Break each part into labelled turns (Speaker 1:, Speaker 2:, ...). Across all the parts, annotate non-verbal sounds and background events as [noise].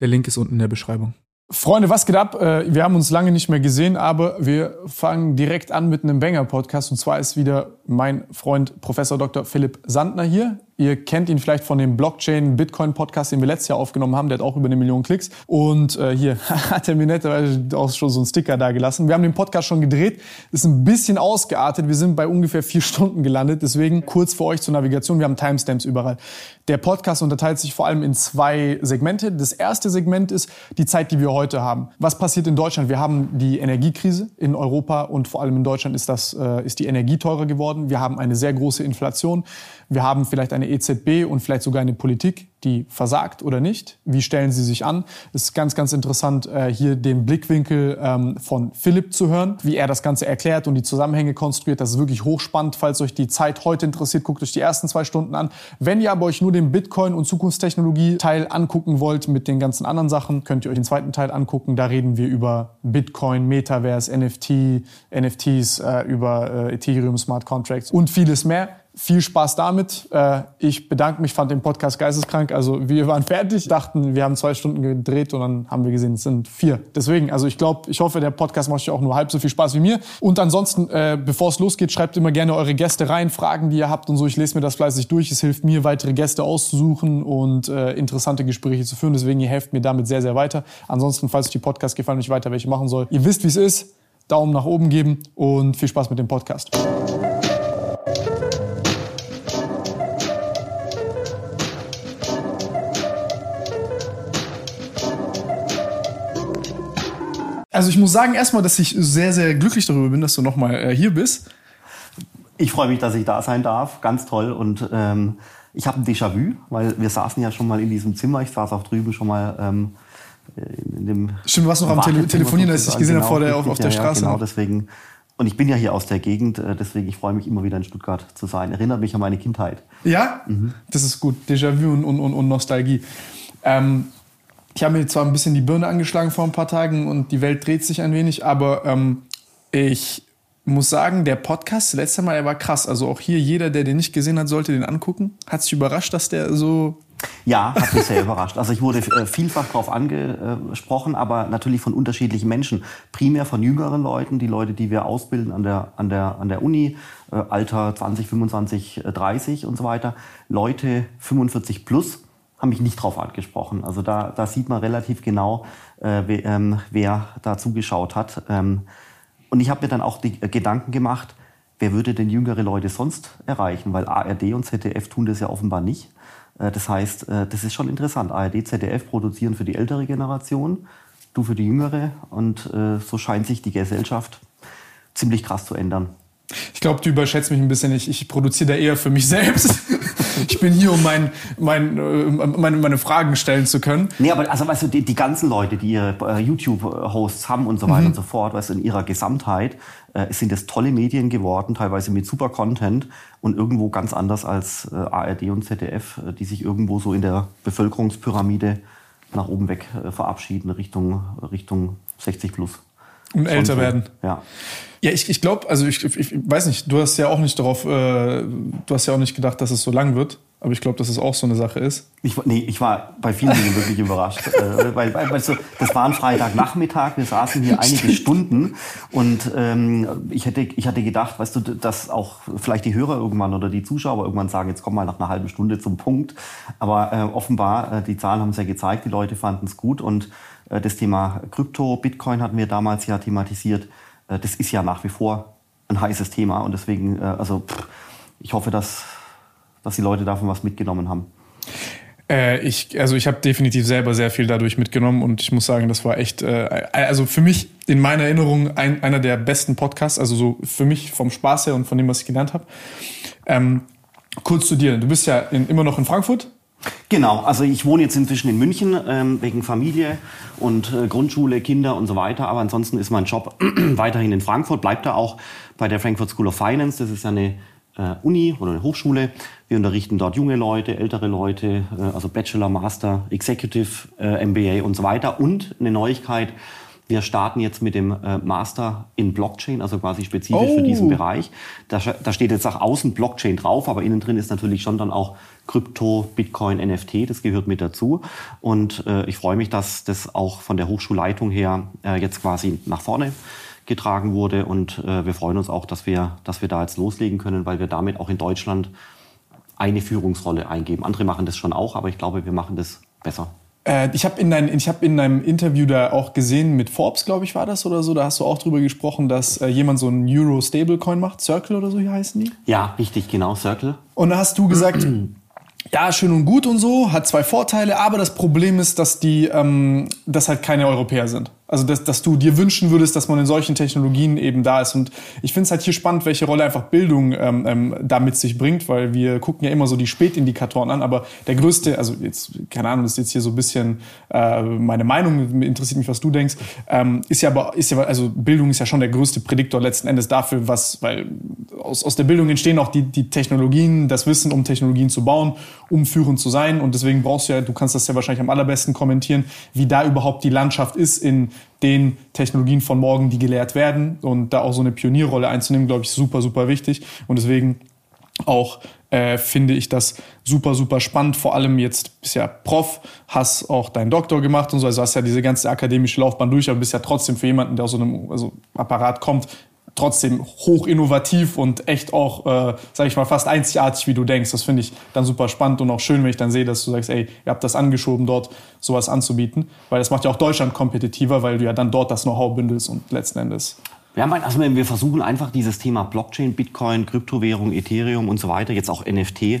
Speaker 1: Der Link ist unten in der Beschreibung.
Speaker 2: Freunde, was geht ab? Äh, wir haben uns lange nicht mehr gesehen, aber wir fangen direkt an mit einem Banger-Podcast. Und zwar ist wieder mein Freund Professor Dr. Philipp Sandner hier. Ihr kennt ihn vielleicht von dem Blockchain-Bitcoin-Podcast, den wir letztes Jahr aufgenommen haben. Der hat auch über eine Million Klicks. Und äh, hier [laughs] hat er mir netterweise auch schon so einen Sticker da gelassen. Wir haben den Podcast schon gedreht. Ist ein bisschen ausgeartet. Wir sind bei ungefähr vier [laughs] Stunden gelandet. Deswegen kurz für euch zur Navigation. Wir haben Timestamps überall. Der Podcast unterteilt sich vor allem in zwei Segmente. Das erste Segment ist die Zeit, die wir heute haben. Was passiert in Deutschland? Wir haben die Energiekrise in Europa und vor allem in Deutschland ist, das, äh, ist die Energie teurer geworden. Wir haben eine sehr große Inflation. Wir haben vielleicht eine EZB und vielleicht sogar eine Politik, die versagt oder nicht. Wie stellen sie sich an? Es ist ganz, ganz interessant, äh, hier den Blickwinkel ähm, von Philipp zu hören, wie er das Ganze erklärt und die Zusammenhänge konstruiert. Das ist wirklich hochspannend. Falls euch die Zeit heute interessiert, guckt euch die ersten zwei Stunden an. Wenn ihr aber euch nur den Bitcoin- und Zukunftstechnologie-Teil angucken wollt mit den ganzen anderen Sachen, könnt ihr euch den zweiten Teil angucken. Da reden wir über Bitcoin, Metaverse, NFT, NFTs, äh, über äh, Ethereum, Smart Contracts und vieles mehr viel Spaß damit. Äh, ich bedanke mich, fand den Podcast geisteskrank. Also wir waren fertig, dachten, wir haben zwei Stunden gedreht und dann haben wir gesehen, es sind vier. Deswegen, also ich glaube, ich hoffe, der Podcast macht euch auch nur halb so viel Spaß wie mir. Und ansonsten, äh, bevor es losgeht, schreibt immer gerne eure Gäste rein, Fragen, die ihr habt und so. Ich lese mir das fleißig durch. Es hilft mir, weitere Gäste auszusuchen und äh, interessante Gespräche zu führen. Deswegen, ihr helft mir damit sehr, sehr weiter. Ansonsten, falls euch die Podcast gefallen und ich weiter welche machen soll, ihr wisst, wie es ist. Daumen nach oben geben und viel Spaß mit dem Podcast. Also ich muss sagen erstmal, dass ich sehr, sehr glücklich darüber bin, dass du nochmal äh, hier bist.
Speaker 3: Ich freue mich, dass ich da sein darf. Ganz toll. Und ähm, ich habe ein Déjà-vu, weil wir saßen ja schon mal in diesem Zimmer. Ich saß auch drüben schon mal ähm, in dem.
Speaker 2: Stimmt, du warst noch am Tele Telefonieren, als ich gesehen genau, habe vor der, auf, auf der Straße.
Speaker 3: Ja, genau, deswegen. Und ich bin ja hier aus der Gegend, äh, deswegen ich freue mich immer wieder in Stuttgart zu sein. Erinnert mich an meine Kindheit.
Speaker 2: Ja, mhm. das ist gut. Déjà-vu und, und, und Nostalgie. Ähm, ich habe mir zwar ein bisschen die Birne angeschlagen vor ein paar Tagen und die Welt dreht sich ein wenig, aber ähm, ich muss sagen, der Podcast, letzte Mal, der war krass. Also auch hier, jeder, der den nicht gesehen hat, sollte den angucken. Hat sich überrascht, dass der so
Speaker 3: ja, hat mich sehr überrascht. Also ich wurde äh, vielfach darauf angesprochen, aber natürlich von unterschiedlichen Menschen. Primär von jüngeren Leuten, die Leute, die wir ausbilden an der, an der, an der Uni, äh, Alter 20, 25, 30 und so weiter. Leute 45 plus haben mich nicht drauf angesprochen. Also da, da sieht man relativ genau, äh, wer, ähm, wer da zugeschaut hat. Ähm, und ich habe mir dann auch die äh, Gedanken gemacht, wer würde denn jüngere Leute sonst erreichen? Weil ARD und ZDF tun das ja offenbar nicht. Äh, das heißt, äh, das ist schon interessant. ARD, ZDF produzieren für die ältere Generation, du für die jüngere. Und äh, so scheint sich die Gesellschaft ziemlich krass zu ändern.
Speaker 2: Ich glaube, du überschätzt mich ein bisschen. Ich, ich produziere da eher für mich selbst. [laughs] ich bin hier, um mein, mein, äh, meine, meine Fragen stellen zu können.
Speaker 3: Nee, aber also, weißt du, die, die ganzen Leute, die ihre äh, YouTube-Hosts haben und so weiter mhm. und so fort, weißt du, in ihrer Gesamtheit, äh, sind das tolle Medien geworden, teilweise mit super Content und irgendwo ganz anders als äh, ARD und ZDF, äh, die sich irgendwo so in der Bevölkerungspyramide nach oben weg verabschieden, Richtung, Richtung 60 plus.
Speaker 2: Und älter
Speaker 3: so.
Speaker 2: werden.
Speaker 3: Ja.
Speaker 2: Ja, ich, ich glaube, also ich, ich weiß nicht, du hast ja auch nicht darauf, äh, du hast ja auch nicht gedacht, dass es so lang wird. Aber ich glaube, dass es auch so eine Sache ist.
Speaker 3: Ich, nee, ich war bei vielen Dingen wirklich überrascht. [laughs] äh, weil, weil, weißt du, das war ein Freitagnachmittag, wir saßen hier einige Stunden und ähm, ich, hätte, ich hatte gedacht, weißt du, dass auch vielleicht die Hörer irgendwann oder die Zuschauer irgendwann sagen, jetzt komm mal nach einer halben Stunde zum Punkt. Aber äh, offenbar, äh, die Zahlen haben es ja gezeigt, die Leute fanden es gut und das Thema Krypto, Bitcoin hatten wir damals ja thematisiert. Äh, das ist ja nach wie vor ein heißes Thema und deswegen, äh, also ich hoffe, dass dass die Leute davon was mitgenommen haben?
Speaker 2: Äh, ich, also ich habe definitiv selber sehr viel dadurch mitgenommen und ich muss sagen, das war echt, äh, also für mich in meiner Erinnerung ein, einer der besten Podcasts, also so für mich vom Spaß her und von dem, was ich gelernt habe. Ähm, kurz zu dir, du bist ja in, immer noch in Frankfurt.
Speaker 3: Genau, also ich wohne jetzt inzwischen in München ähm, wegen Familie und äh, Grundschule, Kinder und so weiter. Aber ansonsten ist mein Job [clears throat] weiterhin in Frankfurt, bleibt da auch bei der Frankfurt School of Finance. Das ist eine äh, Uni oder eine Hochschule. Wir unterrichten dort junge Leute, ältere Leute, äh, also Bachelor, Master, Executive, äh, MBA und so weiter. Und eine Neuigkeit, wir starten jetzt mit dem äh, Master in Blockchain, also quasi spezifisch oh. für diesen oh. Bereich. Da, da, steht jetzt auch außen Blockchain drauf, aber innen drin ist natürlich schon dann auch Krypto, Bitcoin, NFT, das gehört mit dazu. Und äh, ich freue mich, dass das auch von der Hochschulleitung her äh, jetzt quasi nach vorne getragen wurde. Und äh, wir freuen uns auch, dass wir, dass wir da jetzt loslegen können, weil wir damit auch in Deutschland eine Führungsrolle eingeben. Andere machen das schon auch, aber ich glaube, wir machen das besser.
Speaker 2: Äh, ich habe in, dein, hab in deinem Interview da auch gesehen, mit Forbes, glaube ich, war das oder so, da hast du auch drüber gesprochen, dass äh, jemand so einen Euro-Stablecoin macht, Circle oder so hier heißen die?
Speaker 3: Ja, richtig, genau, Circle.
Speaker 2: Und da hast du gesagt, [clears throat] ja, schön und gut und so, hat zwei Vorteile, aber das Problem ist, dass die, ähm, dass halt keine Europäer sind. Also, dass, dass du dir wünschen würdest, dass man in solchen Technologien eben da ist. Und ich finde es halt hier spannend, welche Rolle einfach Bildung ähm, ähm, da mit sich bringt, weil wir gucken ja immer so die Spätindikatoren an. Aber der größte, also jetzt, keine Ahnung, das ist jetzt hier so ein bisschen äh, meine Meinung, interessiert mich, was du denkst, ähm, ist ja aber, ist ja, also Bildung ist ja schon der größte Prädiktor letzten Endes dafür, was, weil aus, aus der Bildung entstehen auch die, die Technologien, das Wissen, um Technologien zu bauen, um führend zu sein. Und deswegen brauchst du ja, du kannst das ja wahrscheinlich am allerbesten kommentieren, wie da überhaupt die Landschaft ist in den Technologien von morgen, die gelehrt werden. Und da auch so eine Pionierrolle einzunehmen, glaube ich, super, super wichtig. Und deswegen auch äh, finde ich das super, super spannend. Vor allem jetzt bist ja Prof, hast auch deinen Doktor gemacht und so, also hast ja diese ganze akademische Laufbahn durch, aber bist ja trotzdem für jemanden, der aus so einem also Apparat kommt, trotzdem hoch innovativ und echt auch, äh, sage ich mal, fast einzigartig, wie du denkst. Das finde ich dann super spannend und auch schön, wenn ich dann sehe, dass du sagst, ey, ihr habt das angeschoben, dort sowas anzubieten. Weil das macht ja auch Deutschland kompetitiver, weil du ja dann dort das Know-how bündelst und letzten Endes.
Speaker 3: Ja, also wir versuchen einfach dieses Thema Blockchain, Bitcoin, Kryptowährung, Ethereum und so weiter, jetzt auch NFT, äh,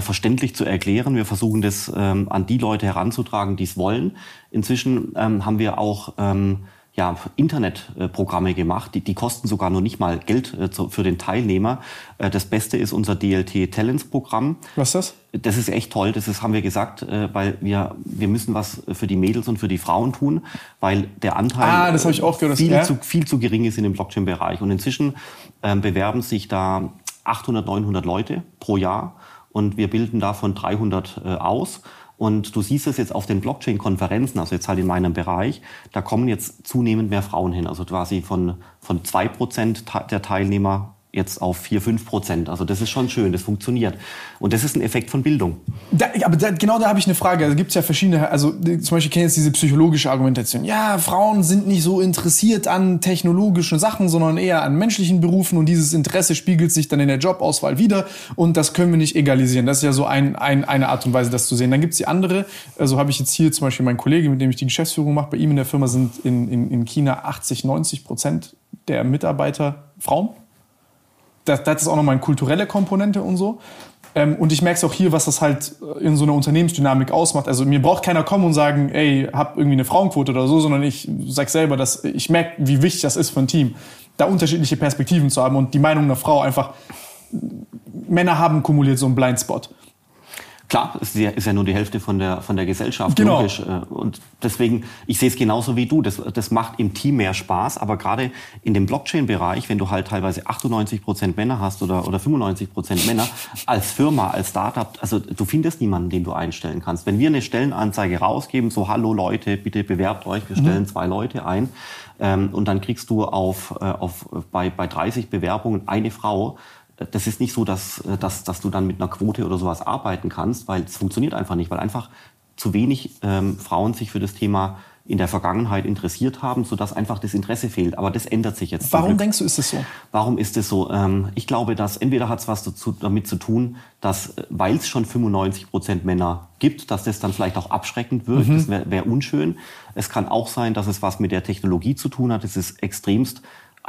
Speaker 3: verständlich zu erklären. Wir versuchen das ähm, an die Leute heranzutragen, die es wollen. Inzwischen ähm, haben wir auch ähm, ja, Internetprogramme gemacht, die, die kosten sogar noch nicht mal Geld äh, für den Teilnehmer. Äh, das Beste ist unser DLT Talents Programm.
Speaker 2: Was ist das?
Speaker 3: Das ist echt toll, das ist, haben wir gesagt, äh, weil wir, wir müssen was für die Mädels und für die Frauen tun, weil der Anteil
Speaker 2: ah, gehört,
Speaker 3: viel,
Speaker 2: ja?
Speaker 3: zu, viel zu gering ist in dem Blockchain-Bereich. Und inzwischen ähm, bewerben sich da 800, 900 Leute pro Jahr und wir bilden davon 300 äh, aus. Und du siehst es jetzt auf den Blockchain-Konferenzen, also jetzt halt in meinem Bereich, da kommen jetzt zunehmend mehr Frauen hin. Also quasi von, von zwei Prozent der Teilnehmer jetzt auf 4, 5 Prozent. Also das ist schon schön, das funktioniert. Und das ist ein Effekt von Bildung.
Speaker 2: Da, aber da, genau da habe ich eine Frage. Also gibt es ja verschiedene, also zum Beispiel kenne ich jetzt diese psychologische Argumentation. Ja, Frauen sind nicht so interessiert an technologischen Sachen, sondern eher an menschlichen Berufen und dieses Interesse spiegelt sich dann in der Jobauswahl wieder und das können wir nicht egalisieren. Das ist ja so ein, ein, eine Art und Weise, das zu sehen. Dann gibt es die andere, also habe ich jetzt hier zum Beispiel meinen Kollege, mit dem ich die Geschäftsführung mache, bei ihm in der Firma sind in, in, in China 80, 90 Prozent der Mitarbeiter Frauen das, das ist auch nochmal eine kulturelle Komponente und so. Ähm, und ich merke es auch hier, was das halt äh, in so einer Unternehmensdynamik ausmacht. Also mir braucht keiner kommen und sagen, ey, hab irgendwie eine Frauenquote oder so, sondern ich sag selber, dass ich merke, wie wichtig das ist für ein Team, da unterschiedliche Perspektiven zu haben und die Meinung einer Frau einfach, Männer haben kumuliert so einen Blindspot.
Speaker 3: Klar, es ist ja, ist ja nur die Hälfte von der, von der Gesellschaft,
Speaker 2: Genau.
Speaker 3: logisch. äh, Und deswegen, ich sehe es genauso wie du. Das, das macht im Team mehr Spaß, aber gerade in dem Blockchain-Bereich, wenn du halt teilweise 98 Prozent Männer hast oder, oder 95 Prozent Männer, als Firma, als Startup, also du findest niemanden, den du einstellen kannst. Wenn wir eine Stellenanzeige rausgeben, so, hallo Leute, bitte bewerbt euch, wir stellen zwei Leute ein, ähm, und dann kriegst du auf, äh, auf, bei, bei 30 Bewerbungen eine Frau, das ist nicht so, dass, dass, dass du dann mit einer Quote oder sowas arbeiten kannst, weil es funktioniert einfach nicht, weil einfach zu wenig ähm, Frauen sich für das Thema in der Vergangenheit interessiert haben, sodass einfach das Interesse fehlt. Aber das ändert sich jetzt.
Speaker 2: Warum denkst du, ist es so?
Speaker 3: Warum ist es so? Ähm, ich glaube, dass entweder hat es was dazu, damit zu tun, dass, äh, weil es schon 95 Prozent Männer gibt, dass das dann vielleicht auch abschreckend wirkt. Das wäre wär unschön. Es kann auch sein, dass es was mit der Technologie zu tun hat. Es ist extremst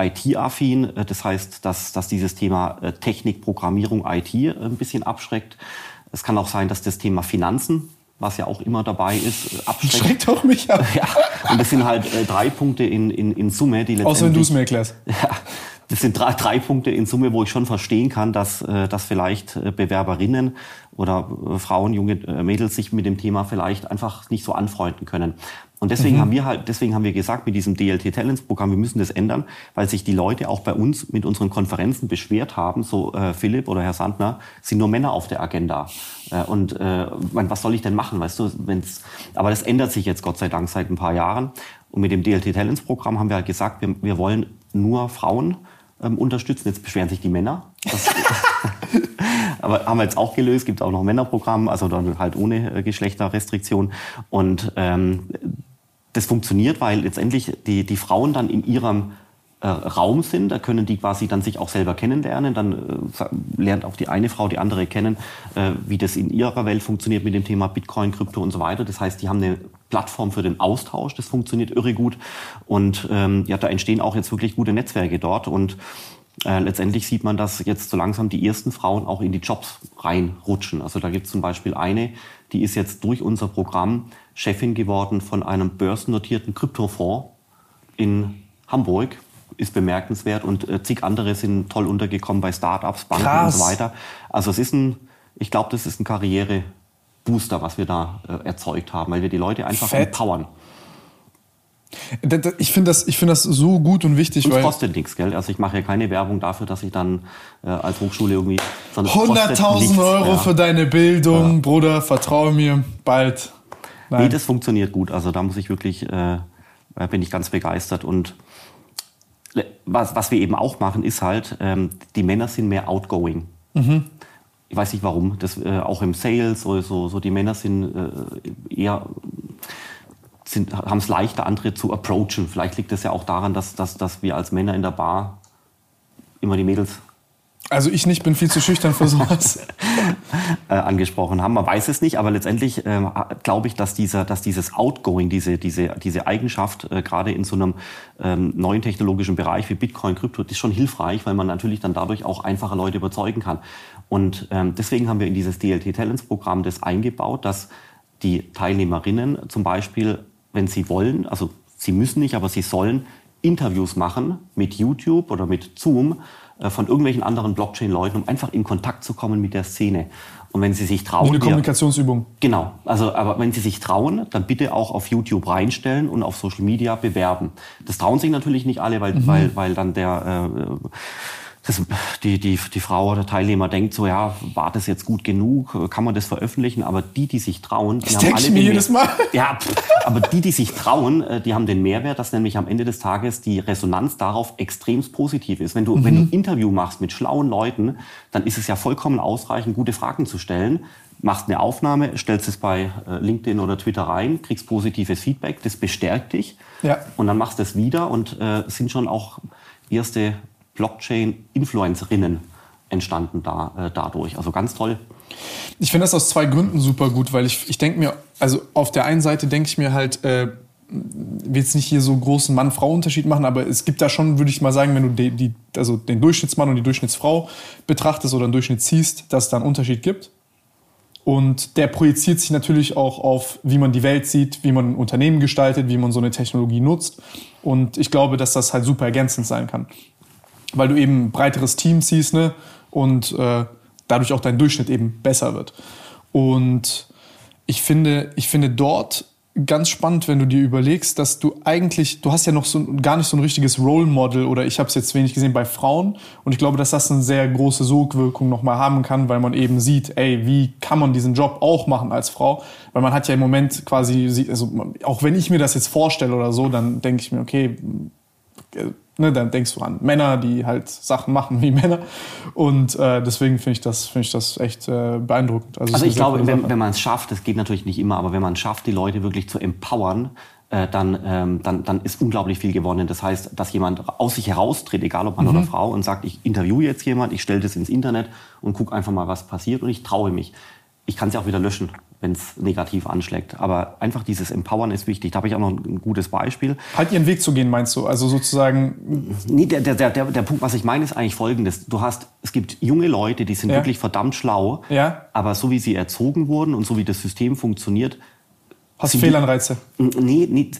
Speaker 3: IT-affin. Äh, Das heißt, dass, dass dieses Thema äh, Technik, Programmierung, IT äh, ein bisschen abschreckt. Es kann auch sein, dass das Thema Finanzen, was ja auch immer dabei ist, abschreckt.
Speaker 2: Schreckt auch mich ab. [laughs]
Speaker 3: Ja, und das sind halt drei Punkte in, in, in Summe, die letztendlich...
Speaker 2: Außer wenn du es mir erklärst. [laughs]
Speaker 3: Ja, das sind drei, drei Punkte in Summe, wo ich schon verstehen kann, dass, dass vielleicht Bewerberinnen oder Frauen, junge Mädels sich mit dem Thema vielleicht einfach nicht so anfreunden können. Und deswegen haben wir halt, deswegen haben wir gesagt, mit diesem DLT Talents Programm, wir müssen das ändern, weil sich die Leute auch bei uns mit unseren Konferenzen beschwert haben, so äh, Philipp oder Herr Sandner, sind nur Männer auf der Agenda. Äh, und äh, man, was soll ich denn machen, weißt du, wenn's, aber das ändert sich jetzt Gott sei Dank seit ein paar Jahren. Und mit dem DLT Talents Programm haben wir halt gesagt, wir, wir wollen nur Frauen ähm, unterstützen. Jetzt beschweren sich die Männer. Das, [laughs] [laughs] aber haben wir jetzt auch gelöst. Gibt auch noch ein Männerprogramm, also dann halt ohne äh, Geschlechterrestriktion. Und ähm, das funktioniert, weil letztendlich die, die Frauen dann in ihrem äh, Raum sind. Da können die quasi dann sich auch selber kennenlernen. Dann äh, lernt auch die eine Frau die andere kennen, äh, wie das in ihrer Welt funktioniert mit dem Thema Bitcoin, Krypto und so weiter. Das heißt, die haben eine Plattform für den Austausch. Das funktioniert irre gut. Und ähm, ja, da entstehen auch jetzt wirklich gute Netzwerke dort. Und äh, letztendlich sieht man, dass jetzt so langsam die ersten Frauen auch in die Jobs reinrutschen. Also da gibt es zum Beispiel eine, die ist jetzt durch unser Programm Chefin geworden von einem börsennotierten Kryptofonds in Hamburg. Ist bemerkenswert und äh, zig andere sind toll untergekommen bei Startups, Banken
Speaker 2: Krass.
Speaker 3: und so weiter. Also es ist ein, ich glaube, das ist ein Karrierebooster, was wir da äh, erzeugt haben, weil wir die Leute einfach
Speaker 2: Fett.
Speaker 3: empowern.
Speaker 2: Ich finde das, ich finde das so gut und wichtig,
Speaker 3: Und es kostet nichts, gell? Also ich mache ja keine Werbung dafür, dass ich dann äh, als Hochschule irgendwie. sondern es kostet
Speaker 2: 100.000
Speaker 3: nichts,
Speaker 2: Euro
Speaker 3: ja.
Speaker 2: für deine Bildung, Bruder, vertraue mir, bald.
Speaker 3: Nee,
Speaker 2: Nein.
Speaker 3: das funktioniert gut. Also da muss ich wirklich, äh, bin ich ganz begeistert. Und was, was wir eben auch machen, ist halt, ähm, die Männer sind mehr outgoing. Ich weiß nicht warum. Das, äh, auch im Sales, so, so, so die Männer sind äh, eher haben es leichter, andere zu approachen. Vielleicht liegt es ja auch daran, dass, dass, dass wir als Männer in der Bar immer die Mädels
Speaker 2: Also ich nicht, bin viel zu schüchtern für sowas. [laughs]
Speaker 3: äh, angesprochen haben. Man weiß es nicht, aber letztendlich ähm, glaube ich, dass, dieser, dass dieses Outgoing, diese, diese, diese Eigenschaft, äh, gerade in so einem ähm, neuen technologischen Bereich wie Bitcoin, Krypto, ist schon hilfreich, weil man natürlich dann dadurch auch einfacher Leute überzeugen kann. Und ähm, deswegen haben wir in dieses DLT Talents Programm das eingebaut, dass die Teilnehmerinnen zum Beispiel, wenn sie wollen, also sie müssen nicht, aber sie sollen Interviews machen mit YouTube oder mit Zoom äh, von irgendwelchen anderen Blockchain-Leuten, um einfach in Kontakt zu kommen mit der Szene. Und wenn sie sich trauen,
Speaker 2: eine Kommunikationsübung.
Speaker 3: Genau, also aber wenn Sie sich trauen, dann bitte auch auf YouTube reinstellen und auf Social Media bewerben. Das trauen sich natürlich nicht alle, weil, weil, weil dann der äh, das, die, die, die Frau oder Teilnehmer denkt so, ja, war das jetzt gut genug? Kann man das veröffentlichen? Aber die, die sich trauen, die
Speaker 2: Das
Speaker 3: haben alle
Speaker 2: ich mir jedes Mal. [laughs]
Speaker 3: Ja, aber die, die sich trauen, äh, die haben den Mehrwert, dass nämlich am Ende des Tages die Resonanz darauf extremst positiv ist. Wenn du, wenn du ein Interview machst mit schlauen Leuten, dann ist es ja vollkommen ausreichend, gute Fragen zu stellen. Machst eine Aufnahme, stellst es bei äh, LinkedIn oder Twitter rein, kriegst positives Feedback, das bestärkt dich.
Speaker 2: Ja.
Speaker 3: Und dann machst du es wieder und äh, sind schon auch erste Blockchain-Influencerinnen entstanden da, äh, dadurch. Also ganz toll.
Speaker 2: Ich finde das aus zwei Gründen super gut, weil ich, ich denke mir, also auf der einen Seite denke ich mir halt, äh, will jetzt nicht hier so großen Mann-Frau-Unterschied machen, aber es gibt da schon, würde ich mal sagen, wenn du die, die, also den Durchschnittsmann und die Durchschnittsfrau betrachtest oder einen Durchschnitt ziehst, dass es da einen Unterschied gibt. Und der projiziert sich natürlich auch auf, wie man die Welt sieht, wie man ein Unternehmen gestaltet, wie man so eine Technologie nutzt. Und ich glaube, dass das halt super ergänzend sein kann. Weil du eben ein breiteres Team siehst, ne? Und äh, dadurch auch dein Durchschnitt eben besser wird. Und ich finde, ich finde dort ganz spannend, wenn du dir überlegst, dass du eigentlich, du hast ja noch so gar nicht so ein richtiges Role Model oder ich habe es jetzt wenig gesehen bei Frauen und ich glaube, dass das eine sehr große Sogwirkung nochmal haben kann, weil man eben sieht, ey, wie kann man diesen Job auch machen als Frau? Weil man hat ja im Moment quasi, also auch wenn ich mir das jetzt vorstelle oder so, dann denke ich mir, okay, ne, dann denkst du an Männer, die halt Sachen machen wie [laughs] Männer. Und äh, deswegen finde ich, das finde ich das echt äh, beeindruckend.
Speaker 3: Also, also ich glaube, wenn, wenn man es schafft, das geht natürlich nicht immer, aber wenn man es schafft, die Leute wirklich zu empowern, äh, dann, ähm, dann, dann ist unglaublich viel gewonnen. Das heißt, dass jemand aus sich heraustritt, egal ob Mann mhm. oder Frau, und sagt, ich interviewe jetzt jemand, ich stelle das ins Internet und gucke einfach mal, was passiert und ich traue mich. Ich kann es ja auch wieder löschen wenn es negativ anschlägt. Aber einfach dieses Empowern ist wichtig. Da habe ich auch noch ein gutes Beispiel.
Speaker 2: Halt ihren Weg zu gehen, meinst du? Also sozusagen.
Speaker 3: Nee, der, der, der, der Punkt, was ich meine, ist eigentlich folgendes. Du hast, es gibt junge Leute, die sind ja. wirklich verdammt schlau, ja. aber so wie sie erzogen wurden und so wie das System funktioniert.
Speaker 2: Hast du Fehlanreize?
Speaker 3: Nee, nee,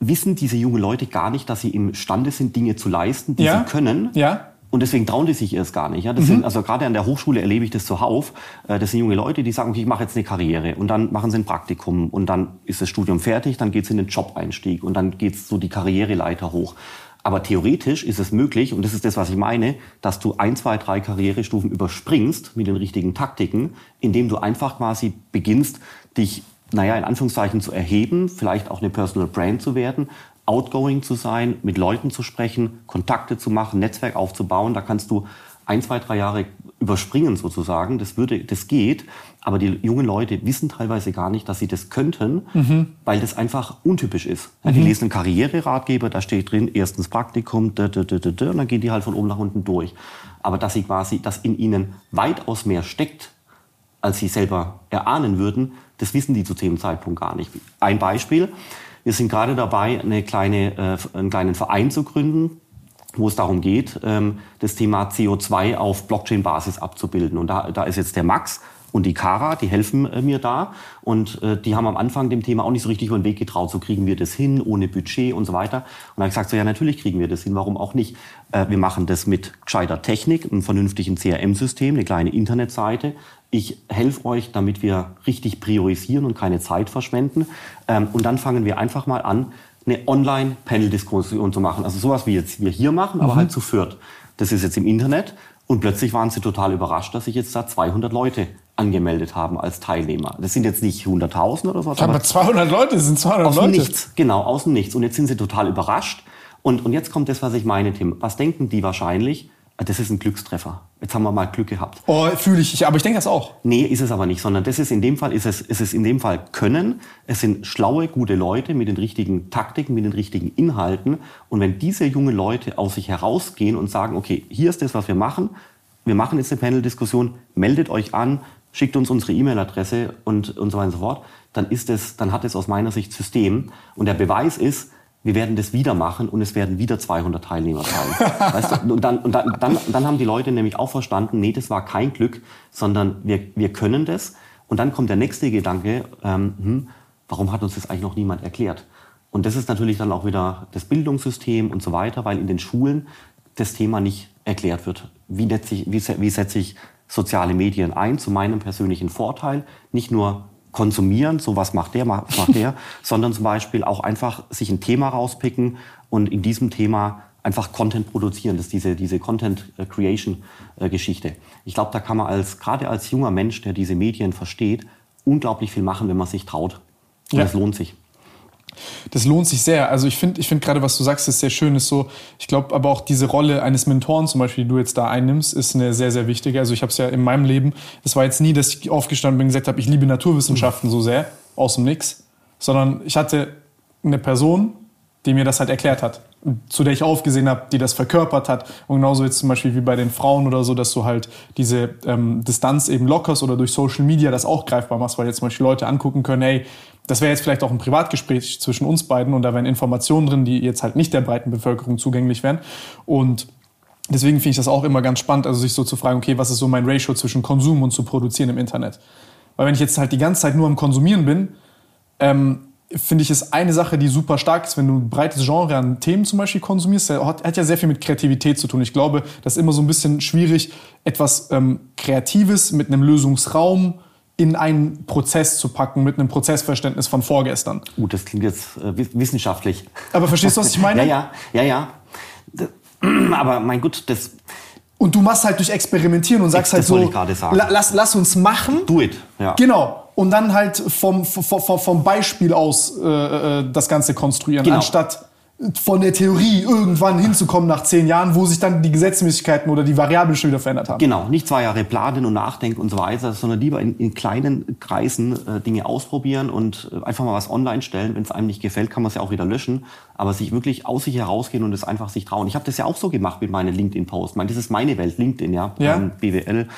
Speaker 3: wissen diese jungen Leute gar nicht, dass sie imstande sind, Dinge zu leisten, die ja. sie können. Ja. Und deswegen trauen die sich erst gar nicht. Ja? Das mhm. sind, also gerade an der Hochschule erlebe ich das zuhauf. Äh, das sind junge Leute, die sagen, okay, ich mache jetzt eine Karriere und dann machen sie ein Praktikum und dann ist das Studium fertig, dann geht's in den Job-Einstieg und dann geht's so die Karriereleiter hoch. Aber theoretisch ist es möglich, und das ist das, was ich meine, dass du ein, zwei, drei Karrierestufen überspringst mit den richtigen Taktiken, indem du einfach quasi beginnst, dich, naja, in Anführungszeichen zu erheben, vielleicht auch eine Personal Brand zu werden, outgoing zu sein, mit Leuten zu sprechen, Kontakte zu machen, Netzwerk aufzubauen. Da kannst du ein, zwei, drei Jahre überspringen sozusagen. Das würde, das geht. Aber die jungen Leute wissen teilweise gar nicht, dass sie das könnten, mhm. weil das einfach untypisch ist. Ja, die mhm. lesen einen Karriereratgeber, da steht drin, erstens Praktikum, da, da, da, da, da, und dann gehen die halt von oben nach unten durch. Aber dass sie quasi, dass in ihnen weitaus mehr steckt, als sie selber erahnen würden, das wissen die zu dem Zeitpunkt gar nicht. Ein Beispiel. Wir sind gerade dabei, eine kleine, äh, einen kleinen Verein zu gründen, wo es darum geht, ähm, das Thema CO2 auf Blockchain-Basis abzubilden. Und da, da ist jetzt der Max und die Kara, die helfen äh, mir da. Und äh, die haben am Anfang dem Thema auch nicht so richtig über den Weg getraut. So kriegen wir das hin, ohne Budget und so weiter. Und da habe ich gesagt, so ja, natürlich kriegen wir das hin. Warum auch nicht? Äh, wir machen das mit gescheiter Technik, einem vernünftigen CRM-System, eine kleine Internetseite, ich helfe euch, damit wir richtig priorisieren und keine Zeit verschwenden. Ähm, und dann fangen wir einfach mal an, eine Online-Panel-Diskussion zu machen. Also sowas wie jetzt wir hier machen, aber mhm. halt zu viert. Das ist jetzt im Internet. Und plötzlich waren sie total überrascht, dass sich jetzt da 200 Leute angemeldet haben als Teilnehmer. Das sind jetzt nicht 100.000 oder sowas.
Speaker 2: Aber 200 Leute sind 200
Speaker 3: aus
Speaker 2: Leute.
Speaker 3: Aus nichts, genau, aus dem Nichts. Und jetzt sind sie total überrascht. Und, und jetzt kommt das, was ich meine, Tim. Was denken die wahrscheinlich? Ah, das ist ein Glückstreffer. Jetzt haben wir mal Glück gehabt.
Speaker 2: Oh, fühle ich, aber ich denke das auch.
Speaker 3: Nee, ist es aber nicht, sondern das ist in dem Fall, ist es, ist es in dem Fall Können. Es sind schlaue, gute Leute mit den richtigen Taktiken, mit den richtigen Inhalten. Und wenn diese jungen Leute aus sich herausgehen und sagen, okay, hier ist das, was wir machen. Wir machen jetzt eine Panel-Diskussion, meldet euch an, schickt uns unsere E-Mail-Adresse und, und so weiter und so fort, dann ist es, dann hat es aus meiner Sicht System. Und der Beweis ist, wir werden das wieder machen und es werden wieder 200 Teilnehmer sein. [laughs] weißt du? Und, dann, und dann, dann, dann haben die Leute nämlich auch verstanden, nee, das war kein Glück, sondern wir, wir können das. Und dann kommt der nächste Gedanke, ähm, hm, warum hat uns das eigentlich noch niemand erklärt? Und das ist natürlich dann auch wieder das Bildungssystem und so weiter, weil in den Schulen das Thema nicht erklärt wird. Wie, ich, wie, wie setze ich soziale Medien ein zu meinem persönlichen Vorteil? Nicht nur konsumieren, so was macht der, was macht der, [laughs] sondern zum Beispiel auch einfach sich ein Thema rauspicken und in diesem Thema einfach Content produzieren. Das ist diese, diese Content Creation äh, Geschichte. Ich glaube, da kann man als, gerade als junger Mensch, der diese Medien versteht, unglaublich viel machen, wenn man sich traut. Und ja. das lohnt sich.
Speaker 2: Das lohnt sich sehr. Also ich finde, ich finde gerade, was du sagst, ist sehr schön. Ist so, ich glaube, aber auch diese Rolle eines Mentoren zum Beispiel, die du jetzt da einnimmst, ist eine sehr, sehr wichtige. Also ich habe es ja in meinem Leben. Es war jetzt nie, dass ich aufgestanden bin und gesagt habe, ich liebe Naturwissenschaften so sehr aus dem Nix, sondern ich hatte eine Person, die mir das halt erklärt hat, zu der ich aufgesehen habe, die das verkörpert hat. Und genauso jetzt zum Beispiel wie bei den Frauen oder so, dass du halt diese ähm, Distanz eben lockerst oder durch Social Media das auch greifbar machst, weil jetzt zum Beispiel Leute angucken können, hey, das wäre jetzt vielleicht auch ein Privatgespräch zwischen uns beiden und da wären Informationen drin, die jetzt halt nicht der breiten Bevölkerung zugänglich wären. Und deswegen finde ich das auch immer ganz spannend, also sich so zu fragen, okay, was ist so mein Ratio zwischen Konsum und zu produzieren im Internet? Weil wenn ich jetzt halt die ganze Zeit nur am Konsumieren bin, ähm, finde ich, ist eine Sache, die super stark ist, wenn du ein breites Genre an Themen zum Beispiel konsumierst. Der hat, hat ja sehr viel mit Kreativität zu tun. Ich glaube, das ist immer so ein bisschen schwierig, etwas ähm, Kreatives mit einem Lösungsraum in einen Prozess zu packen mit einem Prozessverständnis von vorgestern.
Speaker 3: Gut, uh, das klingt jetzt äh, wissenschaftlich.
Speaker 2: Aber verstehst du, was ich meine? [laughs]
Speaker 3: ja, ja, ja, ja. [clears throat] Aber mein Gott, das.
Speaker 2: Und du machst halt durch Experimentieren und sagst
Speaker 3: das
Speaker 2: halt
Speaker 3: so,
Speaker 2: so, lass, lass uns machen.
Speaker 3: Do it, ja.
Speaker 2: Genau. Und dann halt vom, vom, vom Beispiel aus äh, äh, das Ganze konstruieren,
Speaker 3: Genau.
Speaker 2: anstatt von der Theorie irgendwann hinzukommen nach zehn Jahren, wo sich dann die Gesetzmäßigkeiten oder die Variablen schon wieder verändert haben.
Speaker 3: Genau, nicht zwei Jahre planen und nachdenken und so weiter, sondern lieber in, in kleinen Kreisen äh, Dinge ausprobieren und äh, einfach mal was online stellen. Wenn es einem nicht gefällt, kann man es ja auch wieder löschen. Aber sich wirklich aus sich herausgehen und es einfach sich trauen. Ich habe das ja auch so gemacht mit meinen LinkedIn-Posts. Ich meine, das ist meine Welt, LinkedIn, ja.
Speaker 2: Ja.
Speaker 3: Ähm, BWL,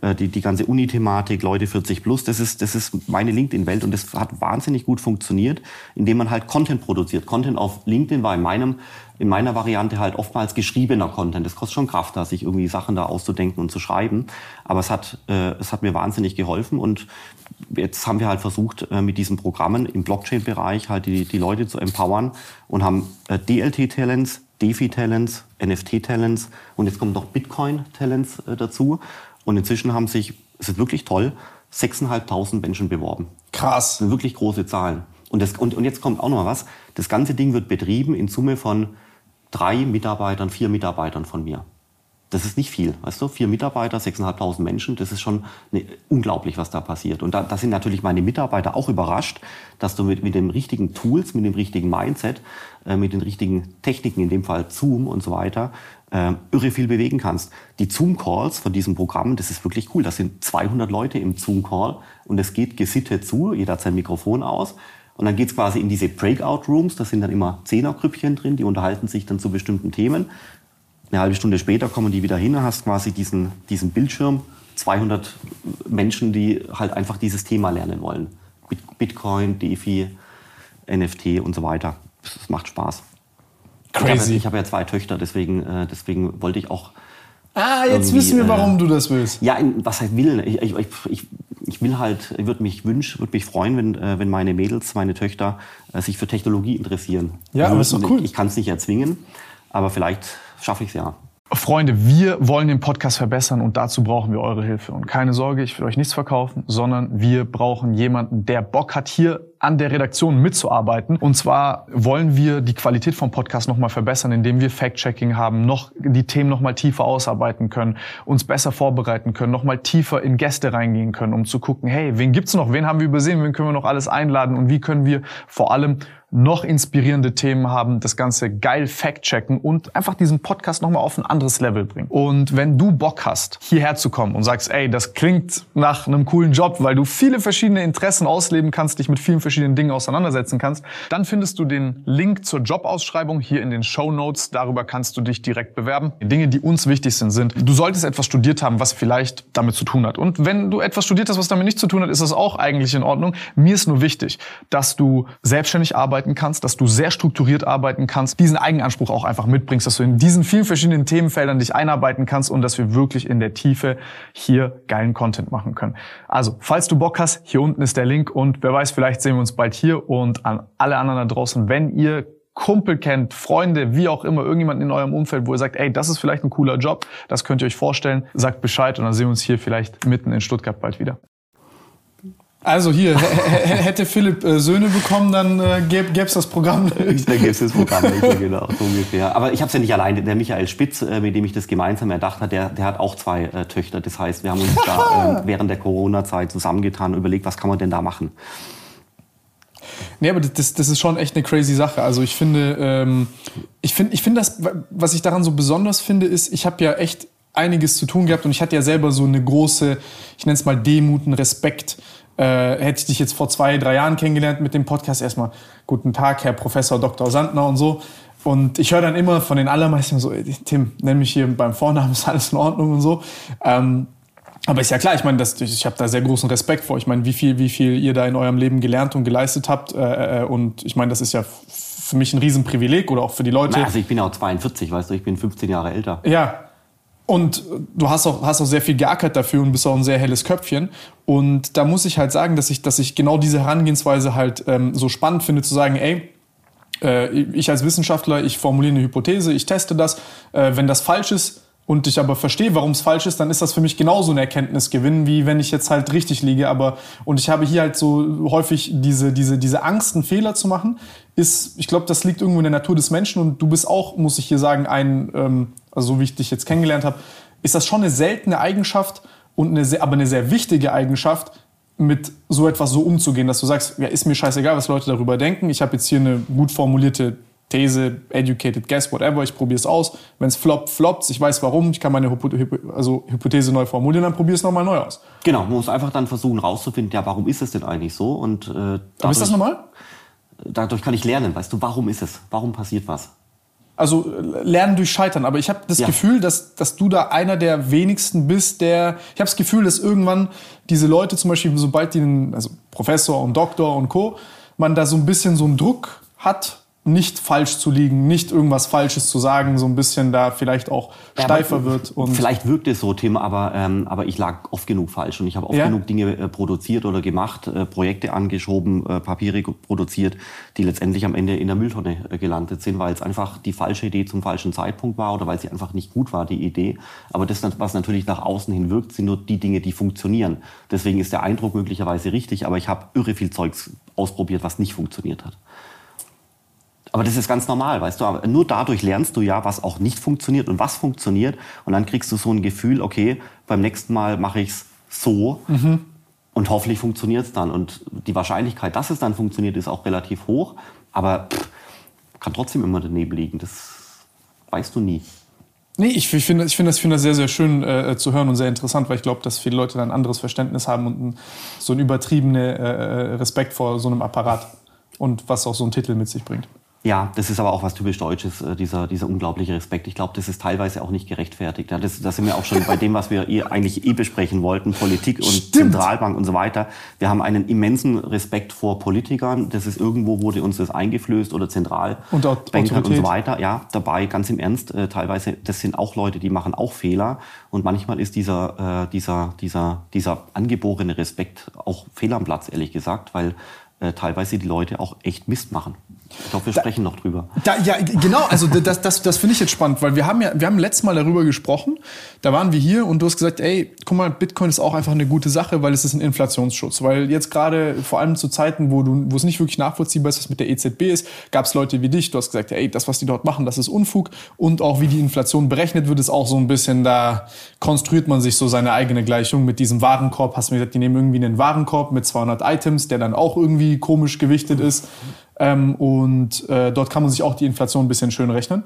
Speaker 3: äh, die, die ganze Uni-Thematik, Leute 40 plus, das ist, das ist meine LinkedIn-Welt und das hat wahnsinnig gut funktioniert, indem man halt Content produziert. Content auf LinkedIn war in meinem in meiner Variante halt oftmals geschriebener Content. Das kostet schon Kraft, da sich irgendwie Sachen da auszudenken und zu schreiben. Aber es hat, äh, es hat mir wahnsinnig geholfen und jetzt haben wir halt versucht, äh, mit diesen Programmen im Blockchain-Bereich halt die, die Leute zu empowern und haben äh, DLT-Talents, DeFi-Talents, NFT-Talents und jetzt kommen noch Bitcoin-Talents äh, dazu. Und inzwischen haben sich, es ist wirklich toll, 6.500 Menschen beworben.
Speaker 2: Krass.
Speaker 3: Das sind wirklich große Zahlen. Und, das, und, und jetzt kommt auch noch mal was. Das ganze Ding wird betrieben in Summe von drei Mitarbeitern, vier Mitarbeitern von mir. Das ist nicht viel, weißt du? Vier Mitarbeiter, 6.500 Menschen, das ist schon ne, unglaublich, was da passiert. Und da, da sind natürlich meine Mitarbeiter auch überrascht, dass du mit, mit den richtigen Tools, mit dem richtigen Mindset, äh, mit den richtigen Techniken, in dem Fall Zoom und so weiter, äh, irre viel bewegen kannst. Die Zoom-Calls von diesem Programm, das ist wirklich cool. Das sind 200 Leute im Zoom-Call und es geht gesittet zu, jeder hat sein Mikrofon aus. Und dann geht's quasi in diese Breakout-Rooms, da sind dann immer Zehnergrüppchen drin, die unterhalten sich dann zu bestimmten Themen. Eine halbe Stunde später kommen die wieder hin und hast quasi diesen, diesen Bildschirm, 200 Menschen, die halt einfach dieses Thema lernen wollen. Bit- Bitcoin, DeFi, NFT und so weiter. Das macht Spaß.
Speaker 2: Crazy.
Speaker 3: ich habe ja zwei Töchter, deswegen, äh, deswegen wollte ich auch
Speaker 2: Ah, jetzt wissen wir,
Speaker 3: äh,
Speaker 2: warum du das willst.
Speaker 3: ja, was heißt will? Ich, ich, ich, ich, will halt, ich würde mich wünschen, würde mich freuen, wenn, äh, wenn meine Mädels, meine Töchter sich für Technologie interessieren.
Speaker 2: Ja, aber ist doch cool.
Speaker 3: Ich kann es nicht erzwingen, aber vielleicht schaffe ich es ja.
Speaker 2: Freunde, wir wollen den Podcast verbessern und dazu brauchen wir eure Hilfe. Und keine Sorge, ich will euch nichts verkaufen, sondern wir brauchen jemanden, der Bock hat, hier an der Redaktion mitzuarbeiten. Und zwar wollen wir die Qualität vom Podcast nochmal verbessern, indem wir Fact-Checking haben, noch die Themen nochmal tiefer ausarbeiten können, uns besser vorbereiten können, nochmal tiefer in Gäste reingehen können, um zu gucken, hey, wen gibt's noch, wen haben wir übersehen, wen können wir noch alles einladen und wie können wir vor allem noch inspirierende Themen haben, das Ganze geil fact-checken und einfach diesen Podcast nochmal auf ein anderes Level bringen. Und wenn du Bock hast, hierher zu kommen und sagst, ey, das klingt nach einem coolen Job, weil du viele verschiedene Interessen ausleben kannst, dich mit vielen verschiedenen Dingen auseinandersetzen kannst, dann findest du den Link zur Jobausschreibung hier in den Show Notes. Darüber kannst du dich direkt bewerben. Die Dinge, die uns wichtig sind, sind, du solltest etwas studiert haben, was vielleicht damit zu tun hat. Und wenn du etwas studiert hast, was damit nichts zu tun hat, ist das auch eigentlich in Ordnung. Mir ist nur wichtig, dass du selbstständig arbeiten kannst, dass du sehr strukturiert arbeiten kannst, diesen Eigenanspruch auch einfach mitbringst, dass du in diesen vielen verschiedenen Themenfeldern dich einarbeiten kannst und dass wir wirklich in der Tiefe hier geilen Content machen können. Also, falls du Bock hast, hier unten ist der Link und wer weiß, vielleicht sehen wir uns bald hier und an alle anderen da draußen, wenn ihr Kumpel kennt, Freunde, wie auch immer, irgendjemanden in eurem Umfeld, wo ihr sagt, ey, das ist vielleicht ein cooler Job, das könnt ihr euch vorstellen, sagt Bescheid und dann sehen wir uns hier vielleicht mitten in Stuttgart bald wieder. Also hier, [laughs] hätte Philipp äh, Söhne bekommen, dann äh, gäbe es das Programm.
Speaker 3: Da gibt es das Programm nicht [laughs] genau, so ungefähr. Aber ich habe es ja nicht alleine. Der Michael Spitz, äh, mit dem ich das gemeinsam erdacht habe, der, der hat auch zwei äh, Töchter. Das heißt, wir haben uns da [laughs] äh, während der Corona-Zeit zusammengetan und überlegt, was kann man denn da machen.
Speaker 2: Nee, aber das, das ist schon echt eine crazy Sache. Also ich finde, ähm, ich finde, ich finde das, was ich daran so besonders finde, ist, ich habe ja echt einiges zu tun gehabt und ich hatte ja selber so eine große, ich nenne es mal Demut, Respekt. Äh, hätte ich dich jetzt vor zwei, drei Jahren kennengelernt mit dem Podcast, erstmal guten Tag, Herr Professor Dr. Sandner und so. Und ich höre dann immer von den allermeisten so, Tim, nenn mich hier beim Vornamen, ist alles in Ordnung und so. Ähm, aber ist ja klar, ich meine, das, ich habe da sehr großen Respekt vor. Ich meine, wie viel, wie viel ihr da in eurem Leben gelernt und geleistet habt. Äh, äh, und ich meine, das ist ja für mich ein Riesenprivileg oder auch für die Leute.
Speaker 3: Also ich bin auch 42, weißt du, ich bin 15 Jahre älter.
Speaker 2: Ja. Und du hast auch, hast auch sehr viel geackert dafür und bist auch ein sehr helles Köpfchen. Und da muss ich halt sagen, dass ich, dass ich genau diese Herangehensweise halt ähm, so spannend finde, zu sagen, ey, äh, ich als Wissenschaftler, ich formuliere eine Hypothese, ich teste das. Äh, wenn das falsch ist, und ich aber verstehe, warum es falsch ist, dann ist das für mich genauso ein Erkenntnisgewinn, wie wenn ich jetzt halt richtig liege. Aber und ich habe hier halt so häufig diese diese diese Angst, einen Fehler zu machen, ist, ich glaube, das liegt irgendwo in der Natur des Menschen. Und du bist auch, muss ich hier sagen, ein, ähm, also so wie ich dich jetzt kennengelernt habe, ist das schon eine seltene Eigenschaft und eine sehr, aber eine sehr wichtige Eigenschaft, mit so etwas so umzugehen, dass du sagst, ja, ist mir scheißegal, was Leute darüber denken. Ich habe jetzt hier eine gut formulierte These, educated guess, whatever, ich probiere es aus. Wenn es floppt, floppt Ich weiß warum, ich kann meine Hypo also Hypothese neu formulieren, dann probiere es nochmal neu aus.
Speaker 3: Genau, man muss einfach dann versuchen rauszufinden, ja, warum ist es denn eigentlich so? Und, äh, dadurch,
Speaker 2: Aber ist das normal?
Speaker 3: Dadurch kann ich lernen, weißt du, warum ist es? Warum passiert was?
Speaker 2: Also lernen durch Scheitern. Aber ich habe das ja. Gefühl, dass, dass du da einer der wenigsten bist, der. Ich habe das Gefühl, dass irgendwann diese Leute zum Beispiel, sobald die, einen, also Professor und Doktor und Co., man da so ein bisschen so einen Druck hat, nicht falsch zu liegen, nicht irgendwas Falsches zu sagen, so ein bisschen da vielleicht auch steifer ja, wird.
Speaker 3: Und vielleicht wirkt es so, Tim, aber, ähm, aber ich lag oft genug falsch und ich habe oft ja? genug Dinge äh, produziert oder gemacht, äh, Projekte angeschoben, äh, Papiere produziert, die letztendlich am Ende in der Mülltonne äh, gelandet sind, weil es einfach die falsche Idee zum falschen Zeitpunkt war oder weil sie einfach nicht gut war, die Idee. Aber das, was natürlich nach außen hin wirkt, sind nur die Dinge, die funktionieren. Deswegen ist der Eindruck möglicherweise richtig, aber ich habe irre viel Zeugs ausprobiert, was nicht funktioniert hat. Aber das ist ganz normal, weißt du. Aber nur dadurch lernst du ja, was auch nicht funktioniert und was funktioniert. Und dann kriegst du so ein Gefühl, okay, beim nächsten Mal mache ich es so. Mhm. Und hoffentlich funktioniert es dann. Und die Wahrscheinlichkeit, dass es dann funktioniert, ist auch relativ hoch. Aber pff, kann trotzdem immer daneben liegen. Das weißt du nie.
Speaker 2: Nee, ich, ich finde ich find das, find das sehr, sehr schön äh, zu hören und sehr interessant, weil ich glaube, dass viele Leute dann ein anderes Verständnis haben und ein, so einen übertriebenen äh, äh, Respekt vor so einem Apparat und was auch so ein Titel mit sich bringt.
Speaker 3: Ja, das ist aber auch was typisch Deutsches, äh, dieser, dieser unglaubliche Respekt. Ich glaube, das ist teilweise auch nicht gerechtfertigt. Ja, das, das sind wir auch schon bei dem, was wir eh, eigentlich eh besprechen wollten, Politik und Stimmt. Zentralbank und so weiter. Wir haben einen immensen Respekt vor Politikern. Das ist irgendwo, wurde uns das eingeflößt oder Zentralbanker und, und so weiter. Ja, dabei, ganz im Ernst, äh, teilweise, das sind auch Leute, die machen auch Fehler. Und manchmal ist dieser, äh, dieser, dieser, dieser angeborene Respekt auch fehl am Platz, ehrlich gesagt, weil äh, teilweise die Leute auch echt Mist machen. Ich glaube, wir da, sprechen noch drüber.
Speaker 2: Da, ja, genau. Also das, das, das finde ich jetzt spannend, weil wir haben ja, wir haben letztes Mal darüber gesprochen. Da waren wir hier und du hast gesagt, ey, guck mal, Bitcoin ist auch einfach eine gute Sache, weil es ist ein Inflationsschutz. Weil jetzt gerade, vor allem zu Zeiten, wo du, wo es nicht wirklich nachvollziehbar ist, was mit der EZB ist, gab es Leute wie dich. Du hast gesagt, ey, das, was die dort machen, das ist Unfug. Und auch wie die Inflation berechnet wird, ist auch so ein bisschen, da konstruiert man sich so seine eigene Gleichung mit diesem Warenkorb. Hast du mir gesagt, die nehmen irgendwie einen Warenkorb mit 200 Items, der dann auch irgendwie komisch gewichtet ist. Ähm, und äh, dort kann man sich auch die Inflation ein bisschen schön rechnen.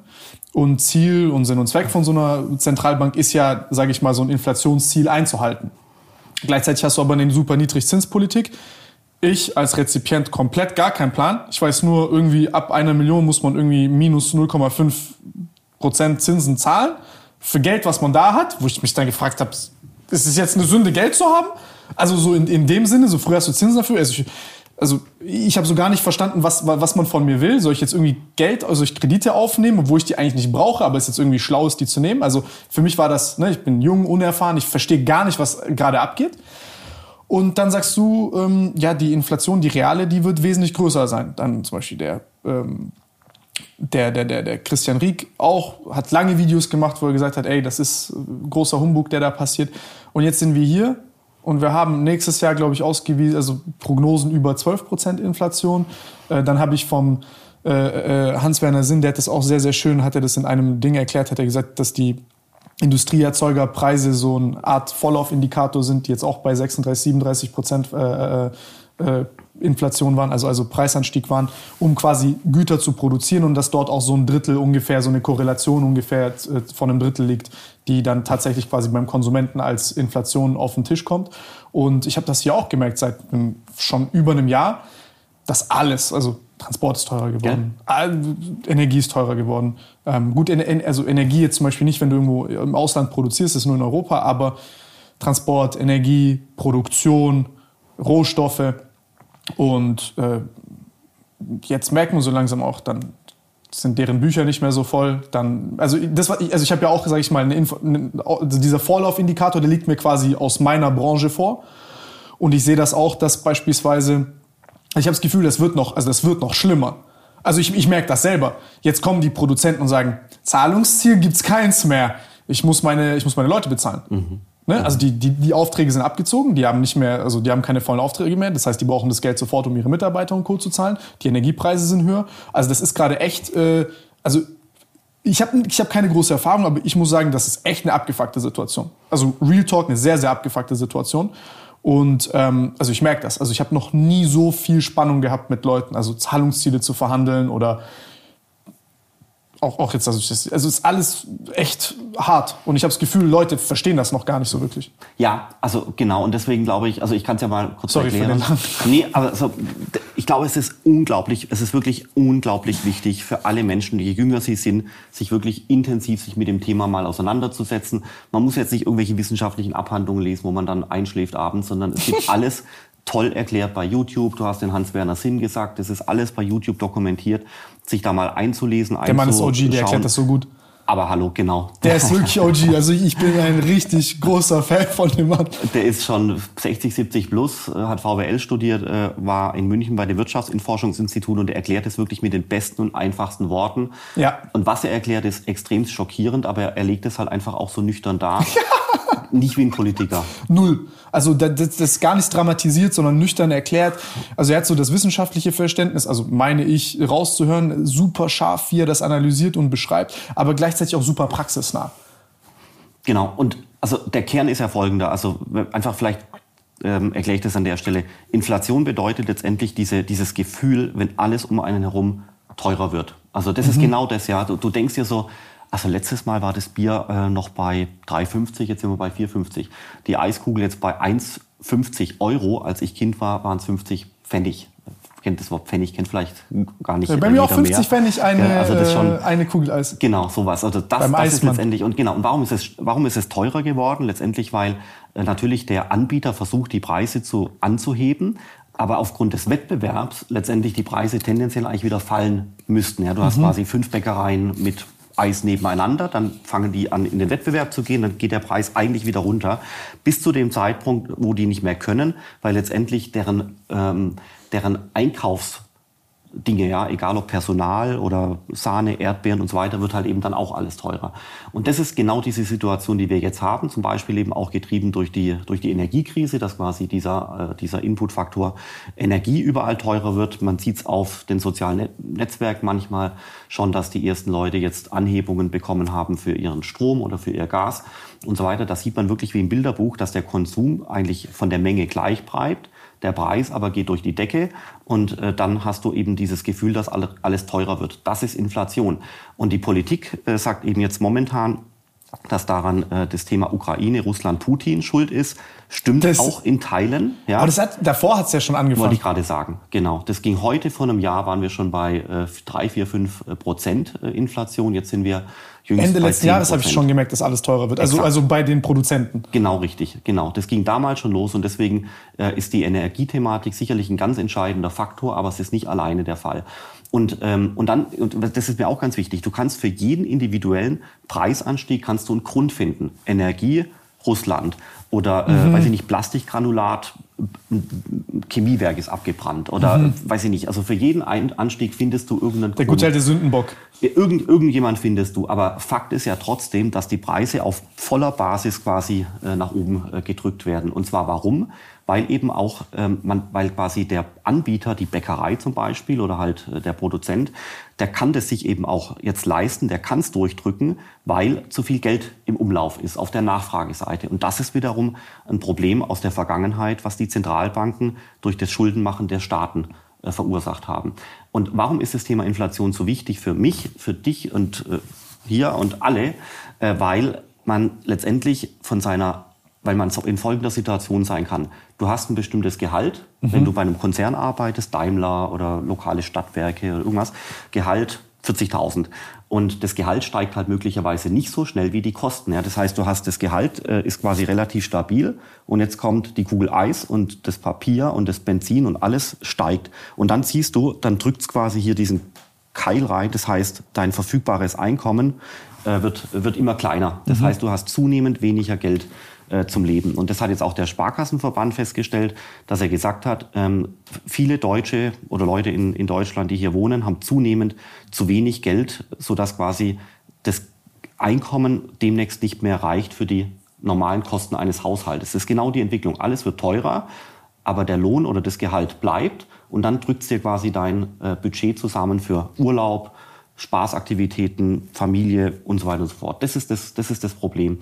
Speaker 2: Und Ziel und Sinn und Zweck von so einer Zentralbank ist ja, sage ich mal, so ein Inflationsziel einzuhalten. Gleichzeitig hast du aber eine super Niedrigzinspolitik. Ich als Rezipient komplett gar keinen Plan. Ich weiß nur, irgendwie ab einer Million muss man irgendwie minus 0,5 Prozent Zinsen zahlen für Geld, was man da hat, wo ich mich dann gefragt habe, ist es jetzt eine Sünde, Geld zu haben? Also so in, in dem Sinne, so früher hast du Zinsen dafür. Also ich, also ich habe so gar nicht verstanden, was, was man von mir will. Soll ich jetzt irgendwie Geld, also ich Kredite aufnehmen, obwohl ich die eigentlich nicht brauche, aber es ist jetzt irgendwie schlau ist, die zu nehmen. Also für mich war das, ne, ich bin jung, unerfahren, ich verstehe gar nicht, was gerade abgeht. Und dann sagst du, ähm, ja, die Inflation, die reale, die wird wesentlich größer sein. Dann zum Beispiel der, ähm, der, der, der, der Christian Rieck auch, hat lange Videos gemacht, wo er gesagt hat, ey, das ist großer Humbug, der da passiert. Und jetzt sind wir hier und wir haben nächstes Jahr, glaube ich, ausgewiesen, also Prognosen über 12 Prozent Inflation. Äh, dann habe ich vom äh, äh, Hans-Werner Sinn, der hat das auch sehr, sehr schön, hat er das in einem Ding erklärt, hat er gesagt, dass die Industrieerzeugerpreise so eine Art Vorlaufindikator sind, die jetzt auch bei 36, 37 Prozent äh, äh, äh, Inflation waren, also, also Preisanstieg waren, um quasi Güter zu produzieren und dass dort auch so ein Drittel ungefähr, so eine Korrelation ungefähr äh, von einem Drittel liegt, die dann tatsächlich quasi beim Konsumenten als Inflation auf den Tisch kommt. Und ich habe das hier auch gemerkt seit schon über einem Jahr, dass alles, also Transport ist teurer geworden, ja. Energie ist teurer geworden. Ähm, gut, also Energie jetzt zum Beispiel nicht, wenn du irgendwo im Ausland produzierst, ist nur in Europa, aber Transport, Energie, Produktion, Rohstoffe, und äh, jetzt merkt man so langsam auch, dann sind deren Bücher nicht mehr so voll. Dann, also das also ich habe ja auch, sage ich mal, eine Info, eine, also dieser Vorlaufindikator, der liegt mir quasi aus meiner Branche vor. Und ich sehe das auch, dass beispielsweise, ich habe das Gefühl, das wird noch, also das wird noch schlimmer. Also ich, ich merke das selber. Jetzt kommen die Produzenten und sagen, Zahlungsziel gibt's keins mehr Ich muss meine, ich muss meine Leute bezahlen.
Speaker 3: Mhm.
Speaker 2: Ne? Also die, die, die Aufträge sind abgezogen, die haben nicht mehr, also die haben keine vollen Aufträge mehr. Das heißt, die brauchen das Geld sofort, um ihre Mitarbeiter und Co. zu zahlen. Die Energiepreise sind höher. Also das ist gerade echt, äh, also ich habe ich hab keine große Erfahrung, aber ich muss sagen, das ist echt eine abgefuckte Situation. Also Real Talk, eine sehr, sehr abgefuckte Situation. Und ähm, also ich merke das. Also ich habe noch nie so viel Spannung gehabt mit Leuten, also Zahlungsziele zu verhandeln oder auch, auch jetzt, also, also ist alles echt hart. Und ich habe das Gefühl, Leute verstehen das noch gar nicht so wirklich.
Speaker 3: Ja, also genau. Und deswegen glaube ich, also ich kann es ja mal kurz
Speaker 2: Sorry
Speaker 3: erklären.
Speaker 2: Für den
Speaker 3: nee, aber also, ich glaube, es ist unglaublich, es ist wirklich unglaublich wichtig für alle Menschen, je jünger sie sind, sich wirklich intensiv sich mit dem Thema mal auseinanderzusetzen. Man muss jetzt nicht irgendwelche wissenschaftlichen Abhandlungen lesen, wo man dann einschläft abends, sondern es gibt [laughs] alles toll erklärt bei YouTube. Du hast den Hans-Werner Sinn gesagt, das ist alles bei YouTube dokumentiert sich da mal einzulesen.
Speaker 2: Der Mann ist OG, der erklärt das so gut.
Speaker 3: Aber hallo, genau.
Speaker 2: Der ist wirklich OG. Also ich bin ein richtig großer Fan von dem Mann.
Speaker 3: Der ist schon 60, 70 plus, äh, hat VWL studiert, äh, war in München bei dem Wirtschaftsinforschungsinstitut und er erklärt es wirklich mit den besten und einfachsten Worten.
Speaker 2: Ja.
Speaker 3: Und was er erklärt, ist extrem schockierend, aber er legt es halt einfach auch so nüchtern dar. Ja. [laughs] Nicht wie ein Politiker.
Speaker 2: Null. Also das, das ist gar nicht dramatisiert, sondern nüchtern erklärt. Also er hat so das wissenschaftliche Verständnis, also meine ich rauszuhören, super scharf, wie er das analysiert und beschreibt, aber gleichzeitig auch super praxisnah.
Speaker 3: Genau. Und also der Kern ist ja folgender. Also einfach vielleicht ähm, erkläre ich das an der Stelle. Inflation bedeutet letztendlich diese, dieses Gefühl, wenn alles um einen herum teurer wird. Also das mhm. ist genau das, ja. Du, du denkst dir so, also letztes Mal war das Bier äh, noch bei 3,50, jetzt sind wir bei 4,50. Die Eiskugel jetzt bei 1,50 Euro. Als ich Kind war, waren es 50 Pfennig. Kennt das Wort Pfennig, kennt vielleicht gar nicht.
Speaker 2: Ja, bei mir auch 50 mehr. Pfennig eine, ja,
Speaker 3: also das schon,
Speaker 2: äh, eine Kugel Eis.
Speaker 3: Genau, sowas. Also das, das ist letztendlich, und genau, und warum ist es, warum ist es teurer geworden? Letztendlich, weil äh, natürlich der Anbieter versucht, die Preise zu, anzuheben, aber aufgrund des Wettbewerbs letztendlich die Preise tendenziell eigentlich wieder fallen müssten. Ja, du hast mhm. quasi fünf Bäckereien mit Eis nebeneinander, dann fangen die an, in den Wettbewerb zu gehen, dann geht der Preis eigentlich wieder runter, bis zu dem Zeitpunkt, wo die nicht mehr können, weil letztendlich deren, ähm, deren Einkaufs Dinge, ja, egal ob Personal oder Sahne, Erdbeeren und so weiter, wird halt eben dann auch alles teurer. Und das ist genau diese Situation, die wir jetzt haben, zum Beispiel eben auch getrieben durch die, durch die Energiekrise, dass quasi dieser, äh, dieser Inputfaktor Energie überall teurer wird. Man sieht es auf den sozialen Netzwerken manchmal schon, dass die ersten Leute jetzt Anhebungen bekommen haben für ihren Strom oder für ihr Gas und so weiter. Da sieht man wirklich wie im Bilderbuch, dass der Konsum eigentlich von der Menge gleich bleibt der Preis aber geht durch die Decke und äh, dann hast du eben dieses Gefühl, dass alle, alles teurer wird. Das ist Inflation. Und die Politik äh, sagt eben jetzt momentan, dass daran äh, das Thema Ukraine, Russland, Putin schuld ist, stimmt das, auch in Teilen.
Speaker 2: Ja. Aber das hat, davor hat es ja schon angefangen.
Speaker 3: Wollte ich gerade sagen, genau. Das ging heute vor einem Jahr, waren wir schon bei äh, 3, 4, 5 Prozent äh, Inflation. Jetzt sind wir
Speaker 2: Ende letzten Jahres habe ich schon gemerkt, dass alles teurer wird. Also, also bei den Produzenten.
Speaker 3: Genau, richtig. Genau. Das ging damals schon los und deswegen äh, ist die Energiethematik sicherlich ein ganz entscheidender Faktor, aber es ist nicht alleine der Fall. Und, ähm, und dann, und das ist mir auch ganz wichtig, du kannst für jeden individuellen Preisanstieg kannst du einen Grund finden. Energie, Russland oder äh, mhm. weiß ich nicht, Plastikgranulat, Chemiewerk ist abgebrannt oder mhm. weiß ich nicht. Also für jeden Anstieg findest du irgendeinen
Speaker 2: Der gute alte Sündenbock.
Speaker 3: Irgend, irgendjemand findest du. Aber Fakt ist ja trotzdem, dass die Preise auf voller Basis quasi äh, nach oben äh, gedrückt werden. Und zwar warum? Weil eben auch ähm, man, weil quasi der Anbieter, die Bäckerei zum Beispiel oder halt äh, der Produzent, der kann das sich eben auch jetzt leisten, der kann es durchdrücken, weil zu viel Geld im Umlauf ist auf der Nachfrageseite. Und das ist wiederum ein Problem aus der Vergangenheit, was die Zentralbanken durch das Schuldenmachen der Staaten äh, verursacht haben. Und warum ist das Thema Inflation so wichtig für mich, für dich und äh, hier und alle? Äh, weil man letztendlich von seiner weil man in folgender Situation sein kann. Du hast ein bestimmtes Gehalt, mhm. wenn du bei einem Konzern arbeitest, Daimler oder lokale Stadtwerke oder irgendwas, Gehalt 40.000. Und das Gehalt steigt halt möglicherweise nicht so schnell wie die Kosten. Ja, das heißt, du hast das Gehalt äh, ist quasi relativ stabil und jetzt kommt die Kugel Eis und das Papier und das Benzin und alles steigt. Und dann siehst du, dann drückt es quasi hier diesen Keil rein. Das heißt, dein verfügbares Einkommen äh, wird, wird immer kleiner. Das mhm. heißt, du hast zunehmend weniger Geld äh, zum Leben. Und das hat jetzt auch der Sparkassenverband festgestellt, dass er gesagt hat, ähm, viele Deutsche oder Leute in, in Deutschland, die hier wohnen, haben zunehmend zu wenig Geld, sodass quasi das Einkommen demnächst nicht mehr reicht für die normalen Kosten eines Haushaltes. Das ist genau die Entwicklung. Alles wird teurer, aber der Lohn oder das Gehalt bleibt und dann drückt dir quasi dein äh, Budget zusammen für Urlaub, Spaßaktivitäten, Familie und so weiter und so fort. Das ist das, das, ist das Problem.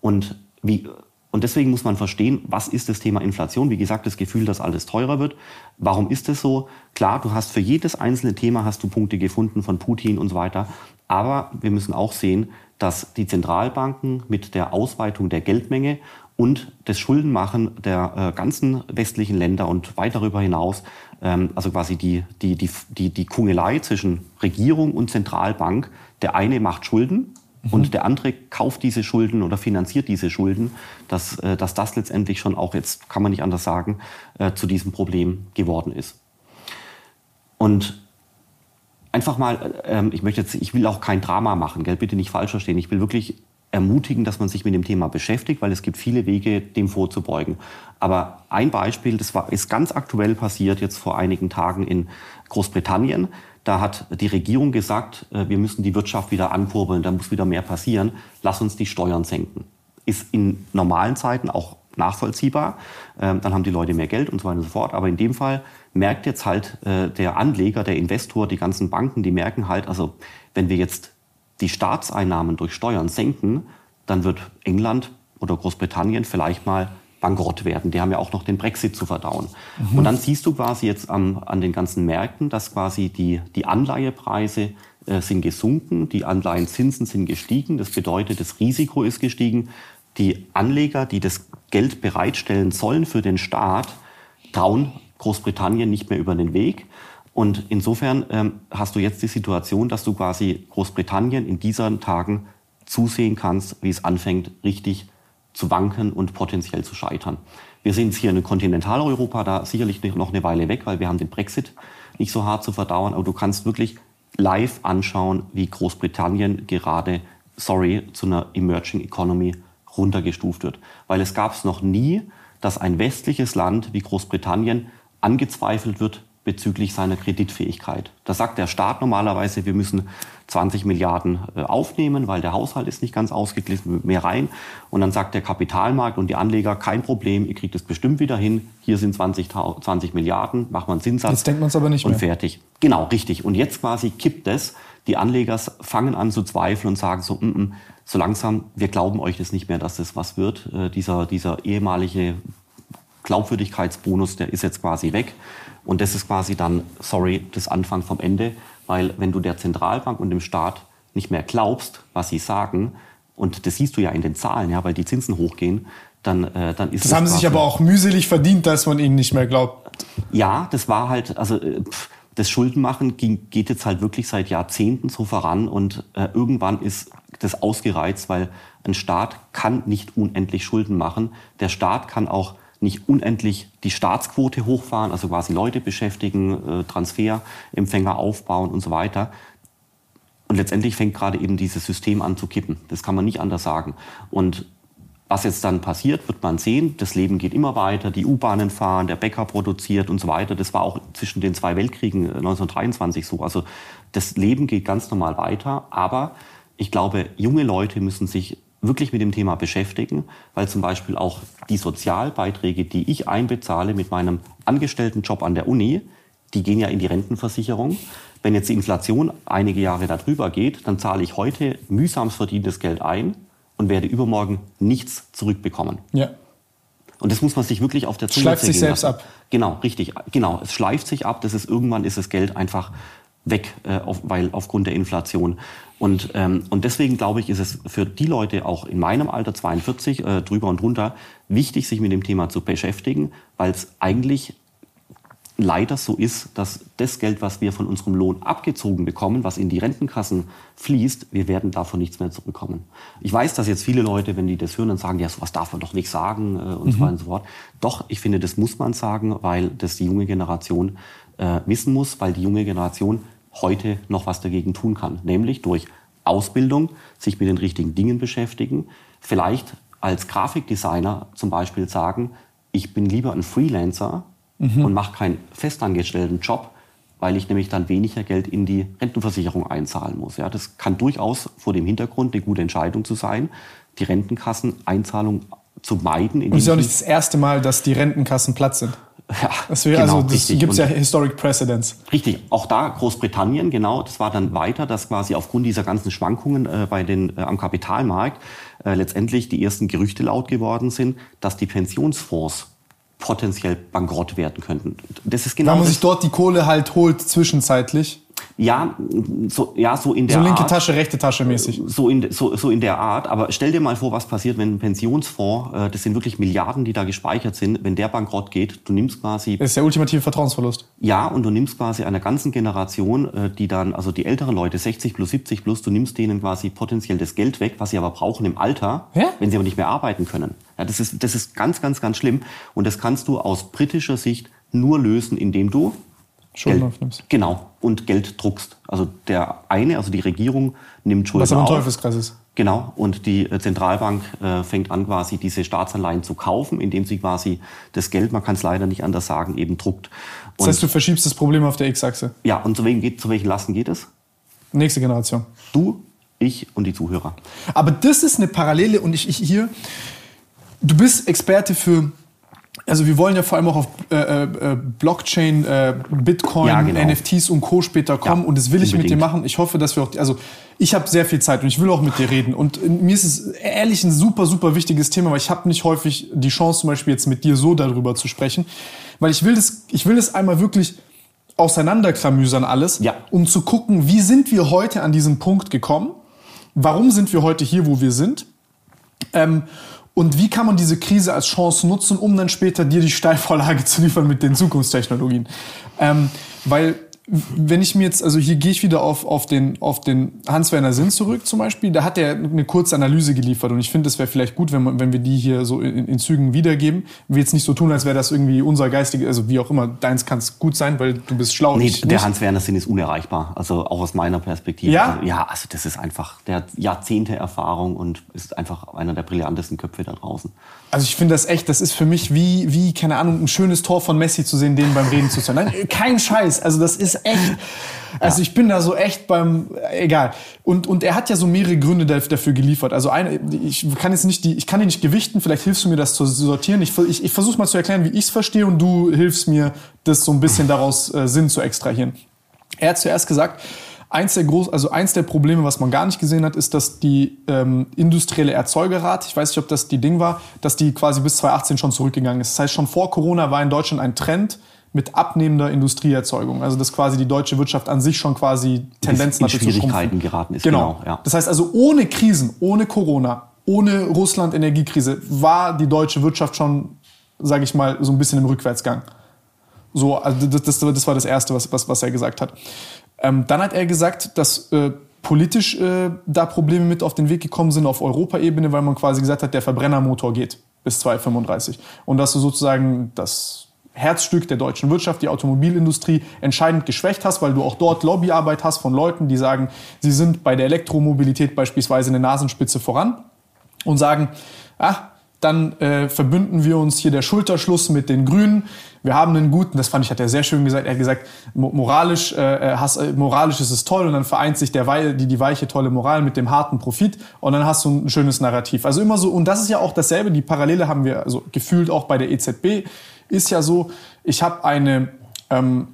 Speaker 3: Und, wie, und deswegen muss man verstehen, was ist das Thema Inflation? Wie gesagt, das Gefühl, dass alles teurer wird. Warum ist es so? Klar, du hast für jedes einzelne Thema hast du Punkte gefunden von Putin und so weiter. Aber wir müssen auch sehen, dass die Zentralbanken mit der Ausweitung der Geldmenge und das Schuldenmachen der äh, ganzen westlichen Länder und weit darüber hinaus, also quasi die, die, die, die, die Kungelei zwischen Regierung und Zentralbank, der eine macht Schulden mhm. und der andere kauft diese Schulden oder finanziert diese Schulden, dass, äh, dass das letztendlich schon auch jetzt, kann man nicht anders sagen, äh, zu diesem Problem geworden ist. Und einfach mal, ähm, ich möchte jetzt, ich will auch kein Drama machen, gell, bitte nicht falsch verstehen. Ich will wirklich ermutigen, dass man sich mit dem Thema beschäftigt, weil es gibt viele Wege, dem vorzubeugen. Aber ein Beispiel, das war, ist ganz aktuell passiert, jetzt vor einigen Tagen in Großbritannien. Da hat die Regierung gesagt, äh, wir müssen die Wirtschaft wieder ankurbeln, da muss wieder mehr passieren, lass uns die Steuern senken. Ist in normalen Zeiten auch nachvollziehbar. Ähm, dann haben die Leute mehr Geld und so weiter und so fort. Aber in dem Fall merkt jetzt halt äh, der Anleger, der Investor, die ganzen Banken, die merken halt, also wenn wir jetzt die Staatseinnahmen durch Steuern senken, dann wird England oder Großbritannien vielleicht mal bankrott werden. Die haben ja auch noch den Brexit zu verdauen. Mhm. Und dann siehst du quasi jetzt an, an den ganzen Märkten, dass quasi die, die Anleihepreise äh, sind gesunken, die Anleihenzinsen sind gestiegen. Das bedeutet, das Risiko ist gestiegen. Die Anleger, die das Geld bereitstellen sollen für den Staat, trauen Großbritannien nicht mehr über den Weg. Und insofern ähm, hast du jetzt die Situation, dass du quasi Großbritannien in diesen Tagen zusehen kannst, wie es anfängt, richtig zu wanken und potenziell zu scheitern. Wir es hier in Kontinentaleuropa da sicherlich noch eine Weile weg, weil wir haben den Brexit nicht so hart zu verdauern. Aber du kannst wirklich live anschauen, wie Großbritannien gerade, sorry, zu einer Emerging Economy runtergestuft wird. Weil es gab es noch nie, dass ein westliches Land wie Großbritannien angezweifelt wird bezüglich seiner Kreditfähigkeit. Da sagt der Staat normalerweise, wir müssen 20 Milliarden äh, aufnehmen, weil der Haushalt ist nicht ganz ausgeglichen, mehr rein. Und dann sagt der Kapitalmarkt und die Anleger, kein Problem, ihr kriegt es bestimmt wieder hin. Hier sind 20, 20 Milliarden, macht man Zinssatz.
Speaker 2: Jetzt denkt man es aber nicht
Speaker 3: und
Speaker 2: mehr.
Speaker 3: Und fertig. Genau, richtig. Und jetzt quasi kippt es. Die Anleger fangen an zu zweifeln und sagen so, mm -mm, so langsam, wir glauben euch das nicht mehr, dass das was wird. Äh, dieser, dieser ehemalige Glaubwürdigkeitsbonus, der ist jetzt quasi weg. Und das ist quasi dann, sorry, das Anfang vom Ende, weil wenn du der Zentralbank und dem Staat nicht mehr glaubst, was sie sagen, und das siehst du ja in den Zahlen, ja, weil die Zinsen hochgehen, dann, äh, dann ist
Speaker 2: das. Das haben sie sich aber auch mühselig verdient, dass man ihnen nicht mehr glaubt.
Speaker 3: Ja, das war halt, also äh, das Schuldenmachen ging, geht jetzt halt wirklich seit Jahrzehnten so voran und äh, irgendwann ist das ausgereizt, weil ein Staat kann nicht unendlich Schulden machen. Der Staat kann auch nicht unendlich die Staatsquote hochfahren, also quasi Leute beschäftigen, äh, Transferempfänger aufbauen und so weiter. Und letztendlich fängt gerade eben dieses System an zu kippen. Das kann man nicht anders sagen. Und was jetzt dann passiert, wird man sehen. Das Leben geht immer weiter, die U-Bahnen fahren, der Bäcker produziert und so weiter. Das war auch zwischen den zwei Weltkriegen 1923 äh, so. Also das Leben geht ganz normal weiter. Aber ich glaube, junge Leute müssen sich wirklich mit dem Thema beschäftigen, weil zum Beispiel auch die Sozialbeiträge, die ich einbezahle mit meinem Angestelltenjob an der Uni, die gehen ja in die Rentenversicherung. Wenn jetzt die Inflation einige Jahre darüber geht, dann zahle ich heute mühsam verdientes Geld ein und werde übermorgen nichts zurückbekommen.
Speaker 2: Ja.
Speaker 3: Und das muss man sich wirklich auf der
Speaker 2: Zunge Schleift sich selbst lassen. ab.
Speaker 3: Genau, richtig. Genau, es schleift sich ab. Das ist irgendwann ist das Geld einfach weg, äh, auf, weil aufgrund der Inflation. Und, ähm, und deswegen glaube ich, ist es für die Leute auch in meinem Alter 42 äh, drüber und drunter wichtig, sich mit dem Thema zu beschäftigen, weil es eigentlich leider so ist, dass das Geld, was wir von unserem Lohn abgezogen bekommen, was in die Rentenkassen fließt, wir werden davon nichts mehr zurückkommen. Ich weiß, dass jetzt viele Leute, wenn die das hören, dann sagen, ja, sowas darf man doch nicht sagen äh, und mhm. so weiter und so fort. Doch, ich finde, das muss man sagen, weil das die junge Generation äh, wissen muss, weil die junge Generation heute noch was dagegen tun kann. Nämlich durch Ausbildung, sich mit den richtigen Dingen beschäftigen, vielleicht als Grafikdesigner zum Beispiel sagen, ich bin lieber ein Freelancer mhm. und mache keinen festangestellten Job, weil ich nämlich dann weniger Geld in die Rentenversicherung einzahlen muss. Ja, das kann durchaus vor dem Hintergrund eine gute Entscheidung zu sein, die Rentenkasseneinzahlung zu meiden.
Speaker 2: Und es ist ja auch nicht das erste Mal, dass die Rentenkassen platt sind.
Speaker 3: Ja,
Speaker 2: das wäre genau, also, das gibt ja Historic Precedents.
Speaker 3: Richtig, auch da Großbritannien, genau, das war dann weiter, dass quasi aufgrund dieser ganzen Schwankungen äh, bei den, äh, am Kapitalmarkt äh, letztendlich die ersten Gerüchte laut geworden sind, dass die Pensionsfonds potenziell bankrott werden könnten.
Speaker 2: Das ist genau. Wenn man sich dort die Kohle halt holt zwischenzeitlich.
Speaker 3: Ja, so, ja, so in der
Speaker 2: Art. So linke Tasche, rechte Tasche mäßig.
Speaker 3: So in, so, so in der Art. Aber stell dir mal vor, was passiert, wenn ein Pensionsfonds, äh, das sind wirklich Milliarden, die da gespeichert sind, wenn der bankrott geht, du nimmst quasi...
Speaker 2: Das ist der ultimative Vertrauensverlust.
Speaker 3: Ja, und du nimmst quasi einer ganzen Generation, äh, die dann, also die älteren Leute, 60 plus, 70 plus, du nimmst denen quasi potenziell das Geld weg, was sie aber brauchen im Alter, ja? wenn sie aber nicht mehr arbeiten können. Ja, das ist, das ist ganz, ganz, ganz schlimm. Und das kannst du aus britischer Sicht nur lösen, indem du
Speaker 2: Schulden Geld, aufnimmst.
Speaker 3: Genau, und Geld druckst. Also der eine, also die Regierung nimmt Schulden
Speaker 2: Was aber ein Teufelskreis ist.
Speaker 3: Genau, und die äh, Zentralbank äh, fängt an, quasi diese Staatsanleihen zu kaufen, indem sie quasi das Geld, man kann es leider nicht anders sagen, eben druckt.
Speaker 2: Und das heißt, du verschiebst das Problem auf der X-Achse.
Speaker 3: Ja, und zu, wem geht, zu welchen Lasten geht es?
Speaker 2: Nächste Generation.
Speaker 3: Du, ich und die Zuhörer.
Speaker 2: Aber das ist eine Parallele und ich, ich hier, du bist Experte für also wir wollen ja vor allem auch auf äh, äh, Blockchain, äh, Bitcoin, ja, genau. NFTs und Co. später kommen ja, und das will ich unbedingt. mit dir machen. Ich hoffe, dass wir auch, also ich habe sehr viel Zeit und ich will auch mit dir reden und äh, mir ist es ehrlich ein super, super wichtiges Thema, weil ich habe nicht häufig die Chance zum Beispiel jetzt mit dir so darüber zu sprechen, weil ich will das, ich will das einmal wirklich auseinanderklamüsern alles,
Speaker 3: ja.
Speaker 2: um zu gucken, wie sind wir heute an diesen Punkt gekommen, warum sind wir heute hier, wo wir sind ähm, und wie kann man diese Krise als Chance nutzen, um dann später dir die Steilvorlage [laughs] zu liefern mit den Zukunftstechnologien? Ähm, weil wenn ich mir jetzt, also hier gehe ich wieder auf, auf den, auf den Hans-Werner Sinn zurück zum Beispiel, da hat er eine kurze Analyse geliefert und ich finde, es wäre vielleicht gut, wenn, man, wenn wir die hier so in, in Zügen wiedergeben. Wir jetzt nicht so tun, als wäre das irgendwie unser geistiger, also wie auch immer, deins kann es gut sein, weil du bist schlau.
Speaker 3: Nee, der Hans-Werner Sinn ist unerreichbar, also auch aus meiner Perspektive.
Speaker 2: Ja?
Speaker 3: Also, ja, also das ist einfach, der hat Jahrzehnte Erfahrung und ist einfach einer der brillantesten Köpfe da draußen.
Speaker 2: Also ich finde das echt, das ist für mich wie, wie, keine Ahnung, ein schönes Tor von Messi zu sehen, dem beim Reden zu hören. Kein Scheiß. Also das ist echt, also ich bin da so echt beim, egal. Und, und er hat ja so mehrere Gründe dafür geliefert. Also eine, ich kann jetzt nicht die, ich kann die nicht gewichten, vielleicht hilfst du mir das zu sortieren. Ich, ich, ich versuche mal zu erklären, wie ich es verstehe und du hilfst mir, das so ein bisschen daraus äh, Sinn zu extrahieren. Er hat zuerst gesagt, Eins der, groß, also eins der Probleme, was man gar nicht gesehen hat, ist, dass die ähm, industrielle Erzeugerrate, ich weiß nicht, ob das die Ding war, dass die quasi bis 2018 schon zurückgegangen ist. Das heißt, schon vor Corona war in Deutschland ein Trend mit abnehmender Industrieerzeugung. Also dass quasi die deutsche Wirtschaft an sich schon quasi Tendenzen
Speaker 3: hatte zu Schwierigkeiten geraten ist.
Speaker 2: Genau. genau ja. Das heißt also ohne Krisen, ohne Corona, ohne Russland-Energiekrise war die deutsche Wirtschaft schon, sage ich mal, so ein bisschen im Rückwärtsgang. So, also das, das, das war das Erste, was, was, was er gesagt hat. Ähm, dann hat er gesagt, dass äh, politisch äh, da Probleme mit auf den Weg gekommen sind auf Europaebene, weil man quasi gesagt hat, der Verbrennermotor geht bis 2035. Und dass du sozusagen das Herzstück der deutschen Wirtschaft, die Automobilindustrie, entscheidend geschwächt hast, weil du auch dort Lobbyarbeit hast von Leuten, die sagen, sie sind bei der Elektromobilität beispielsweise eine Nasenspitze voran und sagen, ah, dann äh, verbünden wir uns hier der Schulterschluss mit den Grünen. Wir haben einen guten, das fand ich, hat er sehr schön gesagt, er hat gesagt, moralisch, äh, hast, äh, moralisch ist es toll und dann vereint sich der, die, die weiche, tolle Moral mit dem harten Profit und dann hast du ein schönes Narrativ. Also immer so, und das ist ja auch dasselbe, die Parallele haben wir also gefühlt auch bei der EZB, ist ja so, ich habe eine, ähm,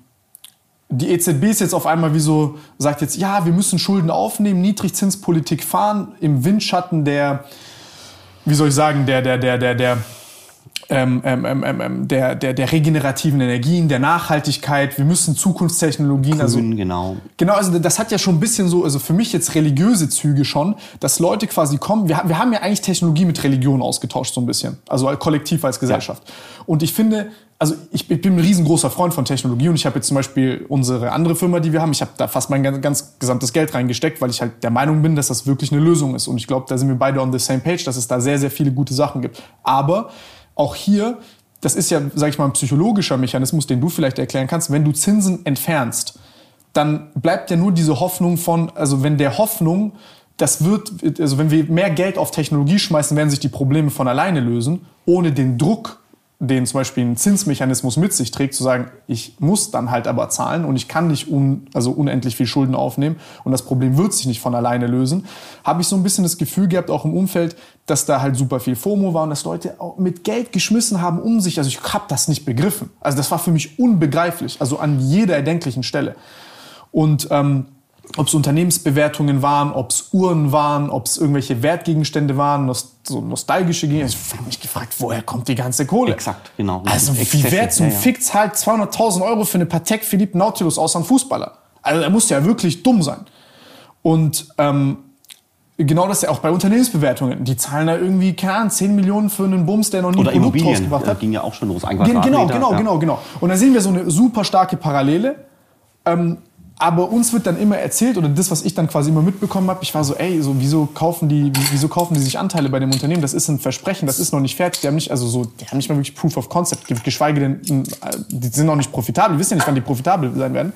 Speaker 2: die EZB ist jetzt auf einmal wie so, sagt jetzt, ja, wir müssen Schulden aufnehmen, Niedrigzinspolitik fahren, im Windschatten der, wie soll ich sagen, der, der, der, der, der, ähm, ähm, ähm, ähm, der, der, der regenerativen Energien, der Nachhaltigkeit, wir müssen Zukunftstechnologien,
Speaker 3: also Grün, also genau.
Speaker 2: Genau, also das hat ja schon ein bisschen so, also für mich jetzt religiöse Züge schon, dass Leute quasi kommen, wir, wir haben ja eigentlich Technologie mit Religion ausgetauscht so ein bisschen, also kollektiv als Gesellschaft. Ja. Und ich finde, also ich, ich, bin ein riesengroßer Freund von Technologie und ich habe jetzt zum Beispiel unsere andere Firma, die wir haben, ich habe da fast mein ganz, ganz, gesamtes Geld reingesteckt, weil ich halt der Meinung bin, dass das wirklich eine Lösung ist. Und ich glaube, da sind wir beide on the same page, dass es da sehr, sehr viele gute Sachen gibt. Aber auch hier, das ist ja, sage ich mal, ein psychologischer Mechanismus, den du vielleicht erklären kannst, wenn du Zinsen entfernst, dann bleibt ja nur diese Hoffnung von, also wenn der Hoffnung, das wird, also wenn wir mehr Geld auf Technologie schmeißen, werden sich die Probleme von alleine lösen, ohne den Druck den zum Beispiel ein Zinsmechanismus mit sich trägt, zu sagen, ich muss dann halt aber zahlen und ich kann nicht un, also unendlich viel Schulden aufnehmen und das Problem wird sich nicht von alleine lösen, habe ich so ein bisschen das Gefühl gehabt, auch im Umfeld, dass da halt super viel FOMO war und dass Leute auch mit Geld geschmissen haben um sich. Also ich habe das nicht begriffen. Also das war für mich unbegreiflich, also an jeder erdenklichen Stelle. Und ähm, ob es Unternehmensbewertungen waren, ob es Uhren waren, ob es irgendwelche Wertgegenstände waren, so nostalgische Gegenstände. Ich habe mich gefragt, woher kommt die ganze Kohle?
Speaker 3: Exakt, genau.
Speaker 2: Also wie wer zum ja, ja. Fick zahlt 200.000 Euro für eine Patek Philippe Nautilus außer ein Fußballer? Also er muss ja wirklich dumm sein. Und ähm, genau das ja auch bei Unternehmensbewertungen. Die zahlen da irgendwie, keine Ahnung, 10 Millionen für einen Bums, der noch nie
Speaker 3: Oder
Speaker 2: ein Produkt
Speaker 3: Immobilien, rausgebracht hat. ging ja auch schon los.
Speaker 2: Ein genau, genau, ja. genau, genau. Und da sehen wir so eine super starke Parallele. Ähm, aber uns wird dann immer erzählt, oder das, was ich dann quasi immer mitbekommen habe, ich war so, ey, so, wieso, kaufen die, wieso kaufen die sich Anteile bei dem Unternehmen? Das ist ein Versprechen, das ist noch nicht fertig. Die haben nicht, also so, die haben nicht mal wirklich Proof of Concept, geschweige denn, die sind noch nicht profitabel, wir wissen ja nicht, wann die profitabel sein werden.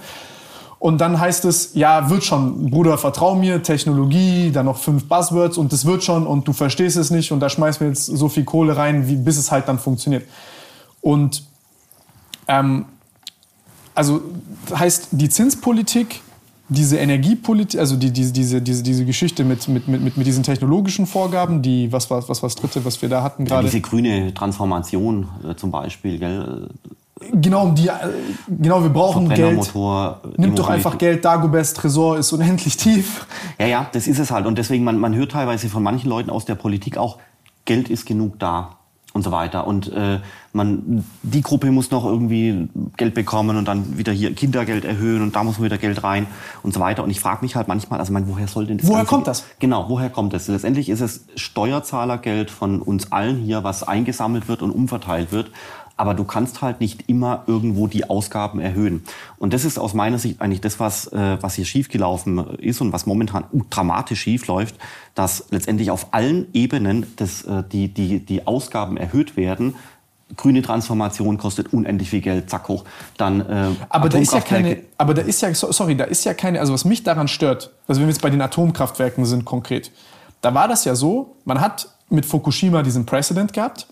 Speaker 2: Und dann heißt es, ja, wird schon, Bruder, vertrau mir, Technologie, dann noch fünf Buzzwords und das wird schon und du verstehst es nicht und da schmeißen wir jetzt so viel Kohle rein, wie, bis es halt dann funktioniert. Und ähm, also heißt die Zinspolitik, diese Energiepolitik, also die, die, diese, diese, diese Geschichte mit, mit, mit, mit diesen technologischen Vorgaben, die, was war was, was dritte, was wir da hatten
Speaker 3: gerade? Ja, diese grüne Transformation äh, zum Beispiel, gell?
Speaker 2: Genau, die, äh, genau, wir brauchen Geld. Nimm doch einfach Geld, Dagobers Tresor ist unendlich tief.
Speaker 3: Ja, ja, das ist es halt. Und deswegen, man, man hört teilweise von manchen Leuten aus der Politik auch, Geld ist genug da und so weiter. Und äh, man, die Gruppe muss noch irgendwie Geld bekommen und dann wieder hier Kindergeld erhöhen und da muss man wieder Geld rein und so weiter. Und ich frage mich halt manchmal, also man, woher soll denn das?
Speaker 2: Woher Ganze kommt das?
Speaker 3: Genau, woher kommt das? Letztendlich ist es Steuerzahlergeld von uns allen hier, was eingesammelt wird und umverteilt wird aber du kannst halt nicht immer irgendwo die Ausgaben erhöhen. Und das ist aus meiner Sicht eigentlich das, was, äh, was hier schiefgelaufen ist und was momentan dramatisch schief läuft, dass letztendlich auf allen Ebenen das, äh, die, die, die Ausgaben erhöht werden, grüne Transformation kostet unendlich viel Geld, zack hoch. Dann
Speaker 2: äh, aber da ist ja keine, aber da ist ja sorry, da ist ja keine, also was mich daran stört, also wenn wir jetzt bei den Atomkraftwerken sind konkret, da war das ja so, man hat mit Fukushima diesen Precedent gehabt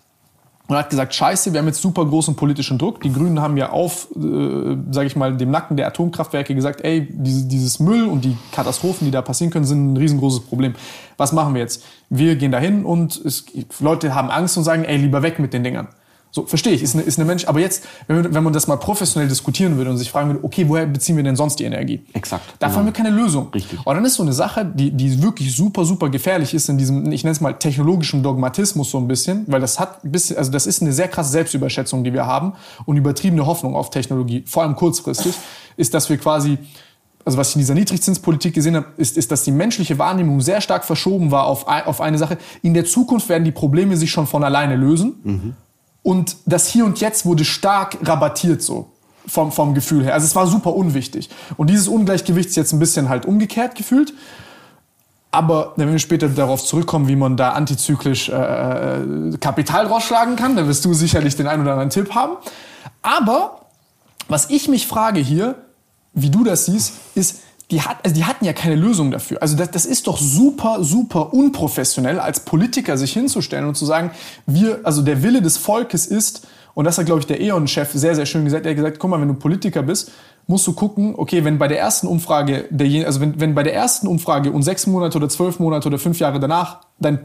Speaker 2: und hat gesagt, scheiße, wir haben jetzt super großen politischen Druck. Die Grünen haben ja auf, äh, sage ich mal, dem Nacken der Atomkraftwerke gesagt, ey, dieses, dieses Müll und die Katastrophen, die da passieren können, sind ein riesengroßes Problem. Was machen wir jetzt? Wir gehen dahin und es, Leute haben Angst und sagen, ey, lieber weg mit den Dingern. So, verstehe ich, ist eine, ist eine Mensch. Aber jetzt, wenn, wenn man das mal professionell diskutieren würde und sich fragen würde, okay, woher beziehen wir denn sonst die Energie?
Speaker 3: Exakt.
Speaker 2: Dafür genau. haben wir keine Lösung. Richtig. Und dann ist so eine Sache, die, die wirklich super, super gefährlich ist in diesem, ich nenne es mal technologischen Dogmatismus so ein bisschen, weil das hat ein bisschen, also das ist eine sehr krasse Selbstüberschätzung, die wir haben und übertriebene Hoffnung auf Technologie, vor allem kurzfristig, ist, dass wir quasi also was ich in dieser Niedrigzinspolitik gesehen habe, ist, ist, dass die menschliche Wahrnehmung sehr stark verschoben war auf, auf eine Sache. In der Zukunft werden die Probleme sich schon von alleine lösen. Mhm. Und das Hier und Jetzt wurde stark rabattiert so vom, vom Gefühl her. Also es war super unwichtig. Und dieses Ungleichgewicht ist jetzt ein bisschen halt umgekehrt gefühlt. Aber wenn wir später darauf zurückkommen, wie man da antizyklisch äh, äh, Kapital rausschlagen kann, dann wirst du sicherlich den einen oder anderen Tipp haben. Aber was ich mich frage hier, wie du das siehst, ist, die, hat, also die hatten ja keine Lösung dafür. Also das, das ist doch super, super unprofessionell, als Politiker sich hinzustellen und zu sagen, wir, also der Wille des Volkes ist, und das hat, glaube ich, der E.ON-Chef sehr, sehr schön gesagt, er hat gesagt, guck mal, wenn du Politiker bist, musst du gucken, okay, wenn bei der ersten Umfrage, der, also wenn, wenn bei der ersten Umfrage und sechs Monate oder zwölf Monate oder fünf Jahre danach dein,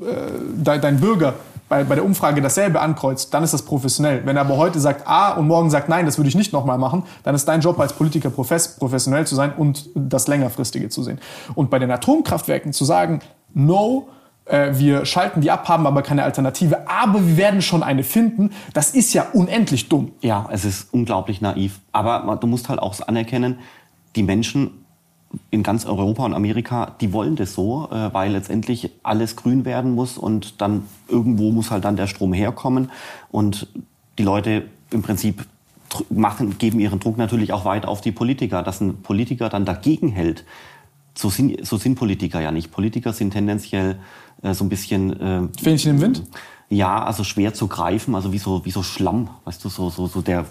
Speaker 2: äh, dein, dein Bürger bei, bei der Umfrage dasselbe ankreuzt, dann ist das professionell. Wenn er aber heute sagt A und morgen sagt Nein, das würde ich nicht nochmal machen, dann ist dein Job als Politiker professionell zu sein und das längerfristige zu sehen. Und bei den Atomkraftwerken zu sagen, no, äh, wir schalten die ab, haben aber keine Alternative, aber wir werden schon eine finden, das ist ja unendlich dumm.
Speaker 3: Ja, es ist unglaublich naiv. Aber du musst halt auch anerkennen, die Menschen in ganz Europa und Amerika, die wollen das so, äh, weil letztendlich alles grün werden muss und dann irgendwo muss halt dann der Strom herkommen und die Leute im Prinzip machen, geben ihren Druck natürlich auch weiter auf die Politiker, dass ein Politiker dann dagegen hält. So sind, so sind Politiker ja nicht. Politiker sind tendenziell äh, so ein bisschen...
Speaker 2: Äh, Fähnchen im Wind?
Speaker 3: Ja, also schwer zu greifen, also wie so, wie so Schlamm, weißt du, so, so, so der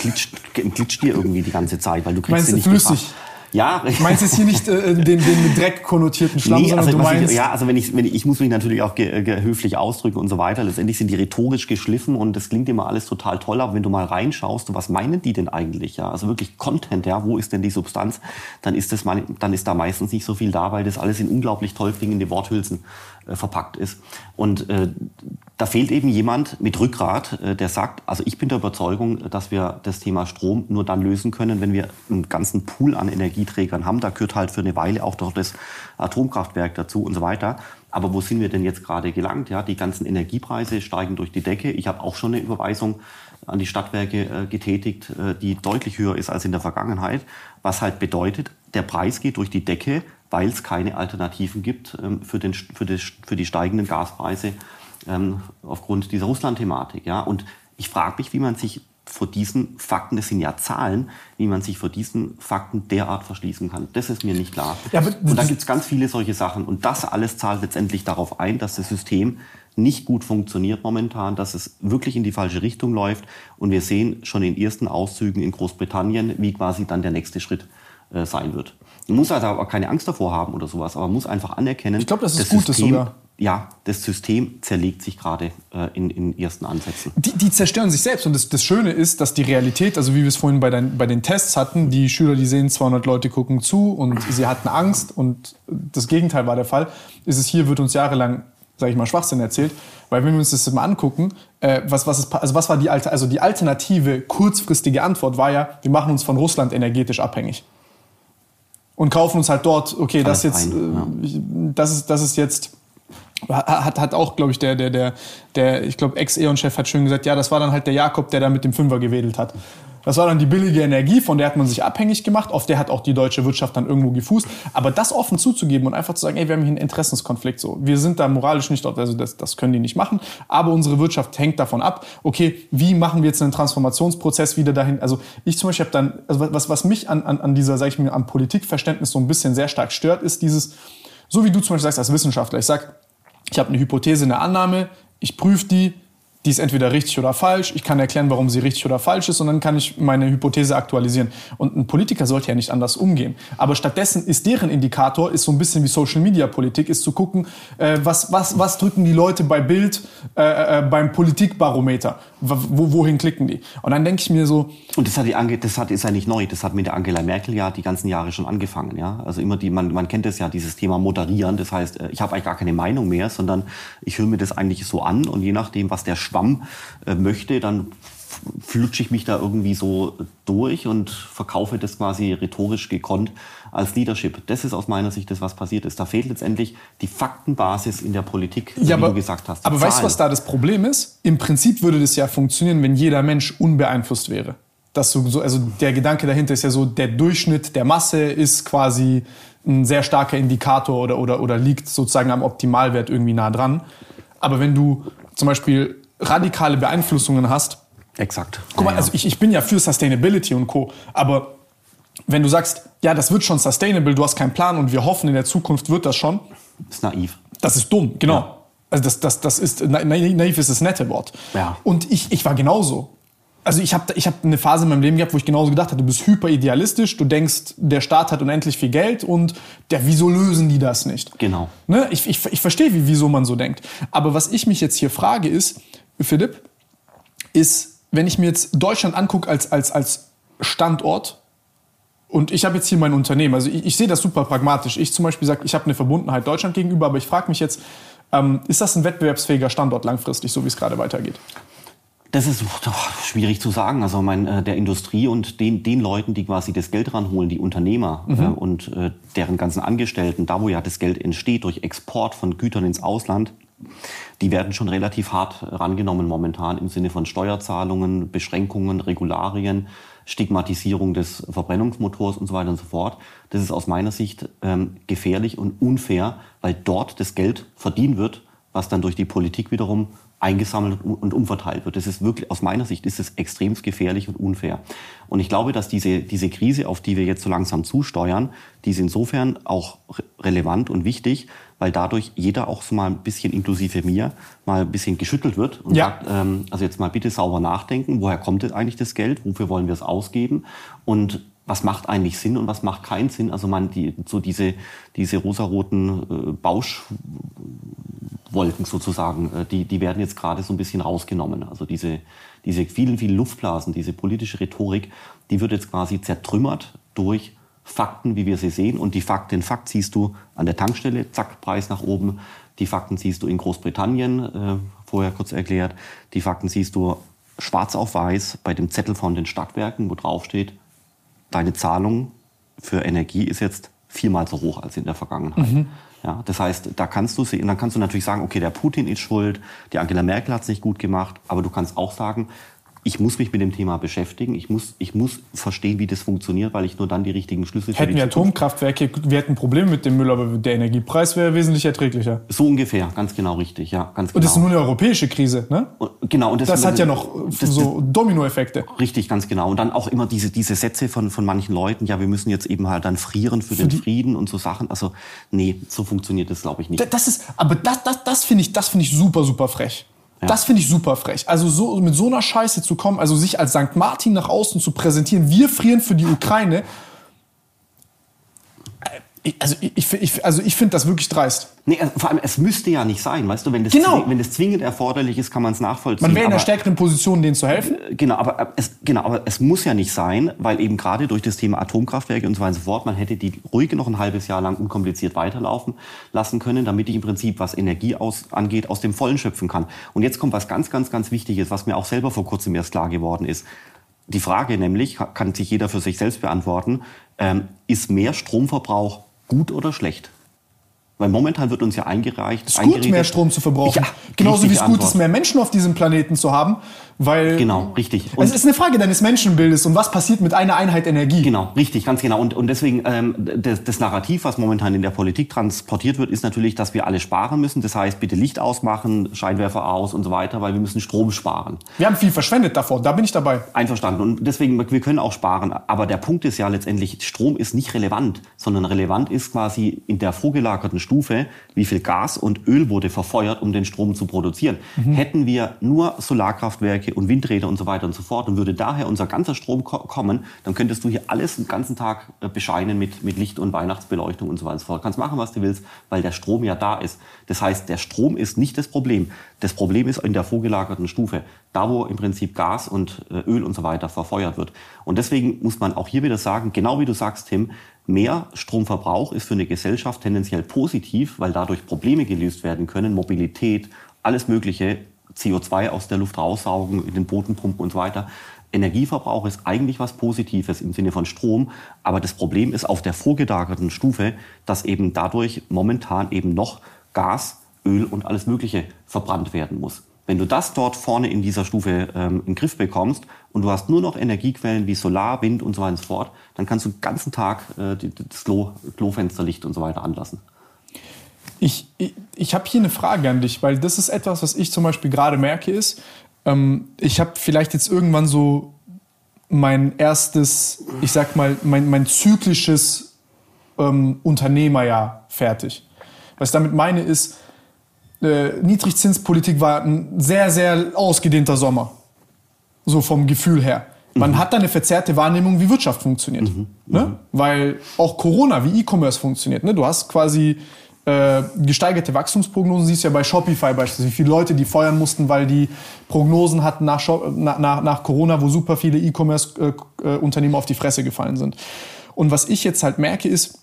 Speaker 3: glitscht, glitscht dir irgendwie die ganze Zeit, weil du kriegst
Speaker 2: Meinst, nicht flüssig.
Speaker 3: Gefasst.
Speaker 2: Ja. Ich meinst jetzt hier nicht äh, den, den mit Dreck konnotierten Schlamm, nee, sondern
Speaker 3: also,
Speaker 2: du meinst...
Speaker 3: Ich, ja, also wenn ich, wenn ich, ich muss mich natürlich auch ge, ge, höflich ausdrücken und so weiter. Letztendlich sind die rhetorisch geschliffen und das klingt immer alles total toll, aber wenn du mal reinschaust, was meinen die denn eigentlich? Ja, also wirklich Content, ja, wo ist denn die Substanz? Dann ist das, dann ist da meistens nicht so viel da, weil das alles in unglaublich toll klingende Worthülsen äh, verpackt ist. Und äh, da fehlt eben jemand mit Rückgrat, äh, der sagt, also ich bin der Überzeugung, dass wir das Thema Strom nur dann lösen können, wenn wir einen ganzen Pool an Energieträgern haben. Da gehört halt für eine Weile auch doch das Atomkraftwerk dazu und so weiter. Aber wo sind wir denn jetzt gerade gelangt? Ja, die ganzen Energiepreise steigen durch die Decke. Ich habe auch schon eine Überweisung an die Stadtwerke äh, getätigt, äh, die deutlich höher ist als in der Vergangenheit. Was halt bedeutet, der Preis geht durch die Decke, weil es keine Alternativen gibt ähm, für, den, für, die, für die steigenden Gaspreise ähm, aufgrund dieser Russland-Thematik. Ja? Und ich frage mich, wie man sich vor diesen Fakten, das sind ja Zahlen, wie man sich vor diesen Fakten derart verschließen kann. Das ist mir nicht klar. Ja, und da gibt es ganz viele solche Sachen. Und das alles zahlt letztendlich darauf ein, dass das System nicht gut funktioniert momentan, dass es wirklich in die falsche Richtung läuft. Und wir sehen schon in ersten Auszügen in Großbritannien, wie quasi dann der nächste Schritt äh, sein wird. Man muss also auch keine Angst davor haben oder sowas, aber man muss einfach anerkennen,
Speaker 2: ich glaube, das ist das gut,
Speaker 3: System,
Speaker 2: sogar.
Speaker 3: Ja, das System zerlegt sich gerade äh, in, in ersten Ansätzen.
Speaker 2: Die, die zerstören sich selbst und das, das Schöne ist, dass die Realität, also wie wir es vorhin bei, dein, bei den Tests hatten, die Schüler, die sehen, 200 Leute gucken zu und sie hatten Angst und das Gegenteil war der Fall, ist es hier, wird uns jahrelang sage ich mal, Schwachsinn erzählt. Weil wenn wir uns das mal angucken, äh, was, was, ist, also was war die, also die alternative kurzfristige Antwort war ja, wir machen uns von Russland energetisch abhängig und kaufen uns halt dort, okay, das jetzt, ein, ja. Äh, das ist, das ist jetzt, hat, hat auch, glaube ich, der, der, der, der, ich glaube, Ex-Eon-Chef hat schön gesagt, ja, das war dann halt der Jakob, der da mit dem Fünfer gewedelt hat. Das war dann die billige Energie, von der hat man sich abhängig gemacht, auf der hat auch die deutsche Wirtschaft dann irgendwo gefußt. Aber das offen zuzugeben und einfach zu sagen, ey, wir haben hier einen Interessenskonflikt, so. Wir sind da moralisch nicht dort, also das, das können die nicht machen. Aber unsere Wirtschaft hängt davon ab, okay, wie machen wir jetzt einen Transformationsprozess wieder dahin? Also ich zum Beispiel habe dann, also was, was mich an, an, an dieser, sag ich mal, am Politikverständnis so ein bisschen sehr stark stört, ist dieses, so wie du zum Beispiel sagst als Wissenschaftler, ich sag, ich habe eine Hypothese, eine Annahme, ich prüfe die, die ist entweder richtig oder falsch. Ich kann erklären, warum sie richtig oder falsch ist und dann kann ich meine Hypothese aktualisieren. Und ein Politiker sollte ja nicht anders umgehen. Aber stattdessen ist deren Indikator, ist so ein bisschen wie Social Media Politik, ist zu gucken, äh, was, was, was drücken die Leute bei Bild äh, äh, beim Politikbarometer. Wo, wohin klicken die? Und dann denke ich mir so.
Speaker 3: Und das hat die Ange das hat, ist ja nicht neu. Das hat mit der Angela Merkel ja die ganzen Jahre schon angefangen. Ja? Also immer die, man, man kennt das ja, dieses Thema moderieren. Das heißt, äh, ich habe eigentlich gar keine Meinung mehr, sondern ich höre mir das eigentlich so an und je nachdem, was der Schwamm äh, möchte, dann flutsche ich mich da irgendwie so durch und verkaufe das quasi rhetorisch gekonnt als Leadership. Das ist aus meiner Sicht das, was passiert ist. Da fehlt letztendlich die Faktenbasis in der Politik,
Speaker 2: ja, wie aber, du gesagt hast. Aber Zahlen. weißt du, was da das Problem ist? Im Prinzip würde das ja funktionieren, wenn jeder Mensch unbeeinflusst wäre. Dass du so, also der Gedanke dahinter ist ja so, der Durchschnitt der Masse ist quasi ein sehr starker Indikator oder, oder, oder liegt sozusagen am Optimalwert irgendwie nah dran. Aber wenn du zum Beispiel radikale Beeinflussungen hast.
Speaker 3: Exakt.
Speaker 2: Guck mal, ja, also ich, ich bin ja für Sustainability und Co. Aber wenn du sagst, ja, das wird schon sustainable, du hast keinen Plan und wir hoffen, in der Zukunft wird das schon.
Speaker 3: Das ist naiv.
Speaker 2: Das ist dumm, genau. Ja. Also das, das, das ist, naiv ist das nette Wort.
Speaker 3: Ja.
Speaker 2: Und ich, ich war genauso. Also ich habe ich hab eine Phase in meinem Leben gehabt, wo ich genauso gedacht habe, du bist hyper idealistisch, du denkst, der Staat hat unendlich viel Geld und der, wieso lösen die das nicht?
Speaker 3: Genau.
Speaker 2: Ne? Ich, ich, ich verstehe, wie, wieso man so denkt. Aber was ich mich jetzt hier frage ist, Philipp, ist, wenn ich mir jetzt Deutschland angucke als, als, als Standort, und ich habe jetzt hier mein Unternehmen, also ich, ich sehe das super pragmatisch. Ich zum Beispiel sage, ich habe eine Verbundenheit Deutschland gegenüber, aber ich frage mich jetzt, ähm, ist das ein wettbewerbsfähiger Standort langfristig, so wie es gerade weitergeht?
Speaker 3: Das ist doch schwierig zu sagen. Also mein, äh, der Industrie und den, den Leuten, die quasi das Geld ranholen, die Unternehmer mhm. äh, und äh, deren ganzen Angestellten, da wo ja das Geld entsteht durch Export von Gütern ins Ausland, die werden schon relativ hart rangenommen momentan im Sinne von Steuerzahlungen, Beschränkungen, Regularien, Stigmatisierung des Verbrennungsmotors und so weiter und so fort. Das ist aus meiner Sicht ähm, gefährlich und unfair, weil dort das Geld verdient wird, was dann durch die Politik wiederum eingesammelt und umverteilt wird. Das ist wirklich, aus meiner Sicht ist es extrem gefährlich und unfair. Und ich glaube, dass diese, diese Krise, auf die wir jetzt so langsam zusteuern, die ist insofern auch relevant und wichtig, weil dadurch jeder auch so mal ein bisschen inklusive mir mal ein bisschen geschüttelt wird und ja. sagt, ähm, also jetzt mal bitte sauber nachdenken, woher kommt denn eigentlich das Geld, wofür wollen wir es ausgeben und was macht eigentlich Sinn und was macht keinen Sinn. Also man die, so diese, diese rosaroten äh, Bauschwolken sozusagen, äh, die, die werden jetzt gerade so ein bisschen rausgenommen. Also diese, diese vielen, vielen Luftblasen, diese politische Rhetorik, die wird jetzt quasi zertrümmert durch Fakten, wie wir sie sehen. Und die Fakten, den Fakt siehst du an der Tankstelle, zack, Preis nach oben. Die Fakten siehst du in Großbritannien, äh, vorher kurz erklärt. Die Fakten siehst du schwarz auf weiß bei dem Zettel von den Stadtwerken, wo drauf steht, deine Zahlung für Energie ist jetzt viermal so hoch als in der Vergangenheit. Mhm. Ja, das heißt, da kannst du sehen, dann kannst du natürlich sagen, okay, der Putin ist schuld, die Angela Merkel hat es nicht gut gemacht, aber du kannst auch sagen, ich muss mich mit dem Thema beschäftigen. Ich muss, ich muss verstehen, wie das funktioniert, weil ich nur dann die richtigen Schlüsse
Speaker 2: Hätten wir Atomkraftwerke, wir hätten Probleme mit dem Müll, aber der Energiepreis wäre wesentlich erträglicher.
Speaker 3: So ungefähr, ganz genau richtig, ja, ganz
Speaker 2: genau. Und das ist
Speaker 3: genau.
Speaker 2: nur eine europäische Krise, ne?
Speaker 3: Genau. Und
Speaker 2: das, das hat ja noch das, so Dominoeffekte.
Speaker 3: Richtig, ganz genau. Und dann auch immer diese, diese Sätze von, von manchen Leuten, ja, wir müssen jetzt eben halt dann frieren für, für den Frieden und so Sachen. Also, nee, so funktioniert das, glaube ich, nicht.
Speaker 2: Das ist, aber das, das, das finde ich, das finde ich super, super frech. Ja. Das finde ich super frech. Also so mit so einer Scheiße zu kommen, also sich als St. Martin nach außen zu präsentieren, wir frieren für die Ukraine. Also ich, ich, also ich finde das wirklich dreist.
Speaker 3: Nee, also vor allem, es müsste ja nicht sein, weißt du, wenn das,
Speaker 2: genau.
Speaker 3: wenn das zwingend erforderlich ist, kann man es nachvollziehen.
Speaker 2: Man wäre in einer stärkeren Position, denen zu helfen.
Speaker 3: Äh, genau, aber äh, es, genau, aber es muss ja nicht sein, weil eben gerade durch das Thema Atomkraftwerke und so weiter und so fort, man hätte die ruhig noch ein halbes Jahr lang unkompliziert weiterlaufen lassen können, damit ich im Prinzip, was Energie aus, angeht, aus dem Vollen schöpfen kann. Und jetzt kommt was ganz, ganz, ganz Wichtiges, was mir auch selber vor kurzem erst klar geworden ist. Die Frage nämlich, kann sich jeder für sich selbst beantworten, ähm, ist mehr Stromverbrauch gut oder schlecht? Weil momentan wird uns ja eingereicht.
Speaker 2: Es ist gut, mehr Strom zu verbrauchen. Ja, Genauso wie es gut ist, mehr Menschen auf diesem Planeten zu haben. Weil
Speaker 3: genau, richtig.
Speaker 2: Und es ist eine Frage deines Menschenbildes und was passiert mit einer Einheit Energie.
Speaker 3: Genau, richtig, ganz genau. Und, und deswegen, ähm, das, das Narrativ, was momentan in der Politik transportiert wird, ist natürlich, dass wir alle sparen müssen. Das heißt, bitte Licht ausmachen, Scheinwerfer aus und so weiter, weil wir müssen Strom sparen.
Speaker 2: Wir haben viel verschwendet davor, da bin ich dabei.
Speaker 3: Einverstanden. Und deswegen, wir können auch sparen. Aber der Punkt ist ja letztendlich, Strom ist nicht relevant, sondern relevant ist quasi in der vorgelagerten Stufe, wie viel Gas und Öl wurde verfeuert, um den Strom zu produzieren. Mhm. Hätten wir nur Solarkraftwerke und Windräder und so weiter und so fort und würde daher unser ganzer Strom ko kommen, dann könntest du hier alles den ganzen Tag äh, bescheinen mit, mit Licht und Weihnachtsbeleuchtung und so weiter und so fort. Kannst machen, was du willst, weil der Strom ja da ist. Das heißt, der Strom ist nicht das Problem. Das Problem ist in der vorgelagerten Stufe, da wo im Prinzip Gas und äh, Öl und so weiter verfeuert wird. Und deswegen muss man auch hier wieder sagen, genau wie du sagst, Tim, Mehr Stromverbrauch ist für eine Gesellschaft tendenziell positiv, weil dadurch Probleme gelöst werden können, Mobilität, alles Mögliche, CO2 aus der Luft raussaugen, in den Boden pumpen und so weiter. Energieverbrauch ist eigentlich was Positives im Sinne von Strom, aber das Problem ist auf der vorgelagerten Stufe, dass eben dadurch momentan eben noch Gas, Öl und alles Mögliche verbrannt werden muss. Wenn du das dort vorne in dieser Stufe ähm, in den Griff bekommst und du hast nur noch Energiequellen wie Solar, Wind und so weiter und so fort, dann kannst du den ganzen Tag äh, das Klo, Klofensterlicht und so weiter anlassen.
Speaker 2: Ich, ich, ich habe hier eine Frage an dich, weil das ist etwas, was ich zum Beispiel gerade merke, ist, ähm, ich habe vielleicht jetzt irgendwann so mein erstes, ich sag mal, mein, mein zyklisches ähm, Unternehmerjahr fertig. Was ich damit meine ist, äh, Niedrigzinspolitik war ein sehr, sehr ausgedehnter Sommer. So vom Gefühl her. Man mhm. hat da eine verzerrte Wahrnehmung, wie Wirtschaft funktioniert. Mhm. Ne? Mhm. Weil auch Corona, wie E-Commerce funktioniert. Ne? Du hast quasi äh, gesteigerte Wachstumsprognosen. Siehst ja bei Shopify beispielsweise, wie viele Leute die feuern mussten, weil die Prognosen hatten nach, nach, nach Corona, wo super viele E-Commerce-Unternehmen äh, äh auf die Fresse gefallen sind. Und was ich jetzt halt merke, ist,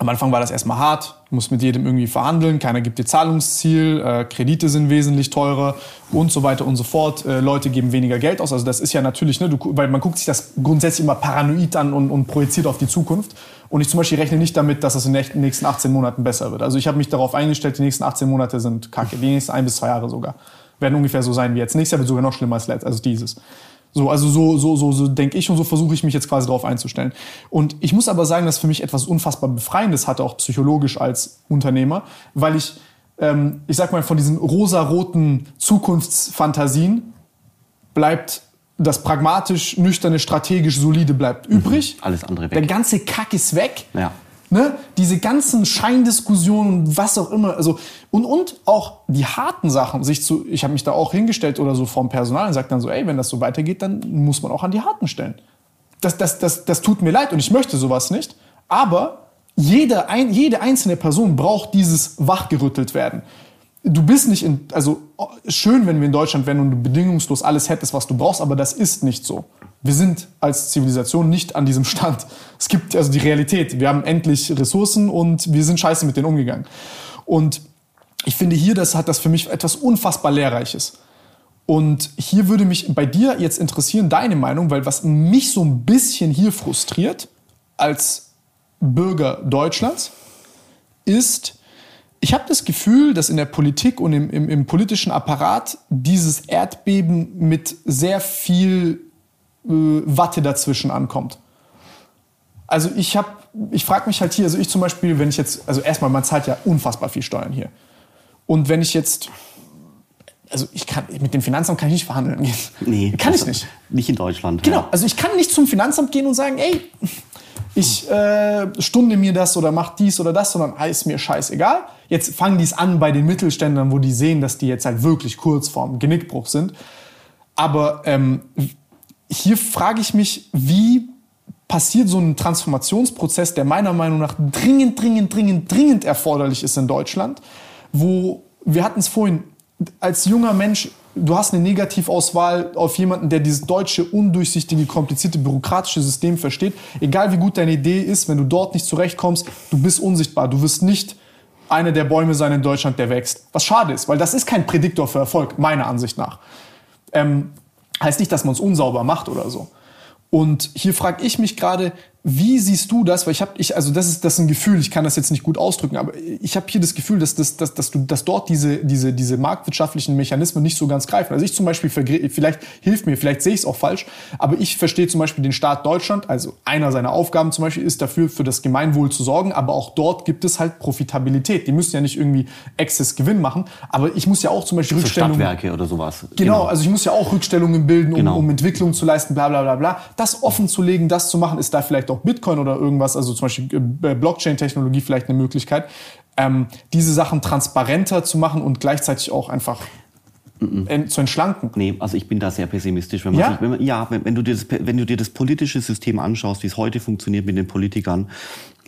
Speaker 2: am Anfang war das erstmal hart, du musst mit jedem irgendwie verhandeln, keiner gibt dir Zahlungsziel, äh, Kredite sind wesentlich teurer und so weiter und so fort. Äh, Leute geben weniger Geld aus. Also das ist ja natürlich, ne, du, weil man guckt sich das grundsätzlich immer paranoid an und, und projiziert auf die Zukunft. Und ich zum Beispiel rechne nicht damit, dass es in den nächsten 18 Monaten besser wird. Also ich habe mich darauf eingestellt, die nächsten 18 Monate sind kacke, die nächsten ein bis zwei Jahre sogar. Werden ungefähr so sein wie jetzt. Nächstes Jahr wird sogar noch schlimmer als letztes, also dieses. So, also so, so, so, so denke ich und so versuche ich mich jetzt quasi darauf einzustellen. Und ich muss aber sagen, dass für mich etwas unfassbar Befreiendes hatte, auch psychologisch als Unternehmer, weil ich, ähm, ich sag mal, von diesen rosaroten Zukunftsfantasien bleibt das pragmatisch, nüchterne, strategisch solide bleibt übrig.
Speaker 3: Mhm, alles andere weg.
Speaker 2: Der ganze Kack ist weg.
Speaker 3: Ja.
Speaker 2: Ne? Diese ganzen Scheindiskussionen, was auch immer. Also, und, und auch die harten Sachen, sich zu, ich habe mich da auch hingestellt oder so vom Personal und sagt dann so, ey, wenn das so weitergeht, dann muss man auch an die harten stellen. das, das, das, das tut mir leid und ich möchte sowas nicht. Aber jede, ein, jede einzelne Person braucht dieses wachgerüttelt werden. Du bist nicht in, also schön, wenn wir in Deutschland wären und du bedingungslos alles hättest, was du brauchst, aber das ist nicht so. Wir sind als Zivilisation nicht an diesem Stand. Es gibt also die Realität. Wir haben endlich Ressourcen und wir sind scheiße mit denen umgegangen. Und ich finde hier, das hat das für mich etwas unfassbar Lehrreiches. Und hier würde mich bei dir jetzt interessieren, deine Meinung, weil was mich so ein bisschen hier frustriert als Bürger Deutschlands, ist, ich habe das Gefühl, dass in der Politik und im, im, im, politischen Apparat dieses Erdbeben mit sehr viel äh, Watte dazwischen ankommt. Also ich habe, ich frage mich halt hier, also ich zum Beispiel, wenn ich jetzt, also erstmal, man zahlt ja unfassbar viel Steuern hier. Und wenn ich jetzt also ich kann, mit dem Finanzamt kann ich nicht verhandeln gehen.
Speaker 3: Nee.
Speaker 2: Kann ich nicht.
Speaker 3: Nicht in Deutschland.
Speaker 2: Genau. Ja. Also ich kann nicht zum Finanzamt gehen und sagen, ey, ich äh, stunde mir das oder mach dies oder das, sondern ah, ist mir scheißegal. Jetzt fangen die es an bei den Mittelständlern, wo die sehen, dass die jetzt halt wirklich kurz vorm Genickbruch sind. Aber ähm, hier frage ich mich, wie passiert so ein Transformationsprozess, der meiner Meinung nach dringend, dringend, dringend, dringend erforderlich ist in Deutschland, wo wir hatten es vorhin, als junger Mensch, du hast eine Negativauswahl auf jemanden, der dieses deutsche, undurchsichtige, komplizierte, bürokratische System versteht. Egal wie gut deine Idee ist, wenn du dort nicht zurechtkommst, du bist unsichtbar. Du wirst nicht einer der Bäume sein in Deutschland, der wächst. Was schade ist, weil das ist kein Prädiktor für Erfolg, meiner Ansicht nach. Ähm, heißt nicht, dass man es unsauber macht oder so. Und hier frage ich mich gerade, wie siehst du das? Weil ich habe, ich, also das ist, das ist ein Gefühl, ich kann das jetzt nicht gut ausdrücken, aber ich habe hier das Gefühl, dass, dass, dass, dass, du, dass dort diese, diese, diese marktwirtschaftlichen Mechanismen nicht so ganz greifen. Also ich zum Beispiel, vielleicht hilft mir, vielleicht sehe ich es auch falsch, aber ich verstehe zum Beispiel den Staat Deutschland, also einer seiner Aufgaben zum Beispiel ist dafür, für das Gemeinwohl zu sorgen, aber auch dort gibt es halt Profitabilität. Die müssen ja nicht irgendwie Exzess-Gewinn machen, aber ich muss ja auch zum Beispiel Rückstellungen...
Speaker 3: Stadtwerke oder sowas.
Speaker 2: Genau, genau, also ich muss ja auch Rückstellungen bilden, um, genau. um Entwicklung zu leisten, bla bla bla bla. Das offen zu legen, das zu machen, ist da vielleicht auch Bitcoin oder irgendwas, also zum Beispiel äh, Blockchain-Technologie vielleicht eine Möglichkeit, ähm, diese Sachen transparenter zu machen und gleichzeitig auch einfach zu entschlanken.
Speaker 3: Nee, also ich bin da sehr pessimistisch. Wenn man
Speaker 2: ja,
Speaker 3: sich, wenn man, ja wenn, wenn, du dir das, wenn du dir das politische System anschaust, wie es heute funktioniert mit den Politikern,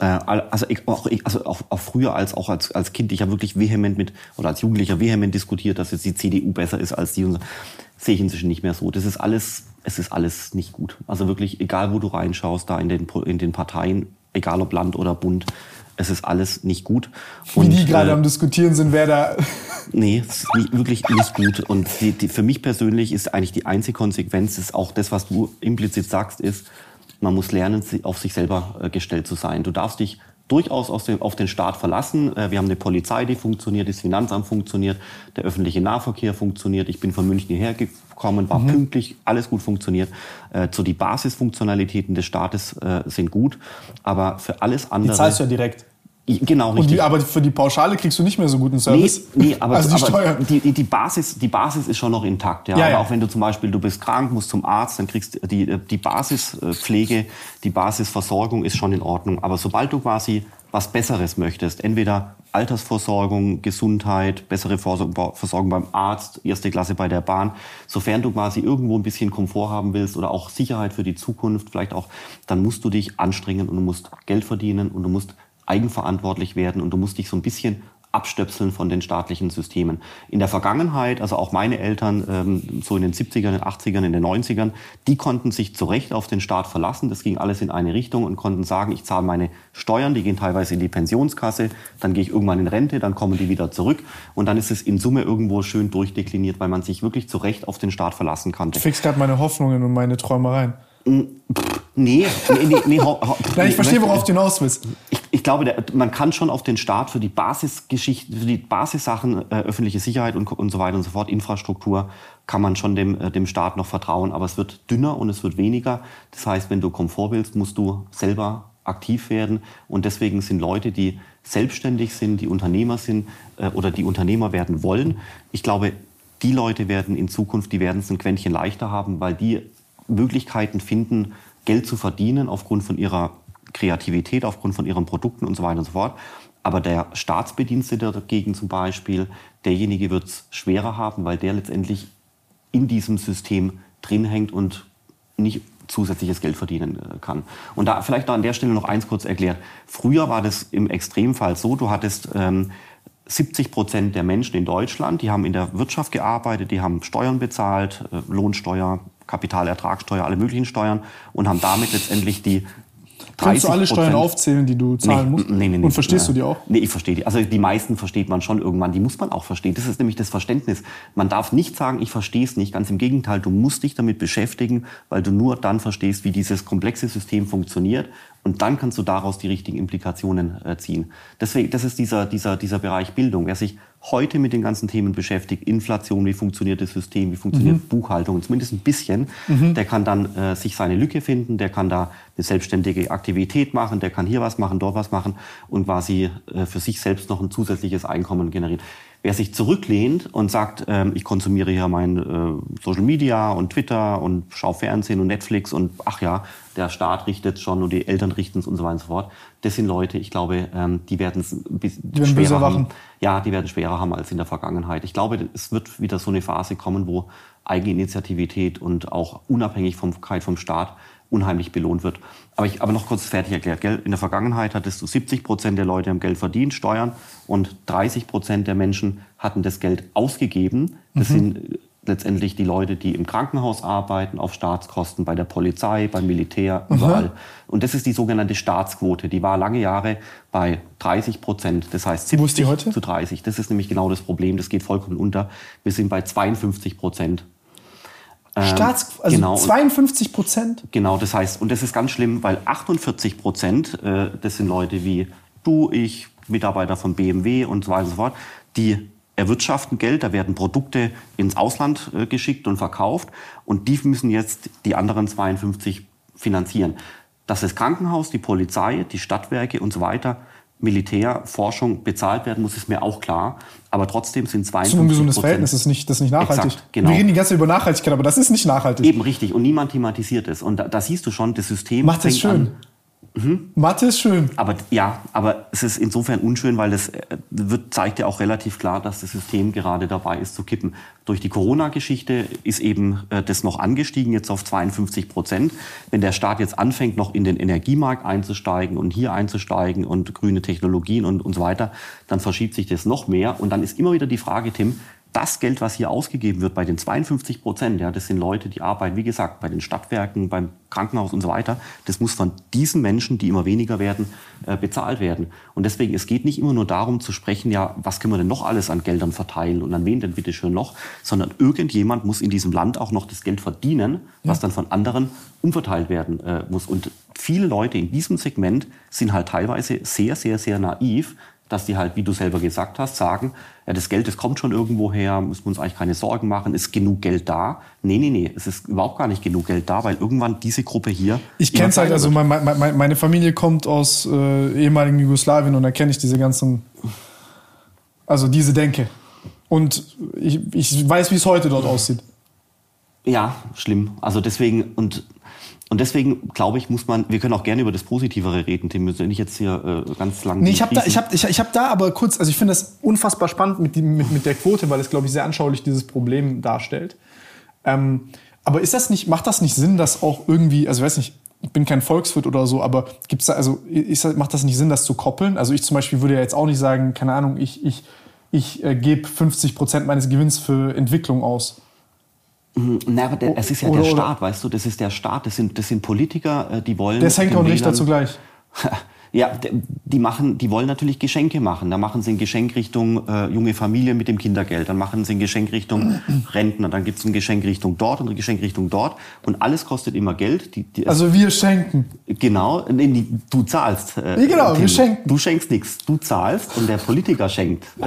Speaker 3: äh, also, ich, auch, ich, also auch, auch früher als auch als, als Kind, ich habe wirklich vehement mit, oder als Jugendlicher vehement diskutiert, dass jetzt die CDU besser ist als die. Und so. Sehe ich inzwischen nicht mehr so. Das ist alles es ist alles nicht gut. Also wirklich, egal wo du reinschaust, da in den, in den Parteien, egal ob Land oder Bund, es ist alles nicht gut.
Speaker 2: Und, Wie die gerade äh, am Diskutieren sind, wer da. [laughs]
Speaker 3: nee, es ist nicht, wirklich nicht gut. Und die, die, für mich persönlich ist eigentlich die einzige Konsequenz, ist auch das, was du implizit sagst, ist, man muss lernen, auf sich selber äh, gestellt zu sein. Du darfst dich durchaus aus dem, auf den Staat verlassen. Äh, wir haben eine Polizei, die funktioniert, das Finanzamt funktioniert, der öffentliche Nahverkehr funktioniert. Ich bin von München hierher gekommen, war mhm. pünktlich, alles gut funktioniert. Äh, so die Basisfunktionalitäten des Staates äh, sind gut, aber für alles andere...
Speaker 2: Die zahlst du ja direkt.
Speaker 3: Genau,
Speaker 2: richtig. Die, aber für die Pauschale kriegst du nicht mehr so guten Service.
Speaker 3: Nee, nee aber, also die, aber die, die, Basis, die Basis ist schon noch intakt. Ja? ja, ja. auch wenn du zum Beispiel, du bist krank, musst zum Arzt, dann kriegst die, die Basispflege, die Basisversorgung ist schon in Ordnung. Aber sobald du quasi was Besseres möchtest, entweder Altersversorgung, Gesundheit, bessere Versorgung beim Arzt, erste Klasse bei der Bahn, sofern du quasi irgendwo ein bisschen Komfort haben willst oder auch Sicherheit für die Zukunft, vielleicht auch, dann musst du dich anstrengen und du musst Geld verdienen und du musst eigenverantwortlich werden und du musst dich so ein bisschen abstöpseln von den staatlichen Systemen. In der Vergangenheit, also auch meine Eltern, ähm, so in den 70ern, den 80ern, in den 90ern, die konnten sich zu Recht auf den Staat verlassen. Das ging alles in eine Richtung und konnten sagen, ich zahle meine Steuern, die gehen teilweise in die Pensionskasse, dann gehe ich irgendwann in Rente, dann kommen die wieder zurück und dann ist es in Summe irgendwo schön durchdekliniert, weil man sich wirklich zu Recht auf den Staat verlassen konnte.
Speaker 2: Du fixst gerade meine Hoffnungen und meine Träumereien.
Speaker 3: Nee, nee, nee, nee ho,
Speaker 2: ho, Nein, ich verstehe, worauf du hinaus willst.
Speaker 3: Ich, ich glaube, der, man kann schon auf den Staat für die Basisgeschichte, für die Basissachen, äh, öffentliche Sicherheit und, und so weiter und so fort, Infrastruktur, kann man schon dem, äh, dem Staat noch vertrauen. Aber es wird dünner und es wird weniger. Das heißt, wenn du Komfort willst, musst du selber aktiv werden. Und deswegen sind Leute, die selbstständig sind, die Unternehmer sind äh, oder die Unternehmer werden wollen, ich glaube, die Leute werden in Zukunft, die werden es ein Quäntchen leichter haben, weil die Möglichkeiten finden, Geld zu verdienen aufgrund von ihrer Kreativität, aufgrund von ihren Produkten und so weiter und so fort. Aber der Staatsbedienstete dagegen zum Beispiel, derjenige wird es schwerer haben, weil der letztendlich in diesem System drin hängt und nicht zusätzliches Geld verdienen äh, kann. Und da vielleicht an der Stelle noch eins kurz erklärt. Früher war das im Extremfall so, du hattest ähm, 70 Prozent der Menschen in Deutschland, die haben in der Wirtschaft gearbeitet, die haben Steuern bezahlt, äh, Lohnsteuer, Kapitalertragssteuer, alle möglichen Steuern und haben damit letztendlich die
Speaker 2: Kannst du alle Steuern aufzählen, die du zahlen
Speaker 3: nee,
Speaker 2: musst?
Speaker 3: Nee, nee, nee.
Speaker 2: Und verstehst du die auch?
Speaker 3: Nee, ich verstehe die. Also die meisten versteht man schon irgendwann. Die muss man auch verstehen. Das ist nämlich das Verständnis. Man darf nicht sagen, ich verstehe es nicht. Ganz im Gegenteil, du musst dich damit beschäftigen, weil du nur dann verstehst, wie dieses komplexe System funktioniert. Und dann kannst du daraus die richtigen Implikationen äh, ziehen. Deswegen, das ist dieser, dieser, dieser Bereich Bildung. Wer sich heute mit den ganzen Themen beschäftigt, Inflation, wie funktioniert das System, wie funktioniert mhm. Buchhaltung, zumindest ein bisschen, mhm. der kann dann äh, sich seine Lücke finden, der kann da eine selbstständige Aktivität machen, der kann hier was machen, dort was machen und quasi äh, für sich selbst noch ein zusätzliches Einkommen generieren. Wer sich zurücklehnt und sagt, ähm, ich konsumiere hier mein äh, Social Media und Twitter und schaue Fernsehen und Netflix und ach ja, der Staat richtet schon und die Eltern richten es und so weiter und so fort. Das sind Leute, ich glaube, ähm, die werden es schwerer haben. Ja, die werden schwerer haben als in der Vergangenheit. Ich glaube, es wird wieder so eine Phase kommen, wo Eigeninitiativität und auch Unabhängigkeit vom Staat unheimlich belohnt wird. Aber, ich, aber noch kurz fertig erklärt. Gell? In der Vergangenheit hattest du 70 Prozent der Leute haben Geld verdient, Steuern, und 30 Prozent der Menschen hatten das Geld ausgegeben. Das mhm. sind letztendlich die Leute, die im Krankenhaus arbeiten, auf Staatskosten, bei der Polizei, beim Militär, überall. Mhm. Und das ist die sogenannte Staatsquote. Die war lange Jahre bei 30 Prozent. Das heißt 70 zu 30. Das ist nämlich genau das Problem. Das geht vollkommen unter. Wir sind bei 52 Prozent
Speaker 2: ähm, Staats, also genau, 52 Prozent?
Speaker 3: Genau, das heißt, und das ist ganz schlimm, weil 48 Prozent, äh, das sind Leute wie du, ich, Mitarbeiter von BMW und so weiter und so fort, die erwirtschaften Geld, da werden Produkte ins Ausland äh, geschickt und verkauft und die müssen jetzt die anderen 52 finanzieren. Dass das Krankenhaus, die Polizei, die Stadtwerke und so weiter Militärforschung bezahlt werden muss, ist mir auch klar. Aber trotzdem sind 52
Speaker 2: So ein gesundes Verhältnis ist nicht, das ist nicht nachhaltig. Exakt, genau. Wir reden die ganze Zeit über Nachhaltigkeit, aber das ist nicht nachhaltig.
Speaker 3: Eben richtig. Und niemand thematisiert es. Und da, da siehst du schon, das System
Speaker 2: macht es schön. An, Mhm. Mathe ist schön.
Speaker 3: Aber ja, aber es ist insofern unschön, weil es äh, wird, zeigt ja auch relativ klar, dass das System gerade dabei ist zu kippen. Durch die Corona-Geschichte ist eben äh, das noch angestiegen, jetzt auf 52 Prozent. Wenn der Staat jetzt anfängt, noch in den Energiemarkt einzusteigen und hier einzusteigen und grüne Technologien und, und so weiter, dann verschiebt sich das noch mehr. Und dann ist immer wieder die Frage, Tim, das Geld, was hier ausgegeben wird bei den 52 Prozent, ja, das sind Leute, die arbeiten, wie gesagt, bei den Stadtwerken, beim Krankenhaus und so weiter, das muss von diesen Menschen, die immer weniger werden, äh, bezahlt werden. Und deswegen, es geht nicht immer nur darum zu sprechen, ja, was können wir denn noch alles an Geldern verteilen und an wen denn bitte schön noch, sondern irgendjemand muss in diesem Land auch noch das Geld verdienen, was ja. dann von anderen umverteilt werden äh, muss. Und viele Leute in diesem Segment sind halt teilweise sehr, sehr, sehr naiv, dass die halt, wie du selber gesagt hast, sagen, ja, das Geld, das kommt schon irgendwo her, müssen wir uns eigentlich keine Sorgen machen, ist genug Geld da? Nee, nee, nee, es ist überhaupt gar nicht genug Geld da, weil irgendwann diese Gruppe hier...
Speaker 2: Ich kenne es halt, also mein, mein, meine Familie kommt aus äh, ehemaligen Jugoslawien und da kenne ich diese ganzen, also diese Denke. Und ich, ich weiß, wie es heute dort aussieht.
Speaker 3: Ja, schlimm. Also deswegen, und und deswegen glaube ich, muss man, wir können auch gerne über das Positivere reden, Tim, müssen nicht jetzt hier äh, ganz lang.
Speaker 2: Nee, ich habe da, ich hab, ich, ich hab da aber kurz, also ich finde das unfassbar spannend mit, die, mit, mit der Quote, weil es, glaube ich, sehr anschaulich dieses Problem darstellt. Ähm, aber ist das nicht, macht das nicht Sinn, dass auch irgendwie, also ich weiß nicht, ich bin kein Volkswirt oder so, aber gibt's da, also ist, macht das nicht Sinn, das zu koppeln? Also ich zum Beispiel würde ja jetzt auch nicht sagen, keine Ahnung, ich, ich, ich äh, gebe 50 Prozent meines Gewinns für Entwicklung aus.
Speaker 3: Na, aber der, es ist ja oder, der Staat, weißt du, das ist der Staat, das sind, das sind Politiker, äh, die wollen.
Speaker 2: Der ist Henker und Richter zugleich.
Speaker 3: Ja, die machen, die wollen natürlich Geschenke machen. Da machen sie ein Geschenk Richtung äh, junge Familie mit dem Kindergeld. Dann machen sie ein Geschenk Richtung [clears throat] Rentner. Dann gibt es ein Geschenk Richtung dort und ein Geschenk Richtung dort. Und alles kostet immer Geld. Die,
Speaker 2: die, also wir schenken.
Speaker 3: Genau, nee, du zahlst.
Speaker 2: Äh, ja, genau, Tim. wir schenken.
Speaker 3: Du schenkst nichts, du zahlst und der Politiker schenkt. Äh, [laughs]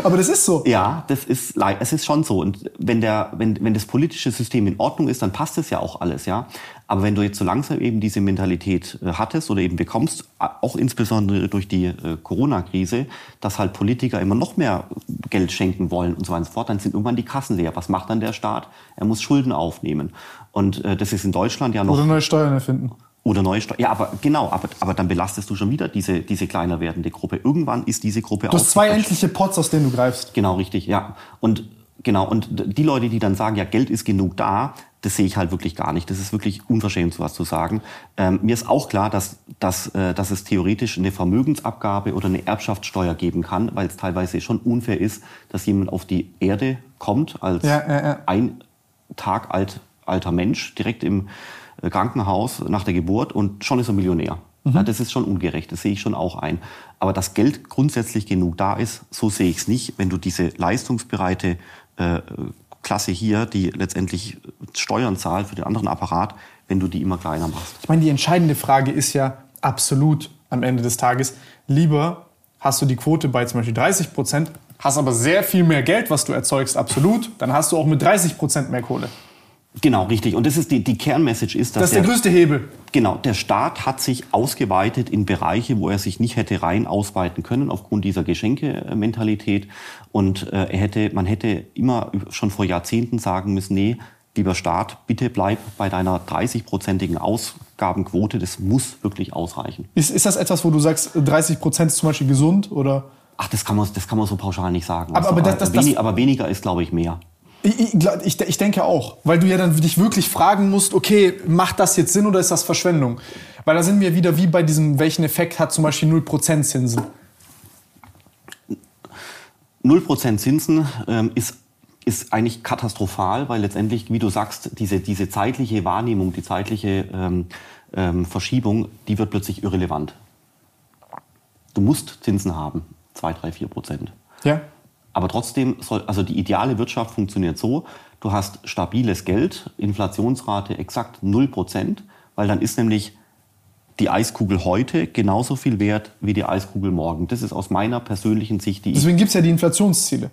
Speaker 3: [laughs]
Speaker 2: Aber das ist so.
Speaker 3: Ja, das ist, es ist schon so. Und wenn der, wenn, wenn das politische System in Ordnung ist, dann passt es ja auch alles, ja. Aber wenn du jetzt so langsam eben diese Mentalität äh, hattest oder eben bekommst, auch insbesondere durch die äh, Corona-Krise, dass halt Politiker immer noch mehr Geld schenken wollen und so weiter und so fort, dann sind irgendwann die Kassen leer. Was macht dann der Staat? Er muss Schulden aufnehmen. Und äh, das ist in Deutschland ja noch.
Speaker 2: Oder neue Steuern erfinden.
Speaker 3: Oder neue Steuern. Ja, aber genau, aber, aber dann belastest du schon wieder diese, diese kleiner werdende Gruppe. Irgendwann ist diese Gruppe
Speaker 2: auch. Du hast zwei endliche Pots, aus denen du greifst.
Speaker 3: Genau, richtig, ja. Und Genau, und die Leute, die dann sagen, ja, Geld ist genug da, das sehe ich halt wirklich gar nicht. Das ist wirklich unverschämt, sowas zu sagen. Ähm, mir ist auch klar, dass, dass, äh, dass es theoretisch eine Vermögensabgabe oder eine Erbschaftssteuer geben kann, weil es teilweise schon unfair ist, dass jemand auf die Erde kommt als ja, ja, ja. ein Tag alt, alter Mensch, direkt im Krankenhaus nach der Geburt und schon ist er Millionär. Mhm. Ja, das ist schon ungerecht, das sehe ich schon auch ein. Aber dass Geld grundsätzlich genug da ist, so sehe ich es nicht, wenn du diese leistungsbereite äh, Klasse hier, die letztendlich Steuern zahlt für den anderen Apparat, wenn du die immer kleiner machst.
Speaker 2: Ich meine, die entscheidende Frage ist ja absolut am Ende des Tages, lieber hast du die Quote bei zum Beispiel 30 Prozent, hast aber sehr viel mehr Geld, was du erzeugst, absolut, dann hast du auch mit 30 Prozent mehr Kohle.
Speaker 3: Genau, richtig. Und das ist die, die Kernmessage ist,
Speaker 2: dass das ist der, der, größte Hebel.
Speaker 3: Genau, der Staat hat sich ausgeweitet in Bereiche, wo er sich nicht hätte rein ausweiten können aufgrund dieser Geschenke-Mentalität. Und äh, er hätte, man hätte immer schon vor Jahrzehnten sagen müssen, nee, lieber Staat, bitte bleib bei deiner 30-prozentigen Ausgabenquote. Das muss wirklich ausreichen.
Speaker 2: Ist, ist das etwas, wo du sagst, 30 Prozent ist zum Beispiel gesund oder?
Speaker 3: Ach, das kann man, das kann man so pauschal nicht sagen. Aber, aber, das, das, wenig, aber weniger ist, glaube ich, mehr.
Speaker 2: Ich, ich, ich, denke auch, weil du ja dann dich wirklich fragen musst, okay, macht das jetzt Sinn oder ist das Verschwendung? Weil da sind wir wieder wie bei diesem, welchen Effekt hat zum Beispiel 0% Zinsen?
Speaker 3: 0% Zinsen ähm, ist, ist eigentlich katastrophal, weil letztendlich, wie du sagst, diese, diese zeitliche Wahrnehmung, die zeitliche ähm, ähm, Verschiebung, die wird plötzlich irrelevant. Du musst Zinsen haben, 2, 3, 4 Prozent.
Speaker 2: Ja.
Speaker 3: Aber trotzdem soll, also die ideale Wirtschaft funktioniert so, du hast stabiles Geld, Inflationsrate exakt 0%, weil dann ist nämlich die Eiskugel heute genauso viel wert wie die Eiskugel morgen. Das ist aus meiner persönlichen Sicht die.
Speaker 2: Deswegen gibt es ja die Inflationsziele.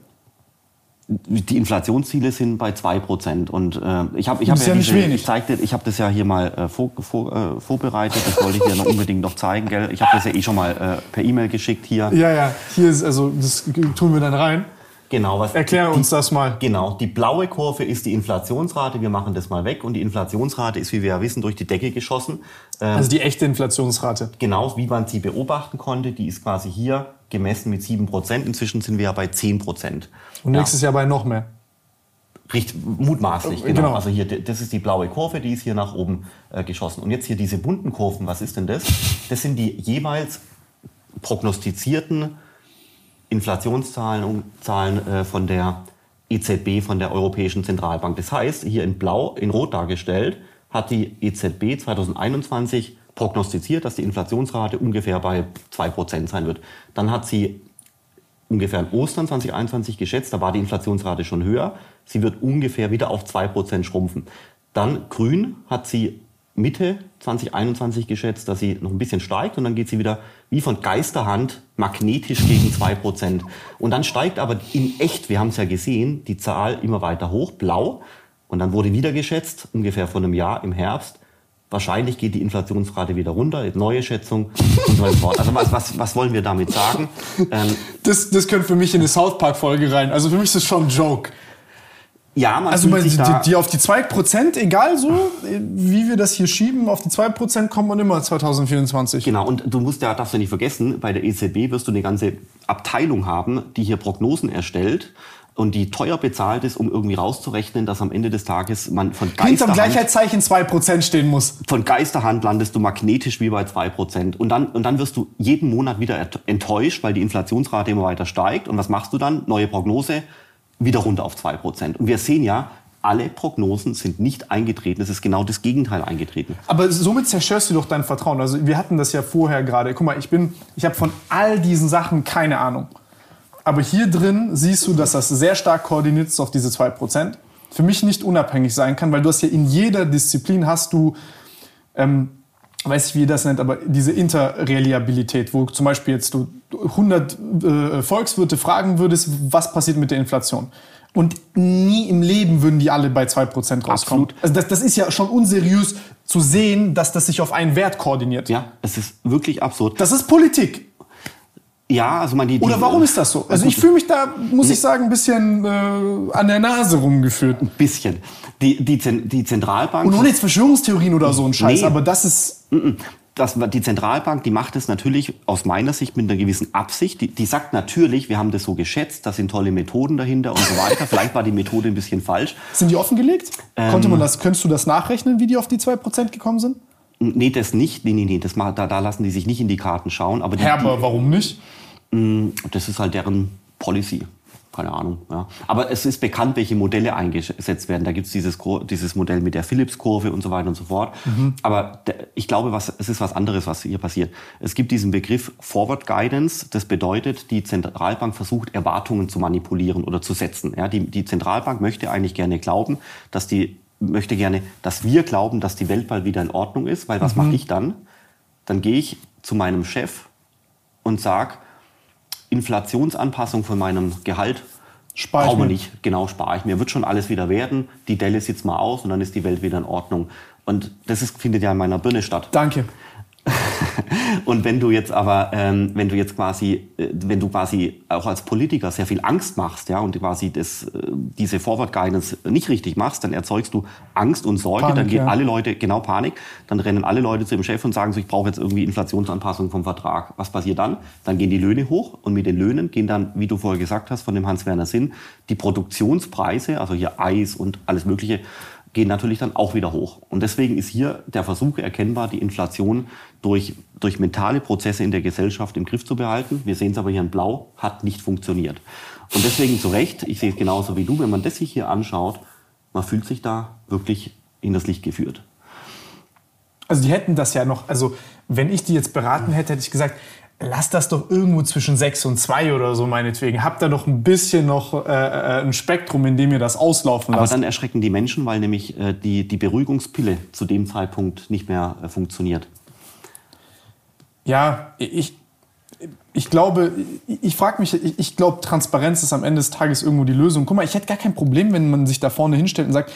Speaker 3: Die Inflationsziele sind bei 2%. Und äh, ich habe ich hab ja, ja diese, ich zeigte, ich habe das ja hier mal äh, vor, vor, äh, vorbereitet. Das wollte ich dir noch [laughs] unbedingt noch zeigen, gell? Ich habe das ja eh schon mal äh, per E-Mail geschickt hier.
Speaker 2: Ja, ja. Hier ist also das tun wir dann rein.
Speaker 3: Genau,
Speaker 2: was Erklär uns das mal.
Speaker 3: Genau, die blaue Kurve ist die Inflationsrate. Wir machen das mal weg und die Inflationsrate ist, wie wir ja wissen, durch die Decke geschossen.
Speaker 2: Ähm, also die echte Inflationsrate.
Speaker 3: Genau, wie man sie beobachten konnte. Die ist quasi hier gemessen mit 7 Prozent. Inzwischen sind wir ja bei 10 Prozent.
Speaker 2: Und ja. nächstes Jahr bei noch mehr.
Speaker 3: Richtig, mutmaßlich, genau. genau. Also hier, das ist die blaue Kurve, die ist hier nach oben äh, geschossen. Und jetzt hier diese bunten Kurven, was ist denn das? Das sind die jeweils prognostizierten Inflationszahlen und Zahlen äh, von der EZB, von der Europäischen Zentralbank. Das heißt, hier in Blau, in Rot dargestellt, hat die EZB 2021 prognostiziert, dass die Inflationsrate ungefähr bei 2% sein wird. Dann hat sie ungefähr in Ostern 2021 geschätzt, da war die Inflationsrate schon höher. Sie wird ungefähr wieder auf 2% schrumpfen. Dann grün hat sie Mitte 2021 geschätzt, dass sie noch ein bisschen steigt und dann geht sie wieder wie von Geisterhand magnetisch gegen 2%. Und dann steigt aber in echt, wir haben es ja gesehen, die Zahl immer weiter hoch, blau. Und dann wurde wieder geschätzt, ungefähr vor einem Jahr im Herbst, wahrscheinlich geht die Inflationsrate wieder runter, neue Schätzung und so fort. Also was, was, was wollen wir damit sagen? [laughs]
Speaker 2: Ähm, das, das könnte für mich in eine South Park-Folge rein. Also für mich ist das schon ein Joke. Ja, man also die, die, die, auf die 2%, egal so, wie wir das hier schieben, auf die 2% kommt man immer 2024.
Speaker 3: Genau, und du musst ja, darfst du nicht vergessen, bei der EZB wirst du eine ganze Abteilung haben, die hier Prognosen erstellt und die teuer bezahlt ist, um irgendwie rauszurechnen, dass am Ende des Tages man von
Speaker 2: Geisterhand... Hinterm Gleichheitszeichen 2% stehen muss.
Speaker 3: Von Geisterhand landest du magnetisch wie bei 2%. Und dann, und dann wirst du jeden Monat wieder enttäuscht, weil die Inflationsrate immer weiter steigt. Und was machst du dann? Neue Prognose, wieder runter auf 2%. Und wir sehen ja, alle Prognosen sind nicht eingetreten. Es ist genau das Gegenteil eingetreten.
Speaker 2: Aber somit zerstörst du doch dein Vertrauen. Also wir hatten das ja vorher gerade. Guck mal, ich bin, ich habe von all diesen Sachen keine Ahnung. Aber hier drin siehst du, dass das sehr stark koordiniert ist auf diese 2%. Für mich nicht unabhängig sein kann, weil du hast ja in jeder Disziplin hast du, ähm, weiß ich wie ihr das nennt, aber diese Interreliabilität, wo zum Beispiel jetzt du 100 äh, Volkswirte fragen würdest, was passiert mit der Inflation. Und nie im Leben würden die alle bei 2% rauskommen. Absolut. Also das, das ist ja schon unseriös zu sehen, dass das sich auf einen Wert koordiniert.
Speaker 3: Ja, es ist wirklich absurd.
Speaker 2: Das ist Politik.
Speaker 3: Ja, also man die, die
Speaker 2: Oder warum ist das so? Also ich fühle mich da, muss ich sagen, ein bisschen äh, an der Nase rumgeführt.
Speaker 3: Ein bisschen. Die, die, die Zentralbank.
Speaker 2: Und ohne jetzt Verschwörungstheorien oder so ein Scheiß, nee. aber das ist.
Speaker 3: das, die Zentralbank, die macht es natürlich aus meiner Sicht mit einer gewissen Absicht. Die, die sagt natürlich, wir haben das so geschätzt, da sind tolle Methoden dahinter und so weiter. [laughs] Vielleicht war die Methode ein bisschen falsch.
Speaker 2: Sind die offengelegt? Ähm, Konnte man das, könntest du das nachrechnen, wie die auf die 2% gekommen sind?
Speaker 3: Nee, das nicht. Nee, nee, nee. Das, da, da lassen die sich nicht in die Karten schauen. Aber die,
Speaker 2: Hä, aber warum nicht?
Speaker 3: Mm, das ist halt deren Policy keine Ahnung. Ja. Aber es ist bekannt, welche Modelle eingesetzt werden. Da gibt es dieses, dieses Modell mit der Phillips-Kurve und so weiter und so fort. Mhm. Aber ich glaube, was, es ist was anderes, was hier passiert. Es gibt diesen Begriff Forward Guidance. Das bedeutet, die Zentralbank versucht, Erwartungen zu manipulieren oder zu setzen. Ja, die, die Zentralbank möchte eigentlich gerne glauben, dass die möchte gerne, dass wir glauben, dass die Welt bald wieder in Ordnung ist, weil was mhm. mache ich dann? Dann gehe ich zu meinem Chef und sage, Inflationsanpassung von meinem Gehalt
Speaker 2: spare brauchen
Speaker 3: wir nicht. Genau, spare ich mir. Wird schon alles wieder werden. Die Delle sitzt mal aus und dann ist die Welt wieder in Ordnung. Und das ist, findet ja in meiner Birne statt.
Speaker 2: Danke. [laughs]
Speaker 3: und wenn du jetzt aber, ähm, wenn du jetzt quasi, äh, wenn du quasi auch als Politiker sehr viel Angst machst, ja, und quasi das, äh, diese Forward Guidance nicht richtig machst, dann erzeugst du Angst und Sorge, Panik, dann gehen ja. alle Leute, genau Panik, dann rennen alle Leute zu dem Chef und sagen so, ich brauche jetzt irgendwie Inflationsanpassung vom Vertrag. Was passiert dann? Dann gehen die Löhne hoch und mit den Löhnen gehen dann, wie du vorher gesagt hast, von dem Hans-Werner Sinn, die Produktionspreise, also hier Eis und alles Mögliche, gehen natürlich dann auch wieder hoch. Und deswegen ist hier der Versuch erkennbar, die Inflation durch, durch mentale Prozesse in der Gesellschaft im Griff zu behalten. Wir sehen es aber hier in Blau, hat nicht funktioniert. Und deswegen zu Recht, ich sehe es genauso wie du, wenn man das sich hier anschaut, man fühlt sich da wirklich in das Licht geführt.
Speaker 2: Also die hätten das ja noch, also wenn ich die jetzt beraten hätte, hätte ich gesagt, lass das doch irgendwo zwischen 6 und 2 oder so meinetwegen. Habt da doch ein bisschen noch äh, äh, ein Spektrum, in dem ihr das auslaufen
Speaker 3: lasst. Aber dann erschrecken die Menschen, weil nämlich äh, die, die Beruhigungspille zu dem Zeitpunkt nicht mehr äh, funktioniert.
Speaker 2: Ja, ich, ich glaube, ich, ich frage mich, ich, ich glaube, Transparenz ist am Ende des Tages irgendwo die Lösung. Guck mal, ich hätte gar kein Problem, wenn man sich da vorne hinstellt und sagt,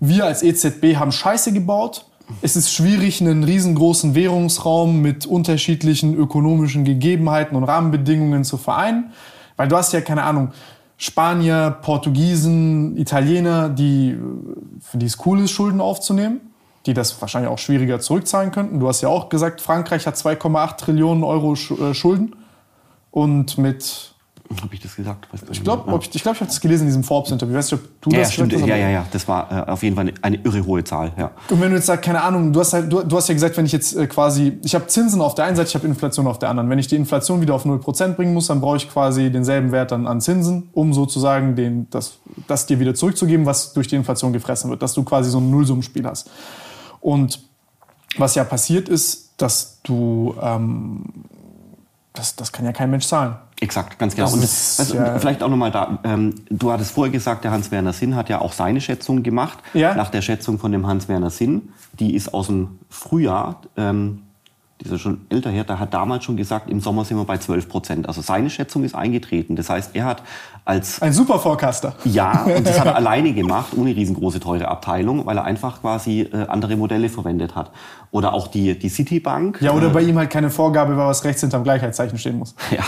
Speaker 2: wir als EZB haben Scheiße gebaut, es ist schwierig, einen riesengroßen Währungsraum mit unterschiedlichen ökonomischen Gegebenheiten und Rahmenbedingungen zu vereinen. Weil du hast ja, keine Ahnung, Spanier, Portugiesen, Italiener, die, für die es cool ist, Schulden aufzunehmen, die das wahrscheinlich auch schwieriger zurückzahlen könnten. Du hast ja auch gesagt, Frankreich hat 2,8 Trillionen Euro äh, Schulden und mit
Speaker 3: habe ich das gesagt?
Speaker 2: ich glaube, ja. ich, ich, glaub, ich habe das gelesen in diesem Forbes-Interview. Weißt du, ob du
Speaker 3: ja,
Speaker 2: das
Speaker 3: stimmt. Ja, ja, ja. Das war äh, auf jeden Fall eine, eine, irre hohe Zahl. Ja.
Speaker 2: Und wenn du jetzt sagst, keine Ahnung, du hast, halt, du, du hast ja gesagt, wenn ich jetzt äh, quasi, ich habe Zinsen auf der einen Seite, ich habe Inflation auf der anderen. Wenn ich die Inflation wieder auf 0% bringen muss, dann brauche ich quasi denselben Wert dann an Zinsen, um sozusagen den, das, das dir wieder zurückzugeben, was durch die Inflation gefressen wird. Dass du quasi so ein Nullsummenspiel hast. Und was ja passiert ist, dass du, ähm, das, das kann ja kein Mensch zahlen.
Speaker 3: Exakt, ganz genau. Und das, also, ja vielleicht auch nochmal da, ähm, du hattest vorher gesagt, der Hans-Werner Sinn hat ja auch seine Schätzung gemacht. Ja. Nach der Schätzung von dem Hans-Werner Sinn, die ist aus dem Frühjahr, ähm, die ist ja schon älter her, der hat damals schon gesagt, im Sommer sind wir bei 12 Prozent. Also seine Schätzung ist eingetreten. Das heißt, er hat als...
Speaker 2: Ein super Forecaster.
Speaker 3: Ja, und das hat er [laughs] alleine gemacht, ohne riesengroße, teure Abteilung, weil er einfach quasi äh, andere Modelle verwendet hat. Oder auch die, die Citibank.
Speaker 2: Ja, oder äh, bei ihm halt keine Vorgabe war, was rechts hinterm Gleichheitszeichen stehen muss. [laughs]
Speaker 3: Ja,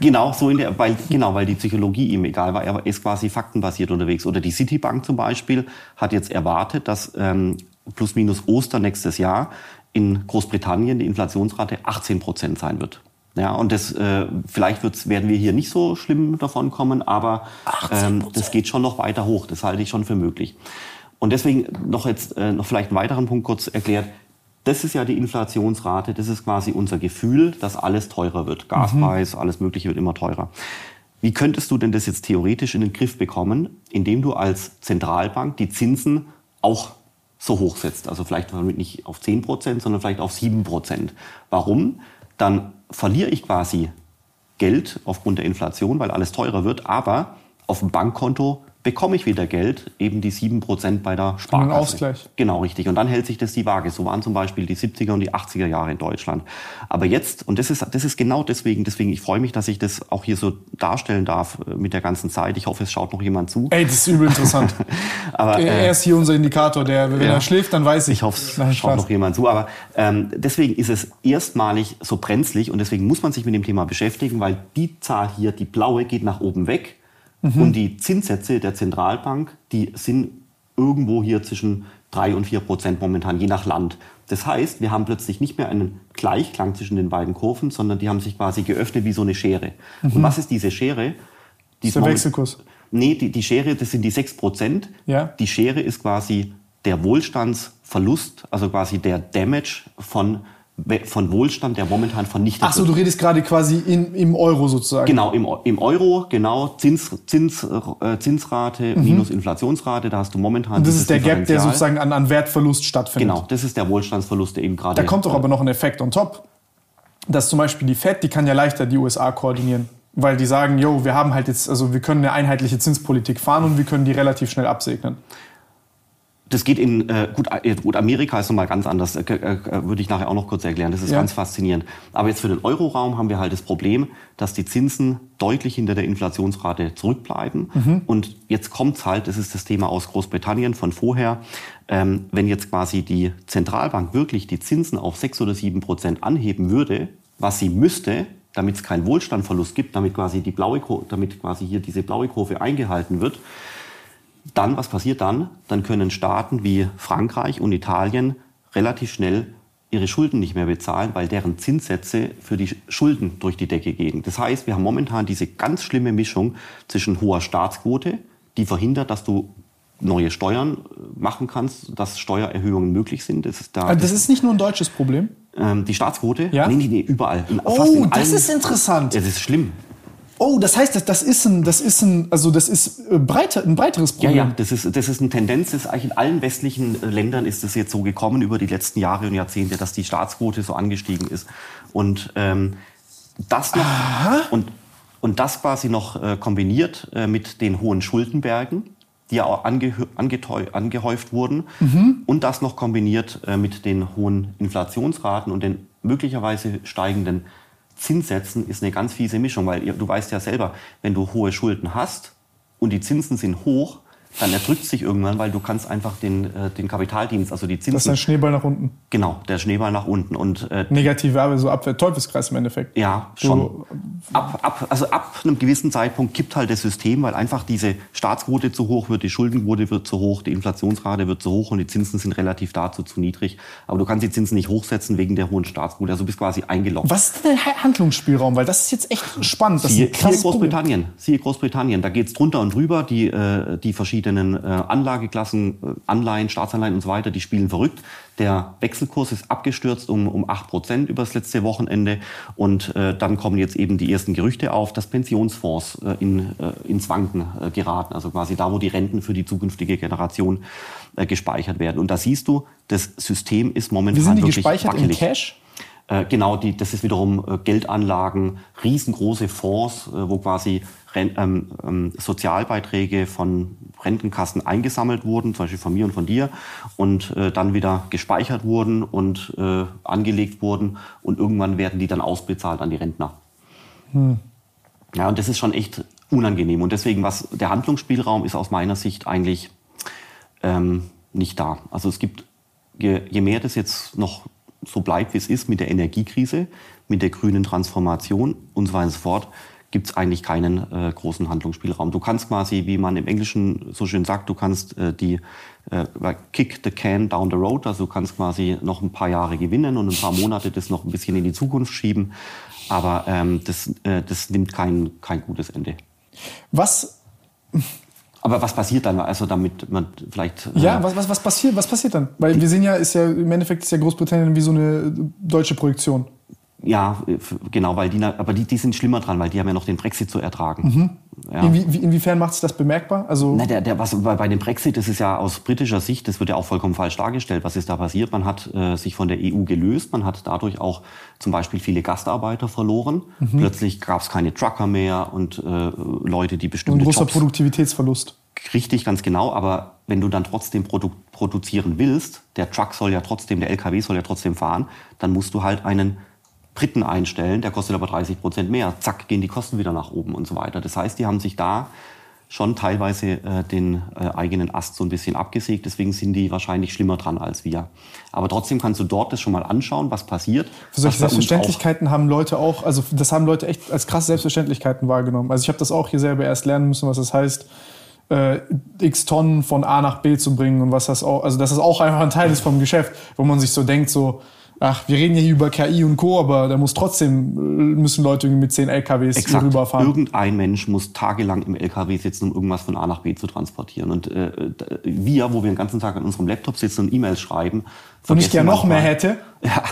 Speaker 3: genau, so in der, weil, genau, weil die Psychologie ihm egal war. Er ist quasi faktenbasiert unterwegs. Oder die Citibank zum Beispiel hat jetzt erwartet, dass ähm, plus minus Ostern nächstes Jahr in Großbritannien die Inflationsrate 18 Prozent sein wird. Ja, und das, äh, vielleicht wird's, werden wir hier nicht so schlimm davon kommen, aber ähm, das geht schon noch weiter hoch. Das halte ich schon für möglich. Und deswegen noch jetzt äh, noch vielleicht einen weiteren Punkt kurz erklärt. Das ist ja die Inflationsrate, das ist quasi unser Gefühl, dass alles teurer wird. Gaspreis, mhm. alles Mögliche wird immer teurer. Wie könntest du denn das jetzt theoretisch in den Griff bekommen, indem du als Zentralbank die Zinsen auch so hoch setzt. Also vielleicht nicht auf 10 Prozent, sondern vielleicht auf 7 Prozent. Warum? Dann verliere ich quasi Geld aufgrund der Inflation, weil alles teurer wird, aber auf dem Bankkonto bekomme ich wieder Geld, eben die 7% bei der Sparkasse.
Speaker 2: Ein Ausgleich.
Speaker 3: Genau, richtig. Und dann hält sich das die Waage. So waren zum Beispiel die 70er und die 80er Jahre in Deutschland. Aber jetzt, und das ist, das ist genau deswegen, deswegen, ich freue mich, dass ich das auch hier so darstellen darf äh, mit der ganzen Zeit. Ich hoffe, es schaut noch jemand zu.
Speaker 2: Ey, das ist übel interessant. [laughs] Aber, äh, er ist hier unser Indikator, der, wenn ja, er schläft, dann weiß ich.
Speaker 3: Ich hoffe, es schaut noch jemand zu. Aber ähm, deswegen ist es erstmalig so brenzlig und deswegen muss man sich mit dem Thema beschäftigen, weil die Zahl hier, die blaue, geht nach oben weg Mhm. Und die Zinssätze der Zentralbank, die sind irgendwo hier zwischen 3 und 4 Prozent momentan, je nach Land. Das heißt, wir haben plötzlich nicht mehr einen Gleichklang zwischen den beiden Kurven, sondern die haben sich quasi geöffnet wie so eine Schere. Mhm. Und was ist diese Schere?
Speaker 2: Die ist der Wechselkurs.
Speaker 3: Nee, die, die Schere, das sind die 6 Prozent.
Speaker 2: Ja.
Speaker 3: Die Schere ist quasi der Wohlstandsverlust, also quasi der Damage von von Wohlstand, der momentan vernichtet
Speaker 2: Ach so, wird. du redest gerade quasi in, im Euro sozusagen.
Speaker 3: Genau, im, im Euro, genau, Zins, Zins, äh, Zinsrate mhm. minus Inflationsrate, da hast du momentan
Speaker 2: Und das ist der Gap, der sozusagen an, an Wertverlust stattfindet.
Speaker 3: Genau, das ist der Wohlstandsverlust, der eben gerade...
Speaker 2: Da kommt doch aber noch ein Effekt on top, dass zum Beispiel die FED, die kann ja leichter die USA koordinieren, weil die sagen, yo, wir haben halt jetzt, also wir können eine einheitliche Zinspolitik fahren und wir können die relativ schnell absegnen
Speaker 3: das geht in äh, gut, äh, gut Amerika ist nochmal ganz anders, äh, äh, würde ich nachher auch noch kurz erklären. Das ist ja. ganz faszinierend. Aber jetzt für den Euroraum haben wir halt das Problem, dass die Zinsen deutlich hinter der Inflationsrate zurückbleiben. Mhm. Und jetzt kommt's halt, das ist das Thema aus Großbritannien von vorher, ähm, wenn jetzt quasi die Zentralbank wirklich die Zinsen auf sechs oder sieben Prozent anheben würde, was sie müsste, damit es keinen Wohlstandverlust gibt, damit quasi die blaue, damit quasi hier diese blaue Kurve eingehalten wird, dann, was passiert dann? Dann können Staaten wie Frankreich und Italien relativ schnell ihre Schulden nicht mehr bezahlen, weil deren Zinssätze für die Schulden durch die Decke gehen. Das heißt, wir haben momentan diese ganz schlimme Mischung zwischen hoher Staatsquote, die verhindert, dass du neue Steuern äh, machen kannst, dass Steuererhöhungen möglich sind.
Speaker 2: Das ist, da, also das ist nicht nur ein deutsches Problem?
Speaker 3: Ähm, die Staatsquote?
Speaker 2: Ja?
Speaker 3: Nee, nee, nee, überall.
Speaker 2: In, oh, das ist interessant.
Speaker 3: Das ist schlimm.
Speaker 2: Oh, das heißt, das, das ist ein, das ist ein, also das ist äh, breiter, ein breiteres Problem.
Speaker 3: Ja, ja, das ist, das ist eine Tendenz. Das ist eigentlich in allen westlichen äh, Ländern ist es jetzt so gekommen über die letzten Jahre und Jahrzehnte, dass die Staatsquote so angestiegen ist. Und ähm, das noch Aha. und und das quasi noch äh, kombiniert äh, mit den hohen Schuldenbergen, die ja auch ange angehäuft wurden, mhm. und das noch kombiniert äh, mit den hohen Inflationsraten und den möglicherweise steigenden Zinssätzen ist eine ganz fiese Mischung, weil du weißt ja selber, wenn du hohe Schulden hast und die Zinsen sind hoch, dann erdrückt sich irgendwann, weil du kannst einfach den, äh, den Kapitaldienst, also die Zinsen...
Speaker 2: Das ist ein Schneeball nach unten.
Speaker 3: Genau, der Schneeball nach unten. Und,
Speaker 2: äh, Negative, aber so Abwehr, Teufelskreis im Endeffekt.
Speaker 3: Ja, schon. Ab, ab, also ab einem gewissen Zeitpunkt kippt halt das System, weil einfach diese Staatsquote zu hoch wird, die Schuldenquote wird zu hoch, die Inflationsrate wird zu hoch und die Zinsen sind relativ dazu zu niedrig. Aber du kannst die Zinsen nicht hochsetzen wegen der hohen Staatsquote. Also du bist quasi eingeloggt.
Speaker 2: Was ist denn der Handlungsspielraum? Weil das ist jetzt echt spannend. Das
Speaker 3: siehe, siehe Großbritannien. Siehe Großbritannien. Da geht's drunter und drüber. Die, äh, die verschiedenen äh, Anlageklassen, äh, Anleihen, Staatsanleihen und so weiter, die spielen verrückt. Der Wechselkurs ist abgestürzt um, um 8 Prozent über das letzte Wochenende. Und äh, dann kommen jetzt eben die ersten Gerüchte auf, dass Pensionsfonds äh, in, äh, ins Wanken äh, geraten. Also quasi da, wo die Renten für die zukünftige Generation äh, gespeichert werden. Und da siehst du, das System ist momentan Wie
Speaker 2: sind die
Speaker 3: wirklich
Speaker 2: gespeichert
Speaker 3: wackelig.
Speaker 2: in Cash?
Speaker 3: Äh, genau, die, das ist wiederum äh, Geldanlagen, riesengroße Fonds, wo quasi ähm, ähm, Sozialbeiträge von Rentenkassen eingesammelt wurden, zum Beispiel von mir und von dir, und äh, dann wieder gespeichert wurden und äh, angelegt wurden und irgendwann werden die dann ausbezahlt an die Rentner. Hm. Ja, und das ist schon echt unangenehm. Und deswegen, was der Handlungsspielraum ist aus meiner Sicht eigentlich ähm, nicht da. Also es gibt, je, je mehr das jetzt noch so bleibt, wie es ist mit der Energiekrise, mit der grünen Transformation und so weiter und so fort, gibt es eigentlich keinen äh, großen Handlungsspielraum. Du kannst quasi, wie man im Englischen so schön sagt, du kannst äh, die äh, kick the can down the road, also du kannst quasi noch ein paar Jahre gewinnen und ein paar Monate das noch ein bisschen in die Zukunft schieben, aber ähm, das, äh, das nimmt kein, kein gutes Ende.
Speaker 2: Was
Speaker 3: aber was passiert dann? Also damit man vielleicht.
Speaker 2: Äh ja, was, was, was passiert? Was passiert dann? Weil wir sehen ja, ist ja im Endeffekt ist ja Großbritannien wie so eine deutsche Projektion.
Speaker 3: Ja, genau, weil die, aber die, die sind schlimmer dran, weil die haben ja noch den Brexit zu ertragen. Mhm.
Speaker 2: Ja. Inwie, inwiefern macht sich das bemerkbar?
Speaker 3: Also Na, der, der, was, bei, bei dem Brexit, das ist ja aus britischer Sicht, das wird ja auch vollkommen falsch dargestellt. Was ist da passiert? Man hat äh, sich von der EU gelöst, man hat dadurch auch zum Beispiel viele Gastarbeiter verloren. Mhm. Plötzlich gab es keine Trucker mehr und äh, Leute, die bestimmte
Speaker 2: Ein großer
Speaker 3: Jobs
Speaker 2: Produktivitätsverlust.
Speaker 3: Richtig, ganz genau. Aber wenn du dann trotzdem produ produzieren willst, der Truck soll ja trotzdem, der LKW soll ja trotzdem fahren, dann musst du halt einen Briten einstellen, der kostet aber 30 Prozent mehr. Zack, gehen die Kosten wieder nach oben und so weiter. Das heißt, die haben sich da schon teilweise äh, den äh, eigenen Ast so ein bisschen abgesägt. Deswegen sind die wahrscheinlich schlimmer dran als wir. Aber trotzdem kannst du dort das schon mal anschauen, was passiert.
Speaker 2: Für solche Selbstverständlichkeiten haben Leute auch, also das haben Leute echt als krasse Selbstverständlichkeiten wahrgenommen. Also ich habe das auch hier selber erst lernen müssen, was das heißt, äh, x Tonnen von A nach B zu bringen und was das auch, also dass das auch einfach ein Teil ist vom Geschäft, wo man sich so denkt, so, ach, wir reden ja hier über KI und Co., aber da muss trotzdem, äh, müssen Leute mit 10 LKWs
Speaker 3: Exakt.
Speaker 2: rüberfahren.
Speaker 3: Irgendein Mensch muss tagelang im LKW sitzen, um irgendwas von A nach B zu transportieren. Und äh, wir, wo wir den ganzen Tag an unserem Laptop sitzen und E-Mails schreiben,
Speaker 2: und ich gerne noch mehr hätte, [laughs]
Speaker 3: Ja,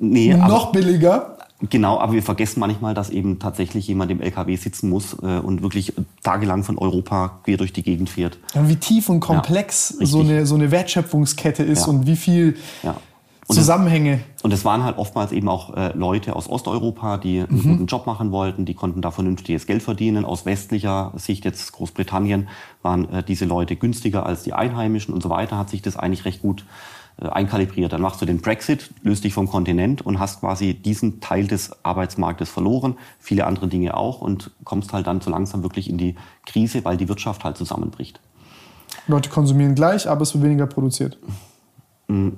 Speaker 3: nee,
Speaker 2: noch
Speaker 3: aber,
Speaker 2: billiger.
Speaker 3: genau, aber wir vergessen manchmal, dass eben tatsächlich jemand im LKW sitzen muss äh, und wirklich tagelang von Europa quer durch die Gegend fährt.
Speaker 2: Und wie tief und komplex
Speaker 3: Ja,
Speaker 2: so, eine, so eine Wertschöpfungskette ist
Speaker 3: Ja.
Speaker 2: und wie viel
Speaker 3: Ja. Und das,
Speaker 2: Zusammenhänge.
Speaker 3: und es waren halt oftmals eben auch äh, Leute aus Osteuropa, die einen
Speaker 2: Mhm.
Speaker 3: guten Job machen wollten, die konnten da vernünftiges Geld verdienen. Aus westlicher Sicht, jetzt Großbritannien, waren äh, diese Leute günstiger als die Einheimischen und so weiter, hat sich das eigentlich recht gut äh, einkalibriert. Dann machst du den Brexit, löst dich vom Kontinent und hast quasi diesen Teil des Arbeitsmarktes verloren, viele andere Dinge auch und kommst halt dann so langsam wirklich in die Krise, weil die Wirtschaft halt zusammenbricht.
Speaker 2: Leute konsumieren gleich, aber es wird weniger produziert.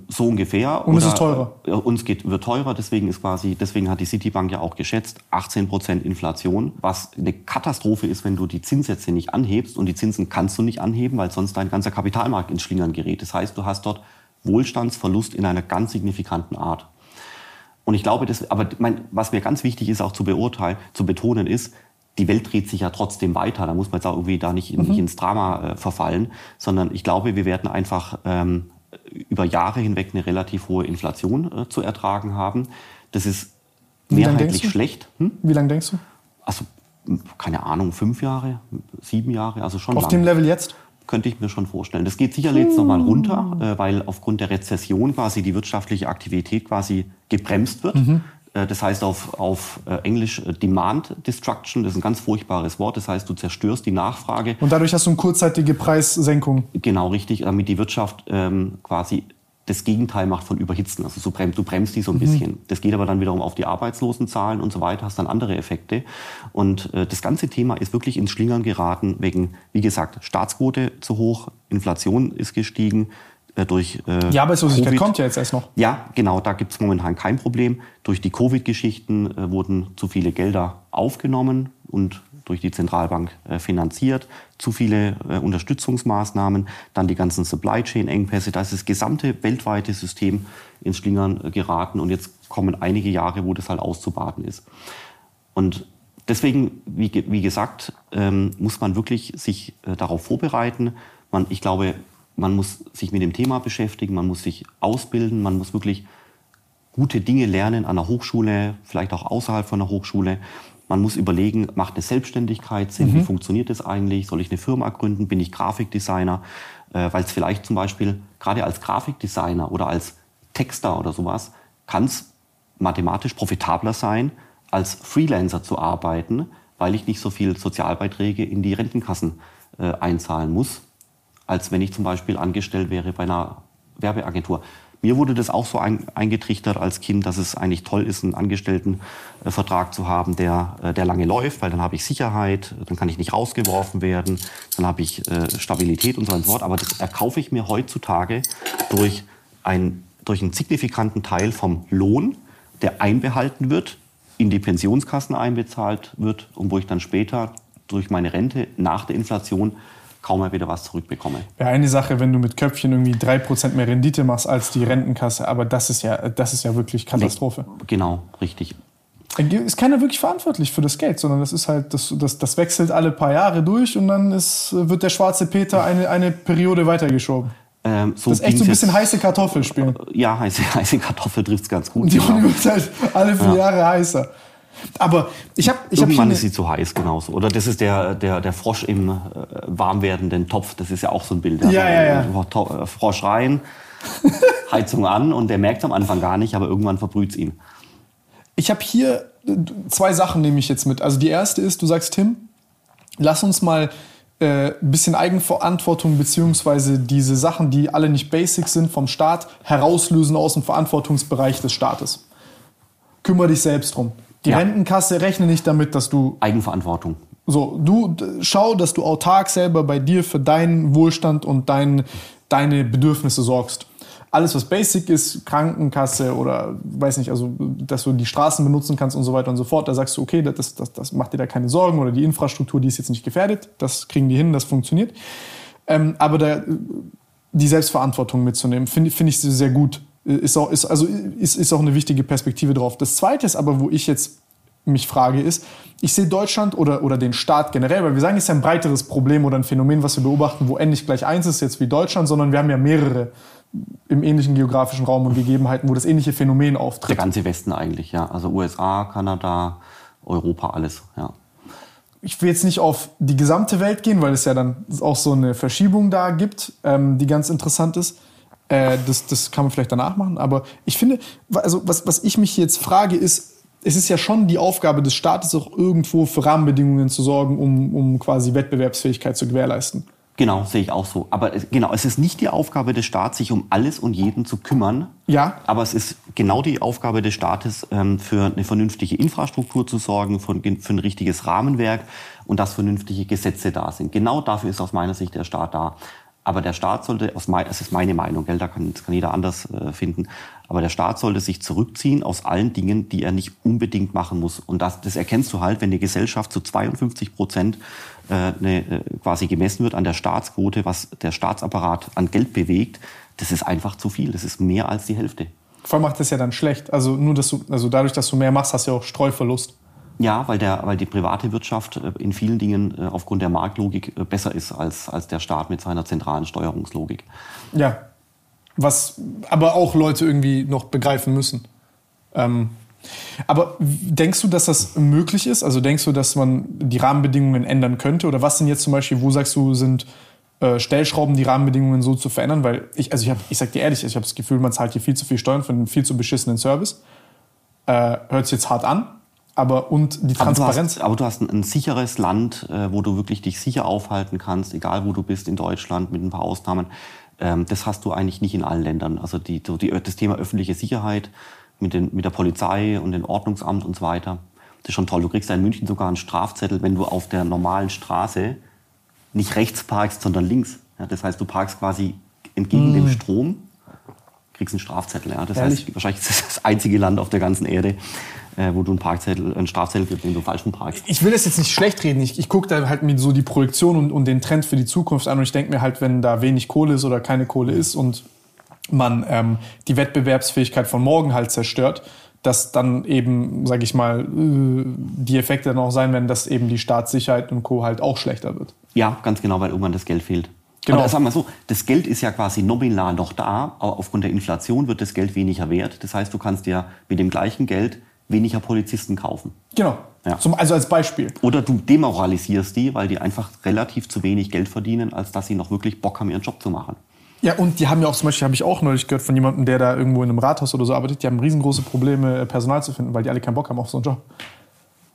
Speaker 3: So ungefähr.
Speaker 2: Und es ist teurer.
Speaker 3: äh, Uns geht, wird teurer, deswegen ist quasi, deswegen hat die Citibank ja auch geschätzt, 18 Prozent Inflation, was eine Katastrophe ist, wenn du die Zinssätze nicht anhebst und die Zinsen kannst du nicht anheben, weil sonst dein ganzer Kapitalmarkt ins Schlingern gerät. Das heißt, du hast dort Wohlstandsverlust in einer ganz signifikanten Art. Und ich glaube, das, aber mein, was mir ganz wichtig ist, auch zu beurteilen, zu betonen, ist, die Welt dreht sich ja trotzdem weiter. Da muss man jetzt auch irgendwie da nicht, in, nicht ins Drama äh, verfallen, sondern ich glaube, wir werden einfach ähm, über Jahre hinweg eine relativ hohe Inflation äh, zu ertragen haben. Das ist mehrheitlich schlecht. Hm?
Speaker 2: Wie lange denkst du?
Speaker 3: Also, keine Ahnung, fünf Jahre, sieben Jahre, also schon
Speaker 2: Auf
Speaker 3: lang.
Speaker 2: dem Level jetzt?
Speaker 3: Könnte ich mir schon vorstellen. Das geht sicherlich jetzt nochmal runter, äh, weil aufgrund der Rezession quasi die wirtschaftliche Aktivität quasi gebremst wird. Äh, das heißt auf, auf äh, Englisch äh, Demand Destruction, das ist ein ganz furchtbares Wort. Das heißt, du zerstörst die Nachfrage.
Speaker 2: Und dadurch hast du eine kurzzeitige Preissenkung.
Speaker 3: Genau richtig, damit die Wirtschaft ähm, quasi das Gegenteil macht von Überhitzen. Also so brem, du bremst die so ein bisschen. Das geht aber dann wiederum auf die Arbeitslosenzahlen und so weiter, hast dann andere Effekte. Und äh, das ganze Thema ist wirklich ins Schlingern geraten wegen, wie gesagt, Staatsquote zu hoch, Inflation ist gestiegen äh, durch äh,
Speaker 2: Die Arbeitslosigkeit
Speaker 3: Covid.
Speaker 2: kommt ja jetzt erst noch.
Speaker 3: Ja, genau, da gibt es momentan kein Problem. Durch die Covid-Geschichten äh, wurden zu viele Gelder aufgenommen und durch die Zentralbank äh, finanziert. Zu viele äh, Unterstützungsmaßnahmen, dann die ganzen Supply Chain-Engpässe. Da ist das gesamte weltweite System ins Schlingern geraten und jetzt kommen einige Jahre, wo das halt auszubaden ist. Und deswegen, wie, wie gesagt, ähm, muss man wirklich sich äh, darauf vorbereiten. Man, ich glaube, man muss sich mit dem Thema beschäftigen, man muss sich ausbilden, man muss wirklich gute Dinge lernen an der Hochschule, vielleicht auch außerhalb von der Hochschule. Man muss überlegen, macht eine Selbstständigkeit Sinn? Wie funktioniert das eigentlich? Soll ich eine Firma gründen? Bin ich Grafikdesigner? Äh, Weil es vielleicht zum Beispiel gerade als Grafikdesigner oder als Texter oder sowas kann es mathematisch profitabler sein, als Freelancer zu arbeiten, weil ich nicht so viel Sozialbeiträge in die Rentenkassen äh, einzahlen muss, als wenn ich zum Beispiel angestellt wäre bei einer Werbeagentur. Mir wurde das auch so ein, eingetrichtert als Kind, dass es eigentlich toll ist, einen Angestelltenvertrag zu haben, der, äh, der lange läuft, weil dann habe ich Sicherheit, dann kann ich nicht rausgeworfen werden, dann habe ich äh, Stabilität und so weiter. Aber das erkaufe ich mir heutzutage durch, ein, durch einen signifikanten Teil vom Lohn, der einbehalten wird, in die Pensionskassen einbezahlt wird und wo ich dann später durch meine Rente nach der Inflation kaum mehr wieder was zurückbekomme.
Speaker 2: Ja, eine Sache, wenn du mit Köpfchen irgendwie 3% mehr Rendite machst als die Rentenkasse, aber das ist ja, das ist ja wirklich Katastrophe.
Speaker 3: Genau, richtig.
Speaker 2: Ist keiner wirklich verantwortlich für das Geld, sondern das ist halt, das, das, das wechselt alle paar Jahre durch und dann ist, wird der schwarze Peter eine, eine Periode weitergeschoben.
Speaker 3: Ähm, so
Speaker 2: Das ist echt so ein bisschen
Speaker 3: jetzt-
Speaker 2: heiße Kartoffel spielen.
Speaker 3: Ja, heiße, [laughs] heiße Kartoffel trifft es ganz gut.
Speaker 2: Und die
Speaker 3: genau. [laughs]
Speaker 2: Wird halt alle vier Jahre heißer. Aber ich habe ich hab
Speaker 3: Irgendwann
Speaker 2: eine,
Speaker 3: ist sie zu heiß, genauso. Oder das ist der, der, der Frosch im äh, warm werdenden Topf. Das ist ja auch so ein Bild.
Speaker 2: Ja, ja, ja.
Speaker 3: Äh, To- äh, Frosch rein, [laughs] Heizung an und der merkt am Anfang gar nicht, aber irgendwann verbrüht es ihn.
Speaker 2: Ich habe hier äh, zwei Sachen nehme ich jetzt mit. Also die erste ist, du sagst, Tim, lass uns mal äh, ein bisschen Eigenverantwortung beziehungsweise diese Sachen, die alle nicht basic sind vom Staat, herauslösen aus dem Verantwortungsbereich des Staates. Kümmere dich selbst drum. Die
Speaker 3: Ja.
Speaker 2: Rentenkasse rechne nicht damit, dass du
Speaker 3: Eigenverantwortung.
Speaker 2: so du schau, dass du autark selber bei dir für deinen Wohlstand und dein, deine Bedürfnisse sorgst. alles, was basic ist, Krankenkasse oder weiß nicht, also dass du die Straßen benutzen kannst und so weiter und so fort, da sagst du, okay, das, das, das macht dir da keine Sorgen oder die Infrastruktur, die ist jetzt nicht gefährdet, das kriegen die hin, das funktioniert. Ähm, aber da, die Selbstverantwortung mitzunehmen, finde find ich sehr gut. Ist auch, ist, also ist, ist auch eine wichtige Perspektive drauf. Das Zweite ist aber, wo ich jetzt mich frage, ist, ich sehe Deutschland oder, oder den Staat generell, weil wir sagen, es ist ja ein breiteres Problem oder ein Phänomen, was wir beobachten, wo endlich gleich eins ist jetzt wie Deutschland, sondern wir haben ja mehrere im ähnlichen geografischen Raum und Gegebenheiten, wo das ähnliche Phänomen auftritt.
Speaker 3: Der ganze Westen eigentlich, ja. Also USA, Kanada, Europa, alles, ja.
Speaker 2: Ich will jetzt nicht auf die gesamte Welt gehen, weil es ja dann auch so eine Verschiebung da gibt, ähm, die ganz interessant ist. Äh, das, das kann man vielleicht danach machen. Aber ich finde, also was, was ich mich jetzt frage, ist, es ist ja schon die Aufgabe des Staates, auch irgendwo für Rahmenbedingungen zu sorgen, um, um quasi Wettbewerbsfähigkeit zu gewährleisten.
Speaker 3: Genau, sehe ich auch so. Aber es, genau, es ist nicht die Aufgabe des Staates, sich um alles und jeden zu kümmern.
Speaker 2: Ja.
Speaker 3: Aber es ist genau die Aufgabe des Staates, ähm, für eine vernünftige Infrastruktur zu sorgen, für, für ein richtiges Rahmenwerk und dass vernünftige Gesetze da sind. Genau dafür ist aus meiner Sicht der Staat da. Aber der Staat sollte, aus mein, das ist meine Meinung, gell, da kann, das kann jeder anders äh, finden, aber der Staat sollte sich zurückziehen aus allen Dingen, die er nicht unbedingt machen muss. Und das, das erkennst du halt, wenn die Gesellschaft zu 52 Prozent äh, ne, äh, quasi gemessen wird an der Staatsquote, was der Staatsapparat an Geld bewegt. Das ist einfach zu viel. Das ist mehr als die Hälfte.
Speaker 2: Vor allem macht das ja dann schlecht. Also nur, dass du, also dadurch, dass du mehr machst, hast du ja auch Streuverlust.
Speaker 3: Ja, weil, der, weil die private Wirtschaft äh, in vielen Dingen äh, aufgrund der Marktlogik äh, besser ist als, als der Staat mit seiner zentralen Steuerungslogik.
Speaker 2: Ja, was aber auch Leute irgendwie noch begreifen müssen. Ähm, aber denkst du, dass das möglich ist? Also denkst du, dass man die Rahmenbedingungen ändern könnte? Oder was sind jetzt zum Beispiel, wo sagst du, sind äh, Stellschrauben, die Rahmenbedingungen so zu verändern? Weil ich, also ich, hab, ich sag dir ehrlich, ich habe das Gefühl, man zahlt hier viel zu viel Steuern für einen viel zu beschissenen Service. Äh, Hört sich jetzt hart an, aber und die Transparenz.
Speaker 3: Aber du hast, aber du hast ein, ein sicheres Land, äh, wo du wirklich dich sicher aufhalten kannst, egal wo du bist in Deutschland, mit ein paar Ausnahmen. Ähm, das hast du eigentlich nicht in allen Ländern. Also die, die, das Thema öffentliche Sicherheit mit, den, mit der Polizei und dem Ordnungsamt und so weiter. Das ist schon toll. Du kriegst in München sogar einen Strafzettel, wenn du auf der normalen Straße nicht rechts parkst, sondern links. Ja, das heißt, du parkst quasi entgegen mm. dem Strom, kriegst einen Strafzettel. Ja. Das Ehrlich? heißt, wahrscheinlich ist das das einzige Land auf der ganzen Erde, äh, wo du einen, Parkzettel, einen Strafzettel kriegst, wenn du falsch parkst.
Speaker 2: Ich will das jetzt nicht schlecht reden. Ich, ich gucke da halt mir so die Projektion und, und den Trend für die Zukunft an und ich denke mir halt, wenn da wenig Kohle ist oder keine Kohle ist und man ähm, die Wettbewerbsfähigkeit von morgen halt zerstört, dass dann eben, sage ich mal, äh, die Effekte dann auch sein werden, dass eben die Staatssicherheit und Co. halt auch schlechter wird.
Speaker 3: Ja, ganz genau, weil irgendwann das Geld fehlt. Genau. Aber sagen wir so, das Geld ist ja quasi nominal noch da, aber aufgrund der Inflation wird das Geld weniger wert. Das heißt, du kannst dir mit dem gleichen Geld weniger Polizisten kaufen.
Speaker 2: Genau. Ja. Zum, also als Beispiel.
Speaker 3: Oder du demoralisierst die, weil die einfach relativ zu wenig Geld verdienen, als dass sie noch wirklich Bock haben, ihren Job zu machen.
Speaker 2: Ja, und die haben ja auch zum Beispiel, habe ich auch neulich gehört von jemandem, der da irgendwo in einem Rathaus oder so arbeitet, die haben riesengroße Probleme, äh, Personal zu finden, weil die alle keinen Bock haben auf so einen Job.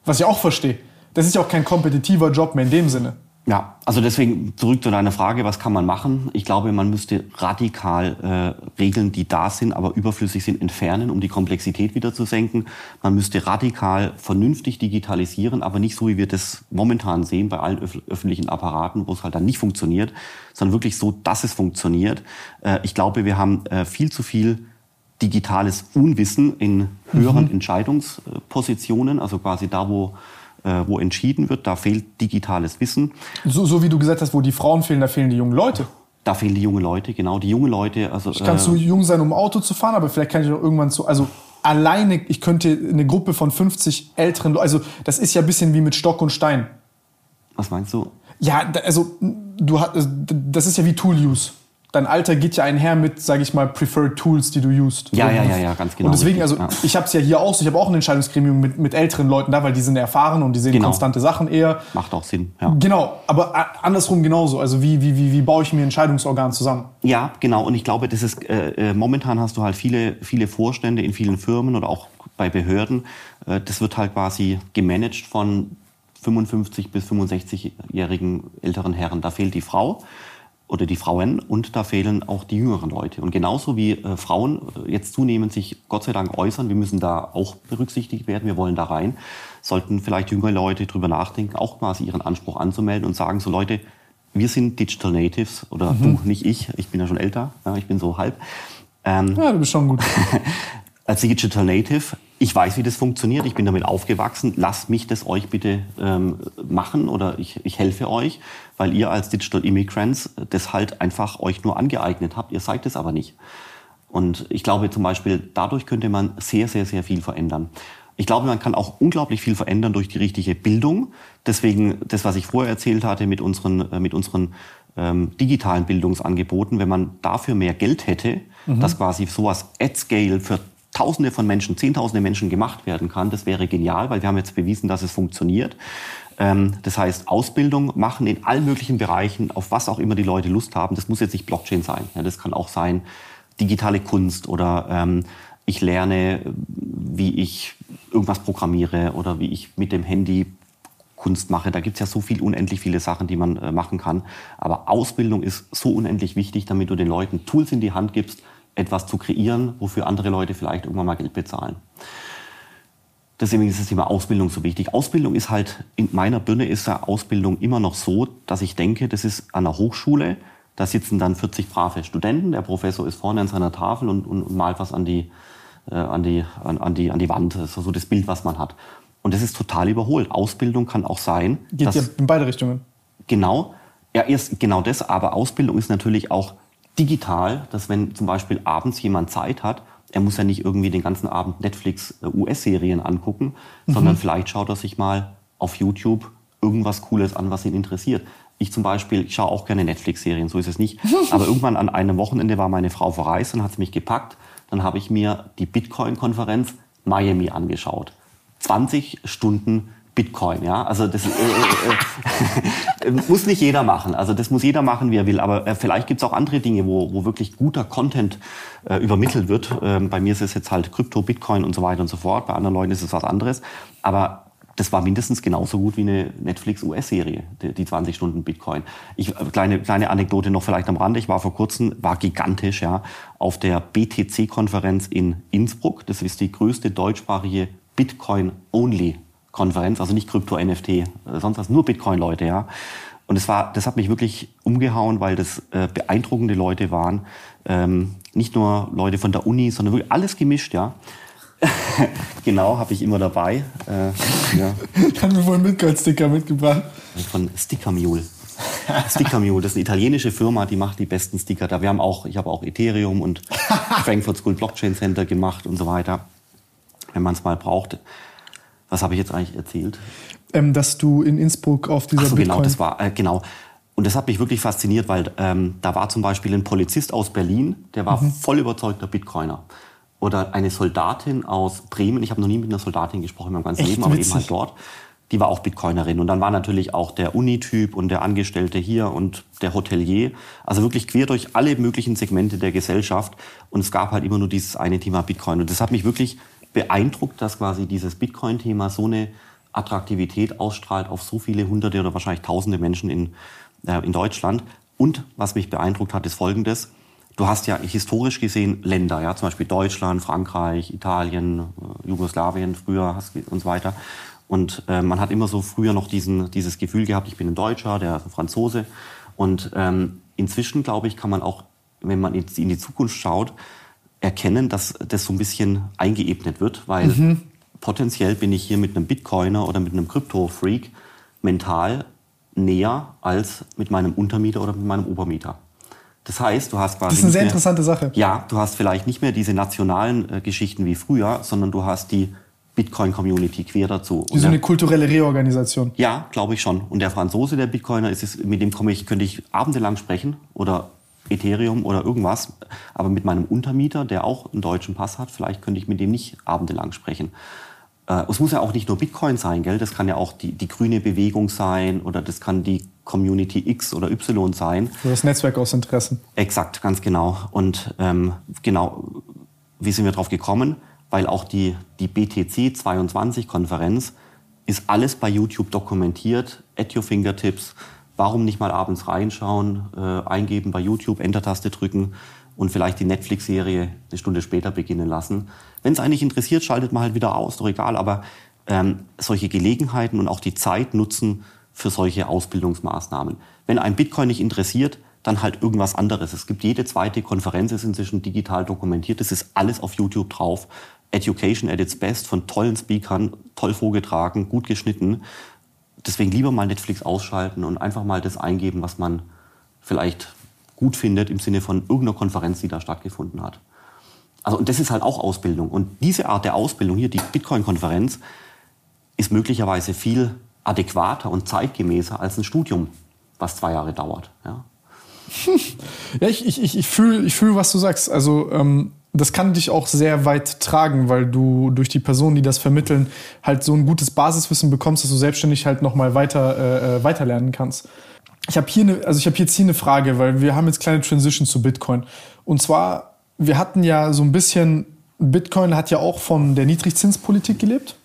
Speaker 2: Was ich auch verstehe. Das ist ja auch kein kompetitiver Job mehr in dem Sinne.
Speaker 3: Ja, also deswegen zurück zu deiner Frage, was kann man machen? Ich glaube, man müsste radikal äh, Regeln, die da sind, aber überflüssig sind, entfernen, um die Komplexität wieder zu senken. Man müsste radikal vernünftig digitalisieren, aber nicht so, wie wir das momentan sehen bei allen öf öffentlichen Apparaten, wo es halt dann nicht funktioniert, sondern wirklich so, dass es funktioniert. Äh, ich glaube, wir haben äh, viel zu viel digitales Unwissen in höheren mhm. Entscheidungspositionen, also quasi da, wo wo entschieden wird. Da fehlt digitales Wissen.
Speaker 2: So, so wie du gesagt hast, wo die Frauen fehlen, da fehlen die jungen Leute.
Speaker 3: Da fehlen die jungen Leute, genau. Die jungen Leute. Also,
Speaker 2: ich kann äh, zu jung sein, um Auto zu fahren, aber vielleicht kann ich auch irgendwann zu. Also alleine, ich könnte eine Gruppe von 50 älteren, also das ist ja ein bisschen wie mit Stock und Stein.
Speaker 3: Was meinst du?
Speaker 2: Ja, also du hast, das ist ja wie Tool Use dein Alter geht ja einher mit, sage ich mal, preferred Tools, die du used.
Speaker 3: Ja, ja, ja, ja, ganz genau.
Speaker 2: Und deswegen, also ja. ich habe es ja hier auch so, ich habe auch ein Entscheidungsgremium mit, mit älteren Leuten da, weil die sind erfahren und die sehen genau. konstante Sachen eher.
Speaker 3: Macht auch Sinn, ja.
Speaker 2: Genau, aber andersrum genauso. Also wie, wie, wie, wie baue ich mir ein Entscheidungsorgan zusammen?
Speaker 3: Ja, genau. Und ich glaube, das ist, äh, äh, momentan hast du halt viele, viele Vorstände in vielen Firmen oder auch bei Behörden. Äh, das wird halt quasi gemanagt von 55 bis 65-jährigen älteren Herren. Da fehlt die Frau oder die Frauen und da fehlen auch die jüngeren Leute. Und genauso wie äh, Frauen äh, jetzt zunehmend sich Gott sei Dank äußern, wir müssen da auch berücksichtigt werden, wir wollen da rein, sollten vielleicht jüngere Leute drüber nachdenken, auch quasi ihren Anspruch anzumelden und sagen, so Leute, wir sind Digital Natives oder mhm. du, nicht ich, ich bin ja schon älter, ja, ich bin so halb.
Speaker 2: Ähm, ja, du bist schon gut. [laughs]
Speaker 3: als Digital Native, ich weiß, wie das funktioniert, ich bin damit aufgewachsen, lasst mich das euch bitte ähm, machen oder ich, ich helfe euch, weil ihr als Digital Immigrants das halt einfach euch nur angeeignet habt, ihr seid es aber nicht. Und ich glaube zum Beispiel, dadurch könnte man sehr, sehr, sehr viel verändern. Ich glaube, man kann auch unglaublich viel verändern durch die richtige Bildung. Deswegen das, was ich vorher erzählt hatte mit unseren, äh, mit unseren ähm, digitalen Bildungsangeboten, wenn man dafür mehr Geld hätte, mhm. dass quasi sowas at scale für Tausende von Menschen, Zehntausende Menschen gemacht werden kann, das wäre genial, weil wir haben jetzt bewiesen, dass es funktioniert. Ähm, das heißt, Ausbildung machen in allen möglichen Bereichen, auf was auch immer die Leute Lust haben. Das muss jetzt nicht Blockchain sein. Das kann auch sein digitale Kunst oder ähm, ich lerne, wie ich irgendwas programmiere oder wie ich mit dem Handy Kunst mache. Da gibt es ja so viel, unendlich viele Sachen, die man äh, machen kann. Aber Ausbildung ist so unendlich wichtig, damit du den Leuten Tools in die Hand gibst, etwas zu kreieren, wofür andere Leute vielleicht irgendwann mal Geld bezahlen. Deswegen ist das Thema Ausbildung so wichtig. Ausbildung ist halt, in meiner Birne ist ja Ausbildung immer noch so, dass ich denke, das ist an der Hochschule, da sitzen dann 40 brave Studenten, der Professor ist vorne an seiner Tafel und, und, und malt was an die, äh, an, die, an, an, die, an die Wand. Das ist so das Bild, was man hat. Und das ist total überholt. Ausbildung kann auch sein.
Speaker 2: Geht dass, ja in beide Richtungen.
Speaker 3: Genau. Ja, erst genau das, aber Ausbildung ist natürlich auch digital, dass wenn zum Beispiel abends jemand Zeit hat, er muss ja nicht irgendwie den ganzen Abend Netflix äh, US-Serien angucken, mhm. sondern vielleicht schaut er sich mal auf YouTube irgendwas Cooles an, was ihn interessiert. Ich zum Beispiel, ich schaue auch gerne Netflix-Serien, so ist es nicht. [laughs] Aber irgendwann an einem Wochenende war meine Frau verreist und hat mich gepackt. Dann habe ich mir die Bitcoin-Konferenz Miami angeschaut. 20 Stunden Bitcoin, ja. Also das äh, äh, äh, [laughs] muss nicht jeder machen. Also das muss jeder machen, wie er will. Aber äh, vielleicht gibt es auch andere Dinge, wo, wo wirklich guter Content äh, übermittelt wird. Ähm, bei mir ist es jetzt halt Krypto, Bitcoin und so weiter und so fort. Bei anderen Leuten ist es was anderes. Aber das war mindestens genauso gut wie eine Netflix-US-Serie, die, die 20 Stunden Bitcoin. Ich, äh, kleine, kleine Anekdote noch vielleicht am Rande. Ich war vor kurzem, war gigantisch, ja, auf der BTC-Konferenz in Innsbruck. Das ist die größte deutschsprachige Bitcoin-Only-Konferenz, also nicht Krypto-NFT, äh, sonst was, nur Bitcoin-Leute, ja. Und es war, das hat mich wirklich umgehauen, weil das äh, beeindruckende Leute waren. Ähm, nicht nur Leute von der Uni, sondern wirklich alles gemischt, ja. [laughs] genau, habe ich immer dabei. Äh,
Speaker 2: ja. [laughs] Haben wir vorhin Bitcoin-Sticker mitgebracht.
Speaker 3: Von Sticker Mule. Sticker Mule, das ist eine italienische Firma, die macht die besten Sticker. Da wir haben auch, ich habe auch Ethereum und [laughs] Frankfurt School Blockchain Center gemacht und so weiter wenn man es mal braucht. Was habe ich jetzt eigentlich erzählt?
Speaker 2: Ähm, dass du in Innsbruck auf dieser Ach so,
Speaker 3: genau, das war, äh, genau. Und das hat mich wirklich fasziniert, weil ähm, da war zum Beispiel ein Polizist aus Berlin, der war mhm. voll überzeugter Bitcoiner. Oder eine Soldatin aus Bremen, ich habe noch nie mit einer Soldatin gesprochen in meinem ganzen Echt Leben, aber witzig. eben halt dort, die war auch Bitcoinerin. Und dann war natürlich auch der Unityp und der Angestellte hier und der Hotelier. Also wirklich quer durch alle möglichen Segmente der Gesellschaft. Und es gab halt immer nur dieses eine Thema Bitcoin. Und das hat mich wirklich beeindruckt, dass quasi dieses Bitcoin-Thema so eine Attraktivität ausstrahlt auf so viele hunderte oder wahrscheinlich tausende Menschen in, äh, in Deutschland. Und was mich beeindruckt hat, ist Folgendes. Du hast ja historisch gesehen Länder, ja, zum Beispiel Deutschland, Frankreich, Italien, äh, Jugoslawien früher und so weiter. Und äh, man hat immer so früher noch diesen, dieses Gefühl gehabt, ich bin ein Deutscher, der ist ein Franzose. Und ähm, inzwischen, glaube ich, kann man auch, wenn man in die Zukunft schaut, erkennen, dass das so ein bisschen eingeebnet wird, weil mhm. potenziell bin ich hier mit einem Bitcoiner oder mit einem Krypto-Freak mental näher als mit meinem Untermieter oder mit meinem Obermieter. Das heißt, du hast quasi.
Speaker 2: Das ist eine sehr mehr, interessante Sache.
Speaker 3: Ja, du hast vielleicht nicht mehr diese nationalen äh, Geschichten wie früher, sondern du hast die Bitcoin-Community quer dazu.
Speaker 2: Wie so eine kulturelle Reorganisation.
Speaker 3: Ja, glaube ich schon. Und der Franzose, der Bitcoiner, ist es, mit dem komme ich, könnte ich abendelang sprechen oder Ethereum oder irgendwas. Aber mit meinem Untermieter, der auch einen deutschen Pass hat, vielleicht könnte ich mit dem nicht abendelang sprechen. Äh, es muss ja auch nicht nur Bitcoin sein, gell? Das kann ja auch die, die grüne Bewegung sein oder das kann die Community X oder Y sein.
Speaker 2: Oder das Netzwerk aus Interessen.
Speaker 3: Exakt, ganz genau. Und ähm, genau, wie sind wir darauf gekommen? Weil auch die, die BTC 22 Konferenz ist alles bei YouTube dokumentiert, at your fingertips warum nicht mal abends reinschauen, äh, eingeben bei YouTube, Enter-Taste drücken und vielleicht die Netflix-Serie eine Stunde später beginnen lassen. Wenn es eigentlich interessiert, schaltet man halt wieder aus, doch egal. Aber ähm, solche Gelegenheiten und auch die Zeit nutzen für solche Ausbildungsmaßnahmen. Wenn ein Bitcoin nicht interessiert, dann halt irgendwas anderes. Es gibt jede zweite Konferenz, ist inzwischen digital dokumentiert. Das ist alles auf YouTube drauf. Education at its best von tollen Speakern, toll vorgetragen, gut geschnitten. Deswegen lieber mal Netflix ausschalten und einfach mal das eingeben, was man vielleicht gut findet im Sinne von irgendeiner Konferenz, die da stattgefunden hat. Also und das ist halt auch Ausbildung. Und diese Art der Ausbildung hier, die Bitcoin-Konferenz, ist möglicherweise viel adäquater und zeitgemäßer als ein Studium, was zwei Jahre dauert. Ja, [laughs]
Speaker 2: ja ich, ich, ich fühle, ich fühl, was du sagst. Also ähm, das kann dich auch sehr weit tragen, weil du durch die Personen, die das vermitteln, halt so ein gutes Basiswissen bekommst, dass du selbstständig halt nochmal weiter, äh, äh, weiterlernen kannst. Ich habe hier eine, also ich habe jetzt hier eine Frage, weil wir haben jetzt kleine Transition zu Bitcoin. Und zwar, wir hatten ja so ein bisschen, Bitcoin hat ja auch von der Niedrigzinspolitik gelebt.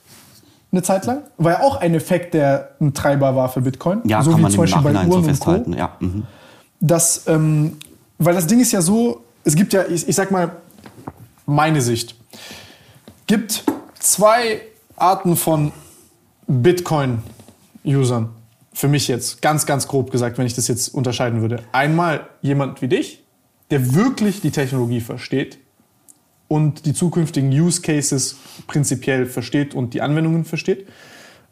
Speaker 2: Eine Zeit lang. War ja auch ein Effekt, der ein Treiber war für Bitcoin.
Speaker 3: Ja,
Speaker 2: so
Speaker 3: kann
Speaker 2: wie
Speaker 3: man
Speaker 2: zum Beispiel bei
Speaker 3: Nachhinein so
Speaker 2: Uhren und
Speaker 3: festhalten.
Speaker 2: Co.
Speaker 3: Ja. Mhm.
Speaker 2: dass, ähm, weil das Ding ist ja so, es gibt ja, ich, ich sag mal, meine Sicht, gibt zwei Arten von Bitcoin-Usern. Für mich jetzt, ganz, ganz grob gesagt, wenn ich das jetzt unterscheiden würde. Einmal jemand wie dich, der wirklich die Technologie versteht und die zukünftigen Use Cases prinzipiell versteht und die Anwendungen versteht.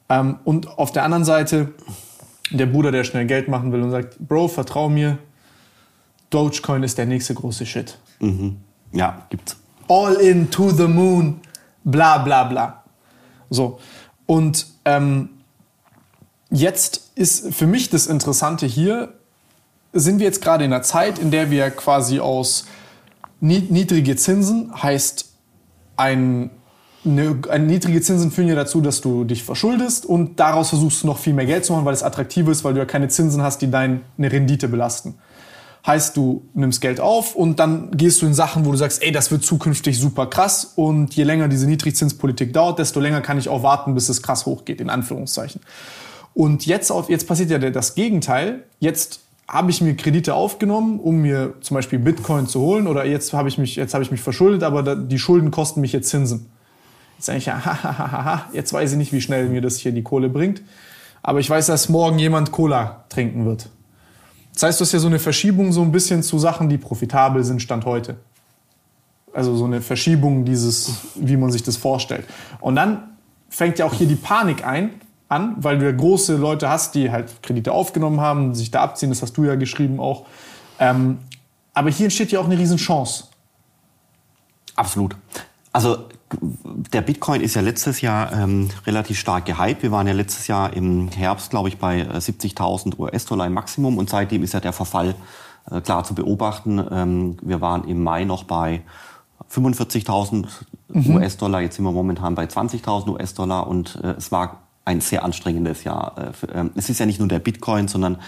Speaker 2: Ähm, und auf der anderen Seite der Bruder, der schnell Geld machen will und sagt, Bro, vertrau mir, Dogecoin ist der nächste große Shit.
Speaker 3: Mhm. Ja, gibt's.
Speaker 2: All in to the moon, bla bla bla. So. Und ähm, jetzt ist für mich das Interessante hier, sind wir jetzt gerade in einer Zeit, in der wir quasi aus nied- niedrige Zinsen heißt ein eine, eine niedrige Zinsen führen ja dazu, dass du dich verschuldest und daraus versuchst du noch viel mehr Geld zu machen, weil es attraktiv ist, weil du ja keine Zinsen hast, die deine Rendite belasten. Heißt, du nimmst Geld auf und dann gehst du in Sachen, wo du sagst, ey, das wird zukünftig super krass und je länger diese Niedrigzinspolitik dauert, desto länger kann ich auch warten, bis es krass hochgeht, in Anführungszeichen. Und jetzt, auf, jetzt passiert ja das Gegenteil. Jetzt habe ich mir Kredite aufgenommen, um mir zum Beispiel Bitcoin zu holen oder jetzt habe ich mich, jetzt habe ich mich verschuldet, aber die Schulden kosten mich jetzt Zinsen. Jetzt sage ich [laughs] ja, jetzt weiß ich nicht, wie schnell mir das hier die Kohle bringt. Aber ich weiß, dass morgen jemand Cola trinken wird. Das heißt, du hast ja so eine Verschiebung so ein bisschen zu Sachen, die profitabel sind, Stand heute. Also so eine Verschiebung dieses, wie man sich das vorstellt. Und dann fängt ja auch hier die Panik ein, an, weil du ja große Leute hast, die halt Kredite aufgenommen haben, sich da abziehen, das hast du ja geschrieben auch. Ähm, aber hier entsteht ja auch eine Riesenchance.
Speaker 3: Absolut. Also der Bitcoin ist ja letztes Jahr ähm, relativ stark gehypt. Wir waren ja letztes Jahr im Herbst, glaube ich, bei äh, 70.000 US-Dollar im Maximum und seitdem ist ja der Verfall äh, klar zu beobachten. Ähm, wir waren im Mai noch bei 45.000 US-Dollar, jetzt sind wir momentan bei 20.000 US-Dollar und äh, es war ein sehr anstrengendes Jahr. Äh, für, ähm, es ist ja nicht nur der Bitcoin, sondern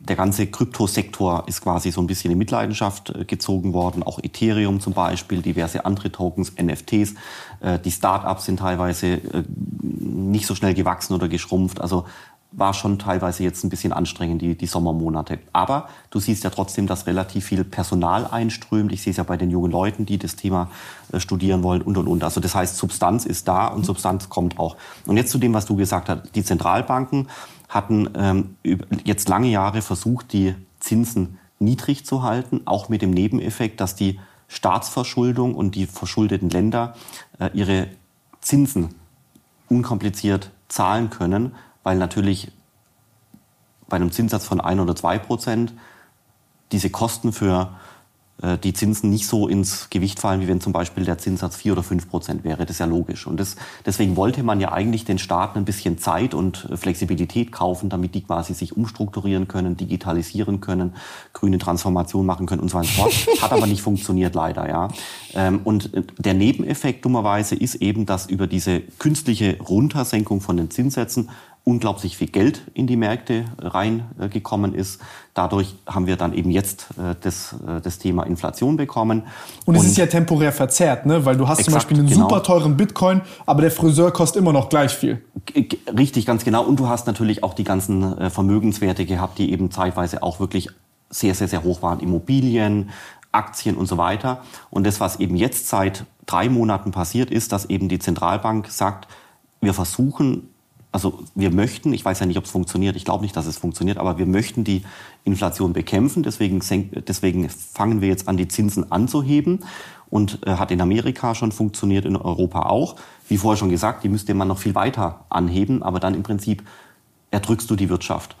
Speaker 3: der ganze Kryptosektor ist quasi so ein bisschen in Mitleidenschaft äh, gezogen worden. Auch Ethereum zum Beispiel, diverse andere Tokens, NFTs. Äh, Die Startups sind teilweise äh, nicht so schnell gewachsen oder geschrumpft. Also war schon teilweise jetzt ein bisschen anstrengend, die, die Sommermonate. Aber du siehst ja trotzdem, dass relativ viel Personal einströmt. Ich sehe es ja bei den jungen Leuten, die das Thema studieren wollen und, und, und. Also das heißt, Substanz ist da und Substanz kommt auch. Und jetzt zu dem, was du gesagt hast. Die Zentralbanken hatten ähm, jetzt lange Jahre versucht, die Zinsen niedrig zu halten, auch mit dem Nebeneffekt, dass die Staatsverschuldung und die verschuldeten Länder äh, ihre Zinsen unkompliziert zahlen können, weil natürlich bei einem Zinssatz von 1 oder 2 Prozent diese Kosten für die Zinsen nicht so ins Gewicht fallen, wie wenn zum Beispiel der Zinssatz 4 oder 5 Prozent wäre. Das ist ja logisch. Und das, deswegen wollte man ja eigentlich den Staaten ein bisschen Zeit und äh, Flexibilität kaufen, damit die quasi sich umstrukturieren können, digitalisieren können, grüne Transformation machen können und so weiter. [laughs] Hat aber nicht funktioniert leider, ja. Ähm, Und äh, der Nebeneffekt dummerweise ist eben, dass über diese künstliche Runtersenkung von den Zinssätzen unglaublich viel Geld in die Märkte reingekommen ist. Dadurch haben wir dann eben jetzt äh, das, äh, das Thema Inflation bekommen.
Speaker 2: Und es ist ja temporär verzerrt, ne? weil du hast zum
Speaker 3: Exakt,
Speaker 2: Beispiel einen
Speaker 3: genau.
Speaker 2: super teuren Bitcoin, aber der Friseur kostet immer noch gleich viel.
Speaker 3: Richtig, ganz genau. Und du hast natürlich auch die ganzen äh, Vermögenswerte gehabt, die eben zeitweise auch wirklich sehr, sehr, sehr hoch waren. Immobilien, Aktien und so weiter. Und das, was eben jetzt seit drei Monaten passiert ist, dass eben die Zentralbank sagt, wir versuchen also wir möchten, ich weiß ja nicht, ob es funktioniert, ich glaube nicht, dass es funktioniert, aber wir möchten die Inflation bekämpfen. Deswegen, deswegen fangen wir jetzt an, die Zinsen anzuheben. Und äh, hat in Amerika schon funktioniert, in Europa auch. Wie vorher schon gesagt, die müsste man noch viel weiter anheben, aber dann im Prinzip erdrückst du die Wirtschaft.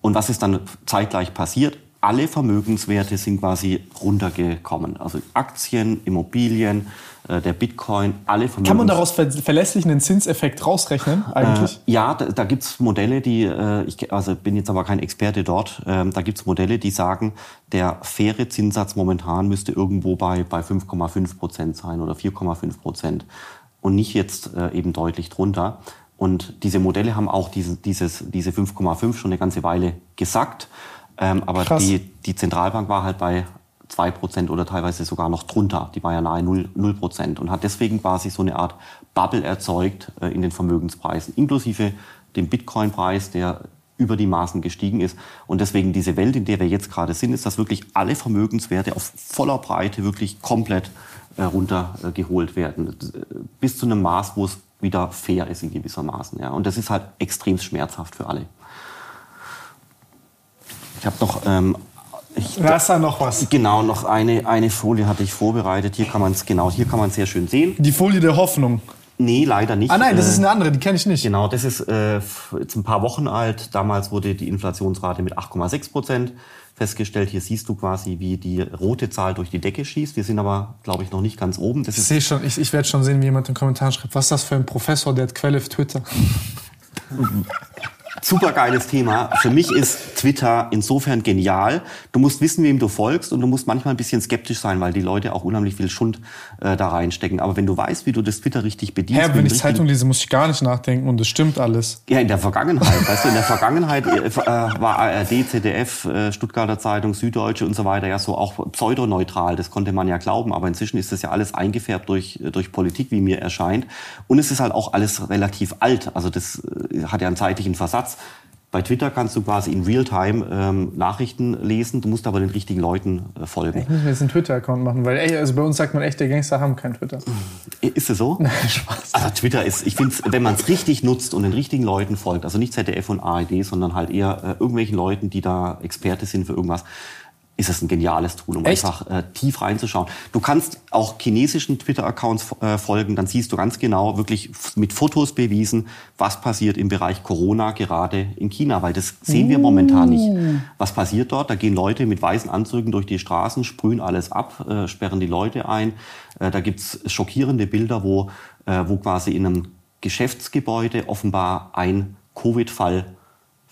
Speaker 3: Und was ist dann zeitgleich passiert? alle Vermögenswerte sind quasi runtergekommen. Also Aktien, Immobilien, der Bitcoin, alle
Speaker 2: Vermögens... Kann man daraus ver verlässlich einen Zinseffekt rausrechnen eigentlich?
Speaker 3: Äh, ja, da, da gibt es Modelle, die, äh, ich also bin jetzt aber kein Experte dort, ähm, da gibt es Modelle, die sagen, der faire Zinssatz momentan müsste irgendwo bei, bei 5,5 Prozent sein oder 4,5 Prozent und nicht jetzt äh, eben deutlich drunter. Und diese Modelle haben auch diese, dieses, diese 5,5 schon eine ganze Weile gesagt. Ähm, aber die, die Zentralbank war halt bei 2% oder teilweise sogar noch drunter. Die war ja nahe 0%, 0 und hat deswegen quasi so eine Art Bubble erzeugt äh, in den Vermögenspreisen, inklusive dem Bitcoin-Preis, der über die Maßen gestiegen ist. Und deswegen diese Welt, in der wir jetzt gerade sind, ist, dass wirklich alle Vermögenswerte auf voller Breite wirklich komplett äh, runtergeholt werden. Bis zu einem Maß, wo es wieder fair ist in gewissermaßen. Ja. Und das ist halt extrem schmerzhaft für alle. Ich habe noch. Ähm,
Speaker 2: ich, da ist da noch was.
Speaker 3: Genau, noch eine, eine Folie hatte ich vorbereitet. Hier kann man es genau, hier kann man sehr schön sehen.
Speaker 2: Die Folie der Hoffnung.
Speaker 3: Nee, leider nicht.
Speaker 2: Ah nein, das ist eine andere, die kenne ich nicht.
Speaker 3: Genau, das ist äh, jetzt ein paar Wochen alt. Damals wurde die Inflationsrate mit 8,6 Prozent festgestellt. Hier siehst du quasi, wie die rote Zahl durch die Decke schießt. Wir sind aber, glaube ich, noch nicht ganz oben.
Speaker 2: Das ich sehe schon, ich, ich werde schon sehen, wie jemand in den Kommentaren schreibt, was ist das für ein Professor, der hat Quelle auf Twitter. [laughs]
Speaker 3: super geiles Thema. Für mich ist Twitter insofern genial. Du musst wissen, wem du folgst und du musst manchmal ein bisschen skeptisch sein, weil die Leute auch unheimlich viel Schund äh, da reinstecken. Aber wenn du weißt, wie du das Twitter richtig bedienst...
Speaker 2: Ja, wenn ich Zeitung lese, muss ich gar nicht nachdenken und es stimmt alles.
Speaker 3: Ja, in der Vergangenheit. weißt du, in der Vergangenheit äh, äh war ARD, ZDF, äh, Stuttgarter Zeitung, Süddeutsche und so weiter ja so auch pseudoneutral. Das konnte man ja glauben. Aber inzwischen ist das ja alles eingefärbt durch, äh, durch Politik, wie mir erscheint. Und es ist halt auch alles relativ alt. Also das äh, hat ja einen zeitlichen Versatz. Bei Twitter kannst du quasi in Realtime ähm, Nachrichten lesen, du musst aber den richtigen Leuten äh, folgen.
Speaker 2: Ich muss mir jetzt einen Twitter-Account machen, weil ey, also bei uns sagt man, echte Gangster haben kein Twitter.
Speaker 3: Ist es so? [laughs]
Speaker 2: Nein, Spaß.
Speaker 3: Also Twitter ist, ich finde wenn man es richtig nutzt und den richtigen Leuten folgt, also nicht ZDF und ARD, sondern halt eher äh, irgendwelchen Leuten, die da Experte sind für irgendwas, ist es ein geniales Tool, um Echt? einfach äh, tief reinzuschauen. Du kannst auch chinesischen Twitter-Accounts äh, folgen, dann siehst du ganz genau, wirklich mit Fotos bewiesen, was passiert im Bereich Corona gerade in China, weil das sehen wir momentan nicht. Uh. Was passiert dort? Da gehen Leute mit weißen Anzügen durch die Straßen, sprühen alles ab, äh, sperren die Leute ein. Äh, da gibt's schockierende Bilder, wo, äh, wo quasi in einem Geschäftsgebäude offenbar ein Covid-Fall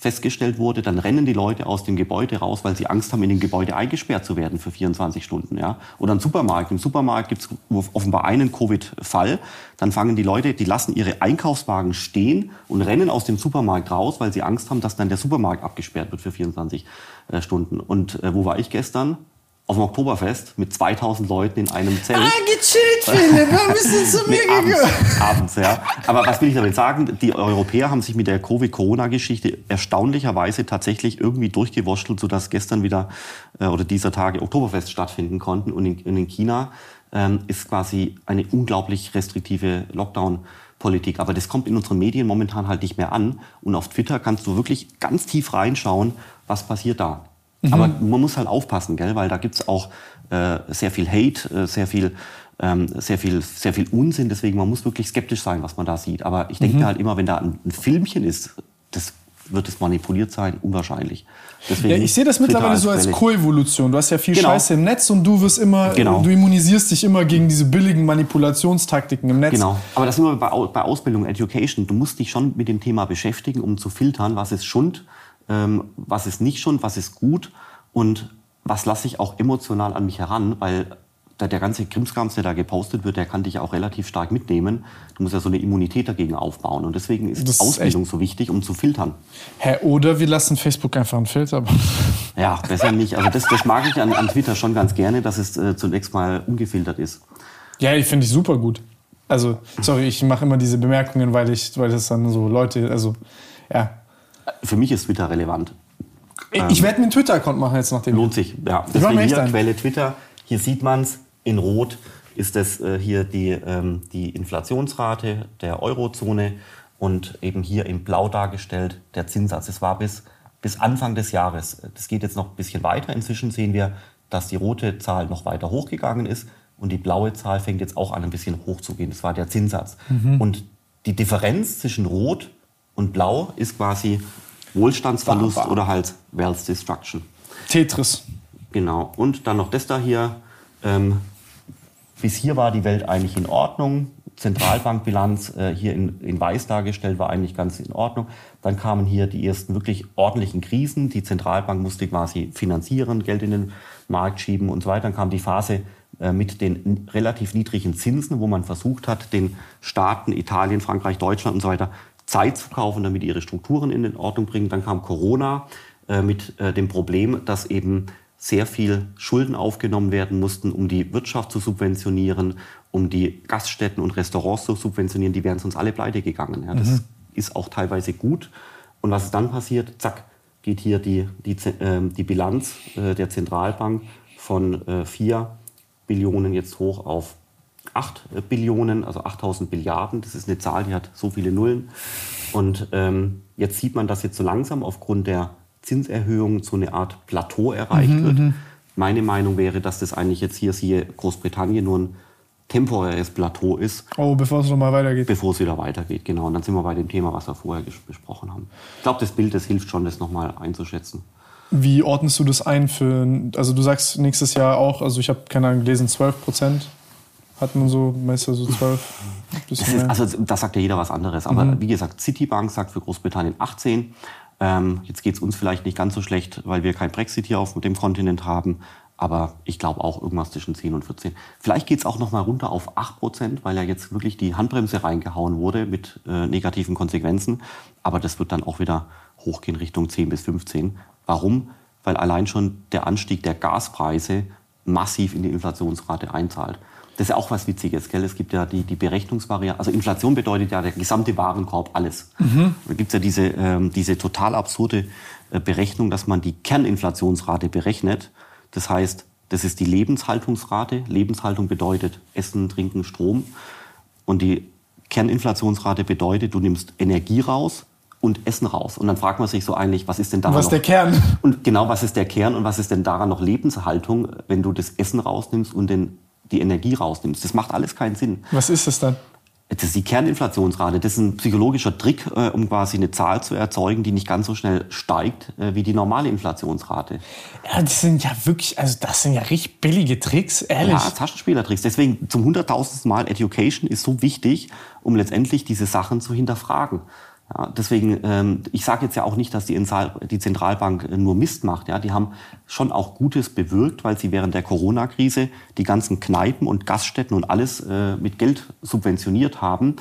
Speaker 3: festgestellt wurde, dann rennen die Leute aus dem Gebäude raus, weil sie Angst haben, in dem Gebäude eingesperrt zu werden für 24 Stunden. Ja? Oder ein Supermarkt. Im Supermarkt gibt es offenbar einen Covid-Fall. Dann fangen die Leute, die lassen ihre Einkaufswagen stehen und rennen aus dem Supermarkt raus, weil sie Angst haben, dass dann der Supermarkt abgesperrt wird für 24 äh, Stunden. Und äh, wo war ich gestern? Auf dem Oktoberfest mit 2000 Leuten in einem Zelt. Ah,
Speaker 2: gechillt, Philipp, warum bist du zu [laughs] mir gegangen?
Speaker 3: Abends, abends, ja. Aber was will ich damit sagen? Die Europäer haben sich mit der Covid-Corona-Geschichte erstaunlicherweise tatsächlich irgendwie durchgewurschtelt, sodass gestern wieder äh, oder dieser Tage Oktoberfest stattfinden konnten. Und in, in China ähm, ist quasi eine unglaublich restriktive Lockdown- Politik. Aber das kommt in unseren Medien momentan halt nicht mehr an. Und auf Twitter kannst du wirklich ganz tief reinschauen, was passiert da. Mhm. Aber man muss halt aufpassen, gell? weil da gibt's auch äh, sehr viel Hate, äh, sehr viel ähm, sehr viel, sehr viel Unsinn. Deswegen, man muss wirklich skeptisch sein, was man da sieht. Aber ich denke mhm. halt immer, wenn da ein, ein, Filmchen ist, das wird es manipuliert sein, unwahrscheinlich.
Speaker 2: Deswegen ja, ich sehe das mittlerweile so als Koevolution. Du hast ja viel genau. Scheiße im Netz und du wirst immer, genau. du immunisierst dich immer gegen diese billigen Manipulationstaktiken im Netz.
Speaker 3: Genau. Aber das sind wir bei, bei Ausbildung, Education. Du musst dich schon mit dem Thema beschäftigen, um zu filtern, was ist Schund, ähm, was ist nicht schon, was ist gut und was lasse ich auch emotional an mich heran, weil der, der ganze Krimskrams, der da gepostet wird, der kann dich auch relativ stark mitnehmen. Du musst ja so eine Immunität dagegen aufbauen. Und deswegen ist das Ausbildung ist so wichtig, um zu filtern.
Speaker 2: Hä, oder wir lassen Facebook einfach einen Filter. [laughs]
Speaker 3: Ja, besser nicht. Also das, das mag ich an, an Twitter schon ganz gerne, dass es äh, zunächst mal ungefiltert ist.
Speaker 2: Ja, ich finde ich super gut. Also, sorry, ich mache immer diese Bemerkungen, weil ich, weil das dann so Leute, also, ja,
Speaker 3: für mich ist Twitter relevant.
Speaker 2: Ich ähm, werde mir einen Twitter-Account machen jetzt nachdem.
Speaker 3: Lohnt sich, ja. Deswegen hier ein. Quelle Twitter. Hier sieht man es in Rot ist das äh, hier die, ähm, die Inflationsrate der Eurozone. und eben hier in Blau dargestellt der Zinssatz. Es war bis, bis Anfang des Jahres. Das geht jetzt noch ein bisschen weiter. Inzwischen sehen wir, dass die rote Zahl noch weiter hochgegangen ist und die blaue Zahl fängt jetzt auch an, ein bisschen hochzugehen. Das war der Zinssatz. Mhm. Und die Differenz zwischen Rot und Blau ist quasi Wohlstandsverlust bah. oder halt Wealth Destruction.
Speaker 2: Tetris.
Speaker 3: Genau. Und dann noch das da hier. Ähm, bis hier war die Welt eigentlich in Ordnung. Zentralbankbilanz äh, hier in, in weiß dargestellt war eigentlich ganz in Ordnung. Dann kamen hier die ersten wirklich ordentlichen Krisen. Die Zentralbank musste quasi finanzieren, Geld in den Markt schieben und so weiter. Dann kam die Phase äh, mit den relativ niedrigen Zinsen, wo man versucht hat, den Staaten, Italien, Frankreich, Deutschland und so weiter, Zeit zu kaufen, damit ihre Strukturen in Ordnung bringen. Dann kam Corona äh, mit äh, dem Problem, dass eben sehr viel Schulden aufgenommen werden mussten, um die Wirtschaft zu subventionieren, um die Gaststätten und Restaurants zu subventionieren. Die wären sonst alle pleite gegangen. Ja, das mhm. ist auch teilweise gut. Und was ist dann passiert? Zack, geht hier die, die, äh, die Bilanz äh, der Zentralbank von äh, 4 Billionen jetzt hoch auf 8 äh, Billionen, also 8000 Milliarden. Das ist eine Zahl, die hat so viele Nullen. Und ähm, jetzt sieht man, dass jetzt so langsam aufgrund der Zinserhöhung so eine Art Plateau erreicht mhm, wird. Mhm. Meine Meinung wäre, dass das eigentlich jetzt hier, siehe Großbritannien, nur ein temporäres Plateau ist.
Speaker 2: Oh, bevor es nochmal weitergeht.
Speaker 3: Bevor es wieder weitergeht, genau. Und dann sind wir bei dem Thema, was wir vorher besprochen haben. Ich glaube, das Bild, das hilft schon, das nochmal einzuschätzen.
Speaker 2: Wie ordnest du das ein für, also du sagst nächstes Jahr auch, also ich habe keine Ahnung gelesen, 12 Prozent hat man so, meinst du so 12? [laughs]
Speaker 3: Das ist, also da sagt ja jeder was anderes. Aber mhm. wie gesagt, Citibank sagt für Großbritannien 18. Ähm, jetzt geht es uns vielleicht nicht ganz so schlecht, weil wir kein Brexit hier auf dem Kontinent haben. Aber ich glaube auch irgendwas zwischen 10 und 14. Vielleicht geht es auch noch mal runter auf 8 Prozent, weil ja jetzt wirklich die Handbremse reingehauen wurde mit äh, negativen Konsequenzen. Aber das wird dann auch wieder hochgehen Richtung 10 bis 15. Warum? Weil allein schon der Anstieg der Gaspreise massiv in die Inflationsrate einzahlt. Das ist ja auch was Witziges, gell? Es gibt ja die, die Berechnungsvariante. Also Inflation bedeutet ja der gesamte Warenkorb, alles. Mhm. Da gibt es ja diese, ähm, diese total absurde äh, Berechnung, dass man die Kerninflationsrate berechnet. Das heißt, das ist die Lebenshaltungsrate. Lebenshaltung bedeutet Essen, Trinken, Strom. Und die Kerninflationsrate bedeutet, du nimmst Energie raus, und Essen raus. Und dann fragt man sich so eigentlich, was ist denn daran
Speaker 2: was
Speaker 3: noch...
Speaker 2: Was ist der Kern?
Speaker 3: Und genau, was ist der Kern und was ist denn daran noch Lebenshaltung, wenn du das Essen rausnimmst und den, die Energie rausnimmst? Das macht alles keinen Sinn.
Speaker 2: Was ist das dann?
Speaker 3: Das ist die Kerninflationsrate. Das ist ein psychologischer Trick, äh, um quasi eine Zahl zu erzeugen, die nicht ganz so schnell steigt äh, wie die normale Inflationsrate.
Speaker 2: Ja, das sind ja wirklich, also das sind ja richtig billige Tricks, ehrlich. Ja,
Speaker 3: Taschenspielertricks. Deswegen zum hunderttausendsten Mal Education ist so wichtig, um letztendlich diese Sachen zu hinterfragen. Ja, deswegen, ähm, ich sage jetzt ja auch nicht, dass die, die Zentralbank äh, nur Mist macht. Ja, die haben schon auch Gutes bewirkt, weil sie während der Corona-Krise die ganzen Kneipen und Gaststätten und alles äh, mit Geld subventioniert haben.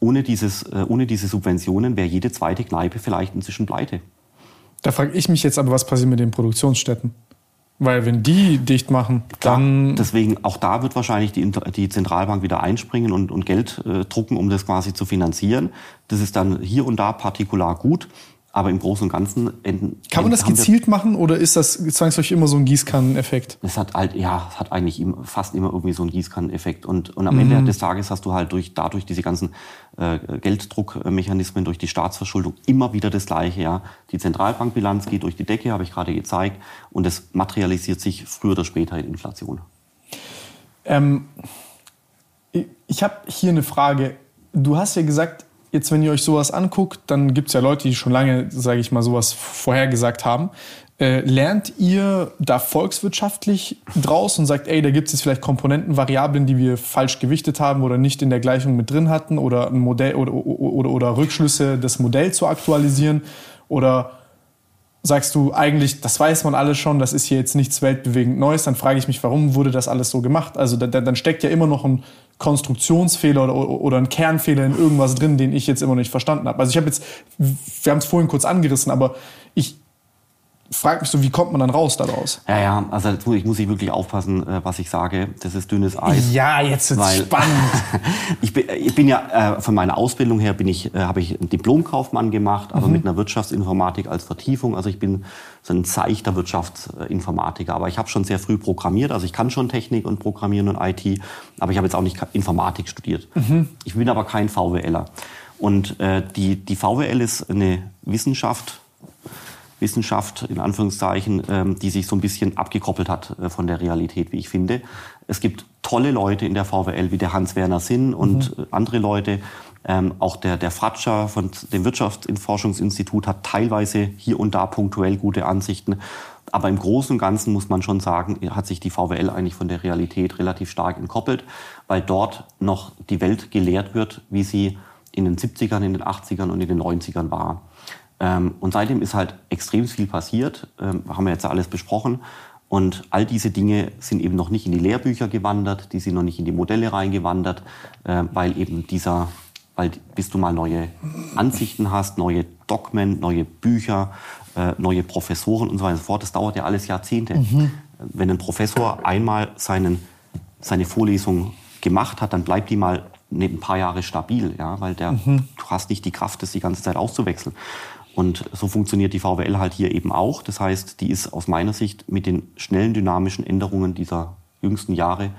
Speaker 3: Ohne, dieses, äh, ohne diese Subventionen wäre jede zweite Kneipe vielleicht inzwischen pleite.
Speaker 2: Da frage ich mich jetzt aber, was passiert mit den Produktionsstätten? Weil wenn die dicht machen, Klar, dann...
Speaker 3: Deswegen, auch da wird wahrscheinlich die, die Zentralbank wieder einspringen und, und Geld äh, drucken, um das quasi zu finanzieren. Das ist dann hier und da partikular gut. Aber im Großen und Ganzen enden,
Speaker 2: Kann man das gezielt machen oder ist das zwangsläufig immer so ein Gießkanneneffekt?
Speaker 3: Es hat halt, ja, es hat eigentlich fast immer irgendwie so einen Gießkanneneffekt. Und, und am mhm. Ende des Tages hast du halt durch, dadurch diese ganzen äh, Gelddruckmechanismen, durch die Staatsverschuldung immer wieder das Gleiche. Ja. Die Zentralbankbilanz geht durch die Decke, habe ich gerade gezeigt. Und es materialisiert sich früher oder später in Inflation.
Speaker 2: Ähm, ich habe hier eine Frage. Du hast ja gesagt, jetzt, wenn ihr euch sowas anguckt, dann gibt es ja Leute, die schon lange, sage ich mal, sowas vorhergesagt haben. Äh, lernt ihr da volkswirtschaftlich draus und sagt, ey, da gibt es jetzt vielleicht Komponenten, Variablen, die wir falsch gewichtet haben oder nicht in der Gleichung mit drin hatten oder ein Modell oder, oder, oder Rückschlüsse des Modells zu aktualisieren? Oder sagst du eigentlich, das weiß man alles schon, das ist hier jetzt nichts weltbewegend Neues, dann frage ich mich, warum wurde das alles so gemacht? Also da, dann steckt ja immer noch ein Konstruktionsfehler oder, oder ein Kernfehler in irgendwas drin, den ich jetzt immer noch nicht verstanden habe. Also ich habe jetzt, wir haben es vorhin kurz angerissen, aber ich, frage mich so, wie kommt man dann raus daraus?
Speaker 3: Ja, ja, also muss ich, muss ich wirklich aufpassen, äh, was ich sage. Das ist dünnes Eis.
Speaker 2: Ja, jetzt wird's spannend. [laughs]
Speaker 3: ich, bin, ich bin ja, äh, von meiner Ausbildung her bin ich, äh, habe ich einen Diplomkaufmann gemacht, aber mhm. mit einer Wirtschaftsinformatik als Vertiefung. Also ich bin so ein seichter Wirtschaftsinformatiker. Aber ich habe schon sehr früh programmiert. Also ich kann schon Technik und Programmieren und IT, aber ich habe jetzt auch nicht Informatik studiert. Mhm. Ich bin aber kein VWLer. Und äh, die, die VWL ist eine Wissenschaft, Wissenschaft in Anführungszeichen, ähm, die sich so ein bisschen abgekoppelt hat äh, von der Realität, wie ich finde. Es gibt tolle Leute in der VWL, wie der Hans-Werner Sinn und mhm. andere Leute. Ähm, auch der, der Fratscher von dem Wirtschaftsforschungsinstitut hat teilweise hier und da punktuell gute Ansichten. Aber im Großen und Ganzen muss man schon sagen, hat sich die VWL eigentlich von der Realität relativ stark entkoppelt, weil dort noch die Welt gelehrt wird, wie sie in den 70ern, in den 80ern und in den 90ern war. Ähm, und seitdem ist halt extrem viel passiert, ähm, haben wir jetzt alles besprochen. Und all diese Dinge sind eben noch nicht in die Lehrbücher gewandert, die sind noch nicht in die Modelle reingewandert, äh, weil eben dieser, weil bis du mal neue Ansichten hast, neue Dogmen, neue Bücher, äh, neue Professoren und so weiter und so fort, das dauert ja alles Jahrzehnte. Mhm. Wenn ein Professor einmal seinen, seine Vorlesung gemacht hat, dann bleibt die mal ein paar Jahre stabil, ja, weil der, mhm. du hast nicht die Kraft, das die ganze Zeit auszuwechseln. Und so funktioniert die VWL halt hier eben auch. Das heißt, die ist aus meiner Sicht mit den schnellen dynamischen Änderungen dieser jüngsten Jahre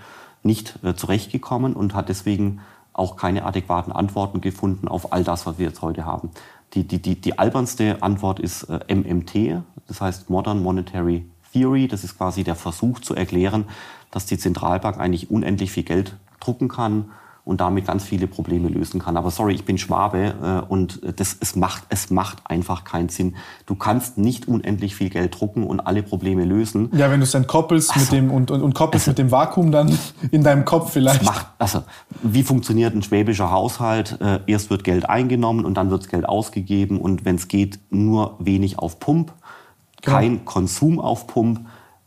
Speaker 3: nicht äh, zurechtgekommen und hat deswegen auch keine adäquaten Antworten gefunden auf all das, was wir jetzt heute haben. Die, die, die, die albernste Antwort ist äh, MMT, das heißt Modern Monetary Theory. Das ist quasi der Versuch zu erklären, dass die Zentralbank eigentlich unendlich viel Geld drucken kann und damit ganz viele Probleme lösen kann. Aber sorry, ich bin Schwabe äh, und das, es, macht, es macht einfach keinen Sinn. Du kannst nicht unendlich viel Geld drucken und alle Probleme lösen.
Speaker 2: Ja, wenn du es dann koppelst also, mit dem und, und, und koppelst also, mit dem Vakuum dann in deinem Kopf vielleicht.
Speaker 3: Macht, also, wie funktioniert ein schwäbischer Haushalt? Äh, erst wird Geld eingenommen und dann wird Geld ausgegeben und wenn es geht, nur wenig auf Pump, genau. kein. Konsum auf Pump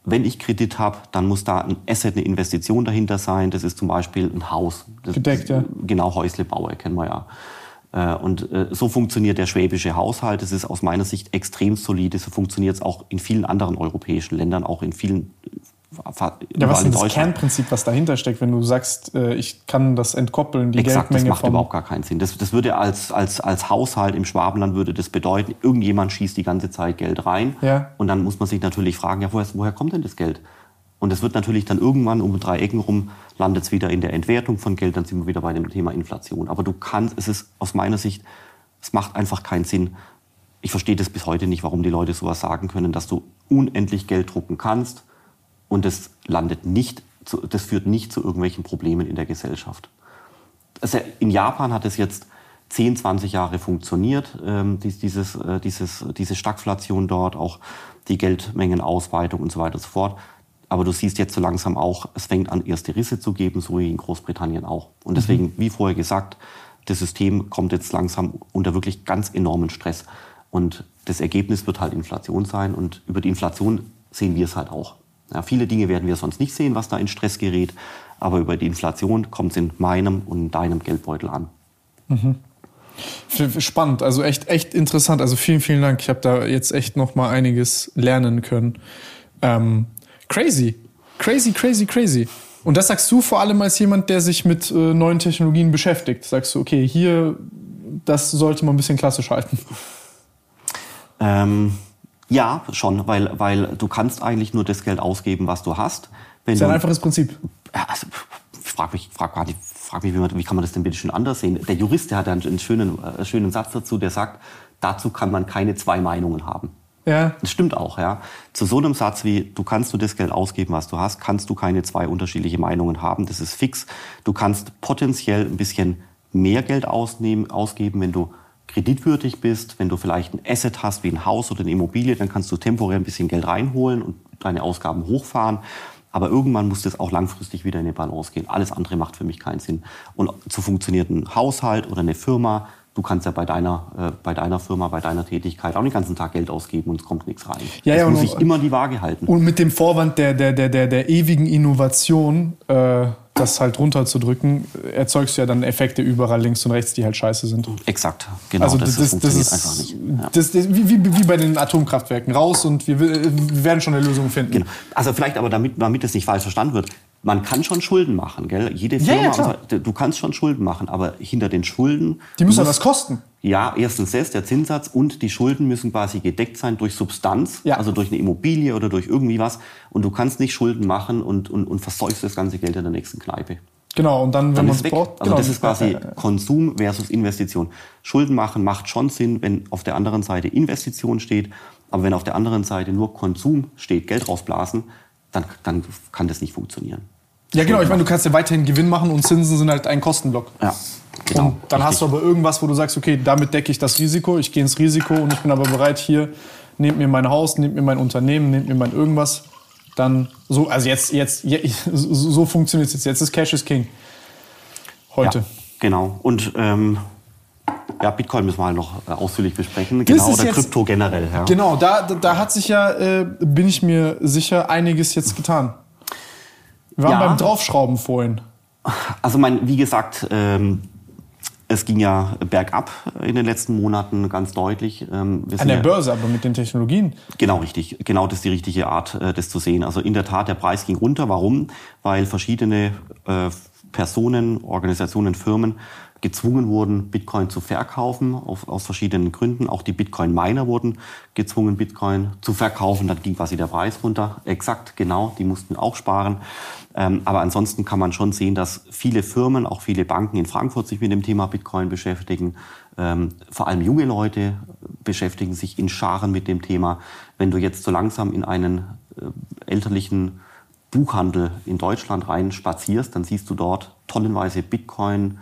Speaker 3: wenn ich Kredit habe, dann muss da ein Asset, eine Investition dahinter sein. Das ist zum Beispiel ein Haus. Das,
Speaker 2: Gedeckt, ja.
Speaker 3: Genau, Häuslebauer kennen wir ja. Äh, und äh, so funktioniert der schwäbische Haushalt. Das ist aus meiner Sicht extrem solide. So funktioniert es auch in vielen anderen europäischen Ländern, auch in vielen
Speaker 2: ja, was ist das Kernprinzip, was dahinter steckt, wenn du sagst, äh, ich kann das entkoppeln,
Speaker 3: die Exakt, Geldmenge das macht überhaupt gar keinen Sinn. Das, das würde als, als, als Haushalt im Schwabenland würde das bedeuten, irgendjemand schießt die ganze Zeit Geld rein ja. und dann muss man sich natürlich fragen, ja, woher, woher kommt denn das Geld? Und es wird natürlich dann irgendwann um drei Ecken rum, landet es wieder in der Entwertung von Geld, dann sind wir wieder bei dem Thema Inflation. Aber du kannst, es ist aus meiner Sicht, es macht einfach keinen Sinn. Ich verstehe das bis heute nicht, warum die Leute sowas sagen können, dass du unendlich Geld drucken kannst und das landet nicht, zu, das führt nicht zu irgendwelchen Problemen in der Gesellschaft. Also in Japan hat es jetzt 10, 20 Jahre funktioniert, ähm, dieses, äh, dieses, diese Stagflation dort, auch die Geldmengenausweitung und so weiter und so fort. Aber du siehst jetzt so langsam auch, es fängt an, erste Risse zu geben, so wie in Großbritannien auch. Und mhm. deswegen, mhm. wie vorher gesagt, das System kommt jetzt langsam unter wirklich ganz enormen Stress. Und das Ergebnis wird halt Inflation sein. Und über die Inflation sehen wir es halt auch. Ja, viele Dinge werden wir sonst nicht sehen, was da in Stress gerät, aber über die Inflation kommt es in meinem und in deinem Geldbeutel an.
Speaker 2: Mhm. Spannend, also echt, echt interessant. Also vielen, vielen Dank. Ich habe da jetzt echt noch mal einiges lernen können. Ähm, crazy, crazy, crazy, crazy. Und das sagst du vor allem als jemand, der sich mit äh, neuen Technologien beschäftigt. Sagst du, okay, hier, das sollte man ein bisschen klassisch halten.
Speaker 3: Ähm, ja, schon, weil, weil du kannst eigentlich nur das Geld ausgeben, was du hast.
Speaker 2: Wenn das ist ein einfaches Prinzip.
Speaker 3: Also, ich frage mich, frag, frag mich wie, man, wie, kann man das denn bitte schön anders sehen? Der Jurist, der hat einen, einen schönen, äh, schönen Satz dazu, der sagt, dazu kann man keine zwei Meinungen haben. Ja. Das stimmt auch, ja. Zu so einem Satz wie, du kannst nur das Geld ausgeben, was du hast, kannst du keine zwei unterschiedliche Meinungen haben. Das ist fix. Du kannst potenziell ein bisschen mehr Geld ausnehmen, ausgeben, wenn du kreditwürdig bist, wenn du vielleicht ein Asset hast wie ein Haus oder eine Immobilie, dann kannst du temporär ein bisschen Geld reinholen und deine Ausgaben hochfahren. Aber irgendwann muss das auch langfristig wieder in eine Balance gehen. Alles andere macht für mich keinen Sinn. Und zu funktionierenden Haushalt oder eine Firma du kannst ja bei deiner, äh, bei deiner Firma, bei deiner Tätigkeit auch den ganzen Tag Geld ausgeben und es kommt nichts rein.
Speaker 2: Ja,
Speaker 3: das
Speaker 2: ja,
Speaker 3: muss ich immer die Waage halten.
Speaker 2: Und mit dem Vorwand der, der, der, der, der ewigen Innovation, äh, das halt runterzudrücken, erzeugst du ja dann Effekte überall links und rechts, die halt scheiße sind.
Speaker 3: Exakt, genau. Also das, das, das ist einfach nicht.
Speaker 2: Ja. Das, das, wie, wie, wie bei den Atomkraftwerken. Raus und wir, wir werden schon eine Lösung finden. Genau.
Speaker 3: Also vielleicht aber, damit, damit es nicht falsch verstanden wird, man kann schon Schulden machen, gell? Jede Firma, ja, ja, du kannst schon Schulden machen, aber hinter den Schulden.
Speaker 2: Die müssen muss, was kosten.
Speaker 3: Ja, erstens das, der Zinssatz und die Schulden müssen quasi gedeckt sein durch Substanz, ja. also durch eine Immobilie oder durch irgendwie was. Und du kannst nicht Schulden machen und, und, und versäufst das ganze Geld in der nächsten Kneipe.
Speaker 2: Genau, und dann, wenn man es braucht,
Speaker 3: Also
Speaker 2: genau,
Speaker 3: das ist quasi
Speaker 2: äh,
Speaker 3: Konsum versus Investition. Schulden machen macht schon Sinn, wenn auf der anderen Seite Investition steht. Aber wenn auf der anderen Seite nur Konsum steht, Geld rausblasen, dann, dann kann das nicht funktionieren.
Speaker 2: Ja, genau, ich meine, du kannst ja weiterhin Gewinn machen und Zinsen sind halt ein Kostenblock.
Speaker 3: Ja, genau.
Speaker 2: und dann hast du aber irgendwas, wo du sagst, okay, damit decke ich das Risiko, ich gehe ins Risiko und ich bin aber bereit, hier, nehmt mir mein Haus, nehmt mir mein Unternehmen, nehmt mir mein irgendwas. Dann so, also jetzt, jetzt, je- so, funktioniert es jetzt. Jetzt ist Cash is King. Heute.
Speaker 3: Ja, genau. Und ähm, ja, Bitcoin müssen wir halt noch äh, ausführlich besprechen. Genau,
Speaker 2: ist
Speaker 3: oder
Speaker 2: jetzt-
Speaker 3: Krypto generell. Ja.
Speaker 2: Genau, da, da, da hat sich ja, äh, bin ich mir sicher, einiges jetzt getan. Wir waren
Speaker 3: Ja.
Speaker 2: beim Draufschrauben vorhin.
Speaker 3: Also mein, wie gesagt, ähm, es ging ja bergab in den letzten Monaten ganz deutlich. Ähm,
Speaker 2: An der
Speaker 3: ja-
Speaker 2: Börse, aber mit den Technologien.
Speaker 3: Genau richtig. Genau das ist die richtige Art, äh, das zu sehen. Also in der Tat, der Preis ging runter. Warum? Weil verschiedene äh, Personen, Organisationen, Firmen gezwungen wurden, Bitcoin zu verkaufen, auf, aus verschiedenen Gründen. Auch die Bitcoin-Miner wurden gezwungen, Bitcoin zu verkaufen. Dann ging quasi der Preis runter. Exakt, genau. Die mussten auch sparen. Ähm, aber ansonsten kann man schon sehen, dass viele Firmen, auch viele Banken in Frankfurt sich mit dem Thema Bitcoin beschäftigen. Ähm, vor allem junge Leute beschäftigen sich in Scharen mit dem Thema. Wenn du jetzt so langsam in einen äh, elterlichen Buchhandel in Deutschland rein spazierst, dann siehst du dort tonnenweise Bitcoin,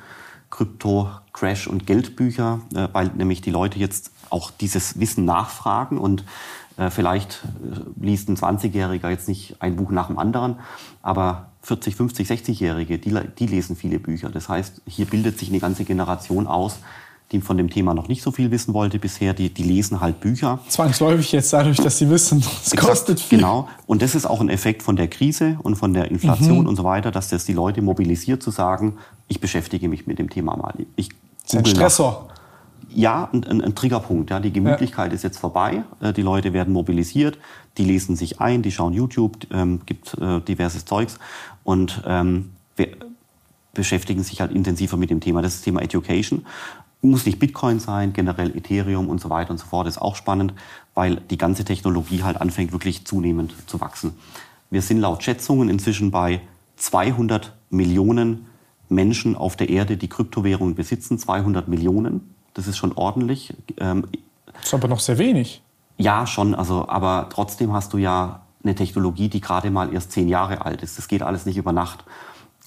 Speaker 3: Krypto, Crash und Geldbücher, äh, weil nämlich die Leute jetzt auch dieses Wissen nachfragen und äh, vielleicht äh, liest ein 20-Jähriger jetzt nicht ein Buch nach dem anderen, aber 40, 50, 60-Jährige, die, die lesen viele Bücher. Das heißt, hier bildet sich eine ganze Generation aus, die von dem Thema noch nicht so viel wissen wollte bisher. Die, die lesen halt Bücher,
Speaker 2: Zwangsläufig jetzt dadurch, dass sie wissen, [laughs] es kostet viel.
Speaker 3: Genau. Und das ist auch ein Effekt von der Krise und von der
Speaker 2: Mhm.
Speaker 3: Inflation und so weiter, dass das die Leute mobilisiert zu sagen, ich beschäftige mich mit dem Thema mal. Ich
Speaker 2: Das ist ein
Speaker 3: google nach-
Speaker 2: Stressor.
Speaker 3: ja, ein, ein, ein Triggerpunkt. Ja. Die Gemütlichkeit ist jetzt vorbei. Äh, Die Leute werden mobilisiert, die lesen sich ein, die schauen YouTube, ähm, gibt äh, diverses Zeugs und ähm, wir beschäftigen sich halt intensiver mit dem Thema. Das ist das Thema Education. Muss nicht Bitcoin sein, generell Ethereum und so weiter und so fort. ist auch spannend, weil die ganze Technologie halt anfängt wirklich zunehmend zu wachsen. Wir sind laut Schätzungen inzwischen bei 200 Millionen Menschen auf der Erde, die Kryptowährungen besitzen. 200 Millionen. Das ist schon ordentlich. Ähm,
Speaker 2: Das ist aber noch sehr wenig.
Speaker 3: ja, schon, also, aber trotzdem hast du ja eine Technologie, die gerade mal erst zehn Jahre alt ist. Das geht alles nicht über Nacht.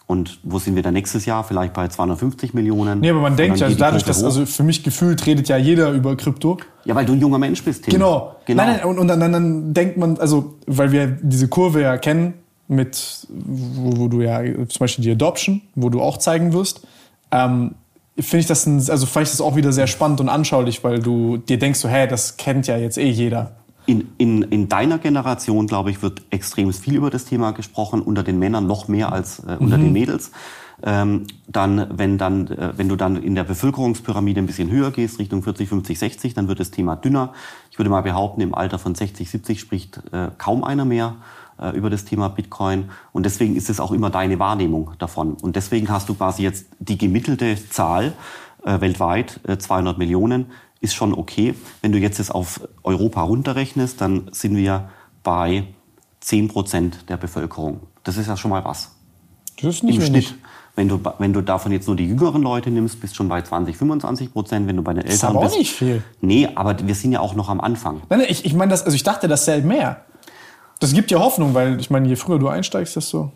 Speaker 3: Und wo sind wir dann nächstes Jahr? Vielleicht bei 250 Millionen.
Speaker 2: Nee, aber man denkt ja, also dadurch, dass,
Speaker 3: hoch.
Speaker 2: also für mich gefühlt redet ja jeder über Krypto.
Speaker 3: ja, weil du ein junger Mensch bist, Tim.
Speaker 2: Genau.
Speaker 3: genau.
Speaker 2: Nein, nein, und, und dann, dann, dann denkt man, also, weil wir diese Kurve ja kennen, mit, wo, wo du ja zum Beispiel die Adoption, wo du auch zeigen wirst, ähm, finde ich das, ein, also fand ich das auch wieder sehr spannend und anschaulich, weil du dir denkst, so, hä, das kennt ja jetzt eh jeder.
Speaker 3: In, in, in deiner Generation, glaube ich, wird extrem viel über das Thema gesprochen, unter den Männern noch mehr als äh, unter den Mädels. Ähm, dann, wenn dann, äh, wenn du dann in der Bevölkerungspyramide ein bisschen höher gehst, Richtung 40, 50, 60, dann wird das Thema dünner. Ich würde mal behaupten, im Alter von 60, 70 spricht äh, kaum einer mehr äh, über das Thema Bitcoin. Und deswegen ist es auch immer deine Wahrnehmung davon. Und deswegen hast du quasi jetzt die gemittelte Zahl äh, weltweit, äh, 200 Millionen, ist schon okay. Wenn du jetzt es auf Europa runterrechnest, dann sind wir bei 10 Prozent der Bevölkerung. Das ist ja schon mal was.
Speaker 2: Das ist nicht
Speaker 3: Im
Speaker 2: wenig.
Speaker 3: Schnitt. Wenn du, wenn du davon jetzt nur die jüngeren Leute nimmst, bist du schon bei 20, 25 Prozent. Wenn du bei den
Speaker 2: ist
Speaker 3: Älteren
Speaker 2: aber auch
Speaker 3: bist.
Speaker 2: nicht viel.
Speaker 3: Nee, aber wir sind ja auch noch am Anfang.
Speaker 2: Nein, nein, ich, ich meine das, also ich dachte, das sähe mehr. Das gibt ja Hoffnung, weil ich meine, je früher du einsteigst, desto.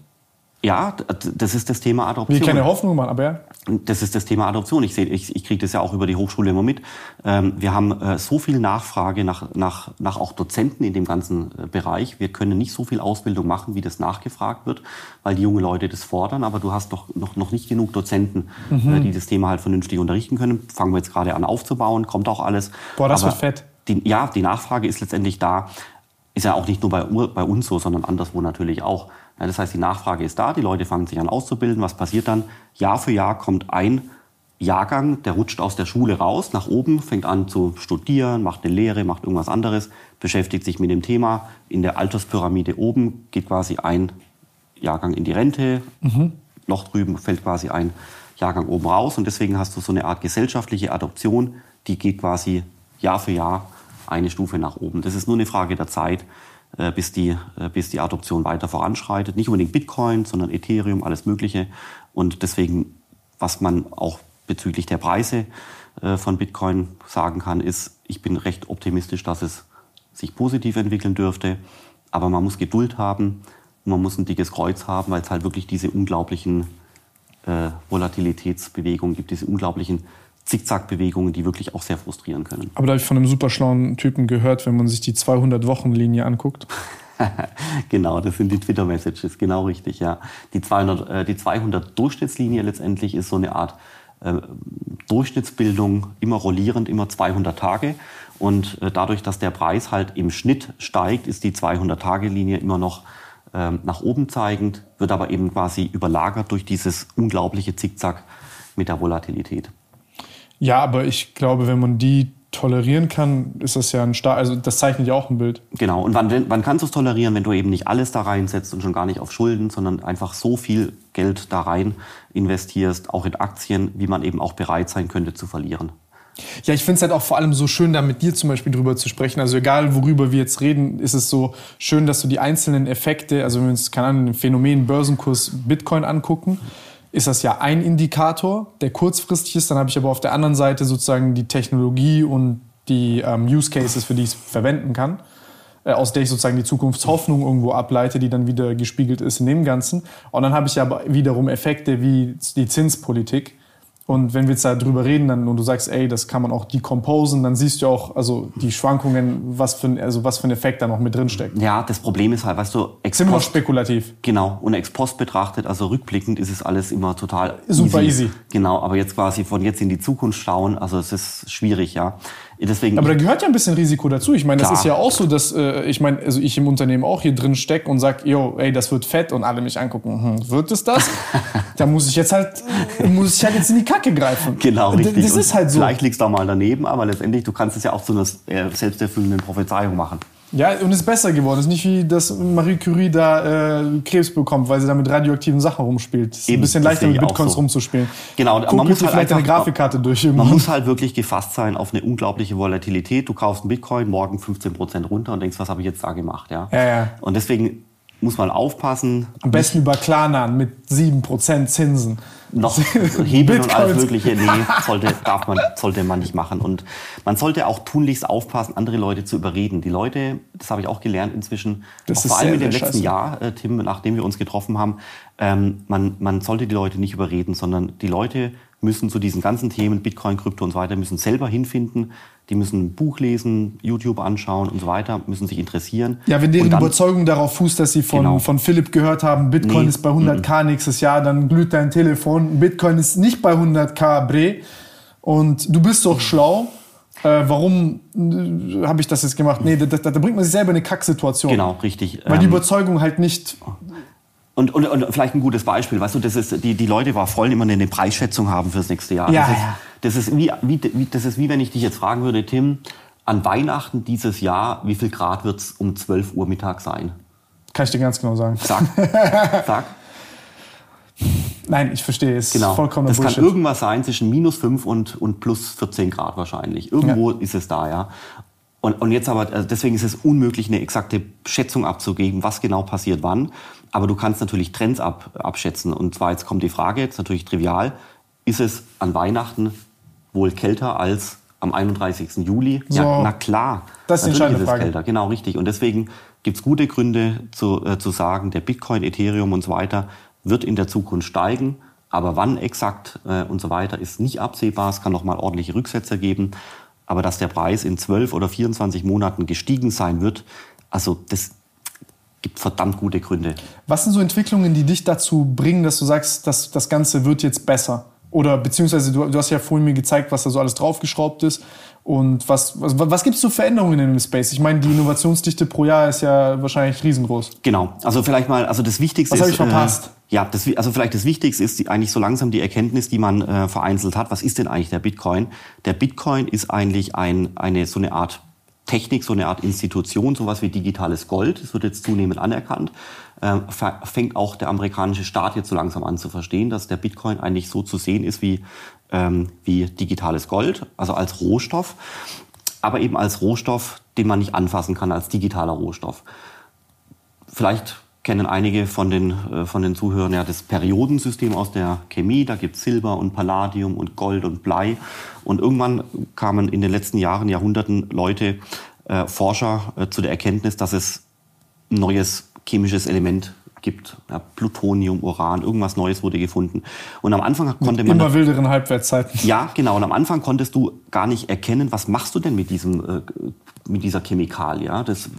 Speaker 3: Ja, das ist das Thema Adoption.
Speaker 2: keine Hoffnung machen, aber ja.
Speaker 3: Das ist das Thema Adoption. Ich, sehe, ich, ich kriege das ja auch über die Hochschule immer mit. Ähm, wir haben äh, so viel Nachfrage nach, nach, nach auch Dozenten in dem ganzen äh, Bereich. Wir können nicht so viel Ausbildung machen, wie das nachgefragt wird, weil die jungen Leute das fordern. Aber du hast doch noch, noch nicht genug Dozenten,
Speaker 2: Mhm.
Speaker 3: äh, die das Thema halt vernünftig unterrichten können. Fangen wir jetzt gerade an aufzubauen, kommt auch alles.
Speaker 2: Boah, das
Speaker 3: Aber
Speaker 2: wird fett.
Speaker 3: Die, ja, die Nachfrage ist letztendlich da. Ist ja auch nicht nur bei, bei uns so, sondern anderswo natürlich auch. Das heißt, die Nachfrage ist da, die Leute fangen sich an auszubilden. Was passiert dann? Jahr für Jahr kommt ein Jahrgang, der rutscht aus der Schule raus, nach oben, fängt an zu studieren, macht eine Lehre, macht irgendwas anderes, beschäftigt sich mit dem Thema. In der Alterspyramide oben geht quasi ein Jahrgang in die Rente, noch drüben fällt quasi ein Jahrgang oben raus. Und deswegen hast du so eine Art gesellschaftliche Adoption, die geht quasi Jahr für Jahr eine Stufe nach oben. Das ist nur eine Frage der Zeit, bis, die, äh, bis die Adoption weiter voranschreitet. Nicht unbedingt Bitcoin, sondern Ethereum, alles Mögliche. Und deswegen, was man auch bezüglich der Preise äh, von Bitcoin sagen kann, ist, ich bin recht optimistisch, dass es sich positiv entwickeln dürfte. Aber man muss Geduld haben und man muss ein dickes Kreuz haben, weil es halt wirklich diese unglaublichen äh, Volatilitätsbewegungen gibt, diese unglaublichen Zickzackbewegungen, die wirklich auch sehr frustrieren können.
Speaker 2: Aber da habe ich von einem super schlauen Typen gehört, wenn man sich die 200-Wochen-Linie anguckt. [laughs]
Speaker 3: genau, das sind die Twitter-Messages, genau richtig, ja. Die 200, äh, die 200 Durchschnittslinie letztendlich ist so eine Art äh, Durchschnittsbildung, immer rollierend, immer 200 Tage. Und äh, dadurch, dass der Preis halt im Schnitt steigt, ist die 200-Tage-Linie immer noch ähm, nach oben zeigend, wird aber eben quasi überlagert durch dieses unglaubliche Zickzack mit der Volatilität.
Speaker 2: Ja, aber ich glaube, wenn man die tolerieren kann, ist das ja ein stark, also das zeichnet ja auch ein Bild.
Speaker 3: Genau. Und wann, wann kannst du es tolerieren, wenn du eben nicht alles da reinsetzt und schon gar nicht auf Schulden, sondern einfach so viel Geld da rein investierst, auch in Aktien, wie man eben auch bereit sein könnte zu verlieren.
Speaker 2: Ja, ich finde es halt auch vor allem so schön, da mit dir zum Beispiel drüber zu sprechen. Also egal, worüber wir jetzt reden, ist es so schön, dass du die einzelnen Effekte, also wenn wir uns, keine Ahnung, den Phänomen Börsenkurs Bitcoin angucken, ist das ja ein Indikator, der kurzfristig ist. Dann habe ich aber auf der anderen Seite sozusagen die Technologie und die ähm, Use Cases, für die ich es verwenden kann, äh, aus der ich sozusagen die Zukunftshoffnung irgendwo ableite, die dann wieder gespiegelt ist in dem Ganzen. Und dann habe ich aber wiederum Effekte wie die Zinspolitik, und wenn wir jetzt darüber reden dann, und du sagst, ey, das kann man auch decomposen, dann siehst du auch also die Schwankungen, was für, ein, also was für ein Effekt da noch mit drin steckt.
Speaker 3: Ja, das Problem ist halt, weißt du,
Speaker 2: ex Sind wir spekulativ.
Speaker 3: Genau. Und ex post betrachtet, also rückblickend ist es alles immer total
Speaker 2: Super easy. easy.
Speaker 3: Genau. Aber jetzt quasi von jetzt in die Zukunft schauen, also es ist schwierig, ja.
Speaker 2: Deswegen aber da gehört ja ein bisschen Risiko dazu. Ich meine, das ist ja auch so, dass äh, ich meine, also ich im Unternehmen auch hier drin stecke und sag, yo, ey, das wird fett und alle mich angucken, hm, wird es das? [laughs] da muss ich jetzt halt, muss ich halt jetzt in die Kacke greifen.
Speaker 3: Genau, richtig.
Speaker 2: Das ist halt so.
Speaker 3: Vielleicht liegst du da mal daneben, aber letztendlich, du kannst es ja auch zu einer äh, selbsterfüllenden Prophezeiung machen.
Speaker 2: Ja, und es ist besser geworden. Es ist nicht wie, dass Marie Curie da äh, Krebs bekommt, weil sie da mit radioaktiven Sachen rumspielt. Es ist Eben, ein bisschen leichter, mit Bitcoins so. rumzuspielen.
Speaker 3: Genau,
Speaker 2: Guck man muss halt vielleicht eine Grafikkarte durch.
Speaker 3: Man muss halt wirklich gefasst sein auf eine unglaubliche Volatilität. Du kaufst einen Bitcoin, morgen 15 Prozent runter und denkst, was habe ich jetzt da gemacht? Ja?
Speaker 2: Ja, ja.
Speaker 3: Und deswegen muss man aufpassen.
Speaker 2: Am besten über Klarnamen mit 7% Zinsen.
Speaker 3: Noch [laughs] Hebeln und alles Mögliche. Nee, [laughs] sollte, darf man, sollte man nicht machen. Und man sollte auch tunlichst aufpassen, andere Leute zu überreden. Die Leute, das habe ich auch gelernt inzwischen,
Speaker 2: das
Speaker 3: vor allem in dem
Speaker 2: letzten.
Speaker 3: Jahr, äh, Tim, nachdem wir uns getroffen haben, ähm, man, man sollte die Leute nicht überreden, sondern die Leute müssen zu diesen ganzen Themen, Bitcoin, Krypto und so weiter, müssen selber hinfinden. Die müssen ein Buch lesen, YouTube anschauen und so weiter, müssen sich interessieren.
Speaker 2: Ja, wenn deren dann, Überzeugung darauf fußt, dass sie von, genau. von Philipp gehört haben, Bitcoin nee, ist bei 100k m nächstes Jahr, dann glüht dein Telefon, Bitcoin ist nicht bei 100k, Bre. Und du bist doch schlau. Äh, warum äh, habe ich das jetzt gemacht? Nee, da, da, da, bringt man sich selber in eine Kacksituation.
Speaker 3: Genau, richtig.
Speaker 2: Weil die ähm, Überzeugung halt nicht
Speaker 3: und, und, und vielleicht ein gutes Beispiel, weißt du, das ist, die, die Leute wollen immer eine Preisschätzung haben fürs nächste Jahr.
Speaker 2: Ja,
Speaker 3: das, ist,
Speaker 2: ja.
Speaker 3: das, ist wie, wie, das ist wie wenn ich dich jetzt fragen würde, Tim, an Weihnachten dieses Jahr, wie viel Grad wird es um 12 Uhr Mittag sein?
Speaker 2: Kann ich dir ganz genau sagen.
Speaker 3: Sag. [laughs] Sag.
Speaker 2: Nein, ich verstehe es.
Speaker 3: Genau.
Speaker 2: Vollkommen
Speaker 3: das
Speaker 2: Bullshit.
Speaker 3: kann irgendwas sein zwischen minus 5 und, und plus 14 Grad wahrscheinlich. Irgendwo ja. ist es da, ja. Und, und jetzt aber, also deswegen ist es unmöglich, eine exakte Schätzung abzugeben, was genau passiert wann. Aber du kannst natürlich Trends ab, abschätzen. Und zwar jetzt kommt die Frage, jetzt natürlich trivial, ist es an Weihnachten wohl kälter als am 31. Juli?
Speaker 2: So,
Speaker 3: ja, na klar.
Speaker 2: Das ist die entscheidende Frage.
Speaker 3: Kälter. Genau, richtig. Und deswegen gibt es gute Gründe zu, äh, zu sagen, der Bitcoin, Ethereum und so weiter wird in der Zukunft steigen. Aber wann exakt äh, und so weiter ist nicht absehbar. Es kann noch mal ordentliche Rücksetzer geben. Aber dass der Preis in 12 oder 24 Monaten gestiegen sein wird, also das gibt verdammt gute Gründe.
Speaker 2: Was sind so Entwicklungen, die dich dazu bringen, dass du sagst, dass das Ganze wird jetzt besser? Oder beziehungsweise du, du hast ja vorhin mir gezeigt, was da so alles draufgeschraubt ist. Und was, was, was gibt es so Veränderungen in dem Space? Ich meine, die Innovationsdichte pro Jahr ist ja wahrscheinlich riesengroß.
Speaker 3: Genau. Also vielleicht mal, also das Wichtigste
Speaker 2: was ist. Was habe ich verpasst?
Speaker 3: Äh, ja, das, also vielleicht das Wichtigste ist die, eigentlich so langsam die Erkenntnis, die man äh, vereinzelt hat. Was ist denn eigentlich der Bitcoin? Der Bitcoin ist eigentlich ein, eine, so eine Art Technik, so eine Art Institution, sowas wie digitales Gold. Das wird jetzt zunehmend anerkannt. Äh, fängt auch der amerikanische Staat jetzt so langsam an zu verstehen, dass der Bitcoin eigentlich so zu sehen ist wie, ähm, wie digitales Gold, also als Rohstoff, aber eben als Rohstoff, den man nicht anfassen kann, als digitaler Rohstoff. vielleicht kennen einige von den, äh, von den Zuhörern ja das Periodensystem aus der Chemie. Da gibt es Silber und Palladium und Gold und Blei. Und irgendwann kamen in den letzten Jahren, Jahrhunderten Leute, äh, Forscher äh, zu der Erkenntnis, dass es ein neues chemisches Element gibt. Ja, Plutonium, Uran, irgendwas Neues wurde gefunden. Und am Anfang konnte man...
Speaker 2: Immer wilderen Halbwertszeiten.
Speaker 3: Ja, genau. Und am Anfang konntest du gar nicht erkennen, was machst du denn mit diesem äh, mit dieser Chemikalie. Ja? Das,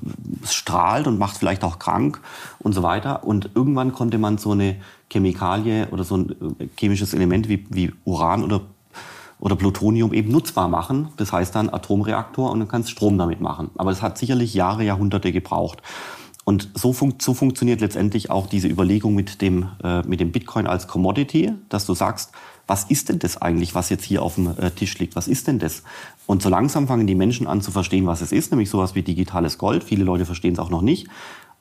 Speaker 3: das strahlt und macht vielleicht auch krank und so weiter. Und irgendwann konnte man so eine Chemikalie oder so ein äh, chemisches Element wie, wie Uran oder, oder Plutonium eben nutzbar machen. Das heißt dann Atomreaktor und dann kannst Strom damit machen. Aber das hat sicherlich Jahre, Jahrhunderte gebraucht. Und so, fun so funktioniert letztendlich auch diese Überlegung mit dem, äh, mit dem Bitcoin als Commodity, dass du sagst, was ist denn das eigentlich, was jetzt hier auf dem äh, Tisch liegt? Was ist denn das? Und so langsam fangen die Menschen an zu verstehen, was es ist, nämlich sowas wie digitales Gold. Viele Leute verstehen es auch noch nicht.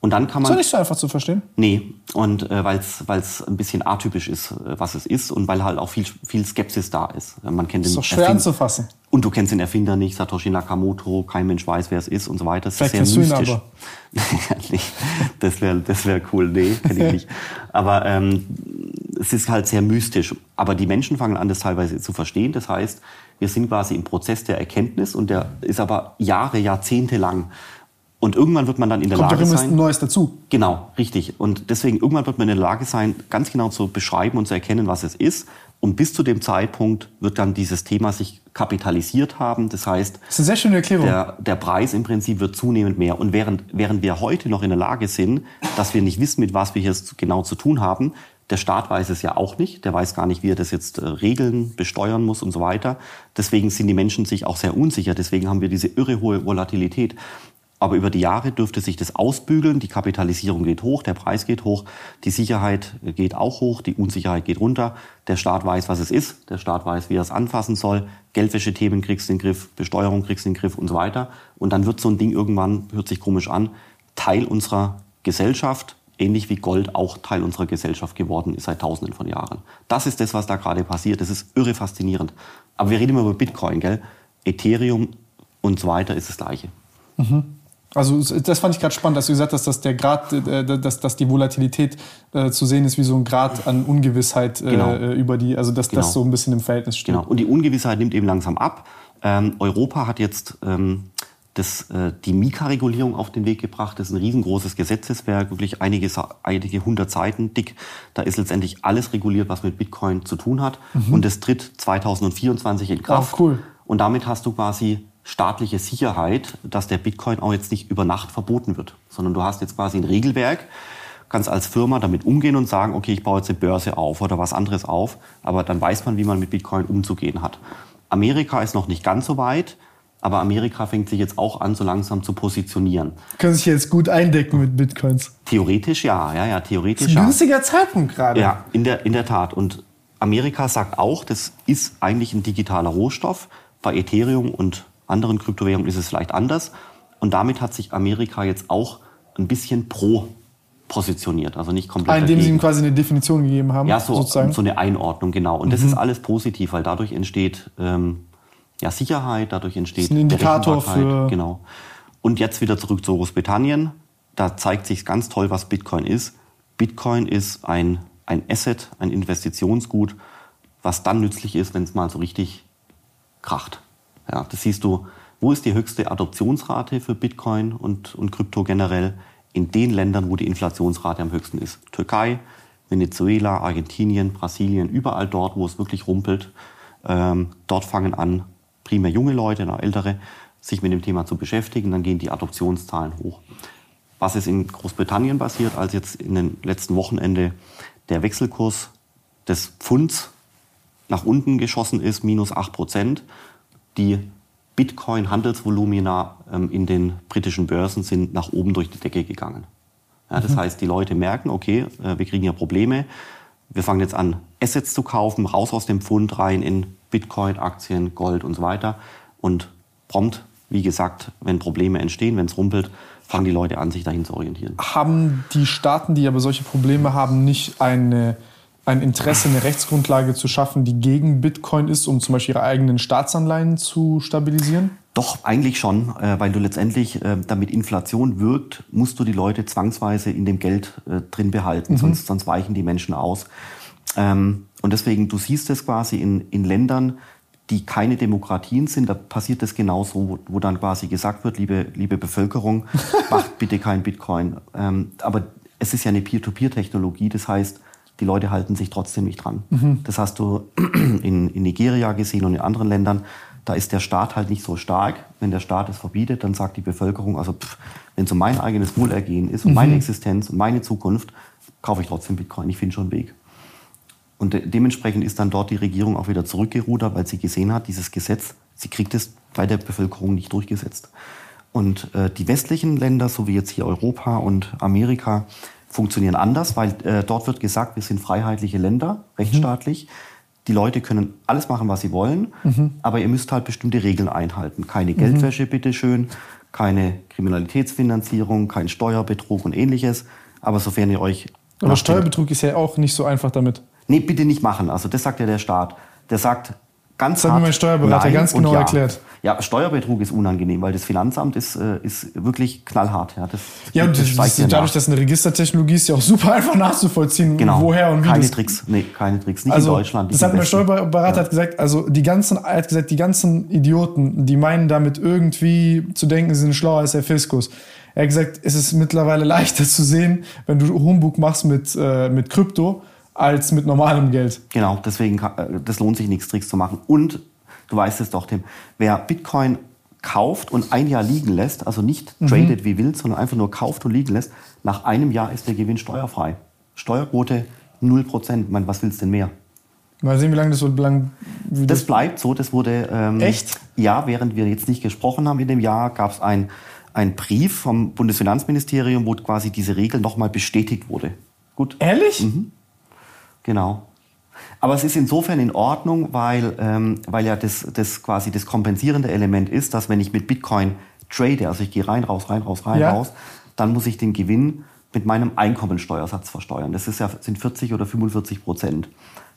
Speaker 3: Und dann kann man.
Speaker 2: Ist nicht so einfach zu verstehen?
Speaker 3: Nee, und äh, weil es ein bisschen atypisch ist, äh, was es ist und weil halt auch viel, viel Skepsis da ist. Man kennt
Speaker 2: den
Speaker 3: ist
Speaker 2: doch schwer Erfind anzufassen.
Speaker 3: Und du kennst den Erfinder nicht, Satoshi Nakamoto, kein Mensch weiß, wer es ist und so weiter. Das Vielleicht ist sehr mystisch. aber. [laughs] das wäre das wär cool, nee, kenne ich nicht. Aber ähm, es ist halt sehr mystisch. Aber die Menschen fangen an, das teilweise zu verstehen. Das heißt, wir sind quasi im Prozess der Erkenntnis und der ist aber Jahre, Jahrzehnte lang. Und irgendwann wird man dann in der
Speaker 2: Kommt
Speaker 3: Lage
Speaker 2: sein. Kommt Neues dazu.
Speaker 3: Genau, richtig. Und deswegen irgendwann wird man in der Lage sein, ganz genau zu beschreiben und zu erkennen, was es ist. Und bis zu dem Zeitpunkt wird dann dieses Thema sich kapitalisiert haben. Das heißt,
Speaker 2: das ist eine sehr schöne Erklärung.
Speaker 3: Der, der Preis im Prinzip wird zunehmend mehr. Und während, während wir heute noch in der Lage sind, dass wir nicht wissen, mit was wir hier genau zu tun haben, der Staat weiß es ja auch nicht. Der weiß gar nicht, wie er das jetzt äh, regeln, besteuern muss und so weiter. Deswegen sind die Menschen sich auch sehr unsicher. Deswegen haben wir diese irre hohe Volatilität. Aber über die Jahre dürfte sich das ausbügeln. Die Kapitalisierung geht hoch, der Preis geht hoch, die Sicherheit geht auch hoch, die Unsicherheit geht runter. Der Staat weiß, was es ist. Der Staat weiß, wie er es anfassen soll. Geldwäschethemen kriegst du in den Griff, Besteuerung kriegst du in den Griff und so weiter. Und dann wird so ein Ding irgendwann, hört sich komisch an, Teil unserer Gesellschaft ähnlich wie Gold auch Teil unserer Gesellschaft geworden ist seit Tausenden von Jahren. Das ist das, was da gerade passiert. Das ist irre faszinierend. Aber wir reden immer über Bitcoin, gell? Ethereum und so weiter ist das Gleiche.
Speaker 2: Mhm. Also das fand ich gerade spannend, dass du gesagt hast, dass der Grad, äh, dass, dass die Volatilität äh, zu sehen ist wie so ein Grad an Ungewissheit äh, genau. über die, also dass genau. das so ein bisschen im Verhältnis steht. Genau.
Speaker 3: Und die Ungewissheit nimmt eben langsam ab. Ähm, Europa hat jetzt ähm, das, äh, die Mika-Regulierung auf den Weg gebracht. Das ist ein riesengroßes Gesetzeswerk, wirklich einige, einige hundert Seiten dick. Da ist letztendlich alles reguliert, was mit Bitcoin zu tun hat. Mhm. Und das tritt 2024 in Kraft.
Speaker 2: Oh, cool.
Speaker 3: Und damit hast du quasi staatliche Sicherheit, dass der Bitcoin auch jetzt nicht über Nacht verboten wird, sondern du hast jetzt quasi ein Regelwerk, kannst als Firma damit umgehen und sagen, okay, ich baue jetzt eine Börse auf oder was anderes auf, aber dann weiß man, wie man mit Bitcoin umzugehen hat. Amerika ist noch nicht ganz so weit. Aber Amerika fängt sich jetzt auch an, so langsam zu positionieren.
Speaker 2: Können sich jetzt gut eindecken mit Bitcoins?
Speaker 3: Theoretisch ja, ja, ja, theoretisch
Speaker 2: das ist
Speaker 3: ein
Speaker 2: ja. günstiger Zeitpunkt gerade.
Speaker 3: Ja, in der, in der Tat. Und Amerika sagt auch, das ist eigentlich ein digitaler Rohstoff. Bei Ethereum und anderen Kryptowährungen ist es vielleicht anders. Und damit hat sich Amerika jetzt auch ein bisschen pro positioniert, also nicht komplett.
Speaker 2: Ah, indem dagegen. sie ihm quasi eine Definition gegeben haben.
Speaker 3: Ja, so, sozusagen. so eine Einordnung, genau. Und mhm. das ist alles positiv, weil dadurch entsteht ähm, ja, Sicherheit, dadurch entsteht das
Speaker 2: ist ein Indikator für
Speaker 3: genau. Und jetzt wieder zurück zu Großbritannien. Da zeigt sich ganz toll, was Bitcoin ist. Bitcoin ist ein, ein Asset, ein Investitionsgut, was dann nützlich ist, wenn es mal so richtig kracht. Ja, das siehst du, wo ist die höchste Adoptionsrate für Bitcoin und, und Krypto generell? In den Ländern, wo die Inflationsrate am höchsten ist. Türkei, Venezuela, Argentinien, Brasilien, überall dort, wo es wirklich rumpelt. Ähm, dort fangen an, primär junge Leute, noch ältere, sich mit dem Thema zu beschäftigen, dann gehen die Adoptionszahlen hoch. Was ist in Großbritannien passiert, als jetzt in den letzten Wochenende der Wechselkurs des Pfunds nach unten geschossen ist, minus 8 Prozent. Die Bitcoin-Handelsvolumina ähm, in den britischen Börsen sind nach oben durch die Decke gegangen. Ja, das mhm. heißt, die Leute merken, okay, äh, wir kriegen ja Probleme. Wir fangen jetzt an, Assets zu kaufen, raus aus dem Pfund rein in Bitcoin, Aktien, Gold und so weiter. Und prompt, wie gesagt, wenn Probleme entstehen, wenn es rumpelt, fangen die Leute an, sich dahin zu orientieren.
Speaker 2: Haben die Staaten, die aber solche Probleme haben, nicht eine, ein Interesse, eine Rechtsgrundlage zu schaffen, die gegen Bitcoin ist, um zum Beispiel ihre eigenen Staatsanleihen zu stabilisieren?
Speaker 3: Doch, eigentlich schon, äh, weil du letztendlich, äh, damit Inflation wirkt, musst du die Leute zwangsweise in dem Geld äh, drin behalten, mhm. sonst, sonst weichen die Menschen aus. Ähm, und deswegen, du siehst es quasi in, in Ländern, die keine Demokratien sind, da passiert das genauso, wo, wo dann quasi gesagt wird, liebe, liebe Bevölkerung, [laughs] macht bitte kein Bitcoin. Ähm, aber es ist ja eine Peer-to-Peer-Technologie, das heißt, die Leute halten sich trotzdem nicht dran. Mhm. Das hast du [clears throat] in, in Nigeria gesehen und in anderen Ländern. Da ist der Staat halt nicht so stark. Wenn der Staat es verbietet, dann sagt die Bevölkerung, also wenn es um mein eigenes Wohlergehen ist, um mhm. meine Existenz, um meine Zukunft, kaufe ich trotzdem Bitcoin. Ich finde schon einen Weg. Und de dementsprechend ist dann dort die Regierung auch wieder zurückgerudert, weil sie gesehen hat, dieses Gesetz, sie kriegt es bei der Bevölkerung nicht durchgesetzt. Und äh, die westlichen Länder, so wie jetzt hier Europa und Amerika, funktionieren anders, weil äh, dort wird gesagt, wir sind freiheitliche Länder, rechtsstaatlich. Mhm. Die Leute können alles machen, was sie wollen, mhm. aber ihr müsst halt bestimmte Regeln einhalten. Keine Geldwäsche, mhm. bitteschön, keine Kriminalitätsfinanzierung, kein Steuerbetrug und ähnliches. Aber sofern ihr euch.
Speaker 2: Aber Steuerbetrug ist ja auch nicht so einfach damit.
Speaker 3: Nee, bitte nicht machen. Also das sagt ja der Staat. Der sagt, ganz
Speaker 2: das hat mir mein Steuerberater Nein ganz genau
Speaker 3: ja.
Speaker 2: erklärt.
Speaker 3: Ja, Steuerbetrug ist unangenehm, weil das Finanzamt ist, äh, ist wirklich knallhart. Ja, das,
Speaker 2: ja und das, das, dadurch, dass eine Registertechnologie ist, ja auch super [laughs] einfach nachzuvollziehen,
Speaker 3: genau.
Speaker 2: woher und wie
Speaker 3: Keine Tricks, nee, keine Tricks, nicht
Speaker 2: also,
Speaker 3: in Deutschland.
Speaker 2: Das hat mein Steuerberater ja. hat gesagt, also die ganzen, er hat gesagt, die ganzen Idioten, die meinen damit irgendwie zu denken, sie sind schlauer als der Fiskus. Er hat gesagt, es ist mittlerweile [laughs] leichter zu sehen, wenn du Humbug machst mit, äh, mit Krypto, als mit normalem Geld.
Speaker 3: Genau, deswegen, äh, das lohnt sich nichts Tricks zu machen. Und Du weißt es doch, Tim. Wer Bitcoin kauft und ein Jahr liegen lässt, also nicht mhm. tradet wie wild, sondern einfach nur kauft und liegen lässt, nach einem Jahr ist der Gewinn steuerfrei. Steuerquote 0%. Man, was willst du denn mehr?
Speaker 2: Mal sehen, wie lange das so lang.
Speaker 3: Das, das, bleibt so. Das wurde.
Speaker 2: Ähm, Echt?
Speaker 3: Ja, während wir jetzt nicht gesprochen haben in dem Jahr, gab es ein, ein Brief vom Bundesfinanzministerium, wo quasi diese Regel nochmal bestätigt wurde.
Speaker 2: Gut. Ehrlich?
Speaker 3: Mhm. Genau. Aber es ist insofern in Ordnung, weil, ähm, weil ja das, das quasi das kompensierende Element ist, dass wenn ich mit Bitcoin trade, also ich gehe rein, raus, rein, raus, rein, ja. raus, dann muss ich den Gewinn mit meinem Einkommensteuersatz versteuern. Das ist ja, sind 40 oder 45 Prozent.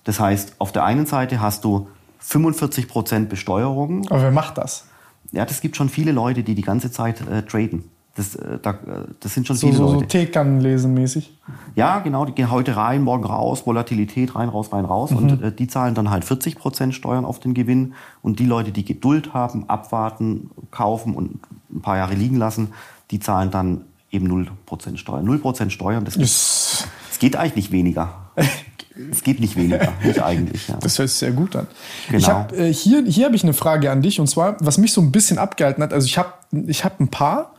Speaker 3: Das heißt, auf der einen Seite hast du 45 Prozent Besteuerung.
Speaker 2: Aber wer macht das?
Speaker 3: Ja, das gibt schon viele Leute, die die ganze Zeit äh, traden. Das, äh, da, äh, das sind schon
Speaker 2: so,
Speaker 3: viele
Speaker 2: so,
Speaker 3: Leute.
Speaker 2: So lesen mäßig.
Speaker 3: Ja, genau. Die gehen heute rein, morgen raus, Volatilität rein, raus, rein, raus. Mhm. Und äh, die zahlen dann halt 40 Prozent Steuern auf den Gewinn. Und die Leute, die Geduld haben, abwarten, kaufen und ein paar Jahre liegen lassen, die zahlen dann eben 0 Prozent Steuern. 0 Prozent Steuern, das, yes. das geht eigentlich nicht weniger. Es geht nicht weniger, [laughs] nicht eigentlich. Ja.
Speaker 2: Das hört sich sehr gut an. Genau. Ich hab, äh, hier hier habe ich eine Frage an dich und zwar, was mich so ein bisschen abgehalten hat. Also ich habe ich hab ein paar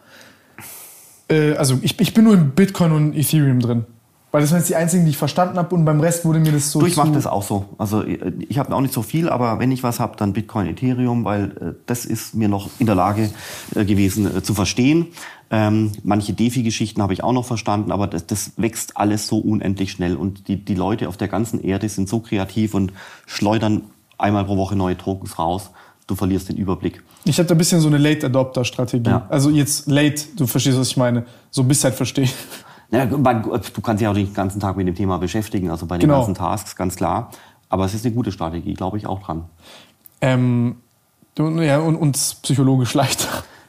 Speaker 2: äh, also ich, ich bin nur in Bitcoin und Ethereum drin. Weil das waren jetzt die einzigen, die ich verstanden habe und beim Rest wurde mir das so.
Speaker 3: Du, ich mache das auch so. Also ich habe auch nicht so viel, aber wenn ich was habe, dann Bitcoin, Ethereum, weil äh, das ist mir noch in der Lage äh, gewesen äh, zu verstehen. Ähm, manche DeFi-Geschichten habe ich auch noch verstanden, aber das, das wächst alles so unendlich schnell und die, die Leute auf der ganzen Erde sind so kreativ und schleudern einmal pro Woche neue Tokens raus. Du verlierst den Überblick.
Speaker 2: Ich habe da ein bisschen so eine Late-Adopter-Strategie. Ja. Also jetzt late, du verstehst, was ich meine. So bis halt verstehen. [laughs]
Speaker 3: Ja, du kannst dich auch den ganzen Tag mit dem Thema beschäftigen, also bei den genau. ganzen Tasks, ganz klar. Aber es ist eine gute Strategie, glaube ich auch dran.
Speaker 2: Ähm, ja, und uns psychologisch leichter.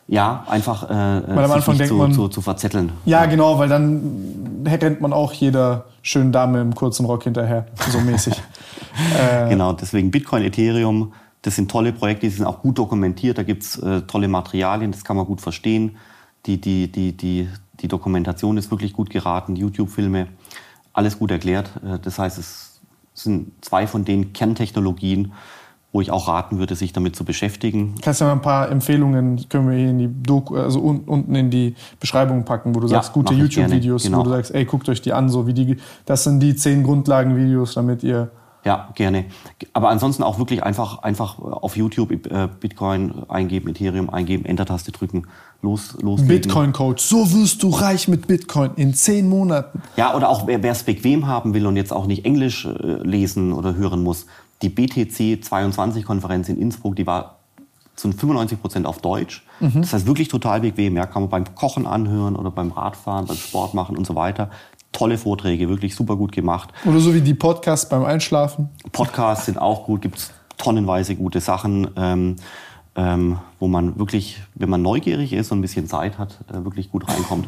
Speaker 3: Ja, einfach äh,
Speaker 2: weil am Anfang denkt
Speaker 3: zu,
Speaker 2: man,
Speaker 3: zu, zu, verzetteln.
Speaker 2: Ja, ja, genau, weil dann rennt man auch jeder schönen Dame im kurzen Rock hinterher, so mäßig. [laughs]
Speaker 3: äh, genau, deswegen Bitcoin, Ethereum, das sind tolle Projekte, die sind auch gut dokumentiert, da gibt's äh, tolle Materialien, das kann man gut verstehen. Die, die, die, die, die Dokumentation ist wirklich gut geraten, YouTube-Filme, alles gut erklärt. Äh, das heißt, es sind zwei von den Kerntechnologien, wo ich auch raten würde, sich damit zu beschäftigen.
Speaker 2: Kannst du mal ein paar Empfehlungen, können wir hier in die Doku, also unten in die Beschreibung packen, wo du ja, sagst, gute YouTube-Videos, genau. wo du sagst, ey, guckt euch die an, so wie die, das sind die zehn Grundlagen-Videos, damit ihr
Speaker 3: ja, gerne. Aber ansonsten auch wirklich einfach, einfach auf YouTube äh, Bitcoin eingeben, Ethereum eingeben, Enter-Taste drücken, los, loslegen.
Speaker 2: Bitcoin-Coach, so wirst du reich mit Bitcoin in zehn Monaten.
Speaker 3: Ja, oder auch wer es bequem haben will und jetzt auch nicht Englisch äh, lesen oder hören muss. Die BTC 22-Konferenz in Innsbruck, die war zu 95 Prozent auf Deutsch. Mhm. Das heißt wirklich total bequem. Ja, kann man beim Kochen anhören oder beim Radfahren, beim Sport machen und so weiter tolle Vorträge, wirklich super gut gemacht.
Speaker 2: Oder so wie die Podcasts beim Einschlafen.
Speaker 3: Podcasts sind auch gut, gibt es tonnenweise gute Sachen. Ähm, ähm, wo man wirklich, wenn man neugierig ist und ein bisschen Zeit hat, äh, wirklich gut reinkommt.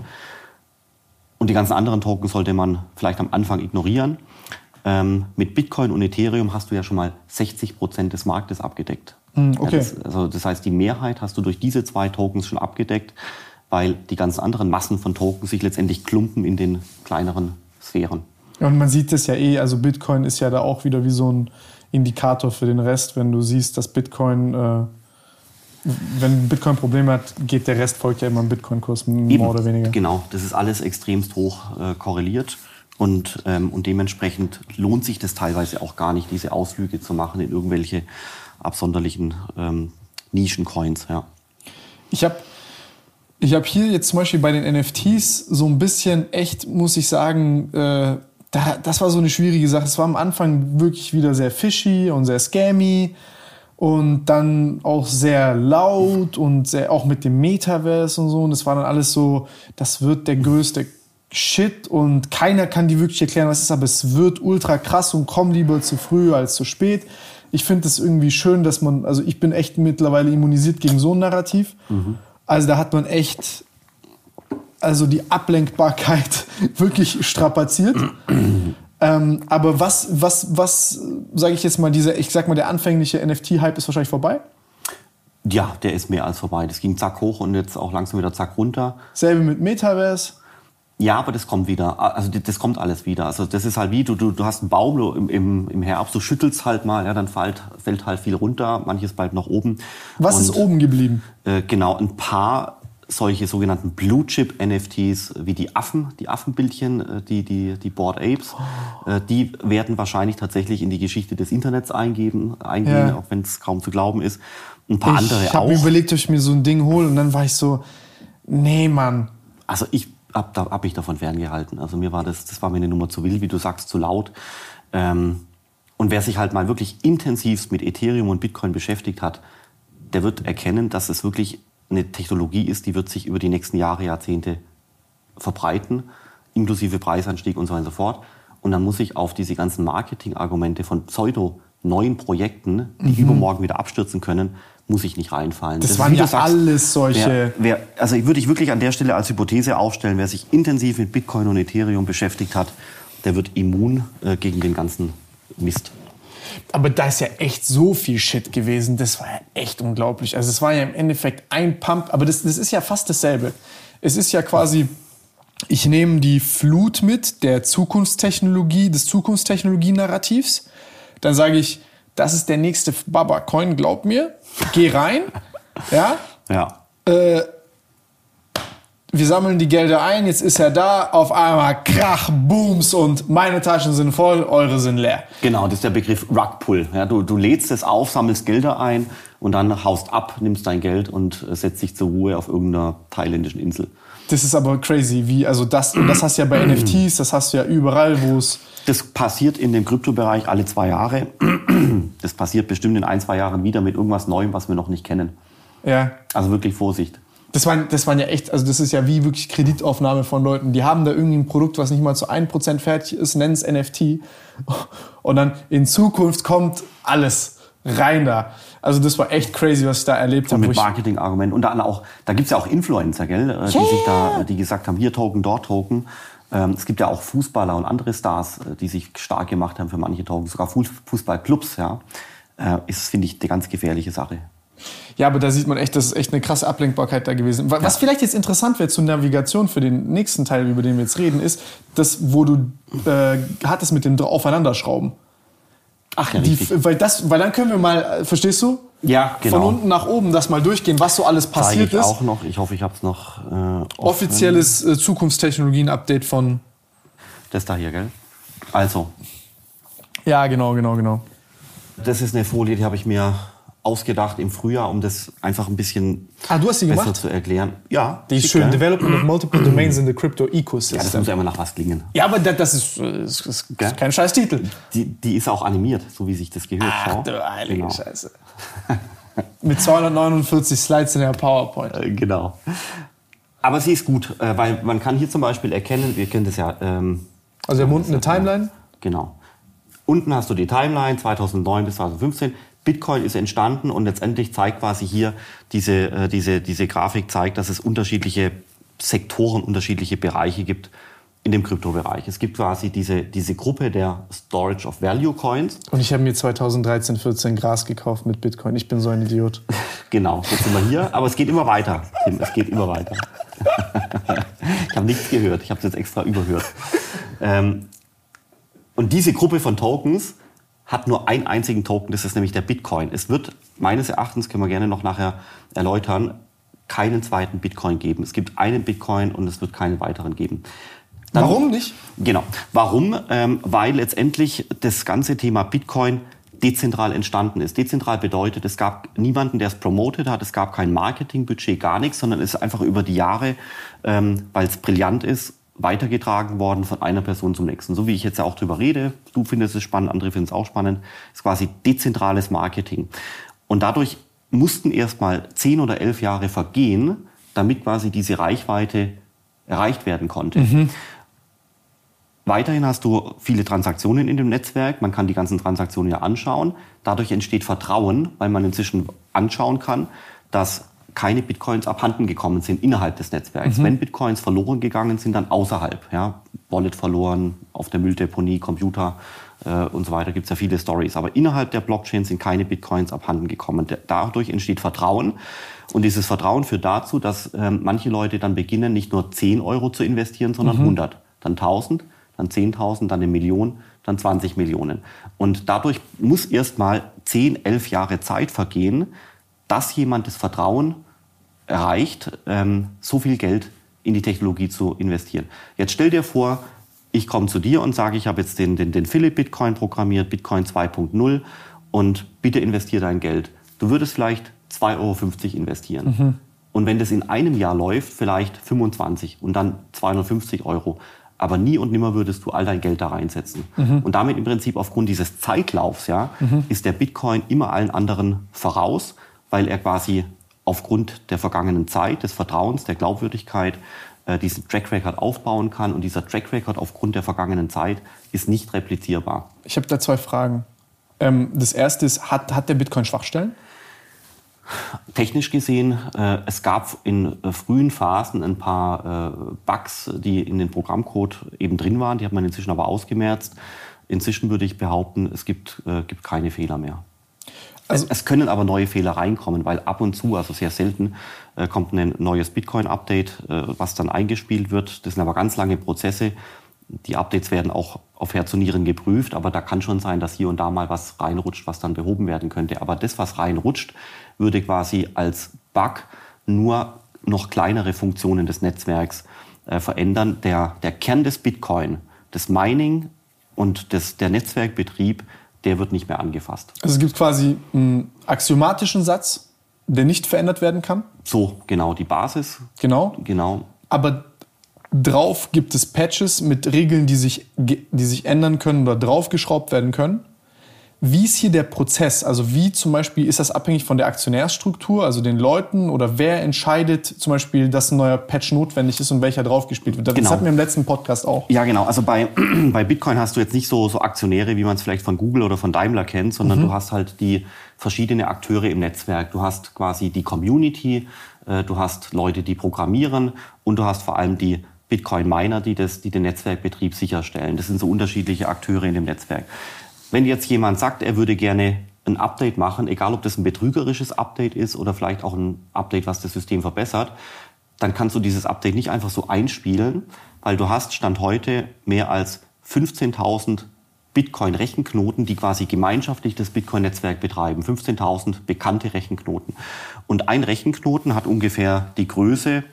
Speaker 3: Und die ganzen anderen Token sollte man vielleicht am Anfang ignorieren. Ähm, mit Bitcoin und Ethereum hast du ja schon mal 60 Prozent des Marktes abgedeckt.
Speaker 2: Hm, okay.
Speaker 3: Ja, das, also das heißt, die Mehrheit hast du durch diese zwei Tokens schon abgedeckt, weil die ganzen anderen Massen von Tokens sich letztendlich klumpen in den kleineren Sphären.
Speaker 2: Und man sieht das ja eh, also Bitcoin ist ja da auch wieder wie so ein Indikator für den Rest, wenn du siehst, dass Bitcoin, äh, wenn Bitcoin Probleme hat, geht der Rest folgt ja immer im Bitcoin-Kurs mehr oder weniger.
Speaker 3: Genau, das ist alles extremst hoch äh, korreliert. Und, ähm, und dementsprechend lohnt sich das teilweise auch gar nicht, diese Ausflüge zu machen in irgendwelche absonderlichen ähm, Nischen-Coins. Ja.
Speaker 2: Ich habe ich hab hier jetzt zum Beispiel bei den NFTs so ein bisschen echt, muss ich sagen, äh, da, das war so eine schwierige Sache. Es war am Anfang wirklich wieder sehr fishy und sehr scammy und dann auch sehr laut und sehr, auch mit dem Metaverse und so. Und das war dann alles so, das wird der größte Shit und keiner kann die wirklich erklären, was ist, aber es wird ultra krass und komm lieber zu früh als zu spät. Ich finde es irgendwie schön, dass man, also ich bin echt mittlerweile immunisiert gegen so ein Narrativ. Mhm. Also da hat man echt, also die Ablenkbarkeit [laughs] wirklich strapaziert. [clears throat] ähm, aber was, was, was, sage ich jetzt mal, dieser, ich sag mal, der anfängliche NFT-Hype ist wahrscheinlich vorbei?
Speaker 3: Ja, der ist mehr als vorbei. Das ging zack hoch und jetzt auch langsam wieder zack runter.
Speaker 2: Selbe mit Metaverse.
Speaker 3: Ja, aber das kommt wieder. Also das kommt alles wieder. Also das ist halt wie, du, du, du hast einen Baum im, im, im Herbst, du schüttelst halt mal, ja, dann fällt, fällt halt viel runter, manches bleibt nach oben.
Speaker 2: Was Und, ist oben geblieben?
Speaker 3: Äh, genau, ein paar solche sogenannten Blue Chip NFTs wie die Affen, die Affenbildchen, äh, die, die, die Board Apes, oh. die werden wahrscheinlich tatsächlich in die Geschichte des Internets eingeben, eingehen, ja. auch wenn es kaum zu glauben ist. Ein paar ich andere
Speaker 2: auch. Ich habe mir überlegt, ob ich mir so ein Ding hole und dann war ich so, nee, Mann.
Speaker 3: Also ich habe da, hab ich davon ferngehalten. Also mir war das, das war mir eine Nummer zu wild, wie du sagst, zu laut. Ähm, und wer sich halt mal wirklich intensivst mit Ethereum und Bitcoin beschäftigt hat, der wird erkennen, dass es wirklich eine Technologie ist, die wird sich über die nächsten Jahre, Jahrzehnte verbreiten, inklusive Preisanstieg und so weiter und so fort. Und dann muss ich auf diese ganzen Marketingargumente von pseudo neuen Projekten, die mhm. übermorgen wieder abstürzen können, muss ich nicht reinfallen.
Speaker 2: Das, das waren ja sagst, alles solche.
Speaker 3: Wer, wer, also würde ich wirklich an der Stelle als Hypothese aufstellen, wer sich intensiv mit Bitcoin und Ethereum beschäftigt hat, der wird immun äh, gegen den ganzen Mist.
Speaker 2: Aber da ist ja echt so viel Shit gewesen. Das war ja echt unglaublich. Also es war ja im Endeffekt ein Pump. Aber das, das ist ja fast dasselbe. Es ist ja quasi, ich nehme die Flut mit der Zukunftstechnologie, des Zukunftstechnologie-Narrativs. Dann sage ich, das ist der nächste Baba-Coin, glaub mir. Geh rein. [laughs] Ja.
Speaker 3: Ja.
Speaker 2: Äh, wir sammeln die Gelder ein, jetzt ist er da, auf einmal Krach, Booms und meine Taschen sind voll, eure sind leer.
Speaker 3: Genau, das ist der Begriff Rugpull. Ja, du, du lädst es auf, sammelst Gelder ein und dann haust ab, nimmst dein Geld und setzt dich zur Ruhe auf irgendeiner thailändischen Insel.
Speaker 2: Das ist aber crazy, wie, also das, das hast du ja bei [clears throat] NFTs, das hast du ja überall, wo es.
Speaker 3: Das passiert in dem Kryptobereich alle zwei Jahre. [clears throat] Das passiert bestimmt in ein, zwei Jahren wieder mit irgendwas Neuem, was wir noch nicht kennen.
Speaker 2: Ja.
Speaker 3: Also wirklich Vorsicht.
Speaker 2: Das waren, das waren ja echt, also das ist ja wie wirklich Kreditaufnahme von Leuten. Die haben da irgendwie ein Produkt, was nicht mal zu 1% fertig ist, nennen es NFT. Und dann in Zukunft kommt alles rein da. Also das war echt crazy, was ich da erlebt habe.
Speaker 3: Mit Marketing-Argumenten. Und dann auch, da gibt's ja auch Influencer, gell, yeah. Äh, die sich da, die gesagt haben, hier Token, dort Token. Ähm, es gibt ja auch Fußballer und andere Stars, äh, die sich stark gemacht haben für manche Token, sogar Fußballclubs, ja. Äh, ist, finde ich, eine ganz gefährliche Sache.
Speaker 2: Ja, aber da sieht man echt, das ist echt eine krasse Ablenkbarkeit da gewesen. Was ja. vielleicht jetzt interessant wäre zur Navigation für den nächsten Teil, über den wir jetzt reden, ist, das, wo du äh, hattest mit dem Aufeinanderschrauben.
Speaker 3: Ach ja,
Speaker 2: die, weil, das, weil dann können wir mal, äh, verstehst du?
Speaker 3: Ja, genau.
Speaker 2: Von unten nach oben das mal durchgehen, was so alles passiert
Speaker 3: ich
Speaker 2: ist.
Speaker 3: auch noch. Ich hoffe, ich habe es noch.
Speaker 2: Äh, Offizielles äh, Zukunftstechnologien-Update von.
Speaker 3: Das da hier, gell? Also.
Speaker 2: Ja, genau, genau, genau.
Speaker 3: Das ist eine Folie, die habe ich mir ausgedacht im Frühjahr, um das einfach ein bisschen
Speaker 2: ah, du hast die
Speaker 3: besser
Speaker 2: gemacht?
Speaker 3: zu erklären. Ja.
Speaker 2: Die ist schön. Development of Multiple [clears throat] Domains in the Crypto Ecosystem.
Speaker 3: Ja, das muss ja immer nach was klingen.
Speaker 2: Ja, aber das ist, das ist kein scheiß Titel.
Speaker 3: Die, die ist auch animiert, so wie sich das gehört.
Speaker 2: Ach du heilige genau. Scheiße. [laughs] Mit 249 Slides in der PowerPoint.
Speaker 3: Äh, genau. Aber sie ist gut, äh, weil man kann hier zum Beispiel erkennen, wir kennen das ja. Ähm,
Speaker 2: also wir haben unten eine Timeline.
Speaker 3: Genau. Unten hast du die Timeline 2009 bis 2015 Bitcoin ist entstanden und letztendlich zeigt quasi hier diese, äh, diese, diese Grafik zeigt, dass es unterschiedliche Sektoren, unterschiedliche Bereiche gibt in dem Kryptobereich. Es gibt quasi diese, diese Gruppe der Storage of Value Coins.
Speaker 2: Und ich habe mir 2013, 14 Gras gekauft mit Bitcoin. Ich bin so ein Idiot. [laughs]
Speaker 3: genau, jetzt sind wir hier. Aber es geht immer weiter, Tim. Es geht immer weiter. [laughs] ich habe nichts gehört. Ich habe es jetzt extra überhört. Ähm, und diese Gruppe von Tokens hat nur einen einzigen Token, das ist nämlich der Bitcoin. Es wird meines Erachtens, können wir gerne noch nachher erläutern, keinen zweiten Bitcoin geben. Es gibt einen Bitcoin und es wird keinen weiteren geben.
Speaker 2: Dann, Warum nicht?
Speaker 3: Genau. Warum? Ähm, weil letztendlich das ganze Thema Bitcoin dezentral entstanden ist. Dezentral bedeutet, es gab niemanden, der es promotet hat, es gab kein Marketingbudget, gar nichts, sondern es ist einfach über die Jahre, ähm, weil es brillant ist, weitergetragen worden von einer Person zum nächsten. So wie ich jetzt ja auch drüber rede, du findest es spannend, andere finden es auch spannend, ist quasi dezentrales Marketing. Und dadurch mussten erstmal zehn oder elf Jahre vergehen, damit quasi diese Reichweite erreicht werden konnte. Mhm. Weiterhin hast du viele Transaktionen in dem Netzwerk. Man kann die ganzen Transaktionen ja anschauen. Dadurch entsteht Vertrauen, weil man inzwischen anschauen kann, dass keine Bitcoins abhanden gekommen sind innerhalb des Netzwerks. Mhm. Wenn Bitcoins verloren gegangen sind, dann außerhalb. Ja? Wallet verloren, auf der Mülldeponie, Computer äh, und so weiter, gibt es ja viele Stories. Aber innerhalb der Blockchain sind keine Bitcoins abhanden gekommen. Dadurch entsteht Vertrauen. Und dieses Vertrauen führt dazu, dass äh, manche Leute dann beginnen, nicht nur 10 Euro zu investieren, sondern mhm. 100, dann 1000, dann 10.000, dann eine Million, dann 20 Millionen. Und dadurch muss erst mal 10, 11 Jahre Zeit vergehen, dass jemand das Vertrauen erreicht, ähm, so viel Geld in die Technologie zu investieren. Jetzt stell dir vor, ich komme zu dir und sage, ich habe jetzt den, den, den Philipp Bitcoin programmiert, Bitcoin 2.0 und bitte investiere dein Geld. Du würdest vielleicht 2,50 Euro investieren. Mhm. Und wenn das in einem Jahr läuft, vielleicht 25 und dann 250 Euro. Aber nie und nimmer würdest du all dein Geld da reinsetzen. Mhm. Und damit im Prinzip aufgrund dieses Zeitlaufs ja, mhm. ist der Bitcoin immer allen anderen voraus, weil er quasi aufgrund der vergangenen Zeit, des Vertrauens, der Glaubwürdigkeit äh, diesen Track Record aufbauen kann. Und dieser Track Record aufgrund der vergangenen Zeit ist nicht replizierbar.
Speaker 2: Ich habe da zwei Fragen. Ähm, das erste ist, hat, hat der Bitcoin Schwachstellen?
Speaker 3: Technisch gesehen, äh, es gab in äh, frühen Phasen ein paar äh, Bugs, die in den Programmcode eben drin waren. Die hat man inzwischen aber ausgemerzt. Inzwischen würde ich behaupten, es gibt, äh, gibt keine Fehler mehr. Also es können aber neue Fehler reinkommen, weil ab und zu, also sehr selten, äh, kommt ein neues Bitcoin-Update, äh, was dann eingespielt wird. Das sind aber ganz lange Prozesse. Die Updates werden auch auf Herz und Nieren geprüft, aber da kann schon sein, dass hier und da mal was reinrutscht, was dann behoben werden könnte. Aber das, was reinrutscht, würde quasi als Bug nur noch kleinere Funktionen des Netzwerks äh, verändern. Der, der Kern des Bitcoin, das Mining und das, der Netzwerkbetrieb der wird nicht mehr angefasst.
Speaker 2: Also es gibt quasi einen axiomatischen Satz, der nicht verändert werden kann?
Speaker 3: So, genau, die Basis.
Speaker 2: Genau.
Speaker 3: Genau.
Speaker 2: Aber drauf gibt es Patches mit Regeln, die sich, die sich ändern können oder draufgeschraubt werden können. Wie ist hier der Prozess? Also wie zum Beispiel ist das abhängig von der Aktionärsstruktur, also den Leuten oder wer entscheidet zum Beispiel, dass ein neuer Patch notwendig ist und welcher draufgespielt wird? Das genau. hatten wir im letzten Podcast auch.
Speaker 3: Ja, genau. Also bei, [clears throat] bei Bitcoin hast du jetzt nicht so, so Aktionäre, wie man es vielleicht von Google oder von Daimler kennt, sondern mhm. du hast halt die verschiedenen Akteure im Netzwerk. Du hast quasi die Community, äh, du hast Leute, die programmieren und du hast vor allem die Bitcoin-Miner, die, das, die den Netzwerkbetrieb sicherstellen. Das sind so unterschiedliche Akteure in dem Netzwerk. Wenn jetzt jemand sagt, er würde gerne ein Update machen, egal ob das ein betrügerisches Update ist oder vielleicht auch ein Update, was das System verbessert, dann kannst du dieses Update nicht einfach so einspielen, weil du hast Stand heute mehr als 15.000 Bitcoin-Rechenknoten, die quasi gemeinschaftlich das Bitcoin-Netzwerk betreiben. 15.000 bekannte Rechenknoten. Und ein Rechenknoten hat ungefähr die Größe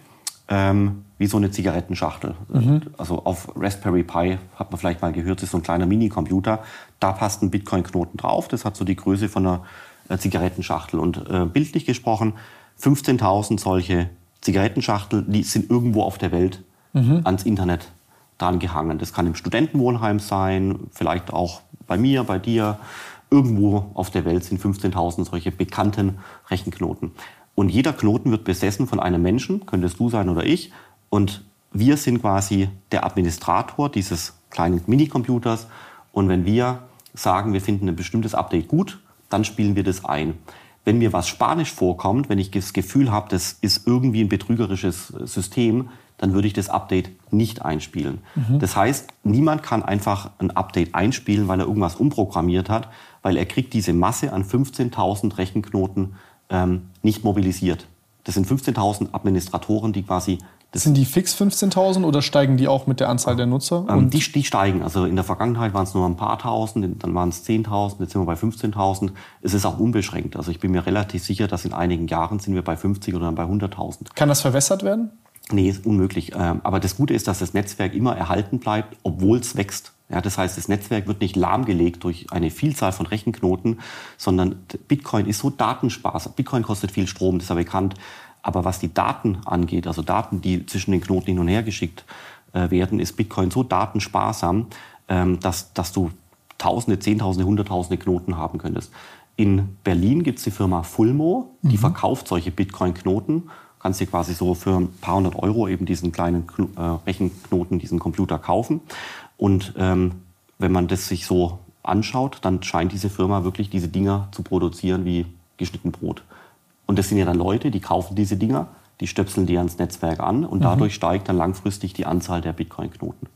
Speaker 3: ähm, wie so eine Zigarettenschachtel. Mhm. Also auf Raspberry Pi hat man vielleicht mal gehört, ist so ein kleiner Minicomputer. Da passt ein Bitcoin-Knoten drauf. Das hat so die Größe von einer äh, Zigarettenschachtel. Und äh, bildlich gesprochen, 15.000 solche Zigarettenschachtel, die sind irgendwo auf der Welt mhm. ans Internet dran gehangen. Das kann im Studentenwohnheim sein, vielleicht auch bei mir, bei dir. Irgendwo auf der Welt sind 15.000 solche bekannten Rechenknoten. Und jeder Knoten wird besessen von einem Menschen, könntest du sein oder ich. Und wir sind quasi der Administrator dieses kleinen Minicomputers. Und wenn wir sagen, wir finden ein bestimmtes Update gut, dann spielen wir das ein. Wenn mir was Spanisch vorkommt, wenn ich das Gefühl habe, das ist irgendwie ein betrügerisches System, dann würde ich das Update nicht einspielen. Mhm. Das heißt, niemand kann einfach ein Update einspielen, weil er irgendwas umprogrammiert hat, weil er kriegt diese Masse an 15.000 Rechenknoten ähm, nicht mobilisiert. Das sind 15.000 Administratoren, die quasi
Speaker 2: sind die fix 15.000 oder steigen die auch mit der Anzahl der Nutzer?
Speaker 3: Ähm, die, die, steigen. Also in der Vergangenheit waren es nur ein paar Tausend, dann waren es 10.000, jetzt sind wir bei 15.000. Es ist auch unbeschränkt. Also ich bin mir relativ sicher, dass in einigen Jahren sind wir bei 50 oder bei 100.000.
Speaker 2: Kann das verwässert werden?
Speaker 3: Nee, ist unmöglich. Ähm, aber das Gute ist, dass das Netzwerk immer erhalten bleibt, obwohl es wächst. Ja, das heißt, das Netzwerk wird nicht lahmgelegt durch eine Vielzahl von Rechenknoten, sondern Bitcoin ist so datensparsam. Bitcoin kostet viel Strom, das ist ja bekannt. Aber was die Daten angeht, also Daten, die zwischen den Knoten hin und her geschickt äh, werden, ist Bitcoin so datensparsam, ähm, dass, dass du Tausende, Zehntausende, Hunderttausende Knoten haben könntest. In Berlin gibt es die Firma Fulmo, die mhm. verkauft solche Bitcoin-Knoten. Kannst dir quasi so für ein paar hundert Euro eben diesen kleinen äh, Rechenknoten, diesen Computer kaufen. Und ähm, wenn man das sich so anschaut, dann scheint diese Firma wirklich diese Dinger zu produzieren wie geschnitten Brot. Und das sind ja dann Leute, die kaufen diese Dinger, die stöpseln die ans Netzwerk an und mhm. dadurch steigt dann langfristig die Anzahl der Bitcoin-Knoten.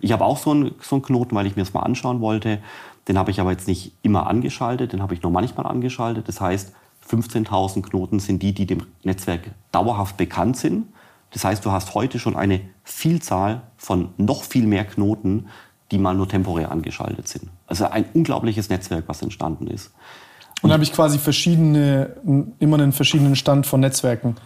Speaker 3: Ich habe auch so einen, so einen Knoten, weil ich mir das mal anschauen wollte. Den habe ich aber jetzt nicht immer angeschaltet, den habe ich nur manchmal angeschaltet. Das heißt, 15.000 Knoten sind die, die dem Netzwerk dauerhaft bekannt sind. Das heißt, du hast heute schon eine Vielzahl von noch viel mehr Knoten, die mal nur temporär angeschaltet sind. Also ein unglaubliches Netzwerk, was entstanden ist.
Speaker 2: Und habe ich quasi verschiedene, immer einen verschiedenen Stand von Netzwerken.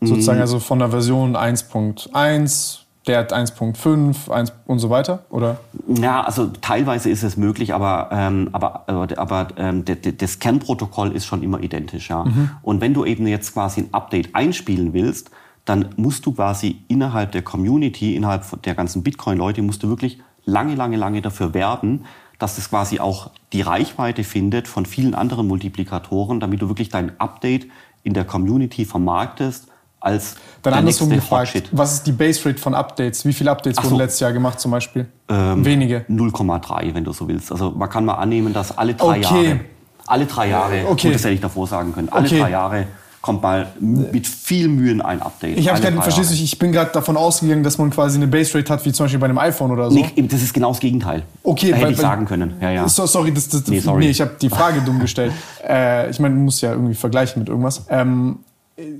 Speaker 2: Sozusagen, mhm. also von der Version 1.1, der hat 1.5 1 und so weiter, oder?
Speaker 3: Ja, also teilweise ist es möglich, aber, ähm, aber, aber, aber ähm, das Kernprotokoll ist schon immer identisch. Ja? Mhm. Und wenn du eben jetzt quasi ein Update einspielen willst, dann musst du quasi innerhalb der Community, innerhalb der ganzen Bitcoin-Leute, musst du wirklich lange, lange, lange dafür werben, dass es quasi auch die Reichweite findet von vielen anderen Multiplikatoren, damit du wirklich dein Update in der Community vermarktest als
Speaker 2: Dann andersrum gefragt, Hotshit. was ist die Base Rate von Updates? Wie viele Updates so, wurden letztes Jahr gemacht zum Beispiel?
Speaker 3: Ähm, Wenige. 0,3, wenn du so willst. Also man kann mal annehmen, dass alle drei okay. Jahre, alle drei Jahre, okay. gut, das hätte ich davor sagen können, alle okay. drei Jahre kommt mal mit viel Mühen ein Update.
Speaker 2: Ich habe gerade, verstehst du, ich bin gerade davon ausgegangen, dass man quasi eine Base Rate hat, wie zum Beispiel bei einem iPhone oder so.
Speaker 3: Nee, das ist genau das Gegenteil.
Speaker 2: Okay,
Speaker 3: da hätte ich sagen können. Ja, ja.
Speaker 2: So, sorry, das, das, nee, sorry. nee, ich habe die Frage dumm gestellt. [laughs] Äh, ich meine, man muss ja irgendwie vergleichen mit irgendwas. Ähm,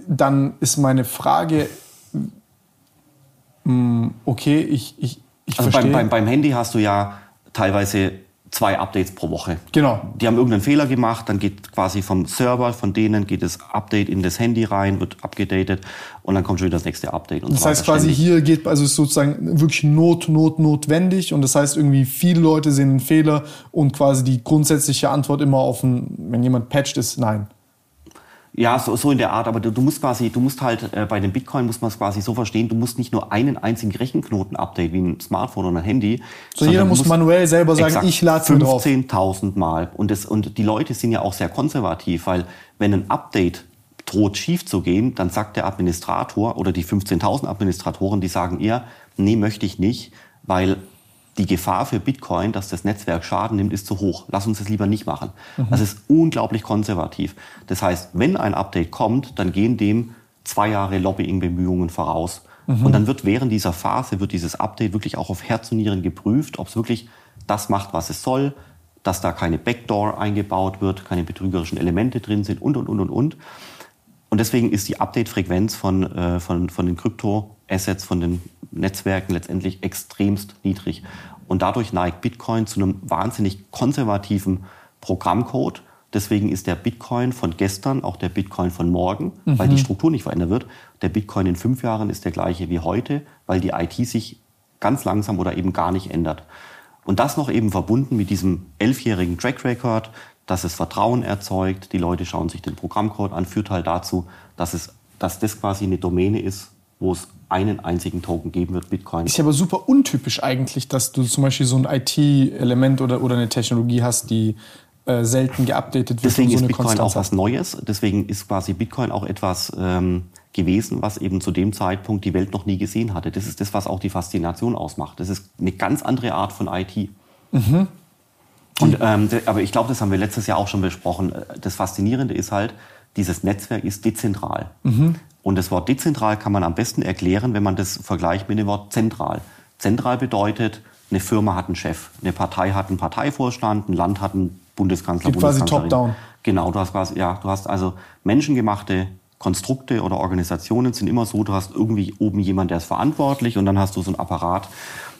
Speaker 2: dann ist meine Frage, mh, hm, okay, ich, ich, ich
Speaker 3: also verstehe. Beim, beim, beim Handy hast du ja teilweise zwei Updates pro Woche.
Speaker 2: Genau.
Speaker 3: Die haben irgendeinen Fehler gemacht, dann geht quasi vom Server, von denen geht das Update in das Handy rein, wird abgedatet und dann kommt schon wieder das nächste Update.
Speaker 2: das so heißt quasi hier geht, also ist sozusagen wirklich Not, Not, notwendig und das heißt irgendwie viele Leute sehen einen Fehler und quasi die grundsätzliche Antwort immer auf ein, wenn jemand patcht ist, nein.
Speaker 3: Ja, so, so in der Art, aber du, du musst quasi, du musst halt äh, bei dem Bitcoin muss man es quasi so verstehen, du musst nicht nur einen einzigen Rechenknoten update wie ein Smartphone oder ein Handy.
Speaker 2: So jeder muss manuell selber sagen, exakt, ich lade
Speaker 3: 15.000 Mal. Und, das, und die Leute sind ja auch sehr konservativ, weil wenn ein Update droht schief zu gehen, dann sagt der Administrator oder die 15.000 Administratoren, die sagen eher, nee, möchte ich nicht, weil die Gefahr für Bitcoin, dass das Netzwerk Schaden nimmt, ist zu hoch. Lass uns das lieber nicht machen. Mhm. Das ist unglaublich konservativ. Das heißt, wenn ein Update kommt, dann gehen dem zwei Jahre Lobbying-Bemühungen voraus. Mhm. Und dann wird während dieser Phase, wird dieses Update wirklich auch auf Herz und Nieren geprüft, ob es wirklich das macht, was es soll, dass da keine Backdoor eingebaut wird, keine betrügerischen Elemente drin sind und, und, und, und, und. Und deswegen ist die Update-Frequenz von, äh, von, von den Krypto-Assets, von den Netzwerken letztendlich extremst niedrig. Und dadurch neigt Bitcoin zu einem wahnsinnig konservativen Programmcode. Deswegen ist der Bitcoin von gestern auch der Bitcoin von morgen, mhm. weil die Struktur nicht verändert wird. Der Bitcoin in fünf Jahren ist der gleiche wie heute, weil die IT sich ganz langsam oder eben gar nicht ändert. Und das noch eben verbunden mit diesem elfjährigen Track Record, dass es Vertrauen erzeugt, die Leute schauen sich den Programmcode an, führt halt dazu, dass, es, dass das quasi eine Domäne ist, wo es einen einzigen Token geben wird, Bitcoin.
Speaker 2: Ist ja aber super untypisch eigentlich, dass du zum Beispiel so ein IT-Element oder, oder eine Technologie hast, die äh, selten geupdatet wird.
Speaker 3: Deswegen
Speaker 2: so
Speaker 3: ist Bitcoin Konstanz auch was Neues. Deswegen ist quasi Bitcoin auch etwas ähm, gewesen, was eben zu dem Zeitpunkt die Welt noch nie gesehen hatte. Das ist das, was auch die Faszination ausmacht. Das ist eine ganz andere Art von IT. Mhm. Und, ähm, aber ich glaube, das haben wir letztes Jahr auch schon besprochen. Das Faszinierende ist halt, dieses Netzwerk ist dezentral. Mhm. Und das Wort dezentral kann man am besten erklären, wenn man das vergleicht mit dem Wort zentral. Zentral bedeutet, eine Firma hat einen Chef, eine Partei hat einen Parteivorstand, ein Land hat einen Bundeskanzler,
Speaker 2: Gibt quasi top-down.
Speaker 3: Genau, du hast quasi, ja, du hast also menschengemachte Konstrukte oder Organisationen sind immer so, du hast irgendwie oben jemand, der ist verantwortlich und dann hast du so einen Apparat,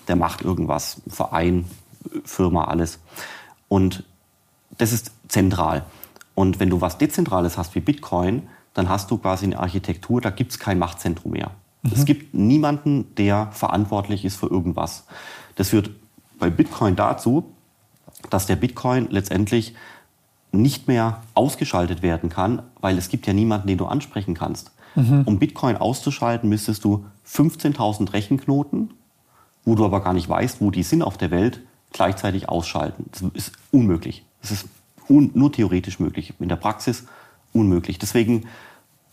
Speaker 3: der macht irgendwas, Verein, Firma, alles. Und das ist zentral. Und wenn du was Dezentrales hast wie Bitcoin, dann hast du quasi eine Architektur, da gibt es kein Machtzentrum mehr. Mhm. Es gibt niemanden, der verantwortlich ist für irgendwas. Das führt bei Bitcoin dazu, dass der Bitcoin letztendlich nicht mehr ausgeschaltet werden kann, weil es gibt ja niemanden, den du ansprechen kannst. Mhm. Um Bitcoin auszuschalten, müsstest du 15.000 Rechenknoten, wo du aber gar nicht weißt, wo die sind auf der Welt, gleichzeitig ausschalten. Das ist unmöglich. Das ist un nur theoretisch möglich. In der Praxis unmöglich. Deswegen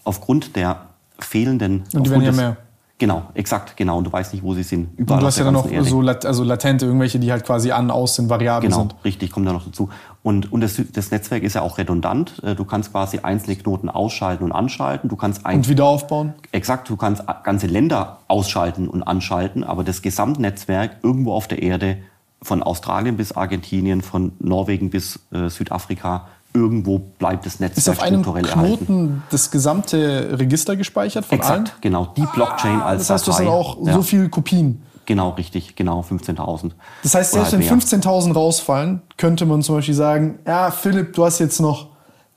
Speaker 3: aufgrund der fehlenden...
Speaker 2: Und die werden ja mehr.
Speaker 3: Genau, exakt, genau. Und du weißt nicht, wo sie sind.
Speaker 2: Überall und du hast ja dann noch Erde. so lat also latente, irgendwelche, die halt quasi an, aus sind, variabel
Speaker 3: genau,
Speaker 2: sind.
Speaker 3: Genau, richtig, kommt da noch dazu. Und, und das, das, Netzwerk ist ja auch redundant. Äh, du kannst quasi einzelne Knoten ausschalten und anschalten. Du kannst
Speaker 2: und wieder aufbauen?
Speaker 3: Exakt, du kannst ganze Länder ausschalten und anschalten, aber das Gesamtnetzwerk irgendwo auf der Erde, von Australien bis Argentinien, von Norwegen bis äh, Südafrika, irgendwo bleibt das Netzwerk
Speaker 2: Ist auf einem Knoten erhalten. das gesamte Register gespeichert von
Speaker 3: Exakt,
Speaker 2: allen?
Speaker 3: genau. Die Blockchain
Speaker 2: ah,
Speaker 3: als
Speaker 2: Das heißt, du hast auch ja. so viele Kopien.
Speaker 3: Genau, richtig, genau, 15.000.
Speaker 2: Das heißt, selbst halt wenn 15.000 rausfallen, könnte man zum Beispiel sagen, ja, Philipp, du hast jetzt noch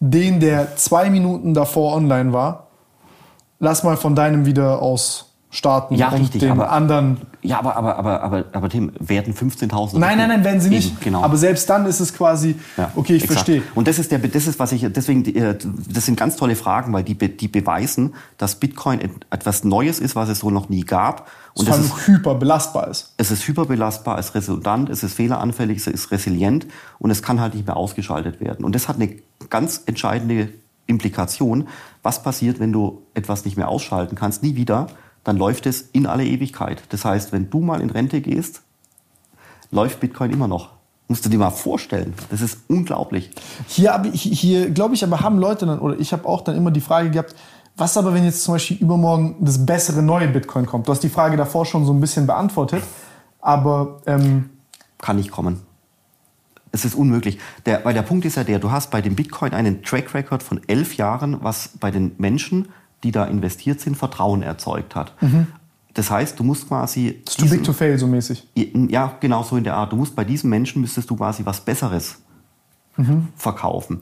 Speaker 2: den, der zwei Minuten davor online war. Lass mal von deinem wieder aus starten
Speaker 3: ja, und richtig,
Speaker 2: den anderen.
Speaker 3: Ja, aber, aber, aber, aber, aber Tim, werden 15.000.
Speaker 2: Nein, nein, nein, werden sie nicht. Eben, genau. Aber selbst dann ist es quasi, ja, okay, ich verstehe.
Speaker 3: Und das ist der, das ist was ich, deswegen, äh, das sind ganz tolle Fragen, weil die, die beweisen, dass Bitcoin etwas Neues ist, was es so noch nie gab.
Speaker 2: Und es ist hyperbelastbar ist.
Speaker 3: Es ist hyperbelastbar, es ist redundant, es ist fehleranfällig, es ist resilient und es kann halt nicht mehr ausgeschaltet werden. Und das hat eine ganz entscheidende Implikation. Was passiert, wenn du etwas nicht mehr ausschalten kannst? Nie wieder dann läuft es in alle Ewigkeit. Das heißt, wenn du mal in Rente gehst, läuft Bitcoin immer noch. Musst du dir mal vorstellen. Das ist unglaublich.
Speaker 2: Hier, hier glaube ich, aber haben Leute dann, oder ich habe auch dann immer die Frage gehabt, was aber, wenn jetzt zum Beispiel übermorgen das bessere neue Bitcoin kommt? Du hast die Frage davor schon so ein bisschen beantwortet, aber... Ähm
Speaker 3: Kann nicht kommen. Es ist unmöglich. Der, weil der Punkt ist ja der, du hast bei dem Bitcoin einen Track Record von elf Jahren, was bei den Menschen die da investiert sind, Vertrauen erzeugt hat. Mhm. Das heißt, du musst quasi.
Speaker 2: Ist too big to fail, so mäßig.
Speaker 3: Ja, genau so in der Art. Du musst bei diesem Menschen müsstest du quasi was Besseres mhm. verkaufen.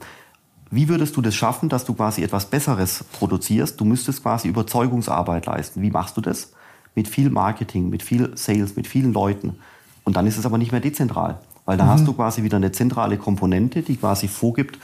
Speaker 3: Wie würdest du das schaffen, dass du quasi etwas Besseres produzierst? Du müsstest quasi Überzeugungsarbeit leisten. Wie machst du das? Mit viel Marketing, mit viel Sales, mit vielen Leuten. Und dann ist es aber nicht mehr dezentral. Weil da mhm. hast du quasi wieder eine zentrale Komponente, die quasi vorgibt,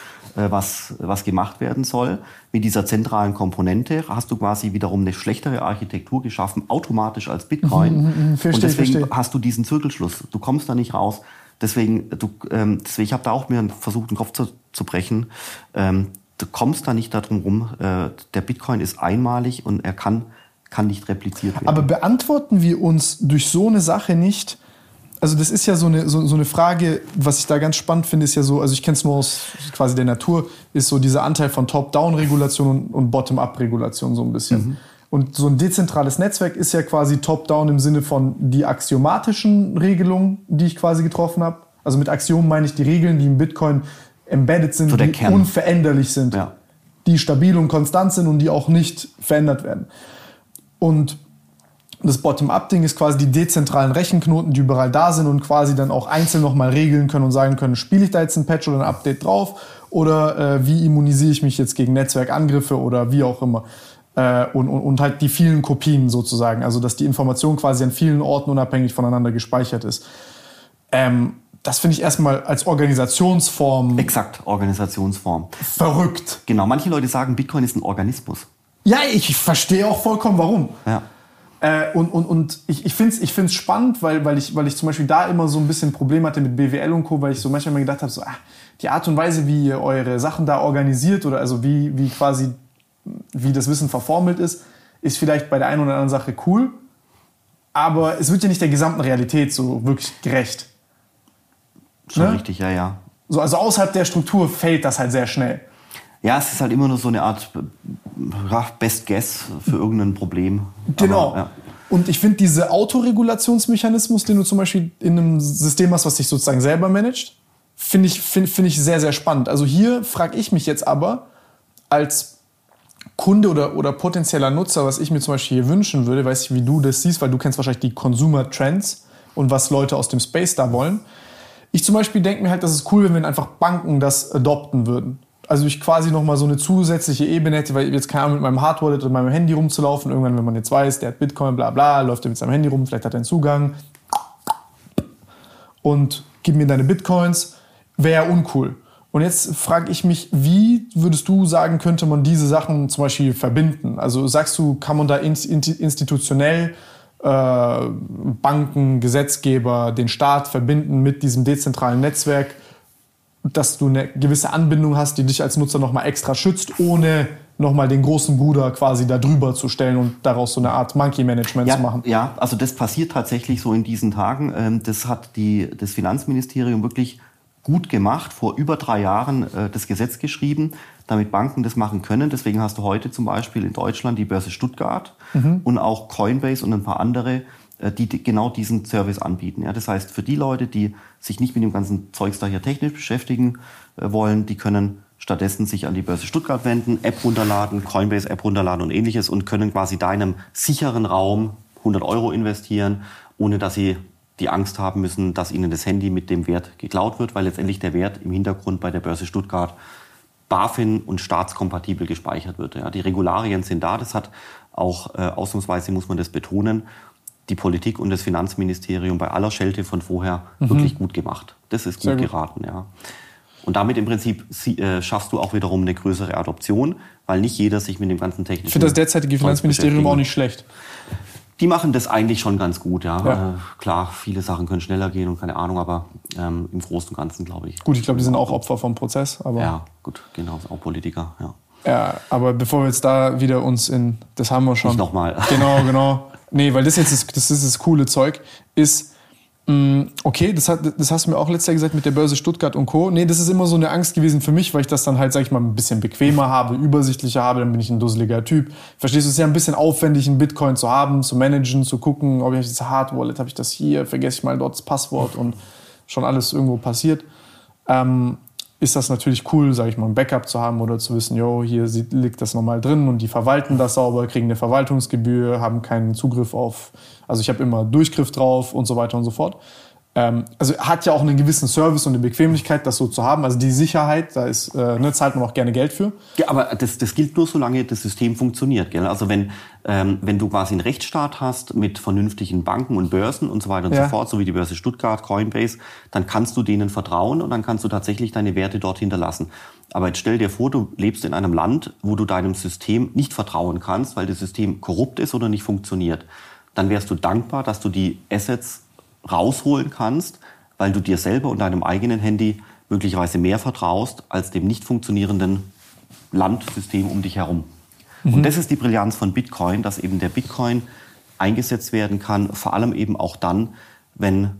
Speaker 3: was, was gemacht werden soll. Mit dieser zentralen Komponente hast du quasi wiederum eine schlechtere Architektur geschaffen, automatisch als Bitcoin. Mhm, mhm, mhm. verstehe, Und deswegen verstehe. hast du diesen Zirkelschluss. Du kommst da nicht raus. Deswegen, du, ähm, deswegen ich habe da auch mir versucht, den Kopf zu, zu brechen. Ähm, du kommst da nicht darum rum. Äh, der Bitcoin ist einmalig und er kann, kann nicht repliziert werden.
Speaker 2: Aber beantworten wir uns durch so eine Sache nicht, also das ist ja so eine, so, so, eine Frage, was ich da ganz spannend finde, ist ja so, also ich kenne es nur aus quasi der Natur, ist so dieser Anteil von Top-Down-Regulation und, und Bottom-Up-Regulation so ein bisschen. Mhm. Und so ein dezentrales Netzwerk ist ja quasi Top-Down im Sinne von die axiomatischen Regelungen, die ich quasi getroffen habe. Also mit Axiomen meine ich die Regeln, die im Bitcoin embedded sind, so die Kern. unveränderlich sind, ja. die stabil und konstant sind und die auch nicht verändert werden. Und das Bottom-up-Ding ist quasi die dezentralen Rechenknoten, die überall da sind und quasi dann auch einzeln nochmal regeln können und sagen können, spiele ich da jetzt ein Patch oder ein Update drauf oder äh, wie immunisiere ich mich jetzt gegen Netzwerkangriffe oder wie auch immer. Äh, und, und, und halt die vielen Kopien sozusagen, also dass die Information quasi an vielen Orten unabhängig voneinander gespeichert ist. Ähm, das finde ich erstmal als Organisationsform.
Speaker 3: Exakt, Organisationsform.
Speaker 2: Verrückt.
Speaker 3: Genau, manche Leute sagen, Bitcoin ist ein Organismus.
Speaker 2: Ja, ich verstehe auch vollkommen warum.
Speaker 3: Ja.
Speaker 2: Äh, und, und, und ich, ich finde es ich find's spannend, weil, weil, ich, weil ich zum Beispiel da immer so ein bisschen Problem hatte mit BWL und Co., weil ich so manchmal mir gedacht habe, so, ah, die Art und Weise, wie ihr eure Sachen da organisiert oder also wie, wie quasi, wie das Wissen verformelt ist, ist vielleicht bei der einen oder anderen Sache cool, aber es wird ja nicht der gesamten Realität so wirklich gerecht.
Speaker 3: Schon ne? richtig, ja, ja.
Speaker 2: So, also außerhalb der Struktur fällt das halt sehr schnell.
Speaker 3: Ja, es ist halt immer nur so eine Art ja, Best Guess für irgendein Problem.
Speaker 2: Genau. Aber, ja. Und ich finde diese Autoregulationsmechanismus, den du zum Beispiel in einem System hast, was sich sozusagen selber managt, finde ich, find, find ich sehr, sehr spannend. Also hier frage ich mich jetzt aber als Kunde oder, oder potenzieller Nutzer, was ich mir zum Beispiel hier wünschen würde, weiß ich, wie du das siehst, weil du kennst wahrscheinlich die Consumer Trends und was Leute aus dem Space da wollen. Ich zum Beispiel denke mir halt, dass es cool wäre, wenn einfach Banken das adopten würden. Also ich quasi nochmal so eine zusätzliche Ebene hätte, weil ich jetzt keine Ahnung, mit meinem Hardwallet oder meinem Handy rumzulaufen. Irgendwann, wenn man jetzt weiß, der hat Bitcoin, bla bla, läuft er mit seinem Handy rum, vielleicht hat er einen Zugang. Und gib mir deine Bitcoins, wäre uncool. Und jetzt frage ich mich, wie würdest du sagen, könnte man diese Sachen zum Beispiel verbinden? Also sagst du, kann man da institutionell äh, Banken, Gesetzgeber, den Staat verbinden mit diesem dezentralen Netzwerk? Dass du eine gewisse Anbindung hast, die dich als Nutzer nochmal extra schützt, ohne nochmal den großen Bruder quasi da drüber zu stellen und daraus so eine Art Monkey-Management
Speaker 3: ja,
Speaker 2: zu machen.
Speaker 3: Ja, also das passiert tatsächlich so in diesen Tagen. Ähm, das hat die, das Finanzministerium wirklich gut gemacht, vor über drei Jahren äh, das Gesetz geschrieben, damit Banken das machen können. Deswegen hast du heute zum Beispiel in Deutschland die Börse Stuttgart mhm. und auch Coinbase und ein paar andere die genau diesen Service anbieten. Ja, das heißt, für die Leute, die sich nicht mit dem ganzen Zeugs da hier technisch beschäftigen äh, wollen, die können stattdessen sich an die Börse Stuttgart wenden, App runterladen, Coinbase App runterladen und ähnliches und können quasi da in einem sicheren Raum 100 Euro investieren, ohne dass sie die Angst haben müssen, dass ihnen das Handy mit dem Wert geklaut wird, weil letztendlich der Wert im Hintergrund bei der Börse Stuttgart BaFin und staatskompatibel gespeichert wird. Ja, die Regularien sind da, das hat auch äh, ausnahmsweise, muss man das betonen, die Politik und das Finanzministerium bei aller Schelte von vorher mhm. wirklich gut gemacht. Das ist gut, gut, geraten, ja. Und damit im Prinzip äh, schaffst du auch wiederum eine größere Adoption, weil nicht jeder sich mit dem ganzen technischen.
Speaker 2: Ich finde das derzeitige Finanzministerium auch nicht schlecht.
Speaker 3: Die machen das eigentlich schon ganz gut, ja. ja. Äh, klar, viele Sachen können schneller gehen und keine Ahnung, aber ähm, im Großen und Ganzen glaube ich.
Speaker 2: Gut, ich glaube, die sind auch Opfer vom Prozess, aber.
Speaker 3: Ja, gut, genau, auch Politiker, ja.
Speaker 2: Ja, aber bevor wir jetzt da wieder uns in, das haben wir schon.
Speaker 3: Nochmal.
Speaker 2: Genau, [laughs] genau. Nee, weil das jetzt ist, das ist das coole Zeug, ist, mm, okay, das, hat, das hast du mir auch letztes Jahr gesagt mit der Börse Stuttgart und Co. Nee, das ist immer so eine Angst gewesen für mich, weil ich das dann halt, sag ich mal, ein bisschen bequemer habe, übersichtlicher habe, dann bin ich ein dusseliger Typ. Verstehst du, es ist ja ein bisschen aufwendig, einen Bitcoin zu haben, zu managen, zu gucken, ob ich das Hard Wallet, habe ich das hier, vergesse ich mal dort das Passwort und schon alles irgendwo passiert. Ähm, ist das natürlich cool, sage ich mal, ein Backup zu haben oder zu wissen, jo, hier liegt das nochmal drin und die verwalten das sauber, kriegen eine Verwaltungsgebühr, haben keinen Zugriff auf, also ich habe immer Durchgriff drauf und so weiter und so fort. Ähm, also hat ja auch einen gewissen Service und eine Bequemlichkeit, das so zu haben. Also die Sicherheit, da ist, äh, ne, zahlt man auch gerne Geld für.
Speaker 3: Ja, aber das, das gilt nur, solange das System funktioniert. Gell? Also wenn, ähm, wenn du quasi einen Rechtsstaat hast mit vernünftigen Banken und Börsen und so weiter und ja. so fort, so wie die Börse Stuttgart, Coinbase, dann kannst du denen vertrauen und dann kannst du tatsächlich deine Werte dort hinterlassen. Aber jetzt stell dir vor, du lebst in einem Land, wo du deinem System nicht vertrauen kannst, weil das System korrupt ist oder nicht funktioniert. Dann wärst du dankbar, dass du die Assets rausholen kannst, weil du dir selber und deinem eigenen Handy möglicherweise mehr vertraust als dem nicht funktionierenden Landsystem um dich herum. Mhm. Und das ist die Brillanz von Bitcoin, dass eben der Bitcoin eingesetzt werden kann, vor allem eben auch dann, wenn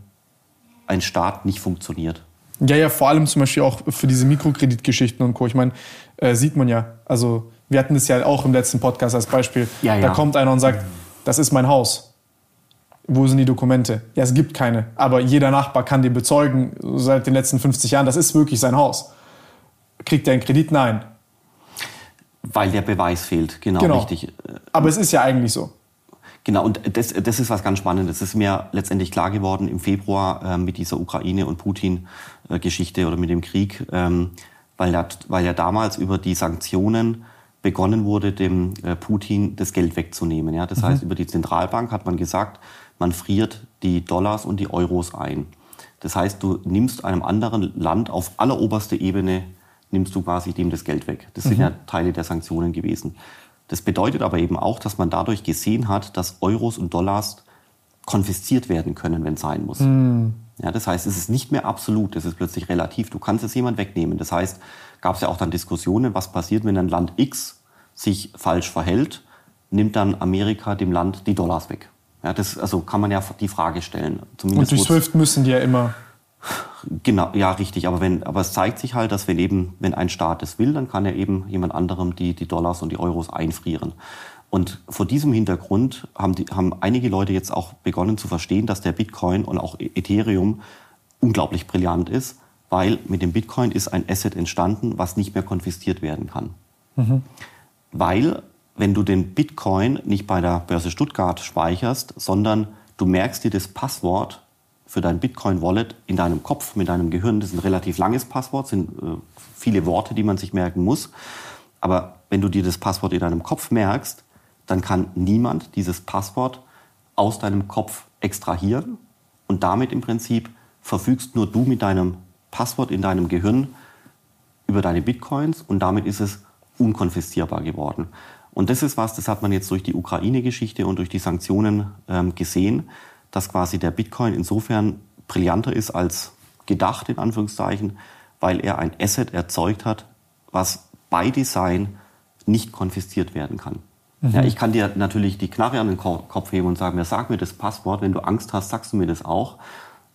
Speaker 3: ein Staat nicht funktioniert.
Speaker 2: Ja, ja, vor allem zum Beispiel auch für diese Mikrokreditgeschichten und Co. Ich meine, äh, sieht man ja. Also, wir hatten das ja auch im letzten Podcast als Beispiel. Ja, ja. Da kommt einer und sagt, das ist mein Haus wo sind die Dokumente? Ja, es gibt keine. Aber jeder Nachbar kann dir bezeugen, seit den letzten 50 Jahren, das ist wirklich sein Haus. Kriegt er einen Kredit? Nein.
Speaker 3: Weil der Beweis fehlt, genau, genau. richtig.
Speaker 2: Aber es ist ja eigentlich so.
Speaker 3: Genau, und das, das ist was ganz Spannendes. Das ist mir letztendlich klar geworden im Februar äh, mit dieser Ukraine- und Putin-Geschichte oder mit dem Krieg, ähm, weil, ja, weil ja damals über die Sanktionen begonnen wurde, dem äh, Putin das Geld wegzunehmen. Ja? Das mhm. heißt, über die Zentralbank hat man gesagt, man friert die Dollars und die Euros ein. Das heißt, du nimmst einem anderen Land auf alleroberste Ebene, nimmst du quasi dem das Geld weg. Das sind mhm. ja Teile der Sanktionen gewesen. Das bedeutet aber eben auch, dass man dadurch gesehen hat, dass Euros und Dollars konfisziert werden können, wenn es sein muss. Mhm. Ja, das heißt, es ist nicht mehr absolut, es ist plötzlich relativ. Du kannst es jemand wegnehmen. Das heißt, gab es ja auch dann Diskussionen, was passiert, wenn ein Land X sich falsch verhält, nimmt dann Amerika dem Land die Dollars weg. Ja, das also kann man ja die Frage stellen.
Speaker 2: Zumindest Und durch SWIFT müssen die ja immer.
Speaker 3: Genau, ja, richtig. Aber, wenn, aber es zeigt sich halt, dass wenn eben, wenn ein Staat es will, dann kann er eben jemand anderem die, die Dollars und die Euros einfrieren. Und vor diesem Hintergrund haben, die, haben einige Leute jetzt auch begonnen zu verstehen, dass der Bitcoin und auch Ethereum unglaublich brillant ist, weil mit dem Bitcoin ist ein Asset entstanden, was nicht mehr konfisziert werden kann. Mhm. Weil, wenn du den Bitcoin nicht bei der Börse Stuttgart speicherst, sondern du merkst dir das Passwort für dein Bitcoin-Wallet in deinem Kopf, mit deinem Gehirn, das ist ein relativ langes Passwort, sind äh, viele Worte, die man sich merken muss. Aber wenn du dir das Passwort in deinem Kopf merkst, dann kann niemand dieses Passwort aus deinem Kopf extrahieren und damit im Prinzip verfügst nur du mit deinem Passwort in deinem Gehirn über deine Bitcoins und damit ist es unkonfiszierbar geworden. Und das ist was, das hat man jetzt durch die Ukraine-Geschichte und durch die Sanktionen ähm, gesehen, dass quasi der Bitcoin insofern brillanter ist als gedacht, in Anführungszeichen, weil er ein Asset erzeugt hat, was by Design nicht konfisziert werden kann. Mhm. Ja, ich kann dir natürlich die Knarre an den Kopf heben und sagen, ja, sag mir das Passwort, wenn du Angst hast, sagst du mir das auch.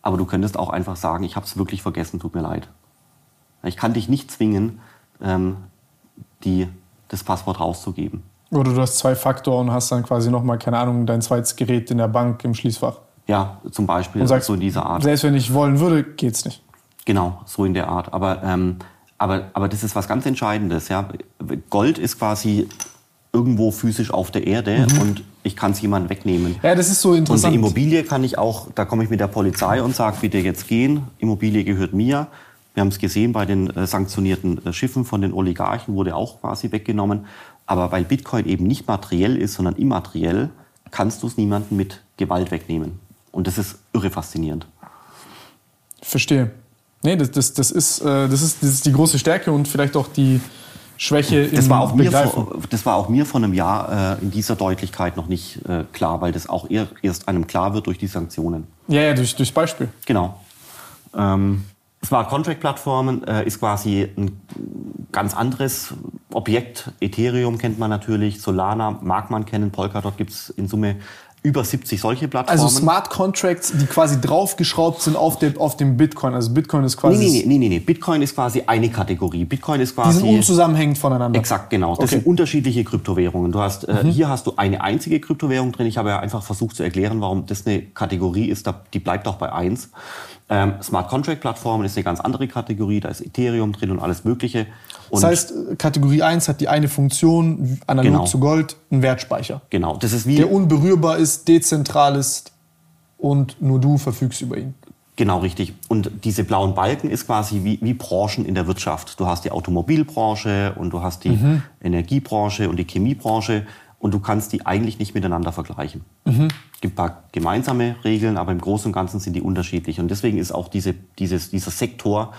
Speaker 3: Aber du könntest auch einfach sagen, ich habe es wirklich vergessen, tut mir leid. Ich kann dich nicht zwingen, ähm, die, das Passwort rauszugeben.
Speaker 2: Oder du hast zwei Faktoren und hast dann quasi nochmal, keine Ahnung, dein zweites Gerät in der Bank im Schließfach.
Speaker 3: Ja, zum Beispiel
Speaker 2: und sagst, so in dieser Art. Selbst wenn ich wollen würde, geht's nicht.
Speaker 3: Genau, so in der Art. Aber, ähm, aber, aber das ist was ganz Entscheidendes. Ja? Gold ist quasi irgendwo physisch auf der Erde mhm. und ich kann es jemandem wegnehmen.
Speaker 2: Ja, das ist so interessant.
Speaker 3: Und die Immobilie kann ich auch, da komme ich mit der Polizei und sage, bitte jetzt gehen, Immobilie gehört mir. Wir haben es gesehen bei den äh, sanktionierten äh, Schiffen von den Oligarchen, wurde auch quasi weggenommen. Aber weil Bitcoin eben nicht materiell ist, sondern immateriell, kannst du es niemandem mit Gewalt wegnehmen. Und das ist irre faszinierend.
Speaker 2: Verstehe. Nee, das, das, das, ist, äh, das, ist, das ist die große Stärke und vielleicht auch die Schwäche
Speaker 3: das war auch mir vor, Das war auch mir vor einem Jahr äh, in dieser Deutlichkeit noch nicht äh, klar, weil das auch erst einem klar wird durch die Sanktionen.
Speaker 2: Ja, ja durch, durchs Beispiel.
Speaker 3: Genau. Ähm, Smart Contract Plattformen äh, ist quasi ein ganz anderes Objekt. Ethereum kennt man natürlich, Solana mag man kennen, Polkadot gibt es in Summe über 70 solche Plattformen.
Speaker 2: Also Smart Contracts, die quasi draufgeschraubt sind auf dem, auf dem Bitcoin. Also Bitcoin ist quasi...
Speaker 3: Nee, nee, nee, nee, Bitcoin ist quasi eine Kategorie. Bitcoin ist quasi...
Speaker 2: Die sind unzusammenhängend voneinander.
Speaker 3: Exakt, genau. Das okay. sind unterschiedliche Kryptowährungen. Du hast, äh, mhm. Hier hast du eine einzige Kryptowährung drin. Ich habe ja einfach versucht zu erklären, warum das eine Kategorie ist. Die bleibt auch bei eins. Ähm, Smart Contract Plattformen ist eine ganz andere Kategorie, da ist Ethereum drin und alles Mögliche.
Speaker 2: Und das heißt, Kategorie 1 hat die eine Funktion, analog genau. zu Gold, ein Wertspeicher.
Speaker 3: Genau, das ist wie.
Speaker 2: Der unberührbar ist, dezentral ist und nur du verfügst über ihn.
Speaker 3: Genau, richtig. Und diese blauen Balken ist quasi wie, wie Branchen in der Wirtschaft. Du hast die Automobilbranche und du hast die mhm. Energiebranche und die Chemiebranche und du kannst die eigentlich nicht miteinander vergleichen. Mhm. Es gibt ein paar gemeinsame Regeln, aber im Großen und Ganzen sind die unterschiedlich. Und deswegen ist auch diese, dieses, dieser Sektor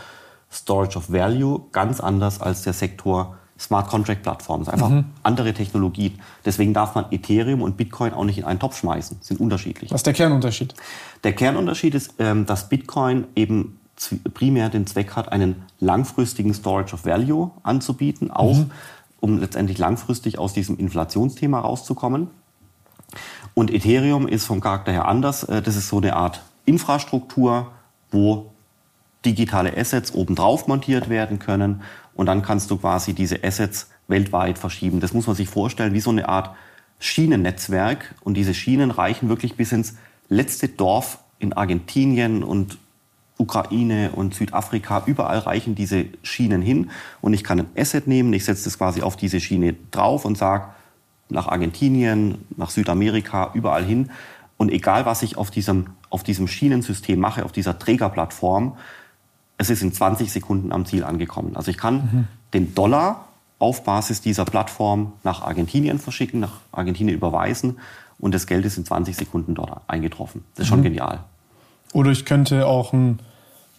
Speaker 3: Storage of Value ganz anders als der Sektor Smart Contract Plattformen. Es ist einfach mhm. andere Technologien. Deswegen darf man Ethereum und Bitcoin auch nicht in einen Topf schmeißen. Sind unterschiedlich.
Speaker 2: Was ist der Kernunterschied?
Speaker 3: Der Kernunterschied ist, ähm, dass Bitcoin eben primär den Zweck hat, einen langfristigen Storage of Value anzubieten, auch mhm um letztendlich langfristig aus diesem Inflationsthema rauszukommen. Und Ethereum ist vom Charakter her anders. Äh, das ist so eine Art Infrastruktur, wo digitale Assets obendrauf montiert werden können. Und dann kannst du quasi diese Assets weltweit verschieben. Das muss man sich vorstellen wie so eine Art Schienennetzwerk. Und diese Schienen reichen wirklich bis ins letzte Dorf in Argentinien und Ukraine und Südafrika, überall reichen diese Schienen hin. Und ich kann ein Asset nehmen, ich setze das quasi auf diese Schiene drauf und sage nach Argentinien, nach Südamerika, überall hin. Und egal was ich auf diesem, auf diesem Schienensystem mache, auf dieser Trägerplattform, es ist in 20 Sekunden am Ziel angekommen. Also ich kann mhm. den Dollar auf Basis dieser Plattform nach Argentinien verschicken, nach Argentinien überweisen und das Geld ist in 20 Sekunden dort eingetroffen. Das ist schon mhm. genial.
Speaker 2: Oder ich könnte auch ein,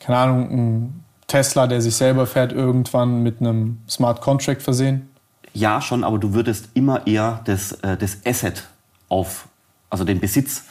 Speaker 2: keine Ahnung, ein Tesla, der sich selber fährt, irgendwann mit einem Smart Contract versehen?
Speaker 3: Ja, schon, aber du würdest immer eher das, äh, das Asset auf, also den Besitz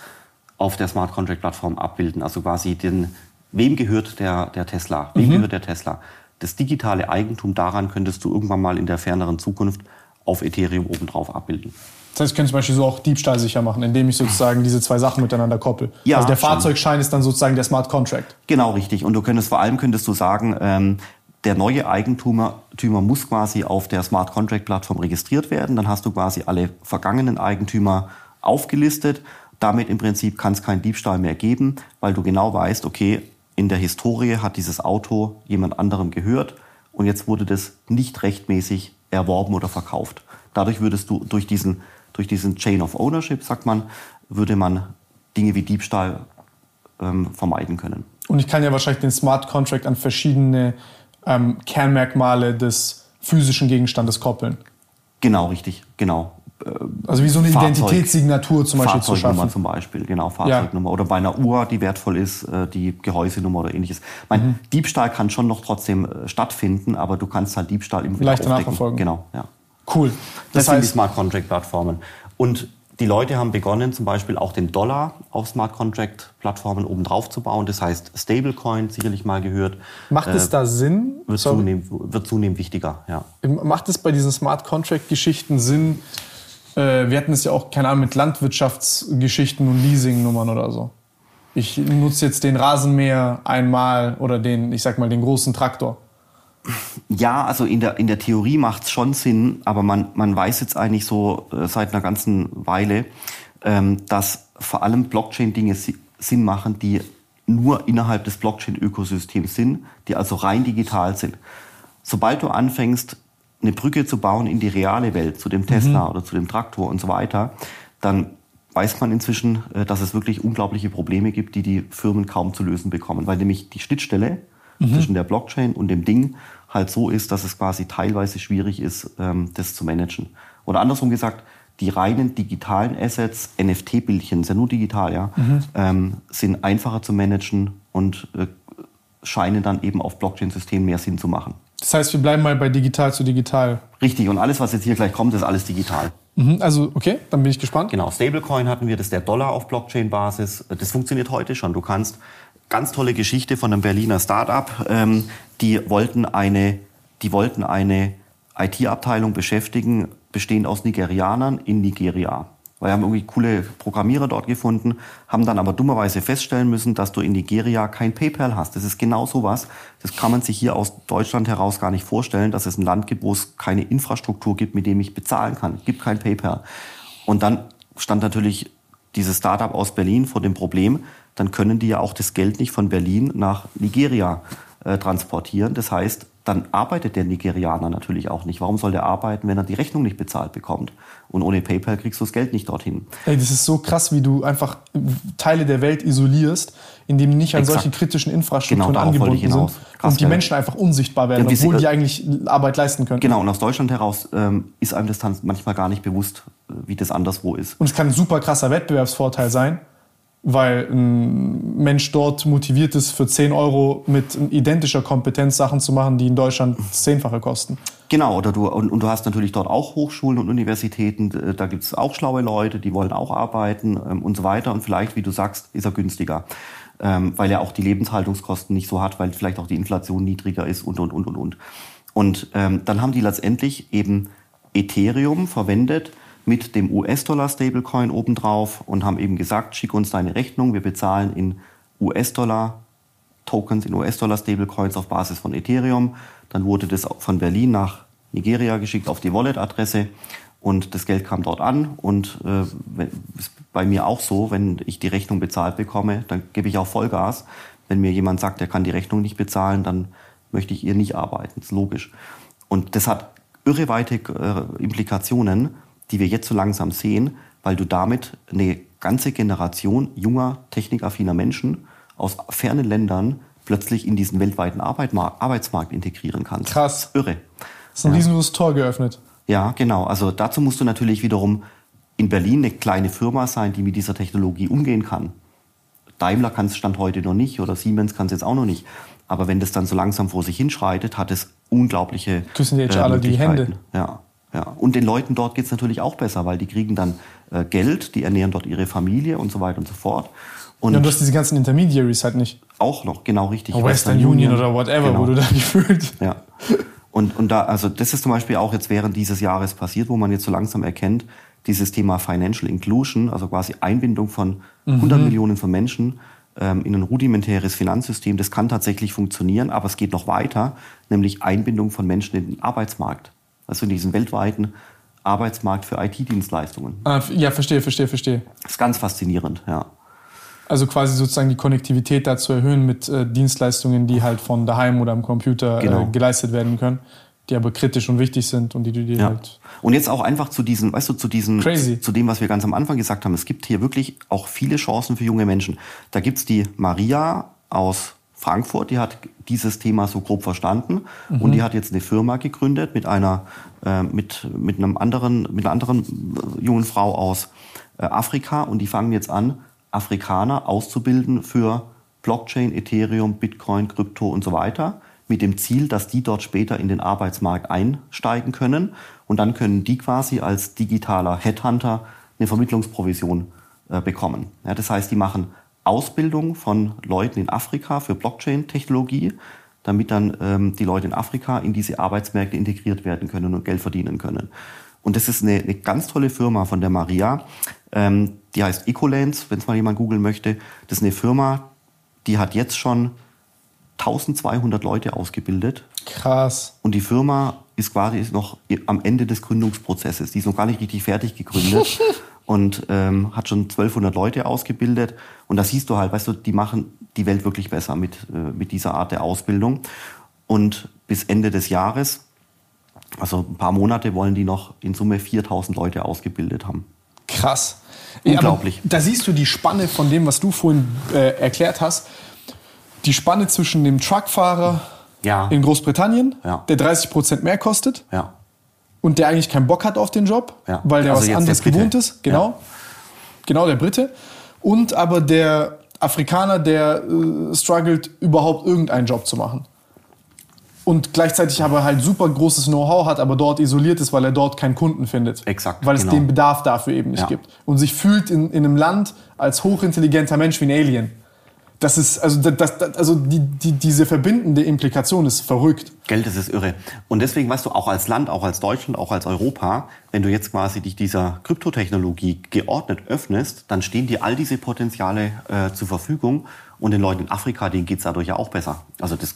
Speaker 3: auf der Smart Contract Plattform abbilden. Also quasi den, wem gehört der, der Tesla? Wem mhm. gehört der Tesla? Das digitale Eigentum daran könntest du irgendwann mal in der ferneren Zukunft auf Ethereum obendrauf abbilden.
Speaker 2: Das heißt, ich könnte zum Beispiel so auch Diebstahl sicher machen, indem ich sozusagen diese zwei Sachen miteinander koppel.
Speaker 3: Ja,
Speaker 2: also der
Speaker 3: schon.
Speaker 2: Fahrzeugschein ist dann sozusagen der Smart Contract.
Speaker 3: Genau, richtig. Und du könntest vor allem könntest du sagen, ähm, der neue Eigentümer Tümer muss quasi auf der Smart Contract Plattform registriert werden. Dann hast du quasi alle vergangenen Eigentümer aufgelistet. Damit im Prinzip kann es keinen Diebstahl mehr geben, weil du genau weißt, okay, in der Historie hat dieses Auto jemand anderem gehört und jetzt wurde das nicht rechtmäßig erworben oder verkauft. Dadurch würdest du durch diesen, durch diesen Chain of Ownership, sagt man, würde man Dinge wie Diebstahl ähm, vermeiden können.
Speaker 2: Und ich kann ja wahrscheinlich den Smart Contract an verschiedene ähm, Kernmerkmale des physischen Gegenstandes koppeln.
Speaker 3: Genau, richtig, genau.
Speaker 2: Also wie so eine
Speaker 3: Fahrzeug-
Speaker 2: Identitätssignatur zum Beispiel zu
Speaker 3: Fahrzeugnummer
Speaker 2: schaffen.
Speaker 3: zum Beispiel, genau, Fahrzeugnummer. Oder bei einer Uhr, die wertvoll ist, äh, die Gehäusenummer oder ähnliches. Ich meine,
Speaker 2: Mhm.
Speaker 3: Diebstahl kann schon noch trotzdem äh, stattfinden, aber du kannst halt Diebstahl wieder
Speaker 2: Leichter nachverfolgen.
Speaker 3: Genau, ja.
Speaker 2: Cool.
Speaker 3: Das,
Speaker 2: Das,
Speaker 3: sind die Smart Contract Plattformen. Und die Leute haben begonnen, zum Beispiel auch den Dollar auf Smart Contract Plattformen oben drauf zu bauen. Das heißt, Stablecoin, sicherlich mal gehört,
Speaker 2: macht es da Sinn?
Speaker 3: wird, zunehmend, wird zunehmend wichtiger. Ja.
Speaker 2: Macht es bei diesen Smart Contract Geschichten Sinn? Äh, wir hatten es ja auch, keine Ahnung, mit Landwirtschaftsgeschichten und Leasingnummern oder so. Ich nutze jetzt den Rasenmäher einmal oder den, ich sag mal, den großen Traktor.
Speaker 3: Ja, also in der, in der Theorie macht es schon Sinn, aber man, man weiß jetzt eigentlich so äh, seit einer ganzen Weile, ähm, dass vor allem Blockchain-Dinge si Sinn machen, die nur innerhalb des Blockchain-Ökosystems sind, die also rein digital sind. Sobald du anfängst, eine Brücke zu bauen in die reale Welt, zu dem Tesla oder zu dem Traktor und so weiter, dann weiß man inzwischen, äh, dass es wirklich unglaubliche Probleme gibt, die die Firmen kaum zu lösen bekommen, weil nämlich die Schnittstelle zwischen der Blockchain und dem Ding halt so ist, dass es quasi teilweise schwierig ist, ähm, das zu managen. Oder andersrum gesagt, die reinen digitalen Assets, NFT-Bildchen, ist ja nur digital, ja, ähm, sind einfacher zu managen und äh, scheinen dann eben auf Blockchain-Systemen mehr Sinn zu machen.
Speaker 2: Das heißt, wir bleiben mal bei digital zu digital.
Speaker 3: Richtig, und alles, was jetzt hier gleich kommt, ist alles digital.
Speaker 2: Mhm, also, okay, dann bin ich gespannt.
Speaker 3: Genau, Stablecoin hatten wir, das ist der Dollar auf Blockchain-Basis. Das funktioniert heute schon. Du kannst, ganz tolle Geschichte von einem Berliner Startup, ähm, die wollten eine, die wollten eine IT-Abteilung beschäftigen, bestehend aus Nigerianern in Nigeria. Weil wir haben irgendwie coole Programmierer dort gefunden, haben dann aber dummerweise feststellen müssen, dass du in Nigeria kein PayPal hast. Das ist genau sowas. Das kann man sich hier aus Deutschland heraus gar nicht vorstellen, dass es ein Land gibt, wo es keine Infrastruktur gibt, mit dem ich bezahlen kann. Gibt kein PayPal. Und dann stand natürlich dieses Startup aus Berlin vor dem Problem, dann können die ja auch das Geld nicht von Berlin nach Nigeria äh, transportieren. Das heißt, dann arbeitet der Nigerianer natürlich auch nicht. Warum soll der arbeiten, wenn er die Rechnung nicht bezahlt bekommt? Und ohne PayPal kriegst du das Geld nicht dorthin.
Speaker 2: Ey, das ist so krass, wie du einfach Teile der Welt isolierst, indem die nicht an
Speaker 3: Exakt.
Speaker 2: solchen kritischen Infrastrukturen
Speaker 3: Genau, darauf wollte
Speaker 2: angebunden sind
Speaker 3: Krass,
Speaker 2: und die
Speaker 3: ja.
Speaker 2: Menschen einfach unsichtbar werden,
Speaker 3: Ja,
Speaker 2: obwohl die eigentlich Arbeit leisten können.
Speaker 3: Genau, und aus Deutschland heraus ähm, ist einem das dann manchmal gar nicht bewusst, äh, wie das anderswo ist.
Speaker 2: Und es kann ein super krasser Wettbewerbsvorteil sein, weil ein Mensch dort motiviert ist, für 10 Euro mit identischer Kompetenz Sachen zu machen, die in Deutschland Zehnfache kosten.
Speaker 3: Genau, oder du, und, und du hast natürlich dort auch Hochschulen und Universitäten, da gibt es auch schlaue Leute, die wollen auch arbeiten ähm, und so weiter. Und vielleicht, wie du sagst, ist er günstiger, ähm, weil er auch die Lebenshaltungskosten nicht so hat, weil vielleicht auch die Inflation niedriger ist und, und, und, und, und. Und ähm, dann haben die letztendlich eben Ethereum verwendet mit dem US-Dollar-Stablecoin obendrauf und haben eben gesagt, schick uns deine Rechnung, wir bezahlen in US-Dollar Tokens in US-Dollar-Stablecoins auf Basis von Ethereum. Dann wurde das von Berlin nach Nigeria geschickt auf die Wallet-Adresse und das Geld kam dort an. Und äh, ist bei mir auch so, wenn ich die Rechnung bezahlt bekomme, dann gebe ich auch Vollgas. Wenn mir jemand sagt, er kann die Rechnung nicht bezahlen, dann möchte ich ihr nicht arbeiten. Das ist logisch. Und das hat irreweite äh, Implikationen, die wir jetzt so langsam sehen, weil du damit eine ganze Generation junger, technikaffiner Menschen aus fernen Ländern plötzlich in diesen weltweiten Arbeitsmarkt integrieren kannst.
Speaker 2: Krass.
Speaker 3: Irre.
Speaker 2: Das ist ein riesengroßes Tor geöffnet.
Speaker 3: Ja, genau. Also dazu musst du natürlich wiederum in Berlin eine kleine Firma sein, die mit dieser Technologie umgehen kann. Daimler kann es Stand heute noch nicht oder Siemens kann es jetzt auch noch nicht. Aber wenn das dann so langsam vor sich hinschreitet, hat es unglaubliche
Speaker 2: Küssen jetzt
Speaker 3: äh,
Speaker 2: alle die. Hände.
Speaker 3: Ja, ja. Und den Leuten dort geht es natürlich auch besser, weil die kriegen dann äh, Geld, die ernähren dort ihre Familie und so weiter und so fort. Und
Speaker 2: Ja, und du hast diese ganzen Intermediaries halt nicht.
Speaker 3: auch noch, genau richtig.
Speaker 2: Western, Union, oder whatever,
Speaker 3: genau.
Speaker 2: wo du da [laughs] gefühlt.
Speaker 3: Ja. Und, und da, also das ist zum Beispiel auch jetzt während dieses Jahres passiert, wo man jetzt so langsam erkennt, dieses Thema Financial Inclusion, also quasi Einbindung von 100 mhm. Millionen von Menschen ähm, in ein rudimentäres Finanzsystem, das kann tatsächlich funktionieren, aber es geht noch weiter, nämlich Einbindung von Menschen in den Arbeitsmarkt. Also in diesen weltweiten Arbeitsmarkt für IT-Dienstleistungen.
Speaker 2: Ah, ja, verstehe, verstehe, verstehe.
Speaker 3: Das ist ganz faszinierend, ja.
Speaker 2: Also quasi sozusagen die Konnektivität da zu erhöhen mit äh, Dienstleistungen, die halt von daheim oder am Computer äh, genau. äh, geleistet werden können, die aber kritisch und wichtig sind und die du dir ja. halt.
Speaker 3: Und jetzt auch einfach zu diesen, weißt du, zu diesen,
Speaker 2: Crazy.
Speaker 3: zu dem, was wir ganz am Anfang gesagt haben. Es gibt hier wirklich auch viele Chancen für junge Menschen. Da gibt's die Maria aus Frankfurt, die hat dieses Thema so grob verstanden mhm. und die hat jetzt eine Firma gegründet mit einer, äh, mit, mit einem anderen, mit einer anderen äh, jungen Frau aus äh, Afrika und die fangen jetzt an, Afrikaner auszubilden für Blockchain, Ethereum, Bitcoin, Krypto und so weiter, mit dem Ziel, dass die dort später in den Arbeitsmarkt einsteigen können und dann können die quasi als digitaler Headhunter eine Vermittlungsprovision äh, bekommen. Ja, das heißt, die machen Ausbildung von Leuten in Afrika für Blockchain-Technologie, damit dann ähm, die Leute in Afrika in diese Arbeitsmärkte integriert werden können und Geld verdienen können. Und das ist eine, eine ganz tolle Firma von der Maria. Ähm, die heißt Ecolens, wenn es mal jemand googeln möchte. Das ist eine Firma, die hat jetzt schon 1200 Leute ausgebildet.
Speaker 2: Krass.
Speaker 3: Und die Firma ist quasi noch am Ende des Gründungsprozesses. Die ist noch gar nicht richtig fertig gegründet [laughs] und ähm, hat schon 1200 Leute ausgebildet. Und da siehst du halt, weißt du, die machen die Welt wirklich besser mit, äh, mit dieser Art der Ausbildung. Und bis Ende des Jahres, also ein paar Monate, wollen die noch in Summe 4000 Leute ausgebildet haben.
Speaker 2: Krass.
Speaker 3: Unglaublich.
Speaker 2: Ja, da siehst du die Spanne von dem, was du vorhin äh, erklärt hast. Die Spanne zwischen dem Truckfahrer
Speaker 3: ja.
Speaker 2: in Großbritannien,
Speaker 3: ja.
Speaker 2: der 30 Prozent mehr kostet und der eigentlich keinen Bock hat auf den Job, weil der
Speaker 3: also
Speaker 2: was anderes gewohnt ist. Genau. Genau, der Brite. Und aber der Afrikaner, der äh, struggelt, überhaupt irgendeinen Job zu machen und gleichzeitig aber halt super großes Know-how hat, aber dort isoliert ist, weil er dort keinen Kunden findet.
Speaker 3: Exakt.
Speaker 2: Weil es
Speaker 3: genau.
Speaker 2: den Bedarf dafür eben nicht
Speaker 3: ja.
Speaker 2: gibt. Und sich fühlt in, in einem Land als hochintelligenter Mensch wie ein Alien. Das ist, also, das, das, also die, die, diese verbindende Implikation ist verrückt.
Speaker 3: Geld, das ist irre. Und deswegen, weißt du, auch als Land, auch als Deutschland, auch als Europa, wenn du jetzt quasi dich dieser Kryptotechnologie geordnet öffnest, dann stehen dir all diese Potenziale äh, zur Verfügung. Und den Leuten in Afrika, denen geht's dadurch ja auch besser. Also das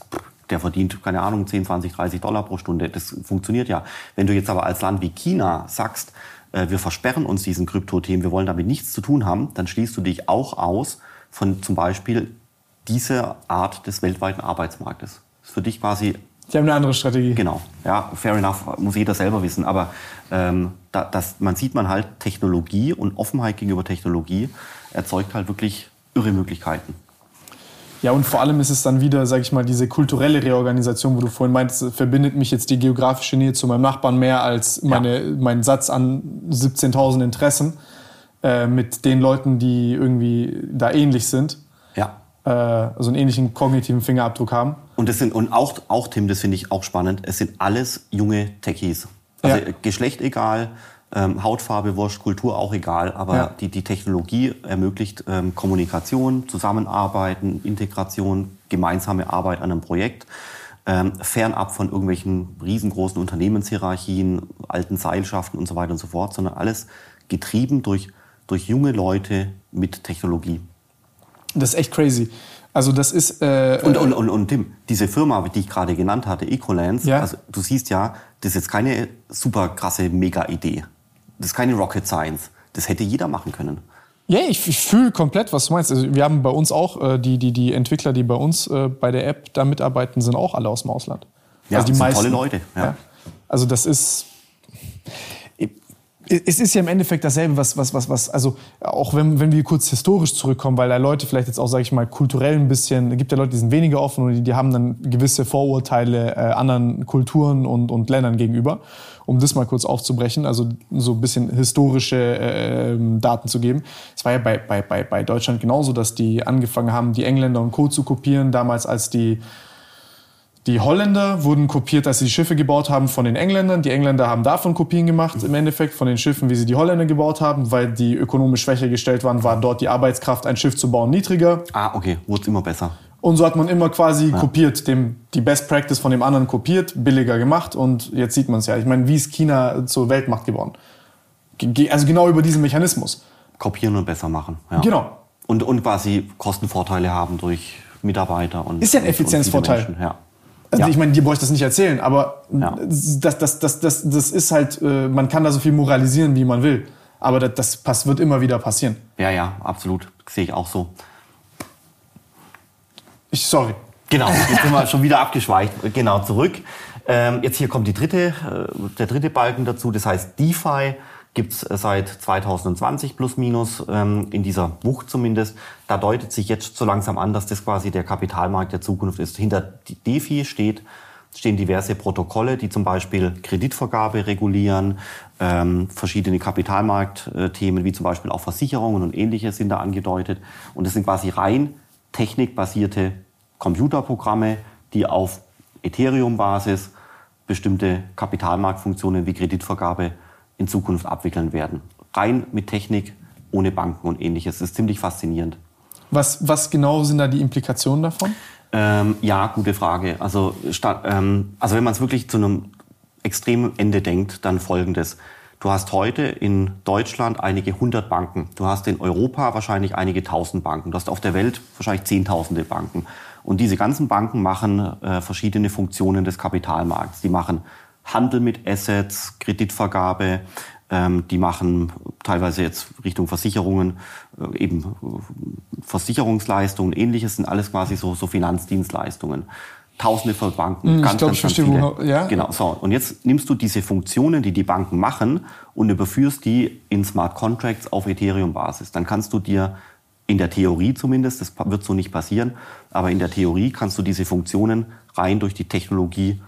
Speaker 3: der verdient, keine Ahnung, 10, 20, 30 Dollar pro Stunde. Das funktioniert ja. Wenn du jetzt aber als Land wie China sagst, äh, wir versperren uns diesen Kryptothemen, wir wollen damit nichts zu tun haben, dann schließt du dich auch aus von zum Beispiel dieser Art des weltweiten Arbeitsmarktes. Das ist für dich quasi
Speaker 2: die haben eine andere Strategie.
Speaker 3: Genau, ja, fair enough, muss jeder selber wissen. Aber ähm, da, das, man sieht man halt, Technologie und Offenheit gegenüber Technologie erzeugt halt wirklich irre Möglichkeiten.
Speaker 2: Ja, und vor allem ist es dann wieder, sag ich mal, diese kulturelle Reorganisation, wo du vorhin meintest, verbindet mich jetzt die geografische Nähe zu meinem Nachbarn mehr als meine, ja. mein Satz an 17.000 Interessen äh, mit den Leuten, die irgendwie da ähnlich sind.
Speaker 3: Ja.
Speaker 2: Äh, also einen ähnlichen kognitiven Fingerabdruck haben.
Speaker 3: Und das sind, und auch, auch Tim, das finde ich auch spannend, es sind alles junge Techies. Also ja. Geschlecht egal, ähm, Hautfarbe, Wurscht, Kultur auch egal, aber ja. die, die Technologie ermöglicht ähm, Kommunikation, Zusammenarbeiten, Integration, gemeinsame Arbeit an einem Projekt, ähm, fernab von irgendwelchen riesengroßen Unternehmenshierarchien, alten Seilschaften und so weiter und so fort, sondern alles getrieben durch, durch junge Leute mit Technologie.
Speaker 2: Das ist echt crazy. Also das ist
Speaker 3: äh, und, und, und, und Tim, diese Firma, die ich gerade genannt hatte, Ecolance, ja. also du siehst ja, das ist jetzt keine super krasse Mega-Idee. Das ist keine Rocket Science. Das hätte jeder machen können.
Speaker 2: Ja, ich, ich fühle komplett, was du meinst. Also wir haben bei uns auch, äh, die, die, die Entwickler, die bei uns äh, bei der App da mitarbeiten, sind auch alle aus dem Ausland.
Speaker 3: Ja, also die
Speaker 2: das
Speaker 3: sind meisten. tolle Leute. Ja.
Speaker 2: ja. Also das ist, es ist ja im Endeffekt dasselbe, was, was, was, was, also auch wenn, wenn wir kurz historisch zurückkommen, weil da Leute vielleicht jetzt auch, sage ich mal, kulturell ein bisschen, es gibt ja Leute, die sind weniger offen und die, die haben dann gewisse Vorurteile äh, anderen Kulturen und, und Ländern gegenüber. Um das mal kurz aufzubrechen, also so ein bisschen historische äh, Daten zu geben. Es war ja bei, bei, bei, bei Deutschland genauso, dass die angefangen haben, die Engländer und Co. zu kopieren, damals als die die Holländer wurden kopiert, als sie die Schiffe gebaut haben von den Engländern. Die Engländer haben davon Kopien gemacht, im Endeffekt von den Schiffen, wie sie die Holländer gebaut haben, weil die ökonomisch schwächer gestellt waren, war dort die Arbeitskraft, ein Schiff zu bauen, niedriger.
Speaker 3: Ah, okay, wurde immer besser.
Speaker 2: Und so hat man immer quasi kopiert, dem, die Best Practice von dem anderen kopiert, billiger gemacht und jetzt sieht man es ja. Ich meine, wie ist China zur Weltmacht geworden? Ge- Also genau über diesen Mechanismus.
Speaker 3: Kopieren und besser machen. Ja.
Speaker 2: Genau.
Speaker 3: Und, und quasi Kostenvorteile haben durch Mitarbeiter und.
Speaker 2: Ist ja ein Effizienzvorteil.
Speaker 3: Ja.
Speaker 2: Also
Speaker 3: Ja.
Speaker 2: ich meine, dir brauche ich das nicht erzählen, aber
Speaker 3: Ja.
Speaker 2: das, das, das, das, das ist halt, äh, man kann da so viel moralisieren, wie man will. Aber das, das wird immer wieder passieren.
Speaker 3: ja, ja, absolut. Sehe ich auch so.
Speaker 2: Ich, sorry.
Speaker 3: Genau, jetzt sind wir schon wieder abgeschweicht. Genau, zurück. Ähm, jetzt hier kommt die dritte, äh, der dritte Balken dazu, das heißt DeFi gibt's äh, seit 2020 plus minus, ähm, in dieser Wucht zumindest. Da deutet sich jetzt so langsam an, dass das quasi der Kapitalmarkt der Zukunft ist. Hinter DeFi steht, stehen diverse Protokolle, die zum Beispiel Kreditvergabe regulieren, ähm, verschiedene Kapitalmarktthemen wie zum Beispiel auch Versicherungen und ähnliches sind da angedeutet. Und das sind quasi rein technikbasierte Computerprogramme, die auf Ethereum-Basis bestimmte Kapitalmarktfunktionen wie Kreditvergabe in Zukunft abwickeln werden. Rein mit Technik, ohne Banken und ähnliches. Das ist ziemlich faszinierend.
Speaker 2: Was, was genau sind da die Implikationen davon?
Speaker 3: Ähm, ja, gute Frage. Also, sta- ähm, also wenn man es wirklich zu einem extremen Ende denkt, dann folgendes. Du hast heute in Deutschland einige hundert Banken. Du hast in Europa wahrscheinlich einige tausend Banken. Du hast auf der Welt wahrscheinlich zehntausende Banken. Und diese ganzen Banken machen äh, verschiedene Funktionen des Kapitalmarkts. Die machen Handel mit Assets, Kreditvergabe, ähm, die machen teilweise jetzt Richtung Versicherungen, äh, eben äh, Versicherungsleistungen, ähnliches sind alles quasi so, so Finanzdienstleistungen. Tausende von Banken,
Speaker 2: Hm, ich
Speaker 3: ganz,
Speaker 2: glaub,
Speaker 3: ganz,
Speaker 2: ich verstehe, wo- ja.
Speaker 3: Genau, so. Und jetzt nimmst du diese Funktionen, die die Banken machen und überführst die in Smart Contracts auf Ethereum-Basis. Dann kannst du dir in der Theorie zumindest, das wird so nicht passieren, aber in der Theorie kannst du diese Funktionen rein durch die Technologie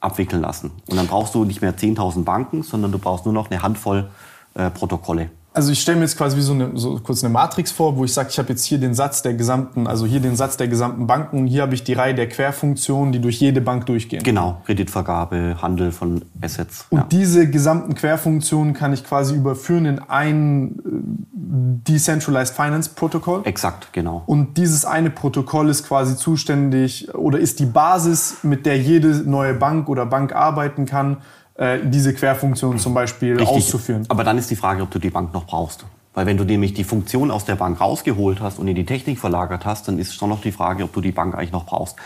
Speaker 3: abwickeln lassen. Und dann brauchst du nicht mehr 10.000 Banken, sondern du brauchst nur noch eine Handvoll äh, Protokolle.
Speaker 2: Also ich stelle mir jetzt quasi wie so, eine, so kurz eine Matrix vor, wo ich sage, ich habe jetzt hier den Satz der gesamten, also hier den Satz der gesamten Banken und hier habe ich die Reihe der Querfunktionen, die durch jede Bank durchgehen.
Speaker 3: Genau, Kreditvergabe, Handel von Assets.
Speaker 2: Und
Speaker 3: ja.
Speaker 2: diese gesamten Querfunktionen kann ich quasi überführen in ein äh, Decentralized Finance Protokoll.
Speaker 3: Exakt, genau.
Speaker 2: Und dieses eine Protokoll ist quasi zuständig oder ist die Basis, mit der jede neue Bank oder Bank arbeiten kann, äh, diese Querfunktion zum Beispiel
Speaker 3: Richtig.
Speaker 2: auszuführen.
Speaker 3: Aber dann ist die Frage, ob du die Bank noch brauchst. Weil wenn du nämlich die Funktion aus der Bank rausgeholt hast und in die Technik verlagert hast, dann ist schon noch die Frage, ob du die Bank eigentlich noch brauchst.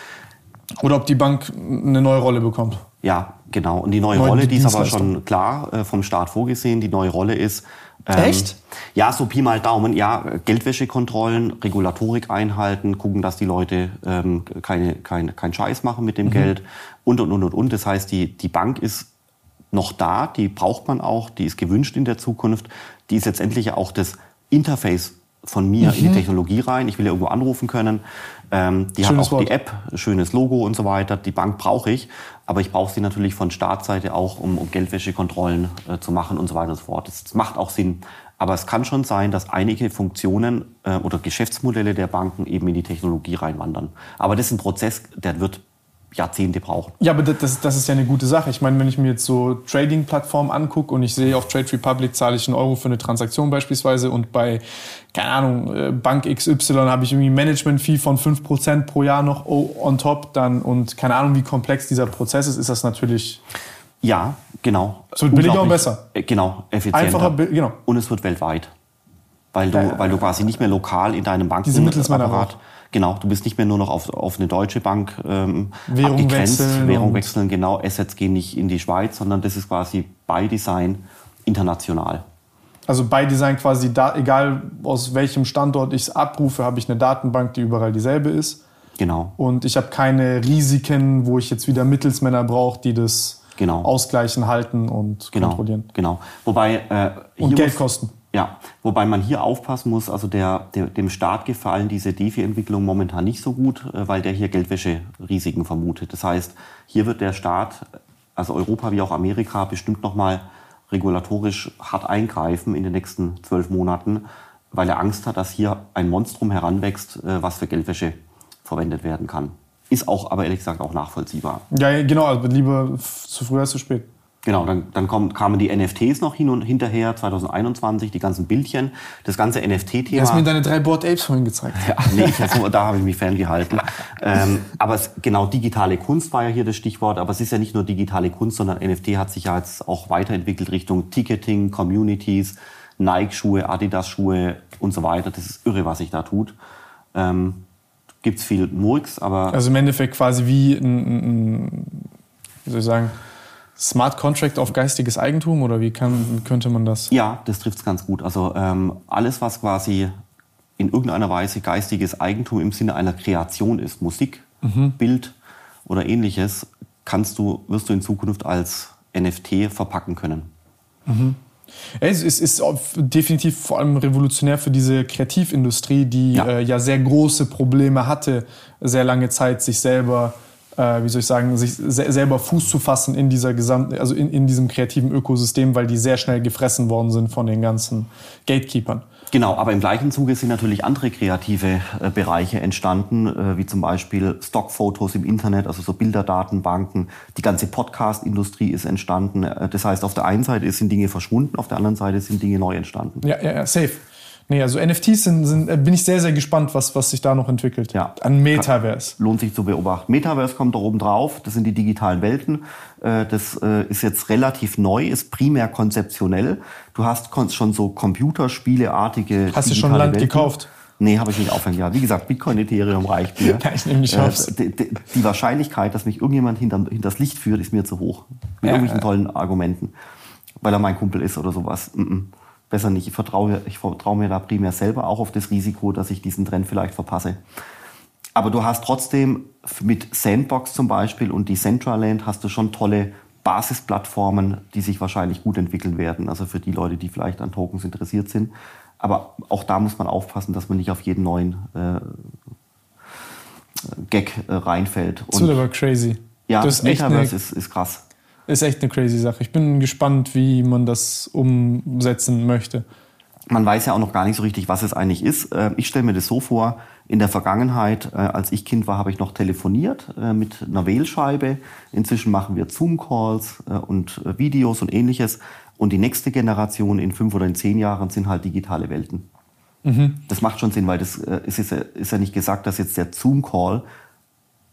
Speaker 2: Oder ob die Bank eine neue Rolle bekommt.
Speaker 3: Ja, genau. Und die neue
Speaker 2: Neue
Speaker 3: Rolle, die ist aber schon klar äh, vom Staat vorgesehen. Die neue Rolle ist. ähm,
Speaker 2: Echt?
Speaker 3: Ja, so Pi mal Daumen. Ja, Geldwäschekontrollen, Regulatorik einhalten, gucken, dass die Leute ähm, keine, kein, kein Scheiß machen mit dem
Speaker 2: Mhm.
Speaker 3: Geld und, und, und, und, und. Das heißt, die, die Bank ist noch da, die braucht man auch, die ist gewünscht in der Zukunft. Die ist letztendlich ja auch das Interface von mir in
Speaker 2: Mhm.
Speaker 3: die Technologie rein. Ich will ja irgendwo anrufen können. Ähm, die
Speaker 2: Schönes
Speaker 3: hat auch
Speaker 2: Wort.
Speaker 3: die App, schönes Logo und so weiter. Die Bank brauche ich, aber ich brauche sie natürlich von Startseite auch, um, um Geldwäschekontrollen äh, zu machen und so weiter und so fort. Das, das macht auch Sinn. Aber es kann schon sein, dass einige Funktionen äh, oder Geschäftsmodelle der Banken eben in die Technologie reinwandern. Aber das ist ein Prozess, der wird Jahrzehnte brauchen.
Speaker 2: Ja, aber das, das ist ja eine gute Sache. Ich meine, wenn ich mir jetzt so Trading-Plattformen angucke und ich sehe, auf Trade Republic zahle ich einen Euro für eine Transaktion beispielsweise und bei, keine Ahnung, äh, Bank XY habe ich irgendwie ein Management-Fee von 5% pro Jahr noch on top dann und keine Ahnung, wie komplex dieser Prozess ist, ist das natürlich
Speaker 3: Ja, genau.
Speaker 2: Es wird billiger und besser.
Speaker 3: äh, Genau, effizienter.
Speaker 2: einfacher, genau.
Speaker 3: Und es wird weltweit. Weil du,
Speaker 2: Ja.
Speaker 3: weil du quasi nicht mehr lokal in deinem
Speaker 2: Diese Mittelsmänner
Speaker 3: Bankenapparat, genau, du bist nicht mehr nur noch auf, auf eine deutsche Bank ähm,
Speaker 2: Währung
Speaker 3: abgegrenzt,
Speaker 2: wechseln
Speaker 3: Währung wechseln, genau, Assets gehen nicht in die Schweiz, sondern das ist quasi by Design international.
Speaker 2: Also bei Design quasi, da, egal aus welchem Standort ich es abrufe, habe ich eine Datenbank, die überall dieselbe ist.
Speaker 3: Genau.
Speaker 2: Und ich habe keine Risiken, wo ich jetzt wieder Mittelsmänner brauche, die das
Speaker 3: Genau.
Speaker 2: ausgleichen, halten und
Speaker 3: Genau,
Speaker 2: kontrollieren.
Speaker 3: genau. Wobei äh,
Speaker 2: Und
Speaker 3: hier
Speaker 2: Geld
Speaker 3: muss-
Speaker 2: kosten.
Speaker 3: Ja, wobei man hier aufpassen muss, also der, der, dem Staat gefallen diese DeFi-Entwicklung momentan nicht so gut, äh, weil der hier Geldwäsche-Risiken vermutet. Das heißt, hier wird der Staat, also Europa wie auch Amerika, bestimmt nochmal regulatorisch hart eingreifen in den nächsten zwölf Monaten, weil er Angst hat, dass hier ein Monstrum heranwächst, äh, was für Geldwäsche verwendet werden kann. Ist auch, aber ehrlich gesagt, auch nachvollziehbar.
Speaker 2: Ja, genau, also lieber zu früh als zu spät.
Speaker 3: Genau, dann, dann kommen, kamen die NFTs noch hin und hinterher, 2021, die ganzen Bildchen. Das ganze NFT-Thema.
Speaker 2: Du hast mir deine drei Board Apes vorhin gezeigt.
Speaker 3: Ja, nee, ich, da habe ich mich ferngehalten. [laughs] ähm, aber es, genau, digitale Kunst war ja hier das Stichwort. Aber es ist ja nicht nur digitale Kunst, sondern NFT hat sich ja jetzt auch weiterentwickelt Richtung Ticketing, Communities, Nike-Schuhe, Adidas-Schuhe und so weiter. Das ist irre, was sich da tut. Ähm, Gibt es viel Murks, aber...
Speaker 2: Also im Endeffekt quasi wie ein, ein wie soll ich sagen Smart Contract auf geistiges Eigentum oder wie kann, könnte man das?
Speaker 3: Ja, das trifft es ganz gut. Also ähm, alles, was quasi in irgendeiner Weise geistiges Eigentum im Sinne einer Kreation ist, Musik, mhm. Bild oder ähnliches, kannst du, wirst du in Zukunft als NFT verpacken können.
Speaker 2: Mhm. Es ist, ist definitiv vor allem revolutionär für diese Kreativindustrie, die ja. Äh, ja sehr große Probleme hatte, sehr lange Zeit sich selber äh, wie soll ich sagen, sich se selber Fuß zu fassen in dieser gesamten, also in, in diesem kreativen Ökosystem, weil die sehr schnell gefressen worden sind von den ganzen Gatekeepern.
Speaker 3: Genau, aber im gleichen Zuge sind natürlich andere kreative äh, Bereiche entstanden, äh, wie zum Beispiel Stockfotos im Internet, also so Bilderdatenbanken. Die ganze Podcast-Industrie ist entstanden. Äh, das heißt, auf der einen Seite sind Dinge verschwunden, auf der anderen Seite sind Dinge neu entstanden.
Speaker 2: Ja, ja, ja safe. Nee, also NFTs sind, sind, äh, bin ich sehr, sehr gespannt, was, was sich da noch entwickelt. Ja. An Metaverse.
Speaker 3: Lohnt sich zu beobachten. Metaverse kommt da oben drauf. Das sind die digitalen Welten. Äh, das äh, ist jetzt relativ neu, ist primär konzeptionell. Du hast schon so Computerspieleartige.
Speaker 2: Hast du schon Land Welten. gekauft?
Speaker 3: Nee, habe ich nicht aufhängen. Ja, wie gesagt, Bitcoin, Ethereum reicht mir. [laughs]
Speaker 2: Ja, ich nehme nicht aufs.
Speaker 3: Die, die, Wahrscheinlichkeit, dass mich irgendjemand hinter, hinters Licht führt, ist mir zu hoch. Mit ja, irgendwelchen tollen Argumenten. Weil er mein Kumpel ist oder sowas. Mm -mm besser nicht. Ich vertraue, ich vertraue mir da primär selber auch auf das Risiko, dass ich diesen Trend vielleicht verpasse. Aber du hast trotzdem mit Sandbox zum Beispiel und Decentraland hast du schon tolle Basisplattformen, die sich wahrscheinlich gut entwickeln werden. Also für die Leute, die vielleicht an Tokens interessiert sind. Aber auch da muss man aufpassen, dass man nicht auf jeden neuen äh, Gag äh, reinfällt.
Speaker 2: Das wird aber crazy.
Speaker 3: Ja, das Metaverse ist, ist krass
Speaker 2: ist echt eine crazy Sache. Ich bin gespannt, wie man das umsetzen möchte.
Speaker 3: Man weiß ja auch noch gar nicht so richtig, was es eigentlich ist. Äh, ich stelle mir das so vor, in der Vergangenheit, äh, als ich Kind war, habe ich noch telefoniert äh, mit einer Wählscheibe. Inzwischen machen wir Zoom-Calls und Videos und ähnliches. Und die nächste Generation in fünf oder in zehn Jahren sind halt digitale Welten. Mhm. Das macht schon Sinn, weil das ist, ist ja nicht gesagt, dass jetzt der Zoom-Call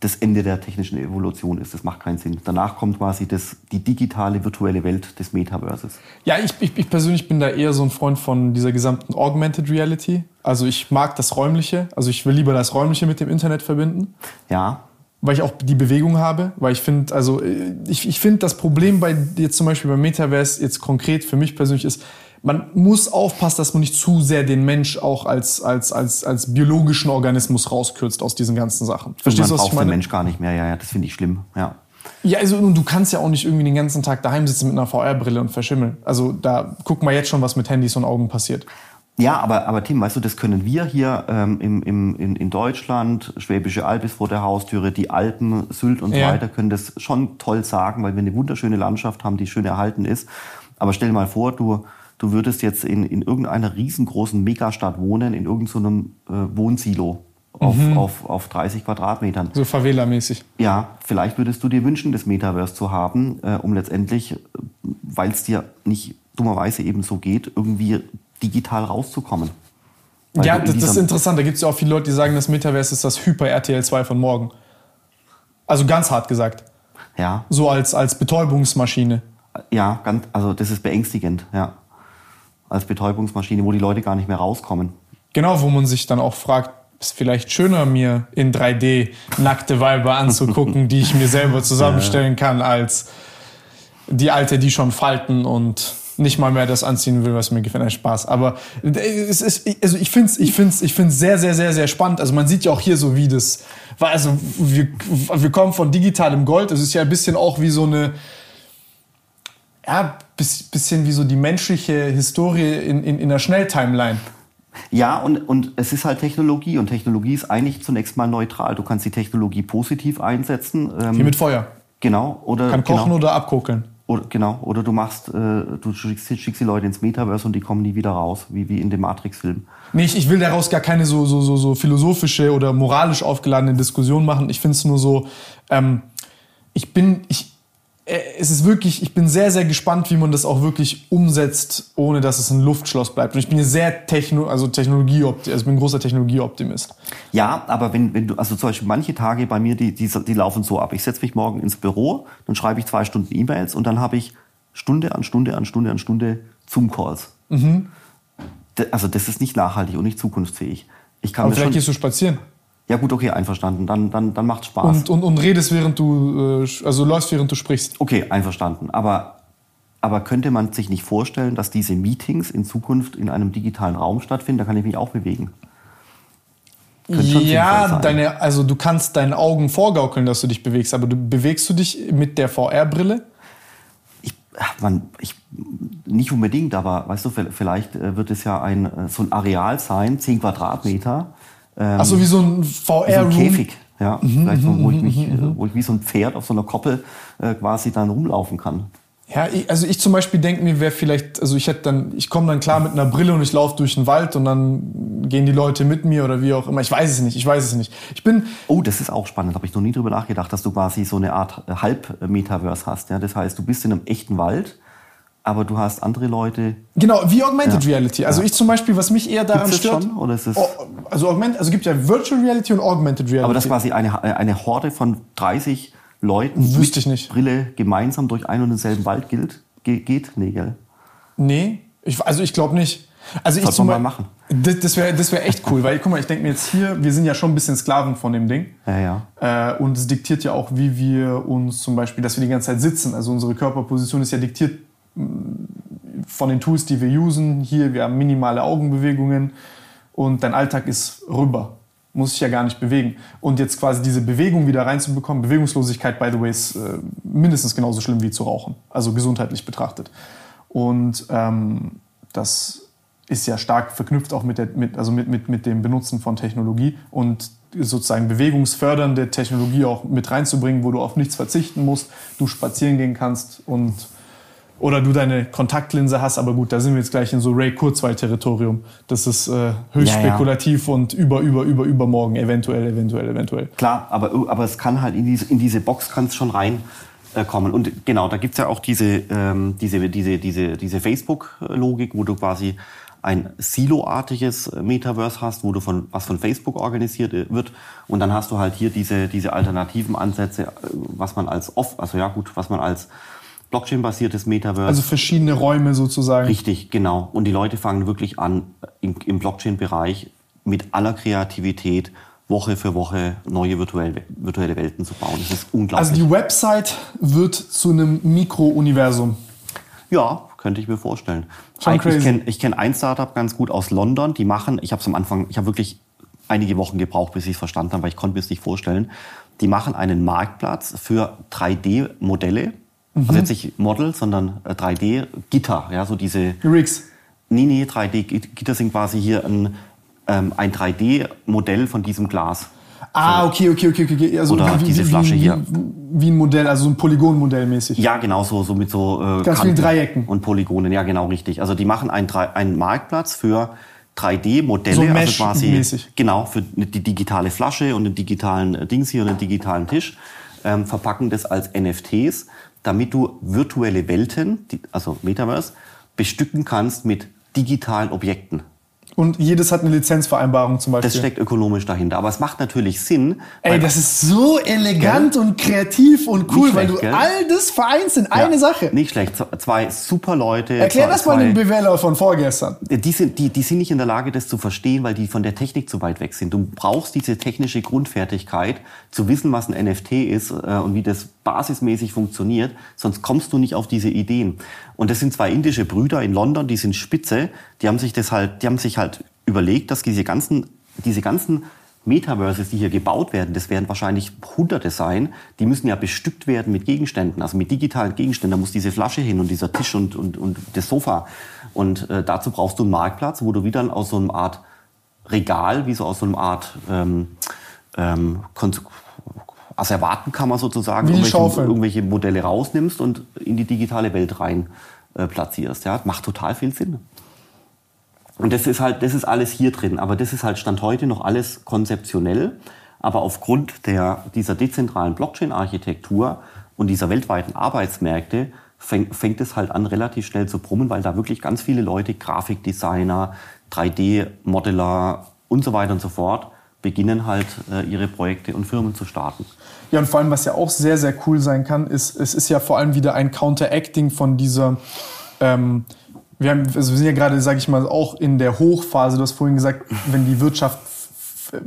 Speaker 3: das Ende der technischen Evolution ist. Das macht keinen Sinn. Danach kommt quasi das, die digitale virtuelle Welt des Metaverses.
Speaker 2: Ja, ich, ich, ich persönlich bin da eher so ein Freund von dieser gesamten Augmented Reality. Also ich mag das Räumliche. Also ich will lieber das Räumliche mit dem Internet verbinden.
Speaker 3: Ja.
Speaker 2: Weil ich auch die Bewegung habe. Weil ich finde, also ich, ich finde das Problem bei jetzt zum Beispiel beim Metaverse jetzt konkret für mich persönlich ist, man muss aufpassen, dass man nicht zu sehr den Mensch auch als, als, als, als biologischen Organismus rauskürzt aus diesen ganzen Sachen.
Speaker 3: Verstehst du, was ich meine? den Mensch gar nicht mehr, ja, ja, das finde ich schlimm, ja.
Speaker 2: Ja, also und du kannst ja auch nicht irgendwie den ganzen Tag daheim sitzen mit einer VR-Brille und verschimmeln. Also da guck mal jetzt schon, was mit Handys und Augen passiert.
Speaker 3: Ja, aber, aber Tim, weißt du, das können wir hier ähm, im, im, in, in Deutschland, Schwäbische Alb ist vor der Haustüre, die Alpen, Sylt und so ja. weiter, können das schon toll sagen, weil wir eine wunderschöne Landschaft haben, die schön erhalten ist. Aber stell dir mal vor, du, du würdest jetzt in, in irgendeiner riesengroßen Megastadt wohnen, in irgendeinem so äh, Wohnsilo auf, mhm. auf, auf 30 Quadratmetern.
Speaker 2: So Favela-mäßig.
Speaker 3: Ja, vielleicht würdest du dir wünschen, das Metaverse zu haben, äh, um letztendlich, weil es dir nicht dummerweise eben so geht, irgendwie digital rauszukommen.
Speaker 2: Weil ja, das, das ist interessant. Da gibt es ja auch viele Leute, die sagen, das Metaverse ist das Hyper-RTL 2 von morgen. Also ganz hart gesagt.
Speaker 3: Ja.
Speaker 2: So als, als Betäubungsmaschine.
Speaker 3: Ja, ganz, also das ist beängstigend, ja als Betäubungsmaschine, wo die Leute gar nicht mehr rauskommen.
Speaker 2: Genau, wo man sich dann auch fragt, ist vielleicht schöner, mir in 3D nackte Weiber anzugucken, die ich mir selber zusammenstellen kann, als die alte, die schon falten und nicht mal mehr das anziehen will, was mir gefällt. Nein, Spaß. Aber es ist, also ich finde es ich find's, ich find's sehr, sehr, sehr, sehr spannend. Also man sieht ja auch hier so, wie das war. Also wir, wir kommen von digitalem Gold. Es ist ja ein bisschen auch wie so eine, ja, bisschen wie so die menschliche Historie in, in, in der Schnelltimeline.
Speaker 3: Ja, und, und es ist halt Technologie und Technologie ist eigentlich zunächst mal neutral. Du kannst die Technologie positiv einsetzen.
Speaker 2: Ähm, wie mit Feuer.
Speaker 3: Genau. Oder,
Speaker 2: Kann kochen
Speaker 3: genau.
Speaker 2: oder abkokeln.
Speaker 3: Oder, genau. Oder du machst, äh, du schickst, schickst, die Leute ins Metaverse und die kommen nie wieder raus, wie, wie in dem Matrix-Film.
Speaker 2: Nee, ich, ich will daraus gar keine so, so, so, so philosophische oder moralisch aufgeladene Diskussion machen. Ich finde es nur so, ähm, ich bin, ich, es ist wirklich, ich bin sehr, sehr gespannt, wie man das auch wirklich umsetzt, ohne dass es ein Luftschloss bleibt. Und ich bin hier sehr Techno, also Technologieoptimist, also ich bin ein großer Technologieoptimist.
Speaker 3: Ja, aber wenn, wenn du, also zum Beispiel manche Tage bei mir, die, die, die laufen so ab. Ich setze mich morgen ins Büro, dann schreibe ich zwei Stunden E-Mails und dann habe ich Stunde an Stunde an Stunde an Stunde Zoom-Calls. Mhm. Also das ist nicht nachhaltig und nicht zukunftsfähig.
Speaker 2: Ich kann aber vielleicht gehst du spazieren.
Speaker 3: Ja gut, okay, einverstanden. Dann, dann, dann macht Spaß.
Speaker 2: Und, und, und redest, während du, äh, also läufst, während du sprichst.
Speaker 3: Okay, einverstanden. Aber, aber könnte man sich nicht vorstellen, dass diese Meetings in Zukunft in einem digitalen Raum stattfinden? Da kann ich mich auch bewegen.
Speaker 2: Ja, deine, also du kannst deinen Augen vorgaukeln, dass du dich bewegst, aber du bewegst du dich mit der VR-Brille?
Speaker 3: Ich, man, ich, nicht unbedingt, aber weißt du, vielleicht äh, wird es ja ein, äh, so ein Areal sein, 10 Quadratmeter,
Speaker 2: ähm, Achso, wie so ein VR-Room? So ein
Speaker 3: Käfig, ja. Mhm, vielleicht so, wo, ich mhm, mich, mhm, mhm. wo ich wie so ein Pferd auf so einer Koppel äh, quasi dann rumlaufen kann.
Speaker 2: Ja, ich, also ich zum Beispiel denke mir, wäre vielleicht, also ich hätte dann, ich komme dann klar mit einer Brille und ich laufe durch den Wald und dann gehen die Leute mit mir oder wie auch immer. Ich weiß es nicht, ich weiß es nicht. Ich bin.
Speaker 3: Oh, das ist auch spannend. Habe ich noch nie drüber nachgedacht, dass du quasi so eine Art äh, Halb-Metaverse hast. Ja, das heißt, du bist in einem echten Wald aber du hast andere Leute.
Speaker 2: Genau, wie Augmented ja. Reality. Also ja. ich zum Beispiel, was mich eher daran Gibt's stört.
Speaker 3: Schon, oder ist es
Speaker 2: oh, also Augment, also gibt ja Virtual Reality und Augmented Reality.
Speaker 3: Aber das quasi eine, eine Horde von 30 Leuten
Speaker 2: Wüsste ich nicht.
Speaker 3: Brille gemeinsam durch einen und denselben Wald gilt, geht? Nee, gell?
Speaker 2: Nee, ich, also ich glaube nicht. Also
Speaker 3: ich zum mal machen.
Speaker 2: Das, das wäre das wär echt cool, weil guck mal, ich denke mir jetzt hier, wir sind ja schon ein bisschen Sklaven von dem Ding.
Speaker 3: Ja,
Speaker 2: ja. Äh, und es diktiert ja auch, wie wir uns zum Beispiel, dass wir die ganze Zeit sitzen. Also unsere Körperposition ist ja diktiert von den Tools, die wir usen. Hier, wir haben minimale Augenbewegungen und dein Alltag ist rüber. Muss sich ja gar nicht bewegen. Und jetzt quasi diese Bewegung wieder reinzubekommen, Bewegungslosigkeit, by the way, ist äh, mindestens genauso schlimm wie zu rauchen, also gesundheitlich betrachtet. Und ähm, das ist ja stark verknüpft auch mit, der, mit, also mit, mit, mit dem Benutzen von Technologie und sozusagen bewegungsfördernde Technologie auch mit reinzubringen, wo du auf nichts verzichten musst, du spazieren gehen kannst und oder du deine Kontaktlinse hast, aber gut, da sind wir jetzt gleich in so Ray Kurzweil-Territorium. Das ist äh, höchst ja, spekulativ ja. und über, über, über, übermorgen, eventuell, eventuell, eventuell.
Speaker 3: Klar, aber, aber es kann halt in diese, in diese Box kann schon rein äh, kommen. Und genau, da gibt's ja auch diese, ähm, diese, diese, diese, diese Facebook-Logik, wo du quasi ein Silo-artiges Metaverse hast, wo du von was von Facebook organisiert äh, wird und dann hast du halt hier diese diese alternativen Ansätze, äh, was man als off, also ja gut, was man als Blockchain-basiertes Metaverse.
Speaker 2: Also verschiedene Räume sozusagen.
Speaker 3: Richtig, genau. Und die Leute fangen wirklich an, im, im Blockchain-Bereich mit aller Kreativität Woche für Woche neue virtuelle, virtuelle Welten zu bauen. Das ist unglaublich.
Speaker 2: Also die Website wird zu einem Mikro-Universum.
Speaker 3: Ja, könnte ich mir vorstellen. Schon ich kenne kenn ein Startup ganz gut aus London, die machen, ich habe es am Anfang, ich habe wirklich einige Wochen gebraucht, bis ich es verstanden habe, weil ich konnte mir es nicht vorstellen. Die machen einen Marktplatz für 3D-Modelle, also mhm. Also jetzt nicht Model, sondern 3D-Gitter, äh, ja, so diese...
Speaker 2: Rigs.
Speaker 3: Nee, nee, 3D-Gitter sind quasi hier ein, ähm, ein 3D-Modell von diesem Glas.
Speaker 2: Ah, okay, okay, okay, okay.
Speaker 3: Also Oder wie, diese Flasche
Speaker 2: wie,
Speaker 3: hier.
Speaker 2: Wie ein Modell, also so ein Polygonmodell mäßig.
Speaker 3: Ja, genau, so, so mit so
Speaker 2: äh, Ganz vielen Dreiecken.
Speaker 3: Und Polygonen, ja, genau, richtig. Also die machen einen, einen Marktplatz für 3D-Modelle, so also quasi mäßig. genau für die digitale Flasche und den digitalen äh, Dings hier und den digitalen Tisch, ähm, verpacken das als NFTs damit du virtuelle Welten, also Metaverse, bestücken kannst mit digitalen Objekten.
Speaker 2: Und jedes hat eine Lizenzvereinbarung zum Beispiel.
Speaker 3: Das steckt ökonomisch dahinter. Aber es macht natürlich Sinn.
Speaker 2: Ey, das ist so elegant gell? und kreativ und cool, schlecht, weil du gell? all das vereinst in ja, eine Sache.
Speaker 3: Nicht schlecht. Zwei super Leute.
Speaker 2: Erklär
Speaker 3: zwei,
Speaker 2: das mal den Bewähler von vorgestern.
Speaker 3: Die sind, die, die sind nicht in der Lage, das zu verstehen, weil die von der Technik zu weit weg sind. Du brauchst diese technische Grundfertigkeit, zu wissen, was ein NFT ist äh, und wie das basismäßig funktioniert. Sonst kommst du nicht auf diese Ideen. Und das sind zwei indische Brüder in London, die sind spitze. Die haben sich das halt, die haben sich halt überlegt, dass diese ganzen, diese ganzen Metaverses, die hier gebaut werden, das werden wahrscheinlich Hunderte sein, die müssen ja bestückt werden mit Gegenständen, also mit digitalen Gegenständen. Da muss diese Flasche hin und dieser Tisch und, und, und das Sofa. Und äh, dazu brauchst du einen Marktplatz, wo du wieder aus so einer Art Regal, wie so aus so einer Art ähm, ähm, Asservatenkammer sozusagen
Speaker 2: irgendwelche,
Speaker 3: irgendwelche, Modelle rausnimmst und in die digitale Welt rein äh, platzierst. Ja, macht total viel Sinn. Und das ist halt, das ist alles hier drin. Aber das ist halt Stand heute noch alles konzeptionell. Aber aufgrund der, dieser dezentralen Blockchain-Architektur und dieser weltweiten Arbeitsmärkte fängt, fängt es halt an, relativ schnell zu brummen, weil da wirklich ganz viele Leute, Grafikdesigner, 3D-Modeller und so weiter und so fort, beginnen halt äh, ihre Projekte und Firmen zu starten.
Speaker 2: Ja, und vor allem, was ja auch sehr, sehr cool sein kann, ist, es ist ja vor allem wieder ein Counteracting von dieser, ähm, wir, haben, also wir sind ja gerade, sage ich mal, auch in der Hochphase, du hast vorhin gesagt, wenn die Wirtschaft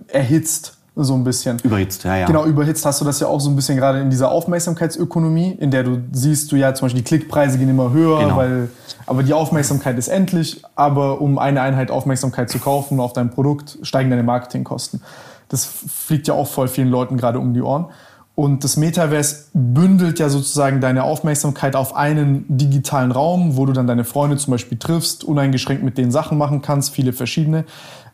Speaker 2: erhitzt, so ein bisschen.
Speaker 3: Überhitzt, ja, ja.
Speaker 2: Genau, überhitzt hast du das ja auch so ein bisschen gerade in dieser Aufmerksamkeitsökonomie, in der du siehst, du ja zum Beispiel die Klickpreise gehen immer höher, genau. weil, aber die Aufmerksamkeit ist endlich, aber um eine Einheit Aufmerksamkeit zu kaufen auf dein Produkt, steigen deine Marketingkosten. Das fliegt ja auch voll vielen Leuten gerade um die Ohren. Und das Metaverse bündelt ja sozusagen deine Aufmerksamkeit auf einen digitalen Raum, wo du dann deine Freunde zum Beispiel triffst, uneingeschränkt mit denen Sachen machen kannst, viele verschiedene.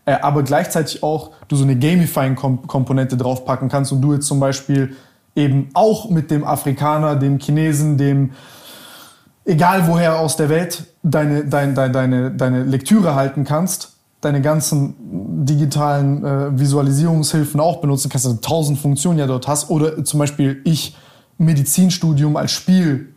Speaker 2: Äh, aber gleichzeitig auch du so eine Gamifying-Komponente draufpacken kannst und du jetzt zum Beispiel eben auch mit dem Afrikaner, dem Chinesen, dem egal woher aus der Welt deine, deine, deine, deine, deine Lektüre halten kannst deine ganzen digitalen äh, Visualisierungshilfen auch benutzen kannst, also tausend Funktionen ja dort hast. Oder zum Beispiel ich Medizinstudium als Spiel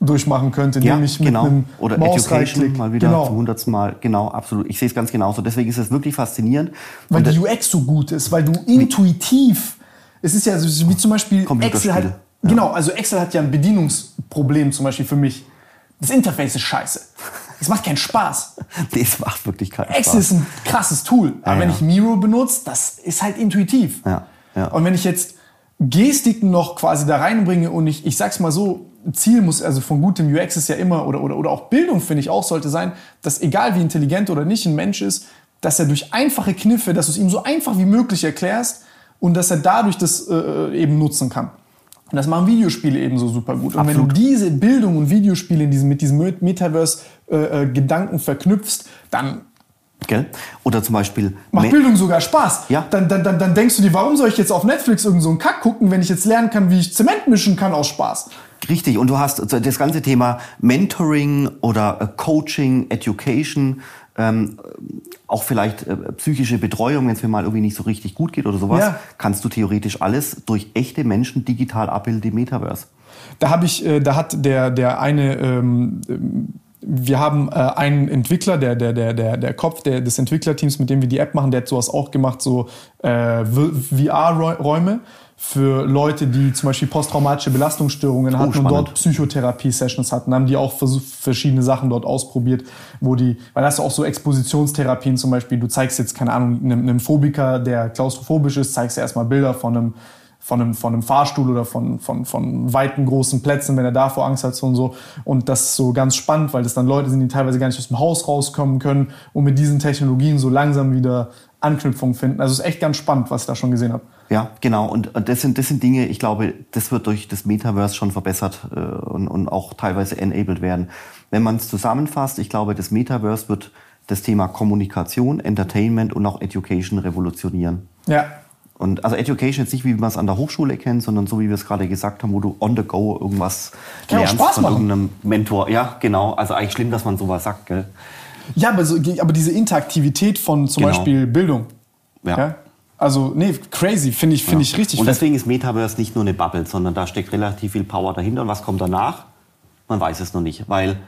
Speaker 2: durchmachen könnte,
Speaker 3: ja, nämlich mit genau. einem Oder Education mal wieder genau. zum hundertsten Mal. Genau, absolut. Ich sehe es ganz genauso. Deswegen ist es wirklich faszinierend.
Speaker 2: Weil die UX so gut ist, weil du intuitiv, es ist ja so, wie zum Beispiel Excel hat, ja. genau, also Excel hat ja ein Bedienungsproblem zum Beispiel für mich. Das Interface ist scheiße. Es macht keinen Spaß. [laughs]
Speaker 3: nee, es macht wirklich keinen
Speaker 2: Spaß. Excel ist ein krasses Tool. Aber ja, wenn ich Miro benutze, das ist halt intuitiv.
Speaker 3: Ja, ja.
Speaker 2: Und wenn ich jetzt Gestiken noch quasi da reinbringe und ich, ich sag's mal so, Ziel muss, also von gutem UX ist ja immer, oder, oder, oder auch Bildung, finde ich auch, sollte sein, dass egal wie intelligent oder nicht ein Mensch ist, dass er durch einfache Kniffe, dass du es ihm so einfach wie möglich erklärst und dass er dadurch das äh, eben nutzen kann. Und das machen Videospiele ebenso super gut. Und Absolut. wenn du diese Bildung und Videospiele in diesem, mit diesem Metaverse-Gedanken äh, äh verknüpfst, dann
Speaker 3: Gell? Oder zum Beispiel.
Speaker 2: Macht Bildung sogar Spaß.
Speaker 3: Ja.
Speaker 2: Dann, dann, dann, dann denkst du dir, warum soll ich jetzt auf Netflix irgend so einen Kack gucken, wenn ich jetzt lernen kann, wie ich Zement mischen kann aus Spaß?
Speaker 3: Richtig. Und du hast das ganze Thema Mentoring oder äh, Coaching, Education, ähm, auch vielleicht äh, psychische Betreuung, wenn es mir mal irgendwie nicht so richtig gut geht oder sowas, ja. kannst du theoretisch alles durch echte Menschen digital abbilden im Metaverse.
Speaker 2: Da habe ich, äh, da hat der der eine ähm, wir haben äh, einen Entwickler, der, der, der, der, der Kopf der, des Entwicklerteams, mit dem wir die App machen, der hat sowas auch gemacht, so äh, VR-Räume für Leute, die zum Beispiel posttraumatische Belastungsstörungen oh, hatten spannend. und dort Psychotherapie-Sessions hatten, haben die auch versucht, verschiedene Sachen dort ausprobiert, wo die, weil das auch so Expositionstherapien zum Beispiel, du zeigst jetzt, keine Ahnung, einem, einem Phobiker, der klaustrophobisch ist, zeigst du erstmal Bilder von einem von einem, von einem Fahrstuhl oder von, von, von weiten großen Plätzen, wenn er davor Angst hat und so. Und das ist so ganz spannend, weil das dann Leute sind, die teilweise gar nicht aus dem Haus rauskommen können und mit diesen Technologien so langsam wieder Anknüpfung finden. Also es ist echt ganz spannend, was ich da schon gesehen habe.
Speaker 3: Ja, genau. Und das sind, das sind Dinge, ich glaube, das wird durch das Metaverse schon verbessert äh, und, und auch teilweise enabled werden. Wenn man es zusammenfasst, ich glaube, das Metaverse wird das Thema Kommunikation, Entertainment und auch Education revolutionieren.
Speaker 2: Ja,
Speaker 3: und also Education jetzt nicht, wie man es an der Hochschule kennt, sondern so wie wir es gerade gesagt haben, wo du on the go irgendwas
Speaker 2: Kann lernst Spaß von machen.
Speaker 3: irgendeinem Mentor. Ja, genau. Also eigentlich schlimm, dass man sowas sagt, gell?
Speaker 2: Ja, aber, so, aber diese Interaktivität von zum genau. Beispiel Bildung.
Speaker 3: Ja. ja.
Speaker 2: Also, nee, crazy, finde ich, find ja. ich richtig.
Speaker 3: Und deswegen ist Metaverse nicht nur eine Bubble, sondern da steckt relativ viel Power dahinter. Und was kommt danach? Man weiß es noch nicht. Weil,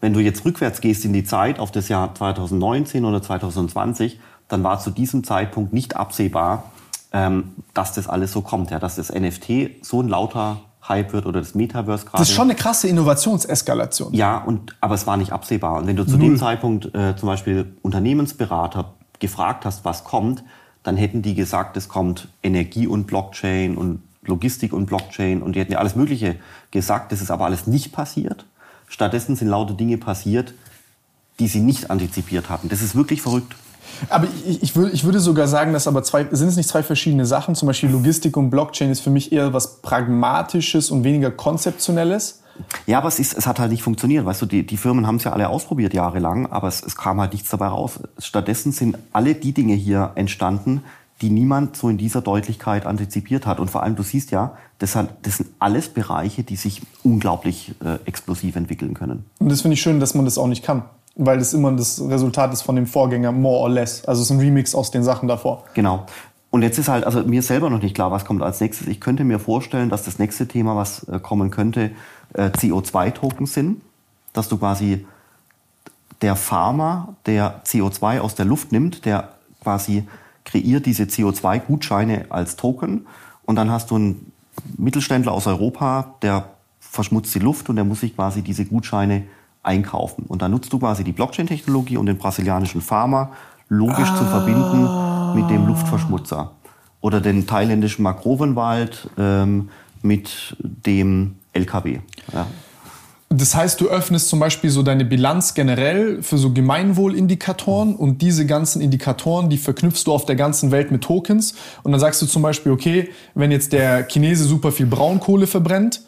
Speaker 3: wenn du jetzt rückwärts gehst in die Zeit, auf das Jahr 2019 oder 2020, dann war zu diesem Zeitpunkt nicht absehbar, ähm, dass das alles so kommt, ja, dass das NFT so ein lauter Hype wird oder das Metaverse gerade.
Speaker 2: Das ist schon eine krasse Innovationseskalation.
Speaker 3: Ja, und, aber es war nicht absehbar. Und wenn du zu Null. dem Zeitpunkt äh, zum Beispiel Unternehmensberater gefragt hast, was kommt, dann hätten die gesagt, es kommt Energie und Blockchain und Logistik und Blockchain und die hätten ja alles Mögliche gesagt. Das ist aber alles nicht passiert. Stattdessen sind lauter Dinge passiert, die sie nicht antizipiert hatten. Das ist wirklich verrückt.
Speaker 2: Aber ich, ich, würde, ich würde sogar sagen, dass aber zwei, sind es nicht zwei verschiedene Sachen? Zum Beispiel Logistik und Blockchain ist für mich eher was Pragmatisches und weniger Konzeptionelles.
Speaker 3: Ja, aber es, ist, es hat halt nicht funktioniert. Weißt du, die, die Firmen haben es ja alle ausprobiert jahrelang, aber es, es kam halt nichts dabei raus. Stattdessen sind alle die Dinge hier entstanden, die niemand so in dieser Deutlichkeit antizipiert hat. Und vor allem, du siehst ja, das, hat, das sind alles Bereiche, die sich unglaublich äh, explosiv entwickeln können.
Speaker 2: Und das finde ich schön, dass man das auch nicht kann weil das immer das Resultat ist von dem Vorgänger, more or less. Also es ist ein Remix aus den Sachen davor.
Speaker 3: Genau. Und jetzt ist halt, also mir selber noch nicht klar, was kommt als nächstes. Ich könnte mir vorstellen, dass das nächste Thema, was äh, kommen könnte, äh, CO2-Token sind. Dass du quasi der Farmer, der CO2 aus der Luft nimmt, der quasi kreiert diese CO2-Gutscheine als Token. Und dann hast du einen Mittelständler aus Europa, der verschmutzt die Luft und der muss sich quasi diese Gutscheine einkaufen. Und dann nutzt du quasi die Blockchain-Technologie, um den brasilianischen Farmer logisch ah. zu verbinden mit dem Luftverschmutzer. Oder den thailändischen Makrovenwald ähm, mit dem LKW. Ja.
Speaker 2: Das heißt, du öffnest zum Beispiel so deine Bilanz generell für so Gemeinwohlindikatoren und diese ganzen Indikatoren, die verknüpfst du auf der ganzen Welt mit Tokens. Und dann sagst du zum Beispiel, okay, wenn jetzt der Chinese super viel Braunkohle verbrennt,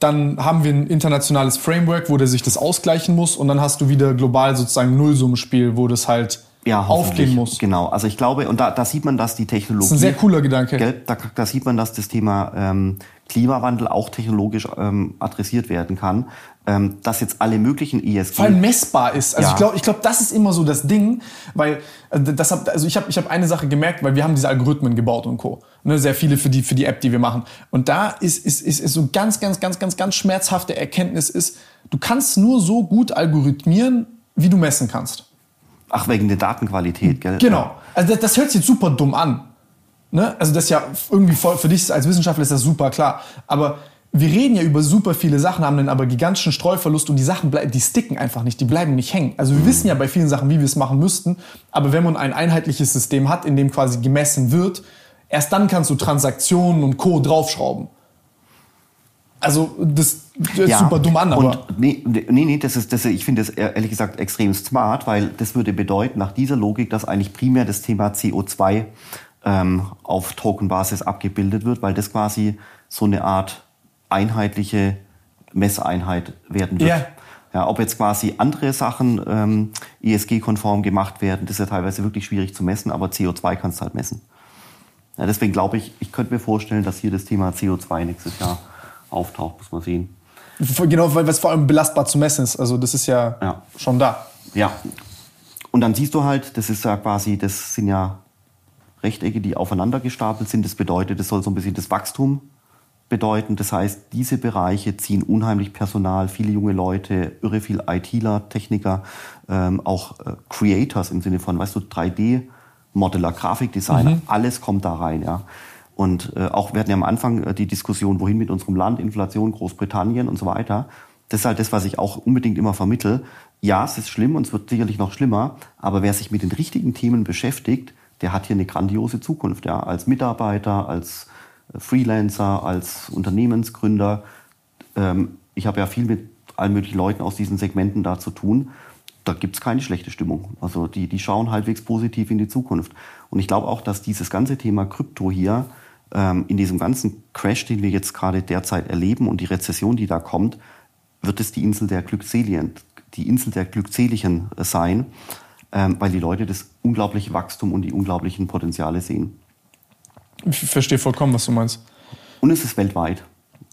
Speaker 2: dann haben wir ein internationales Framework, wo der sich das ausgleichen muss und dann hast du wieder global sozusagen ein Nullsummenspiel, wo das halt ja, aufgehen muss.
Speaker 3: Genau, also ich glaube, und da, da sieht man, dass die Technologie... Das
Speaker 2: ist ein sehr cooler Gedanke.
Speaker 3: Gell, da, da sieht man, dass das Thema ähm, Klimawandel auch technologisch ähm, adressiert werden kann, ähm, dass jetzt alle möglichen ESG
Speaker 2: vor allem messbar ist. Also ja. ich glaube, ich glaube, das ist immer so das Ding, weil äh, das hab, also ich habe ich habe eine Sache gemerkt, weil wir haben diese Algorithmen gebaut und co. Ne, sehr viele für die für die App, die wir machen. Und da ist ist ist, ist so ganz ganz ganz ganz ganz schmerzhafte Erkenntnis ist, du kannst nur so gut algorithmieren, wie du messen kannst.
Speaker 3: Ach wegen der Datenqualität, gell?
Speaker 2: Genau. Also das, das hört sich super dumm an. Ne? Also das ist ja irgendwie voll, für dich als Wissenschaftler ist das super klar. Aber wir reden ja über super viele Sachen, haben dann aber gigantischen Streuverlust und die Sachen bleiben, die sticken einfach nicht, die bleiben nicht hängen. Also wir wissen ja bei vielen Sachen, wie wir es machen müssten, aber wenn man ein einheitliches System hat, in dem quasi gemessen wird, erst dann kannst du Transaktionen und Co. draufschrauben. Also das hört ja, super dumm an,
Speaker 3: aber. Und nee, nee, nee das ist, das, ich finde das ehrlich gesagt extrem smart, weil das würde bedeuten, nach dieser Logik, dass eigentlich primär das Thema CO2 ähm, auf Tokenbasis abgebildet wird, weil das quasi so eine Art einheitliche Messeinheit werden wird. Yeah. Ja, ob jetzt quasi andere Sachen ähm, ESG-konform gemacht werden, das ist ja teilweise wirklich schwierig zu messen, aber CO2 kannst du halt messen. Ja, deswegen glaube ich, ich könnte mir vorstellen, dass hier das Thema CO2 nächstes Jahr auftaucht, muss man sehen.
Speaker 2: Genau, weil es vor allem belastbar zu messen ist. Also das ist ja, ja. schon da.
Speaker 3: Ja. Und dann siehst du halt, das ist ja quasi, das sind ja Rechtecke, die aufeinander gestapelt sind. Das bedeutet, das soll so ein bisschen das Wachstum bedeuten. Das heißt, diese Bereiche ziehen unheimlich Personal, viele junge Leute, irre viel ITler, Techniker, ähm, auch äh, Creators im Sinne von, weißt du, 3D-Modeller, Grafikdesigner, mhm. alles kommt da rein, ja. Und äh, auch, wir hatten ja am Anfang äh, die Diskussion, wohin mit unserem Land, Inflation, Großbritannien und so weiter. Das ist halt das, was ich auch unbedingt immer vermittel. Ja, es ist schlimm und es wird sicherlich noch schlimmer, aber wer sich mit den richtigen Themen beschäftigt, der hat hier eine grandiose Zukunft, ja, als Mitarbeiter, als äh, Freelancer, als Unternehmensgründer. Ähm, ich habe ja viel mit allen möglichen Leuten aus diesen Segmenten da zu tun. Da gibt es keine schlechte Stimmung. Also die, die schauen halbwegs positiv in die Zukunft. Und ich glaube auch, dass dieses ganze Thema Krypto hier ähm, in diesem ganzen Crash, den wir jetzt gerade derzeit erleben und die Rezession, die da kommt, wird es die Insel der Glückseligen, die Insel der Glückseligen sein ähm, weil die Leute das unglaubliche Wachstum und die unglaublichen Potenziale sehen.
Speaker 2: Ich verstehe vollkommen, was du meinst.
Speaker 3: Und es ist weltweit.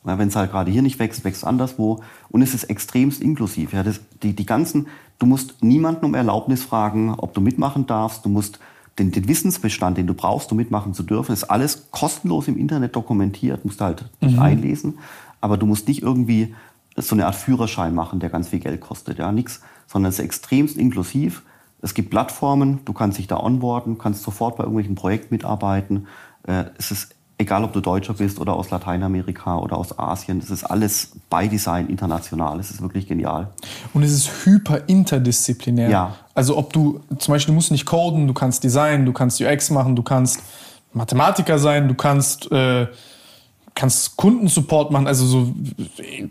Speaker 3: Wenn es halt gerade hier nicht wächst, wächst anderswo. Und es ist extremst inklusiv. Ja, das, die, die ganzen, du musst niemanden um Erlaubnis fragen, ob du mitmachen darfst. Du musst den, den Wissensbestand, den du brauchst, um mitmachen zu dürfen, ist alles kostenlos im Internet dokumentiert. Musst du halt dich mhm. einlesen. Aber du musst nicht irgendwie so eine Art Führerschein machen, der ganz viel Geld kostet. Ja, nichts, sondern es ist extremst inklusiv. Es gibt Plattformen, du kannst dich da onboarden, kannst sofort bei irgendwelchen Projekten mitarbeiten. Äh, es ist egal, ob du Deutscher bist oder aus Lateinamerika oder aus Asien, es ist alles by Design international. Es ist wirklich genial.
Speaker 2: Und es ist hyper interdisziplinär. Ja. Also ob du, zum Beispiel, du musst nicht coden, du kannst Design, du kannst UX machen, du kannst Mathematiker sein, du kannst äh, kannst Kundensupport machen, also so,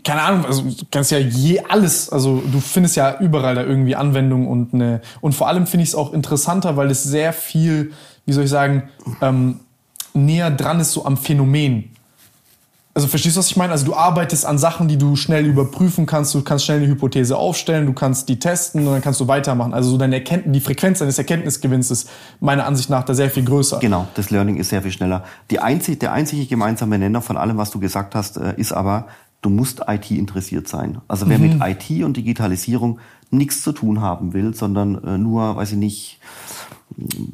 Speaker 2: keine Ahnung, also kannst ja je alles, also du findest ja überall da irgendwie Anwendung und eine, und vor allem finde ich es auch interessanter, weil es sehr viel, wie soll ich sagen, ähm, näher dran ist so am Phänomen. Also verstehst du, was ich meine? Also du arbeitest an Sachen, die du schnell überprüfen kannst, du kannst schnell eine Hypothese aufstellen, du kannst die testen und dann kannst du weitermachen. Also so deine Erkenntnis, die Frequenz deines Erkenntnisgewinns ist meiner Ansicht nach da sehr viel größer.
Speaker 3: Genau, das Learning ist sehr viel schneller. Die einzig, der einzige gemeinsame Nenner von allem, was du gesagt hast, äh, ist aber, du musst IT interessiert sein. Also wer mhm. mit IT und Digitalisierung nichts zu tun haben will, sondern äh, nur, weiß ich nicht,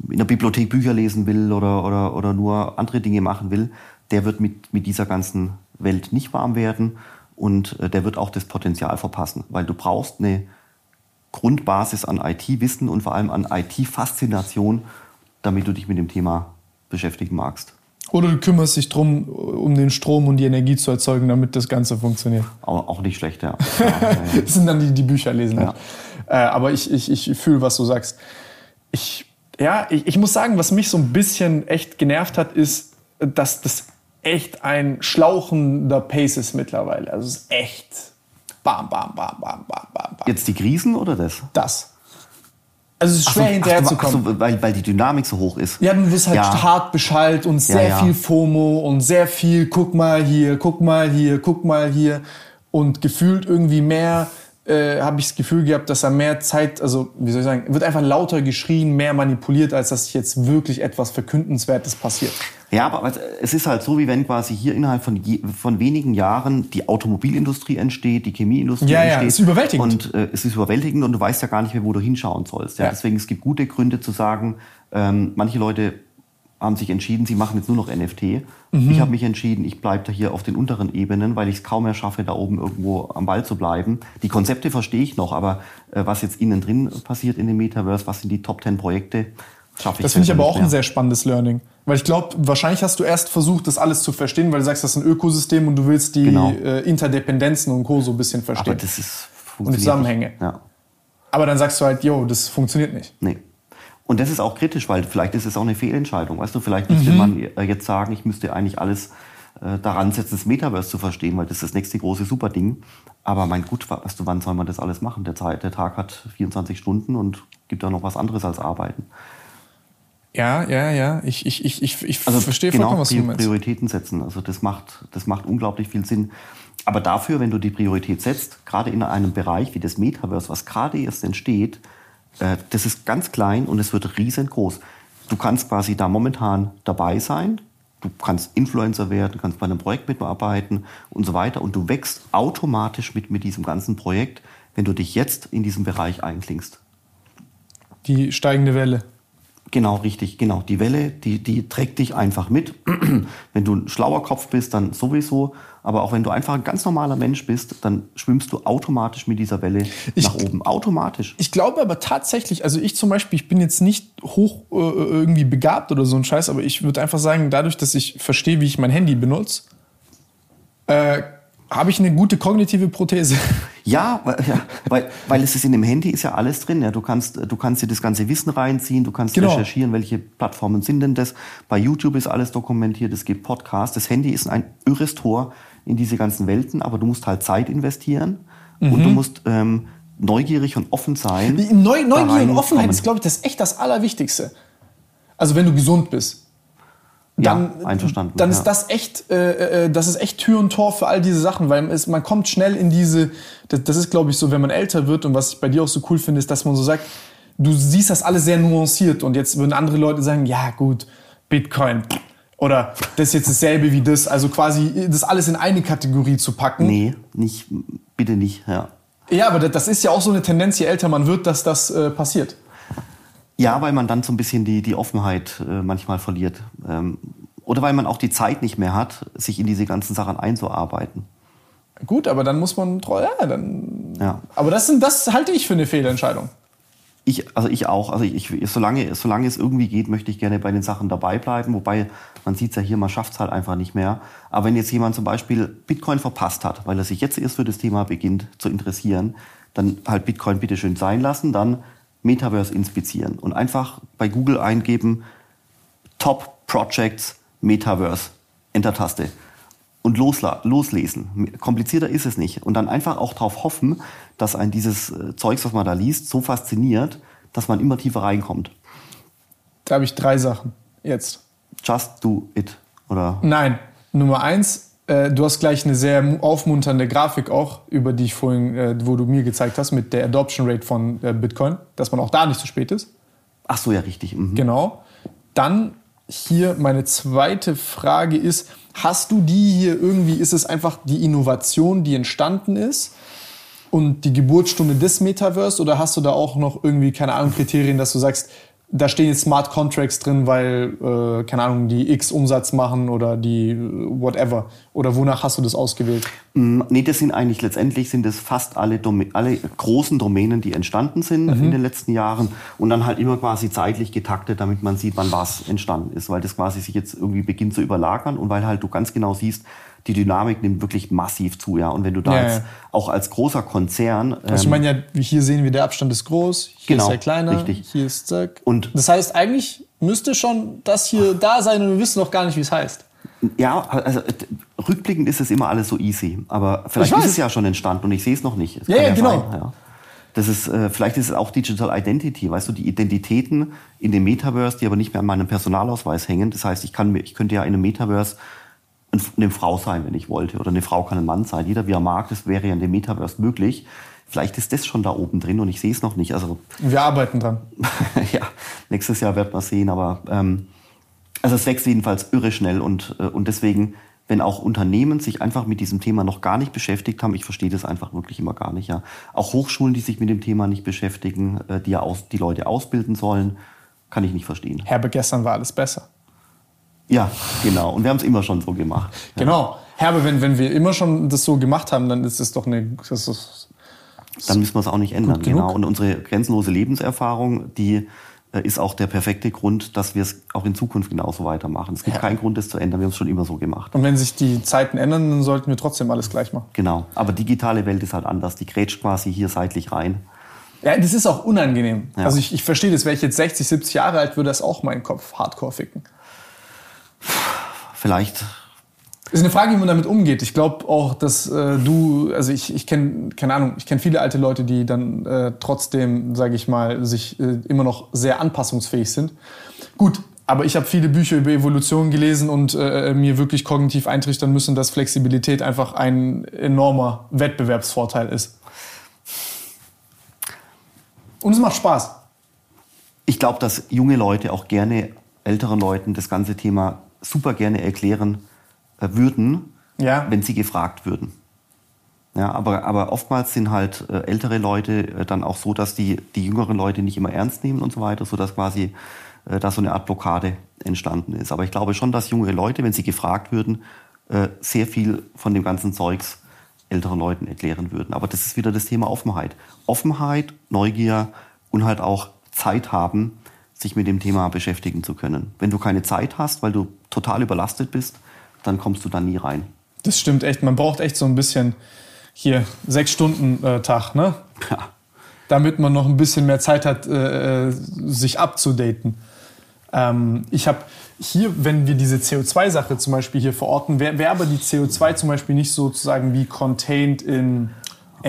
Speaker 3: in der Bibliothek Bücher lesen will oder, oder, oder nur andere Dinge machen will, der wird mit, mit dieser ganzen Welt nicht warm werden und äh, der wird auch das Potenzial verpassen, weil du brauchst eine Grundbasis an IT-Wissen und vor allem an IT-Faszination, damit du dich mit dem Thema beschäftigen magst.
Speaker 2: Oder du kümmerst dich darum, um den Strom und die Energie zu erzeugen, damit das Ganze funktioniert.
Speaker 3: Auch, auch nicht schlecht, ja. [laughs]
Speaker 2: das sind dann die, die Bücher lesen. Ja. Äh, aber ich, ich, ich fühle, was du sagst. Ich, ja, ich, ich muss sagen, was mich so ein bisschen echt genervt hat, ist, dass das echt ein schlauchender Pace ist mittlerweile. Also es ist echt bam, bam, bam, bam, bam, bam.
Speaker 3: Jetzt die Krisen oder das?
Speaker 2: Das. Also es ist schwer so, hinterherzukommen.
Speaker 3: So, weil, weil die Dynamik so hoch ist.
Speaker 2: Ja, du wirst halt ja. hart beschallt und sehr ja, ja. viel FOMO und sehr viel, guck mal hier, guck mal hier, guck mal hier. Und gefühlt irgendwie mehr äh, habe ich das Gefühl gehabt, dass er mehr Zeit, also wie soll ich sagen, wird einfach lauter geschrien, mehr manipuliert, als dass jetzt wirklich etwas Verkündenswertes passiert.
Speaker 3: Ja, aber es ist halt so, wie wenn quasi hier innerhalb von, von wenigen Jahren die Automobilindustrie entsteht, die Chemieindustrie
Speaker 2: ja,
Speaker 3: entsteht. Ja,
Speaker 2: es ist überwältigend.
Speaker 3: Und äh, es ist überwältigend und du weißt ja gar nicht mehr, wo du hinschauen sollst. Ja? ja. Deswegen es gibt gute Gründe zu sagen, ähm, manche Leute haben sich entschieden, sie machen jetzt nur noch NFT. Mhm. Ich habe mich entschieden, ich bleibe da hier auf den unteren Ebenen, weil ich es kaum mehr schaffe, da oben irgendwo am Ball zu bleiben. Die Konzepte verstehe ich noch, aber äh, was jetzt innen drin passiert in dem Metaverse, was sind die Top 10 Projekte, schaffe ich
Speaker 2: Das finde ich aber auch mehr. ein sehr spannendes Learning. Weil ich glaube, wahrscheinlich hast du erst versucht, das alles zu verstehen, weil du sagst, das ist ein Ökosystem und du willst die genau. äh, Interdependenzen und Co. so ein bisschen verstehen.
Speaker 3: Aber das ist
Speaker 2: und die Zusammenhänge.
Speaker 3: Ja.
Speaker 2: Aber dann sagst du halt, yo, das funktioniert nicht.
Speaker 3: Nee. Und das ist auch kritisch, weil vielleicht ist es auch eine Fehlentscheidung. Weißt du, vielleicht müsste mhm. man äh, jetzt sagen, ich müsste eigentlich alles äh, daran setzen, das Metaverse zu verstehen, weil das ist das nächste große Superding. Aber mein gut, weißt du, wann soll man das alles machen? Der, Zeit, der Tag hat 24 Stunden und gibt da noch was anderes als arbeiten.
Speaker 2: Ja, ja, ja. Ich, ich, ich, ich, ich
Speaker 3: also verstehe genau, vollkommen, was du meinst. Prioritäten setzen. Also das macht, das macht unglaublich viel Sinn. Aber dafür, wenn du die Priorität setzt, gerade in einem Bereich wie das Metaverse, was gerade erst entsteht, äh, das ist ganz klein und es wird riesengroß. Du kannst quasi da momentan dabei sein. Du kannst Influencer werden, kannst bei einem Projekt mitarbeiten und so weiter. Und du wächst automatisch mit, mit diesem ganzen Projekt, wenn du dich jetzt in diesem Bereich einklingst.
Speaker 2: Die steigende Welle.
Speaker 3: Genau, richtig, genau. Die Welle, die, die trägt dich einfach mit. [clears throat] wenn du ein schlauer Kopf bist, dann sowieso. Aber auch wenn du einfach ein ganz normaler Mensch bist, dann schwimmst du automatisch mit dieser Welle ich, nach oben. Automatisch.
Speaker 2: Ich glaube aber tatsächlich, also ich zum Beispiel, ich bin jetzt nicht hoch äh, irgendwie begabt oder so ein Scheiß, aber ich würde einfach sagen, dadurch, dass ich verstehe, wie ich mein Handy benutze, äh, habe ich eine gute kognitive Prothese. [laughs]
Speaker 3: Ja, ja, weil, weil es ist in dem Handy ist ja alles drin. Ja. Du, kannst, du kannst dir das ganze Wissen reinziehen, du kannst genau. recherchieren, welche Plattformen sind denn das. Bei YouTube ist alles dokumentiert, es gibt Podcasts. Das Handy ist ein irres Tor in diese ganzen Welten, aber du musst halt Zeit investieren mhm. und du musst ähm, neugierig und offen sein.
Speaker 2: Neu, Neugier und Offenheit ist, glaube ich, das echt das Allerwichtigste. Also wenn du gesund bist. Dann,
Speaker 3: ja, einverstanden.
Speaker 2: Dann ist das echt, äh, äh, das ist echt Tür und Tor für all diese Sachen, weil es, man kommt schnell in diese, das, das ist glaube ich so, wenn man älter wird und was ich bei dir auch so cool finde, ist, dass man so sagt, du siehst das alles sehr nuanciert und jetzt würden andere Leute sagen, ja gut, Bitcoin, oder das ist jetzt dasselbe wie das. Also quasi das alles in eine Kategorie zu packen.
Speaker 3: Nee, nicht, bitte nicht, ja.
Speaker 2: Ja, aber das ist ja auch so eine Tendenz, je älter man wird, dass das äh, passiert.
Speaker 3: Ja, weil man dann so ein bisschen die, die Offenheit äh, manchmal verliert. Ähm, oder weil man auch die Zeit nicht mehr hat, sich in diese ganzen Sachen einzuarbeiten.
Speaker 2: Gut, aber dann muss man, ja, dann. Ja. Aber das, sind, das halte ich für eine Fehlentscheidung.
Speaker 3: Ich, also ich auch. Also ich, solange, solange es irgendwie geht, möchte ich gerne bei den Sachen dabei bleiben. Wobei man sieht es ja hier, man schafft es halt einfach nicht mehr. Aber wenn jetzt jemand zum Beispiel Bitcoin verpasst hat, weil er sich jetzt erst für das Thema beginnt zu interessieren, dann halt Bitcoin bitte schön sein lassen, dann Metaverse inspizieren und einfach bei Google eingeben Top Projects Metaverse, Enter-Taste und loslesen. Komplizierter ist es nicht. Und dann einfach auch darauf hoffen, dass ein dieses äh, Zeugs, was man da liest, so fasziniert, dass man immer tiefer reinkommt.
Speaker 2: Da habe ich drei Sachen jetzt.
Speaker 3: Just do it, oder?
Speaker 2: Nein. Nummer eins, äh, du hast gleich eine sehr aufmunternde Grafik auch, über die ich vorhin, äh, wo du mir gezeigt hast, mit der Adoption Rate von äh, Bitcoin, dass man auch da nicht zu spät ist.
Speaker 3: Ach so, ja, richtig.
Speaker 2: Mhm. Genau. Dann hier meine zweite Frage ist, hast du die hier irgendwie, ist es einfach die Innovation, die entstanden ist? und die Geburtsstunde des Metaverse oder hast du da auch noch irgendwie, keine Ahnung, Kriterien, dass du sagst, da stehen jetzt Smart Contracts drin, weil, äh, keine Ahnung, die X Umsatz machen oder die äh, whatever. Oder wonach hast du das ausgewählt?
Speaker 3: Mm, nee, das sind eigentlich letztendlich sind es fast alle, Dome alle großen Domänen, die entstanden sind mhm. in den letzten Jahren und dann halt immer quasi zeitlich getaktet, damit man sieht, wann was entstanden ist, weil das quasi sich jetzt irgendwie beginnt zu überlagern und weil halt du ganz genau siehst, die Dynamik nimmt wirklich massiv zu, ja. Und wenn du da
Speaker 2: Ja,
Speaker 3: jetzt
Speaker 2: ja.
Speaker 3: auch als großer Konzern
Speaker 2: Also ich
Speaker 3: ähm,
Speaker 2: meine ja, hier sehen wir, der Abstand ist groß, hier
Speaker 3: Genau,
Speaker 2: ist er kleiner,
Speaker 3: richtig.
Speaker 2: hier ist zack.
Speaker 3: Und-
Speaker 2: das heißt, eigentlich müsste schon das hier da sein und wir wissen noch gar nicht, wie es heißt.
Speaker 3: Ja, also äh, rückblickend ist es immer alles so easy. Aber vielleicht ist es ja schon entstanden und ich sehe es noch nicht. Es
Speaker 2: Ja,
Speaker 3: kann
Speaker 2: ja, genau.
Speaker 3: Sein, ja. Das ist, äh, vielleicht ist es auch Digital Identity, weißt du, die Identitäten in dem Metaverse, die aber nicht mehr an meinem Personalausweis hängen. Das heißt, ich, kann, ich könnte ja in einem Metaverse eine Frau sein, wenn ich wollte. Oder eine Frau kann ein Mann sein. Jeder wie er mag, das wäre ja in dem Metaverse möglich. Vielleicht ist das schon da oben drin und ich sehe es noch nicht. Also
Speaker 2: Wir arbeiten dran. [laughs]
Speaker 3: ja, nächstes Jahr wird man sehen, aber ähm, also es wächst jedenfalls irre schnell und, äh, und deswegen, wenn auch Unternehmen sich einfach mit diesem Thema noch gar nicht beschäftigt haben, ich verstehe das einfach wirklich immer gar nicht, ja. Auch Hochschulen, die sich mit dem Thema nicht beschäftigen, äh, die ja aus, die Leute ausbilden sollen, kann ich nicht verstehen.
Speaker 2: Herbe, gestern war alles besser.
Speaker 3: Ja, genau. Und wir haben es immer schon so gemacht.
Speaker 2: Genau. Herbe, wenn, wenn wir immer schon das so gemacht haben, dann ist es doch eine. Das ist,
Speaker 3: Dann müssen wir es auch nicht ändern. Genau. Und unsere grenzenlose Lebenserfahrung, die äh, ist auch der perfekte Grund, dass wir es auch in Zukunft genauso weitermachen. Es gibt
Speaker 2: Ja.
Speaker 3: keinen Grund, das zu ändern. Wir haben es schon immer so gemacht.
Speaker 2: und wenn sich die Zeiten ändern, dann sollten wir trotzdem alles gleich machen.
Speaker 3: Genau. Aber digitale Welt ist halt anders. Die grätscht quasi hier seitlich rein.
Speaker 2: Ja, das ist auch unangenehm.
Speaker 3: Ja.
Speaker 2: Also ich, ich verstehe das, wäre ich jetzt 60, 70 Jahre alt, würde das auch meinen Kopf hardcore ficken.
Speaker 3: Vielleicht,
Speaker 2: Ist eine Frage, wie man damit umgeht. Ich glaube auch, dass äh, du, also ich, ich kenne, keine Ahnung, ich kenne viele alte Leute, die dann äh, trotzdem, sage ich mal, sich äh, immer noch sehr anpassungsfähig sind. Gut, aber ich habe viele Bücher über Evolution gelesen und äh, mir wirklich kognitiv eintrichtern müssen, dass Flexibilität einfach ein enormer Wettbewerbsvorteil ist. Und es macht Spaß.
Speaker 3: ich glaube, dass junge Leute auch gerne älteren Leuten das ganze Thema super gerne erklären äh, würden,
Speaker 2: Ja.
Speaker 3: wenn sie gefragt würden. Ja, aber, aber oftmals sind halt äh, ältere Leute äh, dann auch so, dass die, die jüngeren Leute nicht immer ernst nehmen und so weiter, sodass quasi äh, da so eine Art Blockade entstanden ist. Aber ich glaube schon, dass jüngere Leute, wenn sie gefragt würden, äh, sehr viel von dem ganzen Zeugs älteren Leuten erklären würden. Aber das ist wieder das Thema Offenheit. Offenheit, Neugier und halt auch Zeit haben, sich mit dem Thema beschäftigen zu können. Wenn du keine Zeit hast, weil du total überlastet bist, dann kommst du da nie rein.
Speaker 2: Das stimmt echt. Man braucht echt so ein bisschen hier sechs Stunden äh, Tag, ne?
Speaker 3: Ja.
Speaker 2: damit man noch ein bisschen mehr Zeit hat, äh, äh, sich abzudaten. Ähm, ich habe hier, wenn wir diese CO2-Sache zum Beispiel hier verorten, wäre wär aber die CO2 zum Beispiel nicht sozusagen wie contained in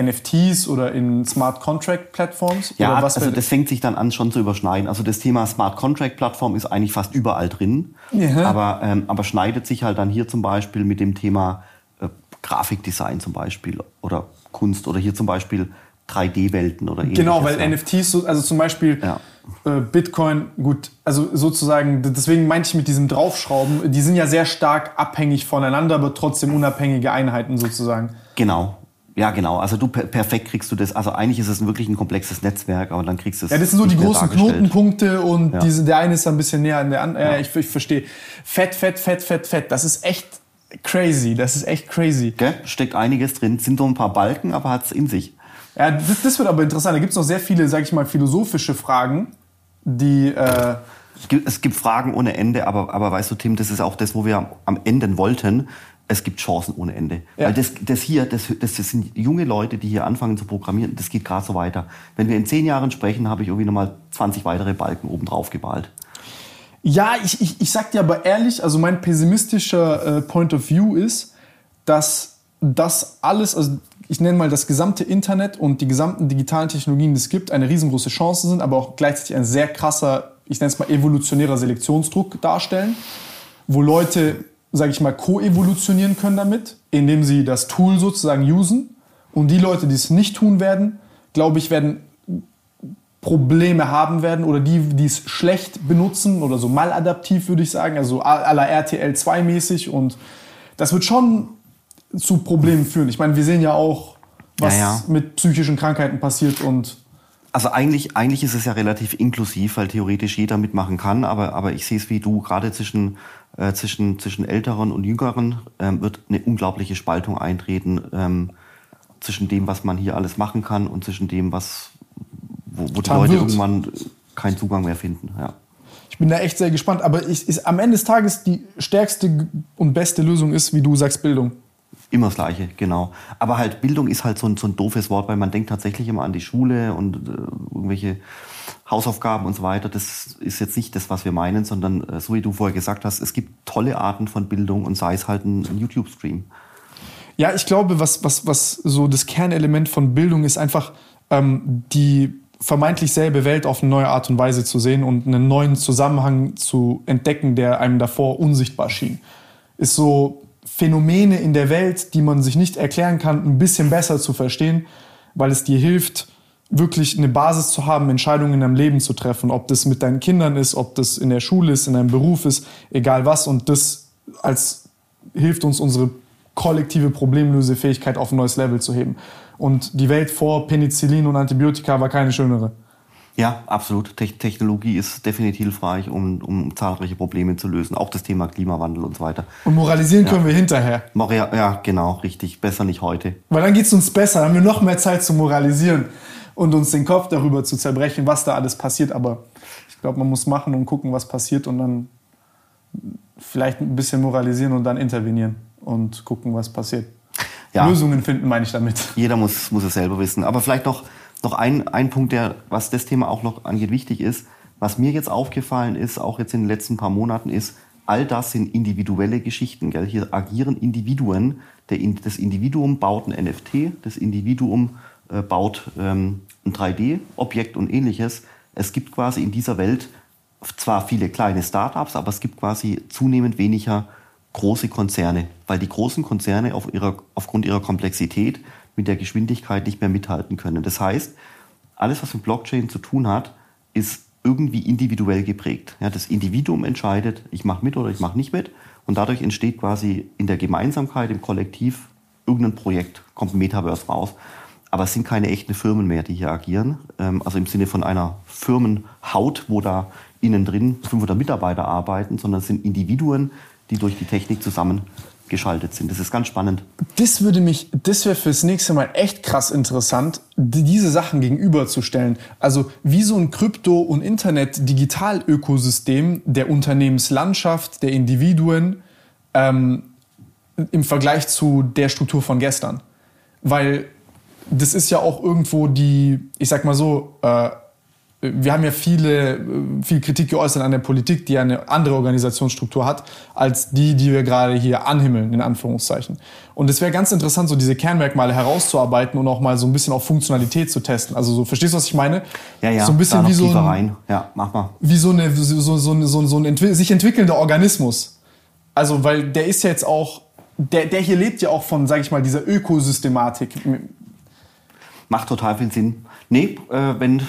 Speaker 2: NFTs oder in Smart Contract Plattforms?
Speaker 3: Ja, also das fängt sich dann an schon zu überschneiden. Also das Thema Smart Contract Plattform ist eigentlich fast überall drin,
Speaker 2: Ja.
Speaker 3: aber, ähm, aber schneidet sich halt dann hier zum Beispiel mit dem Thema äh, Grafikdesign zum Beispiel oder Kunst oder hier zum Beispiel 3D-Welten oder ähnliches.
Speaker 2: Genau, weil
Speaker 3: ja.
Speaker 2: NFTs, so, also zum Beispiel
Speaker 3: Ja.
Speaker 2: äh, Bitcoin, gut, also sozusagen, deswegen meinte ich mit diesem Draufschrauben, die sind ja sehr stark abhängig voneinander, aber trotzdem unabhängige Einheiten sozusagen.
Speaker 3: Genau. Ja, genau. Also du per perfekt kriegst du das. Also eigentlich ist es wirklich ein komplexes Netzwerk, aber dann kriegst du es.
Speaker 2: Ja, das sind so die großen. Knotenpunkte und
Speaker 3: Ja.
Speaker 2: diese, der eine ist ein bisschen näher an der anderen. Ja. ich, ich verstehe. Fett, fett, fett, fett, fett. Das ist echt crazy. Das ist echt crazy.
Speaker 3: Gell? Steckt einiges drin. Sind so ein paar Balken, aber hat es in sich.
Speaker 2: Ja, das, das wird aber interessant. Da gibt es noch sehr viele, sag ich mal, philosophische Fragen, die. Äh,
Speaker 3: Es gibt, es gibt Fragen ohne Ende, aber, aber weißt du, Tim, das ist auch das, wo wir am Ende wollten. Es gibt Chancen ohne Ende.
Speaker 2: Ja.
Speaker 3: Weil das, das hier, das, das, sind junge Leute, die hier anfangen zu programmieren. Das geht gerade so weiter. Wenn wir in zehn Jahren sprechen, habe ich irgendwie nochmal 20 weitere Balken oben drauf geballt.
Speaker 2: Ja, ich, ich, ich sag dir aber ehrlich, also mein pessimistischer äh, Point of View ist, dass das alles, also ich nenne mal das gesamte Internet und die gesamten digitalen Technologien, die es gibt, eine riesengroße Chance sind, aber auch gleichzeitig ein sehr krasser, ich nenne es mal evolutionärer Selektionsdruck darstellen, wo Leute, sage ich mal, koevolutionieren können damit, indem sie das Tool sozusagen usen. Und die Leute, die es nicht tun werden, glaube ich, werden Probleme haben werden oder die, die es schlecht benutzen oder so maladaptiv, würde ich sagen, also à la RTL 2 mäßig und das wird schon zu Problemen führen. Ich meine, wir sehen ja auch, was
Speaker 3: Ja, ja.
Speaker 2: mit psychischen Krankheiten passiert und
Speaker 3: Also eigentlich, eigentlich ist es ja relativ inklusiv, weil theoretisch jeder mitmachen kann, aber, aber ich sehe es wie du, gerade zwischen, äh, zwischen, zwischen Älteren und Jüngeren ähm, wird eine unglaubliche Spaltung eintreten ähm, zwischen dem, was man hier alles machen kann und zwischen dem, was, wo, wo die Leute wird. irgendwann keinen Zugang mehr finden. Ja.
Speaker 2: Ich bin da echt sehr gespannt, aber ich, ist am Ende des Tages die stärkste und beste Lösung ist, wie du sagst, Bildung.
Speaker 3: Immer das Gleiche, genau. Aber halt Bildung ist halt so ein, so ein doofes Wort, weil man denkt tatsächlich immer an die Schule und äh, irgendwelche Hausaufgaben und so weiter. Das ist jetzt nicht das, was wir meinen, sondern äh, so wie du vorher gesagt hast, es gibt tolle Arten von Bildung und sei es halt ein, ein YouTube-Stream.
Speaker 2: Ja, ich glaube, was, was, was so das Kernelement von Bildung ist einfach ähm, die vermeintlich selbe Welt auf eine neue Art und Weise zu sehen und einen neuen Zusammenhang zu entdecken, der einem davor unsichtbar schien. Ist so Phänomene in der Welt, die man sich nicht erklären kann, ein bisschen besser zu verstehen, weil es dir hilft, wirklich eine Basis zu haben, Entscheidungen in deinem Leben zu treffen. Ob das mit deinen Kindern ist, ob das in der Schule ist, in deinem Beruf ist, egal was. Und das als hilft uns, unsere kollektive Problemlösefähigkeit auf ein neues Level zu heben. Und die Welt vor Penicillin und Antibiotika war keine schönere.
Speaker 3: Ja, absolut. Te Technologie ist definitiv hilfreich, um, um zahlreiche Probleme zu lösen. Auch das Thema Klimawandel und so weiter.
Speaker 2: Und moralisieren ja. können wir hinterher.
Speaker 3: Ja, genau, richtig. Besser nicht heute.
Speaker 2: Weil dann geht es uns besser. Dann haben wir noch mehr Zeit zu moralisieren und uns den Kopf darüber zu zerbrechen, was da alles passiert. Aber ich glaube, man muss machen und gucken, was passiert und dann vielleicht ein bisschen moralisieren und dann intervenieren und gucken, was passiert. Ja. Lösungen finden, meine ich damit.
Speaker 3: Jeder muss, muss es selber wissen. Aber vielleicht noch noch ein, ein Punkt, der, was das Thema auch noch angeht, wichtig ist. Was mir jetzt aufgefallen ist, auch jetzt in den letzten paar Monaten, ist, all das sind individuelle Geschichten. Gell? Hier agieren Individuen. Der, das Individuum baut ein NFT, das Individuum äh, baut ähm, ein 3D-Objekt und ähnliches. Es gibt quasi in dieser Welt zwar viele kleine Startups, aber es gibt quasi zunehmend weniger große Konzerne, weil die großen Konzerne auf ihrer, aufgrund ihrer Komplexität mit der Geschwindigkeit nicht mehr mithalten können. Das heißt, alles, was mit Blockchain zu tun hat, ist irgendwie individuell geprägt. Ja, das Individuum entscheidet, ich mache mit oder ich mache nicht mit. Und dadurch entsteht quasi in der Gemeinsamkeit, im Kollektiv, irgendein Projekt, kommt ein Metaverse raus. Aber es sind keine echten Firmen mehr, die hier agieren. Ähm, also im Sinne von einer Firmenhaut, wo da innen drin 500 Mitarbeiter arbeiten, sondern es sind Individuen, die durch die Technik zusammen geschaltet sind. Das ist ganz spannend.
Speaker 2: Das würde mich, das wäre fürs nächste Mal echt krass interessant, diese Sachen gegenüberzustellen. Also wie so ein Krypto- und Internet-Digital-Ökosystem der Unternehmenslandschaft, der Individuen ähm, im Vergleich zu der Struktur von gestern. Weil das ist ja auch irgendwo die, ich sag mal so, äh, wir haben ja viele, viel Kritik geäußert an der Politik, die eine andere Organisationsstruktur hat, als die, die wir gerade hier anhimmeln, in Anführungszeichen. Und es wäre ganz interessant, so diese Kernmerkmale herauszuarbeiten und auch mal so ein bisschen auf Funktionalität zu testen. Also so, verstehst du, was ich meine?
Speaker 3: Ja, ja.
Speaker 2: So ein bisschen wie so ein,
Speaker 3: rein. Ja, mach mal.
Speaker 2: Wie so, eine, so, so, so, so, so ein entwi sich entwickelnder Organismus. Also, weil der ist ja jetzt auch, der, der hier lebt ja auch von, sag ich mal, dieser Ökosystematik.
Speaker 3: Macht total viel Sinn. Nee, äh, wenn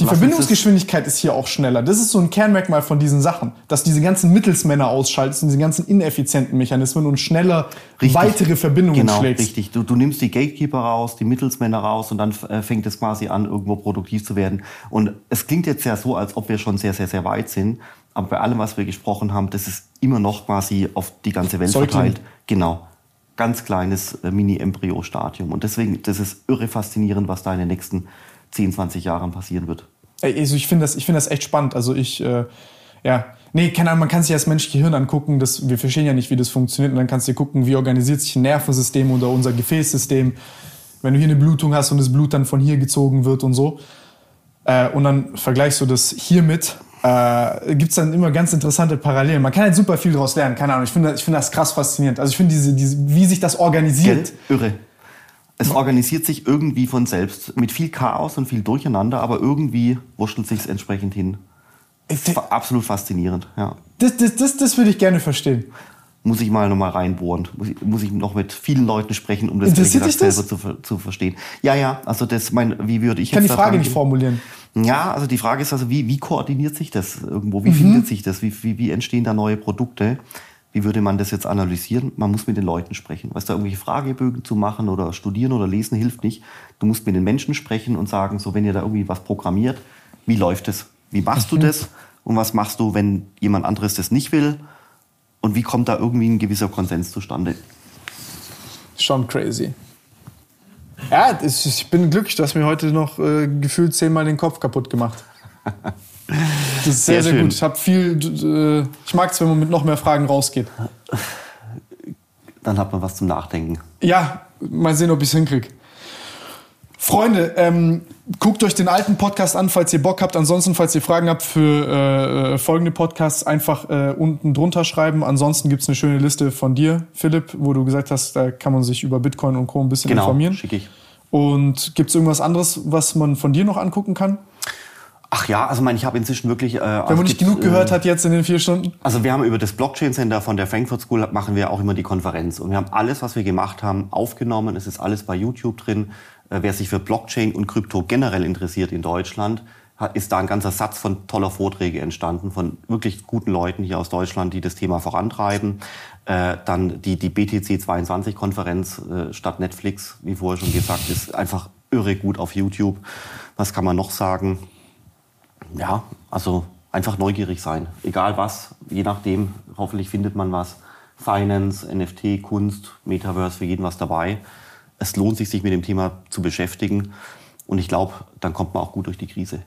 Speaker 2: die Verbindungsgeschwindigkeit ist hier auch schneller. Das ist so ein Kernmerkmal von diesen Sachen, dass diese ganzen Mittelsmänner ausschaltest und diese ganzen ineffizienten Mechanismen und schneller richtig. weitere Verbindungen
Speaker 3: genau,
Speaker 2: schlägst.
Speaker 3: Richtig, du, du nimmst die Gatekeeper raus, die Mittelsmänner raus und dann äh, fängt es quasi an, irgendwo produktiv zu werden. Und es klingt jetzt ja so, als ob wir schon sehr, sehr, sehr weit sind. Aber bei allem, was wir gesprochen haben, das ist immer noch quasi auf die ganze Welt Säugling. verteilt. Genau. Ganz kleines äh, Mini-Embryo-Stadium. Und deswegen, das ist irre faszinierend, was da in den nächsten 10, 20 Jahren passieren wird.
Speaker 2: Also ich finde das, find das echt spannend. Also ich, äh, ja, nee, keine Ahnung, man kann sich das menschliche Gehirn angucken. Das, wir verstehen ja nicht, wie das funktioniert. Und dann kannst du dir gucken, wie organisiert sich ein Nervensystem oder unser Gefäßsystem. Wenn du hier eine Blutung hast und das Blut dann von hier gezogen wird und so. Äh, und dann vergleichst du das hiermit. Äh, gibt es dann immer ganz interessante Parallelen. Man kann halt super viel daraus lernen. Keine Ahnung, ich finde ich find das krass faszinierend. Also ich finde, diese, diese, wie sich das organisiert.
Speaker 3: Gell? Irre. Es organisiert sich irgendwie von selbst, mit viel Chaos und viel Durcheinander, aber irgendwie wurschtelt sich es entsprechend hin. Das absolut faszinierend, ja.
Speaker 2: Das, das, das, das würde ich gerne verstehen.
Speaker 3: Muss ich mal nochmal reinbohren. Muss ich, muss ich noch mit vielen Leuten sprechen, um das, gesagt, selber zu, zu verstehen. Ja, ja, also das, mein, wie würde ich,
Speaker 2: ich kann die Frage nicht formulieren.
Speaker 3: Ja, also die Frage ist also, wie, wie koordiniert sich das irgendwo? Wie mhm. findet sich das? Wie, wie, wie entstehen da neue Produkte? Wie würde man das jetzt analysieren? Man muss mit den Leuten sprechen. Weißt du, irgendwelche Fragebögen zu machen oder studieren oder lesen hilft nicht. Du musst mit den Menschen sprechen und sagen, so wenn ihr da irgendwie was programmiert, wie läuft es? Wie machst du das? Und was machst du, wenn jemand anderes das nicht will? Und wie kommt da irgendwie ein gewisser Konsens zustande?
Speaker 2: Schon crazy. Ja, ich bin glücklich, du hast mir heute noch äh, gefühlt zehnmal den Kopf kaputt gemacht. [laughs] Das ist sehr, sehr, sehr gut. Ich habe viel. Äh, ich mag es, wenn man mit noch mehr Fragen rausgeht.
Speaker 3: Dann hat man was zum Nachdenken.
Speaker 2: Ja, mal sehen, ob ich es hinkriege. Freunde, ähm, guckt euch den alten Podcast an, falls ihr Bock habt. Ansonsten, falls ihr Fragen habt für äh, äh folgende Podcasts, einfach äh, unten drunter schreiben. Ansonsten gibt es eine schöne Liste von dir, Philipp, wo du gesagt hast, da kann man sich über Bitcoin und Co. ein bisschen
Speaker 3: genau,
Speaker 2: informieren.
Speaker 3: Schicke ich.
Speaker 2: Und gibt es irgendwas anderes, was man von dir noch angucken kann?
Speaker 3: Ach ja, also mein, ich habe inzwischen wirklich. Äh, Wenn
Speaker 2: man nicht genug gehört äh, hat jetzt in den vier Stunden.
Speaker 3: Also wir haben über das Blockchain Center von der Frankfurt School machen wir auch immer die Konferenz und wir haben alles, was wir gemacht haben, aufgenommen. Es ist alles bei YouTube drin. Äh, wer sich für Blockchain und Krypto generell interessiert in Deutschland, ist da ein ganzer Satz von toller Vorträge entstanden von wirklich guten Leuten hier aus Deutschland, die das Thema vorantreiben. Äh, dann die, die BTC 22 Konferenz äh, statt Netflix, wie vorher schon gesagt, ist einfach irre gut auf YouTube. Was kann man noch sagen? Ja, also einfach neugierig sein. Egal was, je nachdem, hoffentlich findet man was. Finance, NFT, Kunst, Metaverse, für jeden was dabei. Es lohnt sich, sich mit dem Thema zu beschäftigen. Und ich glaube, dann kommt man auch gut durch die Krise.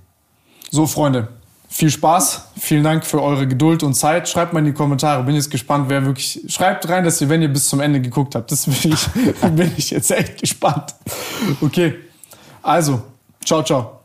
Speaker 2: So, Freunde, viel Spaß. Vielen Dank für eure Geduld und Zeit. Schreibt mal in die Kommentare. Bin jetzt gespannt, wer wirklich. Schreibt rein, dass ihr, wenn ihr bis zum Ende geguckt habt. Das bin ich, [laughs] bin ich jetzt echt gespannt. Okay. Also, ciao, ciao.